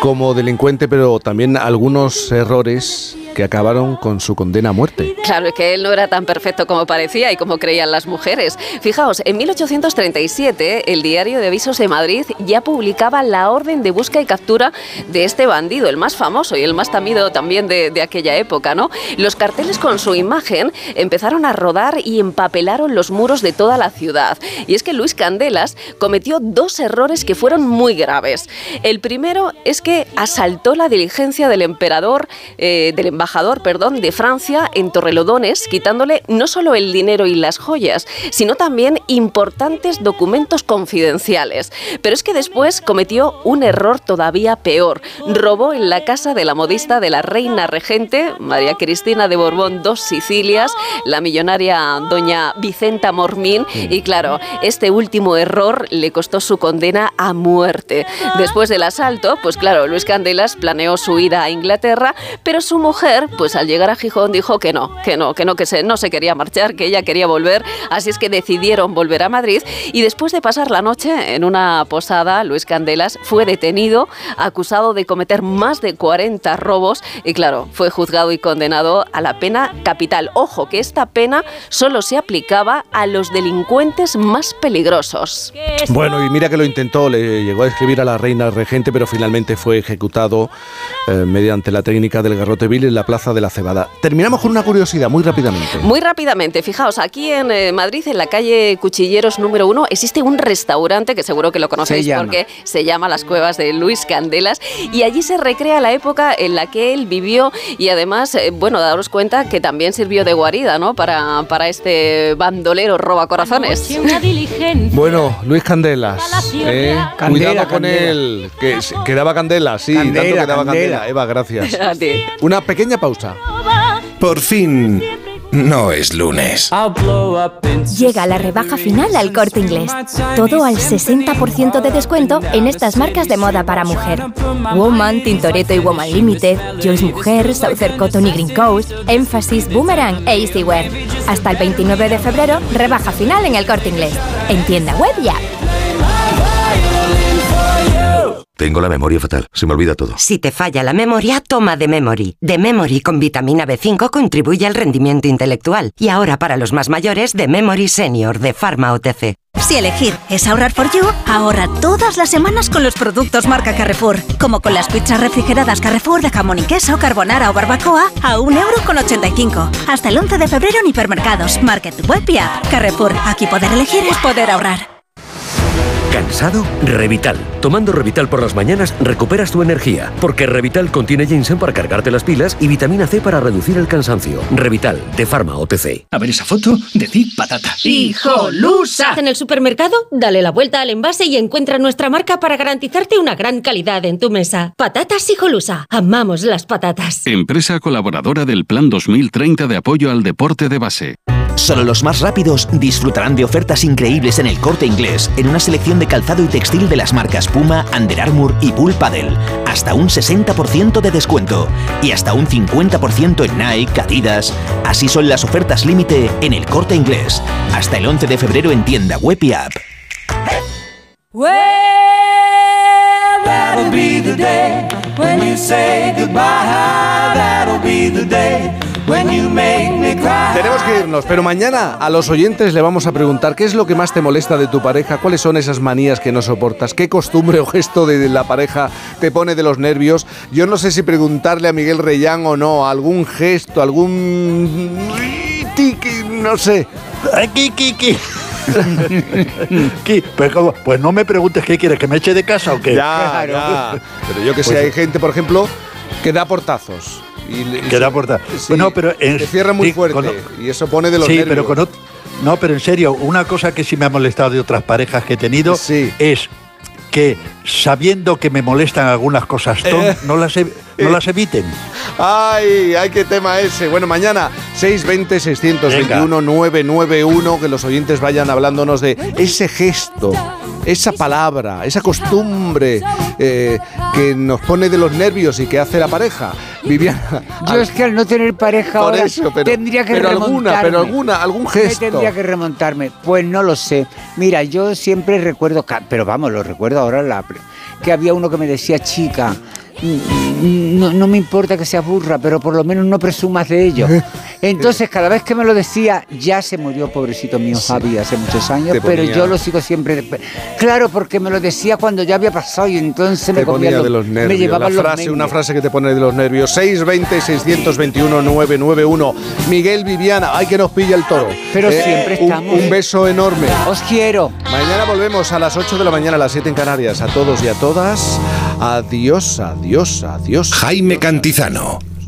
[SPEAKER 1] como delincuente, pero también algunos errores que acabaron con su condena a muerte.
[SPEAKER 6] Claro, es que él no era tan perfecto como parecía y como creían las mujeres. Fijaos, en 1837 el diario de avisos de Madrid ya publicaba la orden de busca y captura de este bandido, el más famoso y el más temido también de, aquella época, ¿no? Los carteles con su imagen empezaron a rodar y empapelaron los muros de toda la ciudad. Y es que Luis Candelas cometió dos errores que fueron muy graves. El primero es que asaltó la diligencia del emperador, eh, del embajador, perdón, de Francia en Torrelodones, quitándole no solo el dinero y las joyas, sino también importantes documentos confidenciales. Pero es que después cometió un error todavía peor. Robó en la casa de la modista de la reina regente, María Cristina de Borbón dos Sicilias, la millonaria doña Vicenta Mormín, y claro, este último error le costó su condena a muerte. Después del asalto, pues claro, Luis Candelas planeó su ida a Inglaterra, pero su mujer, pues al llegar a Gijón dijo que no, que no, que no, que se, no se quería marchar, que ella quería volver, así es que decidieron volver a Madrid y después de pasar la noche en una posada, Luis Candelas fue detenido, acusado de cometer más de 40 robos y claro, fue juzgado y condenado a la pena capital. Ojo, que esta pena solo se aplicaba a los delincuentes más peligrosos.
[SPEAKER 1] Bueno, y mira que lo intentó, le llegó a escribir a la reina regente, pero finalmente fue ejecutado eh, mediante la técnica del garrote vil en la plaza de la Cebada. Terminamos con una curiosidad, muy rápidamente.
[SPEAKER 6] Muy rápidamente, fijaos, aquí en eh, Madrid, en la calle Cuchilleros número uno, existe un restaurante que seguro que lo conocéis
[SPEAKER 71] Se
[SPEAKER 6] porque se llama Las Cuevas de Luis Candelas y allí se recrea la época en la que él vivió y además, eh, bueno, daros cuenta que también sirvió de guarida, ¿no? Para, para este bandolero roba corazones.
[SPEAKER 1] Bueno, Luis Candelas, eh,
[SPEAKER 71] Candela,
[SPEAKER 1] cuidado con
[SPEAKER 71] candela.
[SPEAKER 1] él, que, s- que daba candela, sí,
[SPEAKER 71] Candela,
[SPEAKER 1] tanto que daba
[SPEAKER 71] candela.
[SPEAKER 1] candela. Eva, gracias.
[SPEAKER 6] A ti.
[SPEAKER 1] Una pequeña pausa.
[SPEAKER 9] Por fin, no es lunes.
[SPEAKER 20] Llega la rebaja final al corte inglés. Todo al 60% de descuento en estas marcas de moda para mujer. Woman, Tintoretto y Woman Limited, Joyce Mujer, Southern Cotton y Green Coast, Emphasis, Boomerang e Easywear. Hasta el 29 de febrero, rebaja final en el corte inglés. En tienda web y
[SPEAKER 74] Tengo la memoria fatal, se me olvida todo.
[SPEAKER 75] Si te falla la memoria, toma de Memory. De Memory con vitamina B5 contribuye al rendimiento intelectual. Y ahora para los más mayores, de Memory Senior de Pharma OTC.
[SPEAKER 76] Si elegir es ahorrar for you, ahorra todas las semanas con los productos marca Carrefour. Como con las pizzas refrigeradas Carrefour de jamón y queso, carbonara o barbacoa a 1,85€. Hasta el 11 de febrero en hipermercados, market, web y app. Carrefour, aquí poder elegir es poder ahorrar.
[SPEAKER 77] ¿Cansado? Revital. Tomando Revital por las mañanas recuperas tu energía, porque Revital contiene ginseng para cargarte las pilas y vitamina C para reducir el cansancio. Revital, de Pharma OTC.
[SPEAKER 78] A ver esa foto, decid patata.
[SPEAKER 79] ¡Hijolusa! En el supermercado, dale la vuelta al envase y encuentra nuestra marca para garantizarte una gran calidad en tu mesa. Patatas Hijolusa. Amamos las patatas.
[SPEAKER 80] Empresa colaboradora del Plan 2030 de apoyo al deporte de base.
[SPEAKER 81] Solo los más rápidos disfrutarán de ofertas increíbles en el corte inglés, en una selección de calzado y textil de las marcas Puma, Under Armour y Bull Paddle. Hasta un 60% de descuento. Y hasta un 50% en Nike, Adidas. Así son las ofertas límite en el corte inglés. Hasta el 11 de febrero en tienda web app.
[SPEAKER 82] When you make me cry.
[SPEAKER 1] Tenemos que irnos, pero mañana a los oyentes le vamos a preguntar qué es lo que más te molesta de tu pareja, cuáles son esas manías que no soportas, qué costumbre o gesto de la pareja te pone de los nervios. Yo no sé si preguntarle a Miguel Reyán o no, algún gesto, algún... no sé.
[SPEAKER 49] Aquí, Kiki. ¿Qué? Pues, ¿cómo? Pues no me preguntes qué quieres, que me eche de casa o qué.
[SPEAKER 1] Ya, ya. Pero yo que sé,
[SPEAKER 49] Pues-
[SPEAKER 1] hay gente, por ejemplo, que da portazos. Y,
[SPEAKER 49] Que da
[SPEAKER 1] Sí,
[SPEAKER 49] Bueno, pero en-
[SPEAKER 1] te cierra muy fuerte
[SPEAKER 49] con-
[SPEAKER 1] y eso pone de los
[SPEAKER 49] sí,
[SPEAKER 1] nervios.
[SPEAKER 49] pero con No, pero en serio, una cosa que sí me ha molestado de otras parejas que he tenido es que sabiendo que me molestan algunas cosas, ton-
[SPEAKER 1] Eh.
[SPEAKER 49] no, las e- no las eviten.
[SPEAKER 1] Ay, ay, qué tema ese. Bueno, mañana 620-621-991, que los oyentes vayan hablándonos de ese gesto, esa palabra, esa costumbre eh, que nos pone de los nervios y que hace la pareja. Viviana.
[SPEAKER 48] Yo es que al no tener pareja
[SPEAKER 1] Por
[SPEAKER 48] ahora
[SPEAKER 1] eso, pero-
[SPEAKER 48] tendría que
[SPEAKER 1] pero alguna,
[SPEAKER 48] remontarme.
[SPEAKER 1] pero alguna, algún
[SPEAKER 48] Me
[SPEAKER 1] gesto.
[SPEAKER 48] tendría que remontarme. Pues no lo sé. Mira, yo siempre recuerdo, pero vamos, lo recuerdo ahora, la, que había uno que me decía, chica, no, no me importa que seas burra, pero por lo menos no presumas de ello. Entonces, cada vez que me lo decía, ya se murió, pobrecito mío Javi, hace muchos años,
[SPEAKER 1] Te
[SPEAKER 48] pero
[SPEAKER 1] ponía-
[SPEAKER 48] yo lo sigo siempre. Claro, porque me lo decía cuando ya había pasado y entonces me
[SPEAKER 1] Te
[SPEAKER 48] comía
[SPEAKER 1] ponía de los nervios.
[SPEAKER 48] Me llevaba
[SPEAKER 1] la
[SPEAKER 48] los
[SPEAKER 1] frase, una frase que te pone de los nervios. 620-621-991. Miguel Viviana, ay que nos pilla el toro.
[SPEAKER 48] Pero siempre
[SPEAKER 1] un-
[SPEAKER 48] estamos.
[SPEAKER 1] Un, beso enorme.
[SPEAKER 48] Os quiero.
[SPEAKER 1] Mañana volvemos a las 8 de la mañana, a las 7 en Canarias. A todos y a todas. Adiós, adiós, adiós.
[SPEAKER 83] Jaime Cantizano.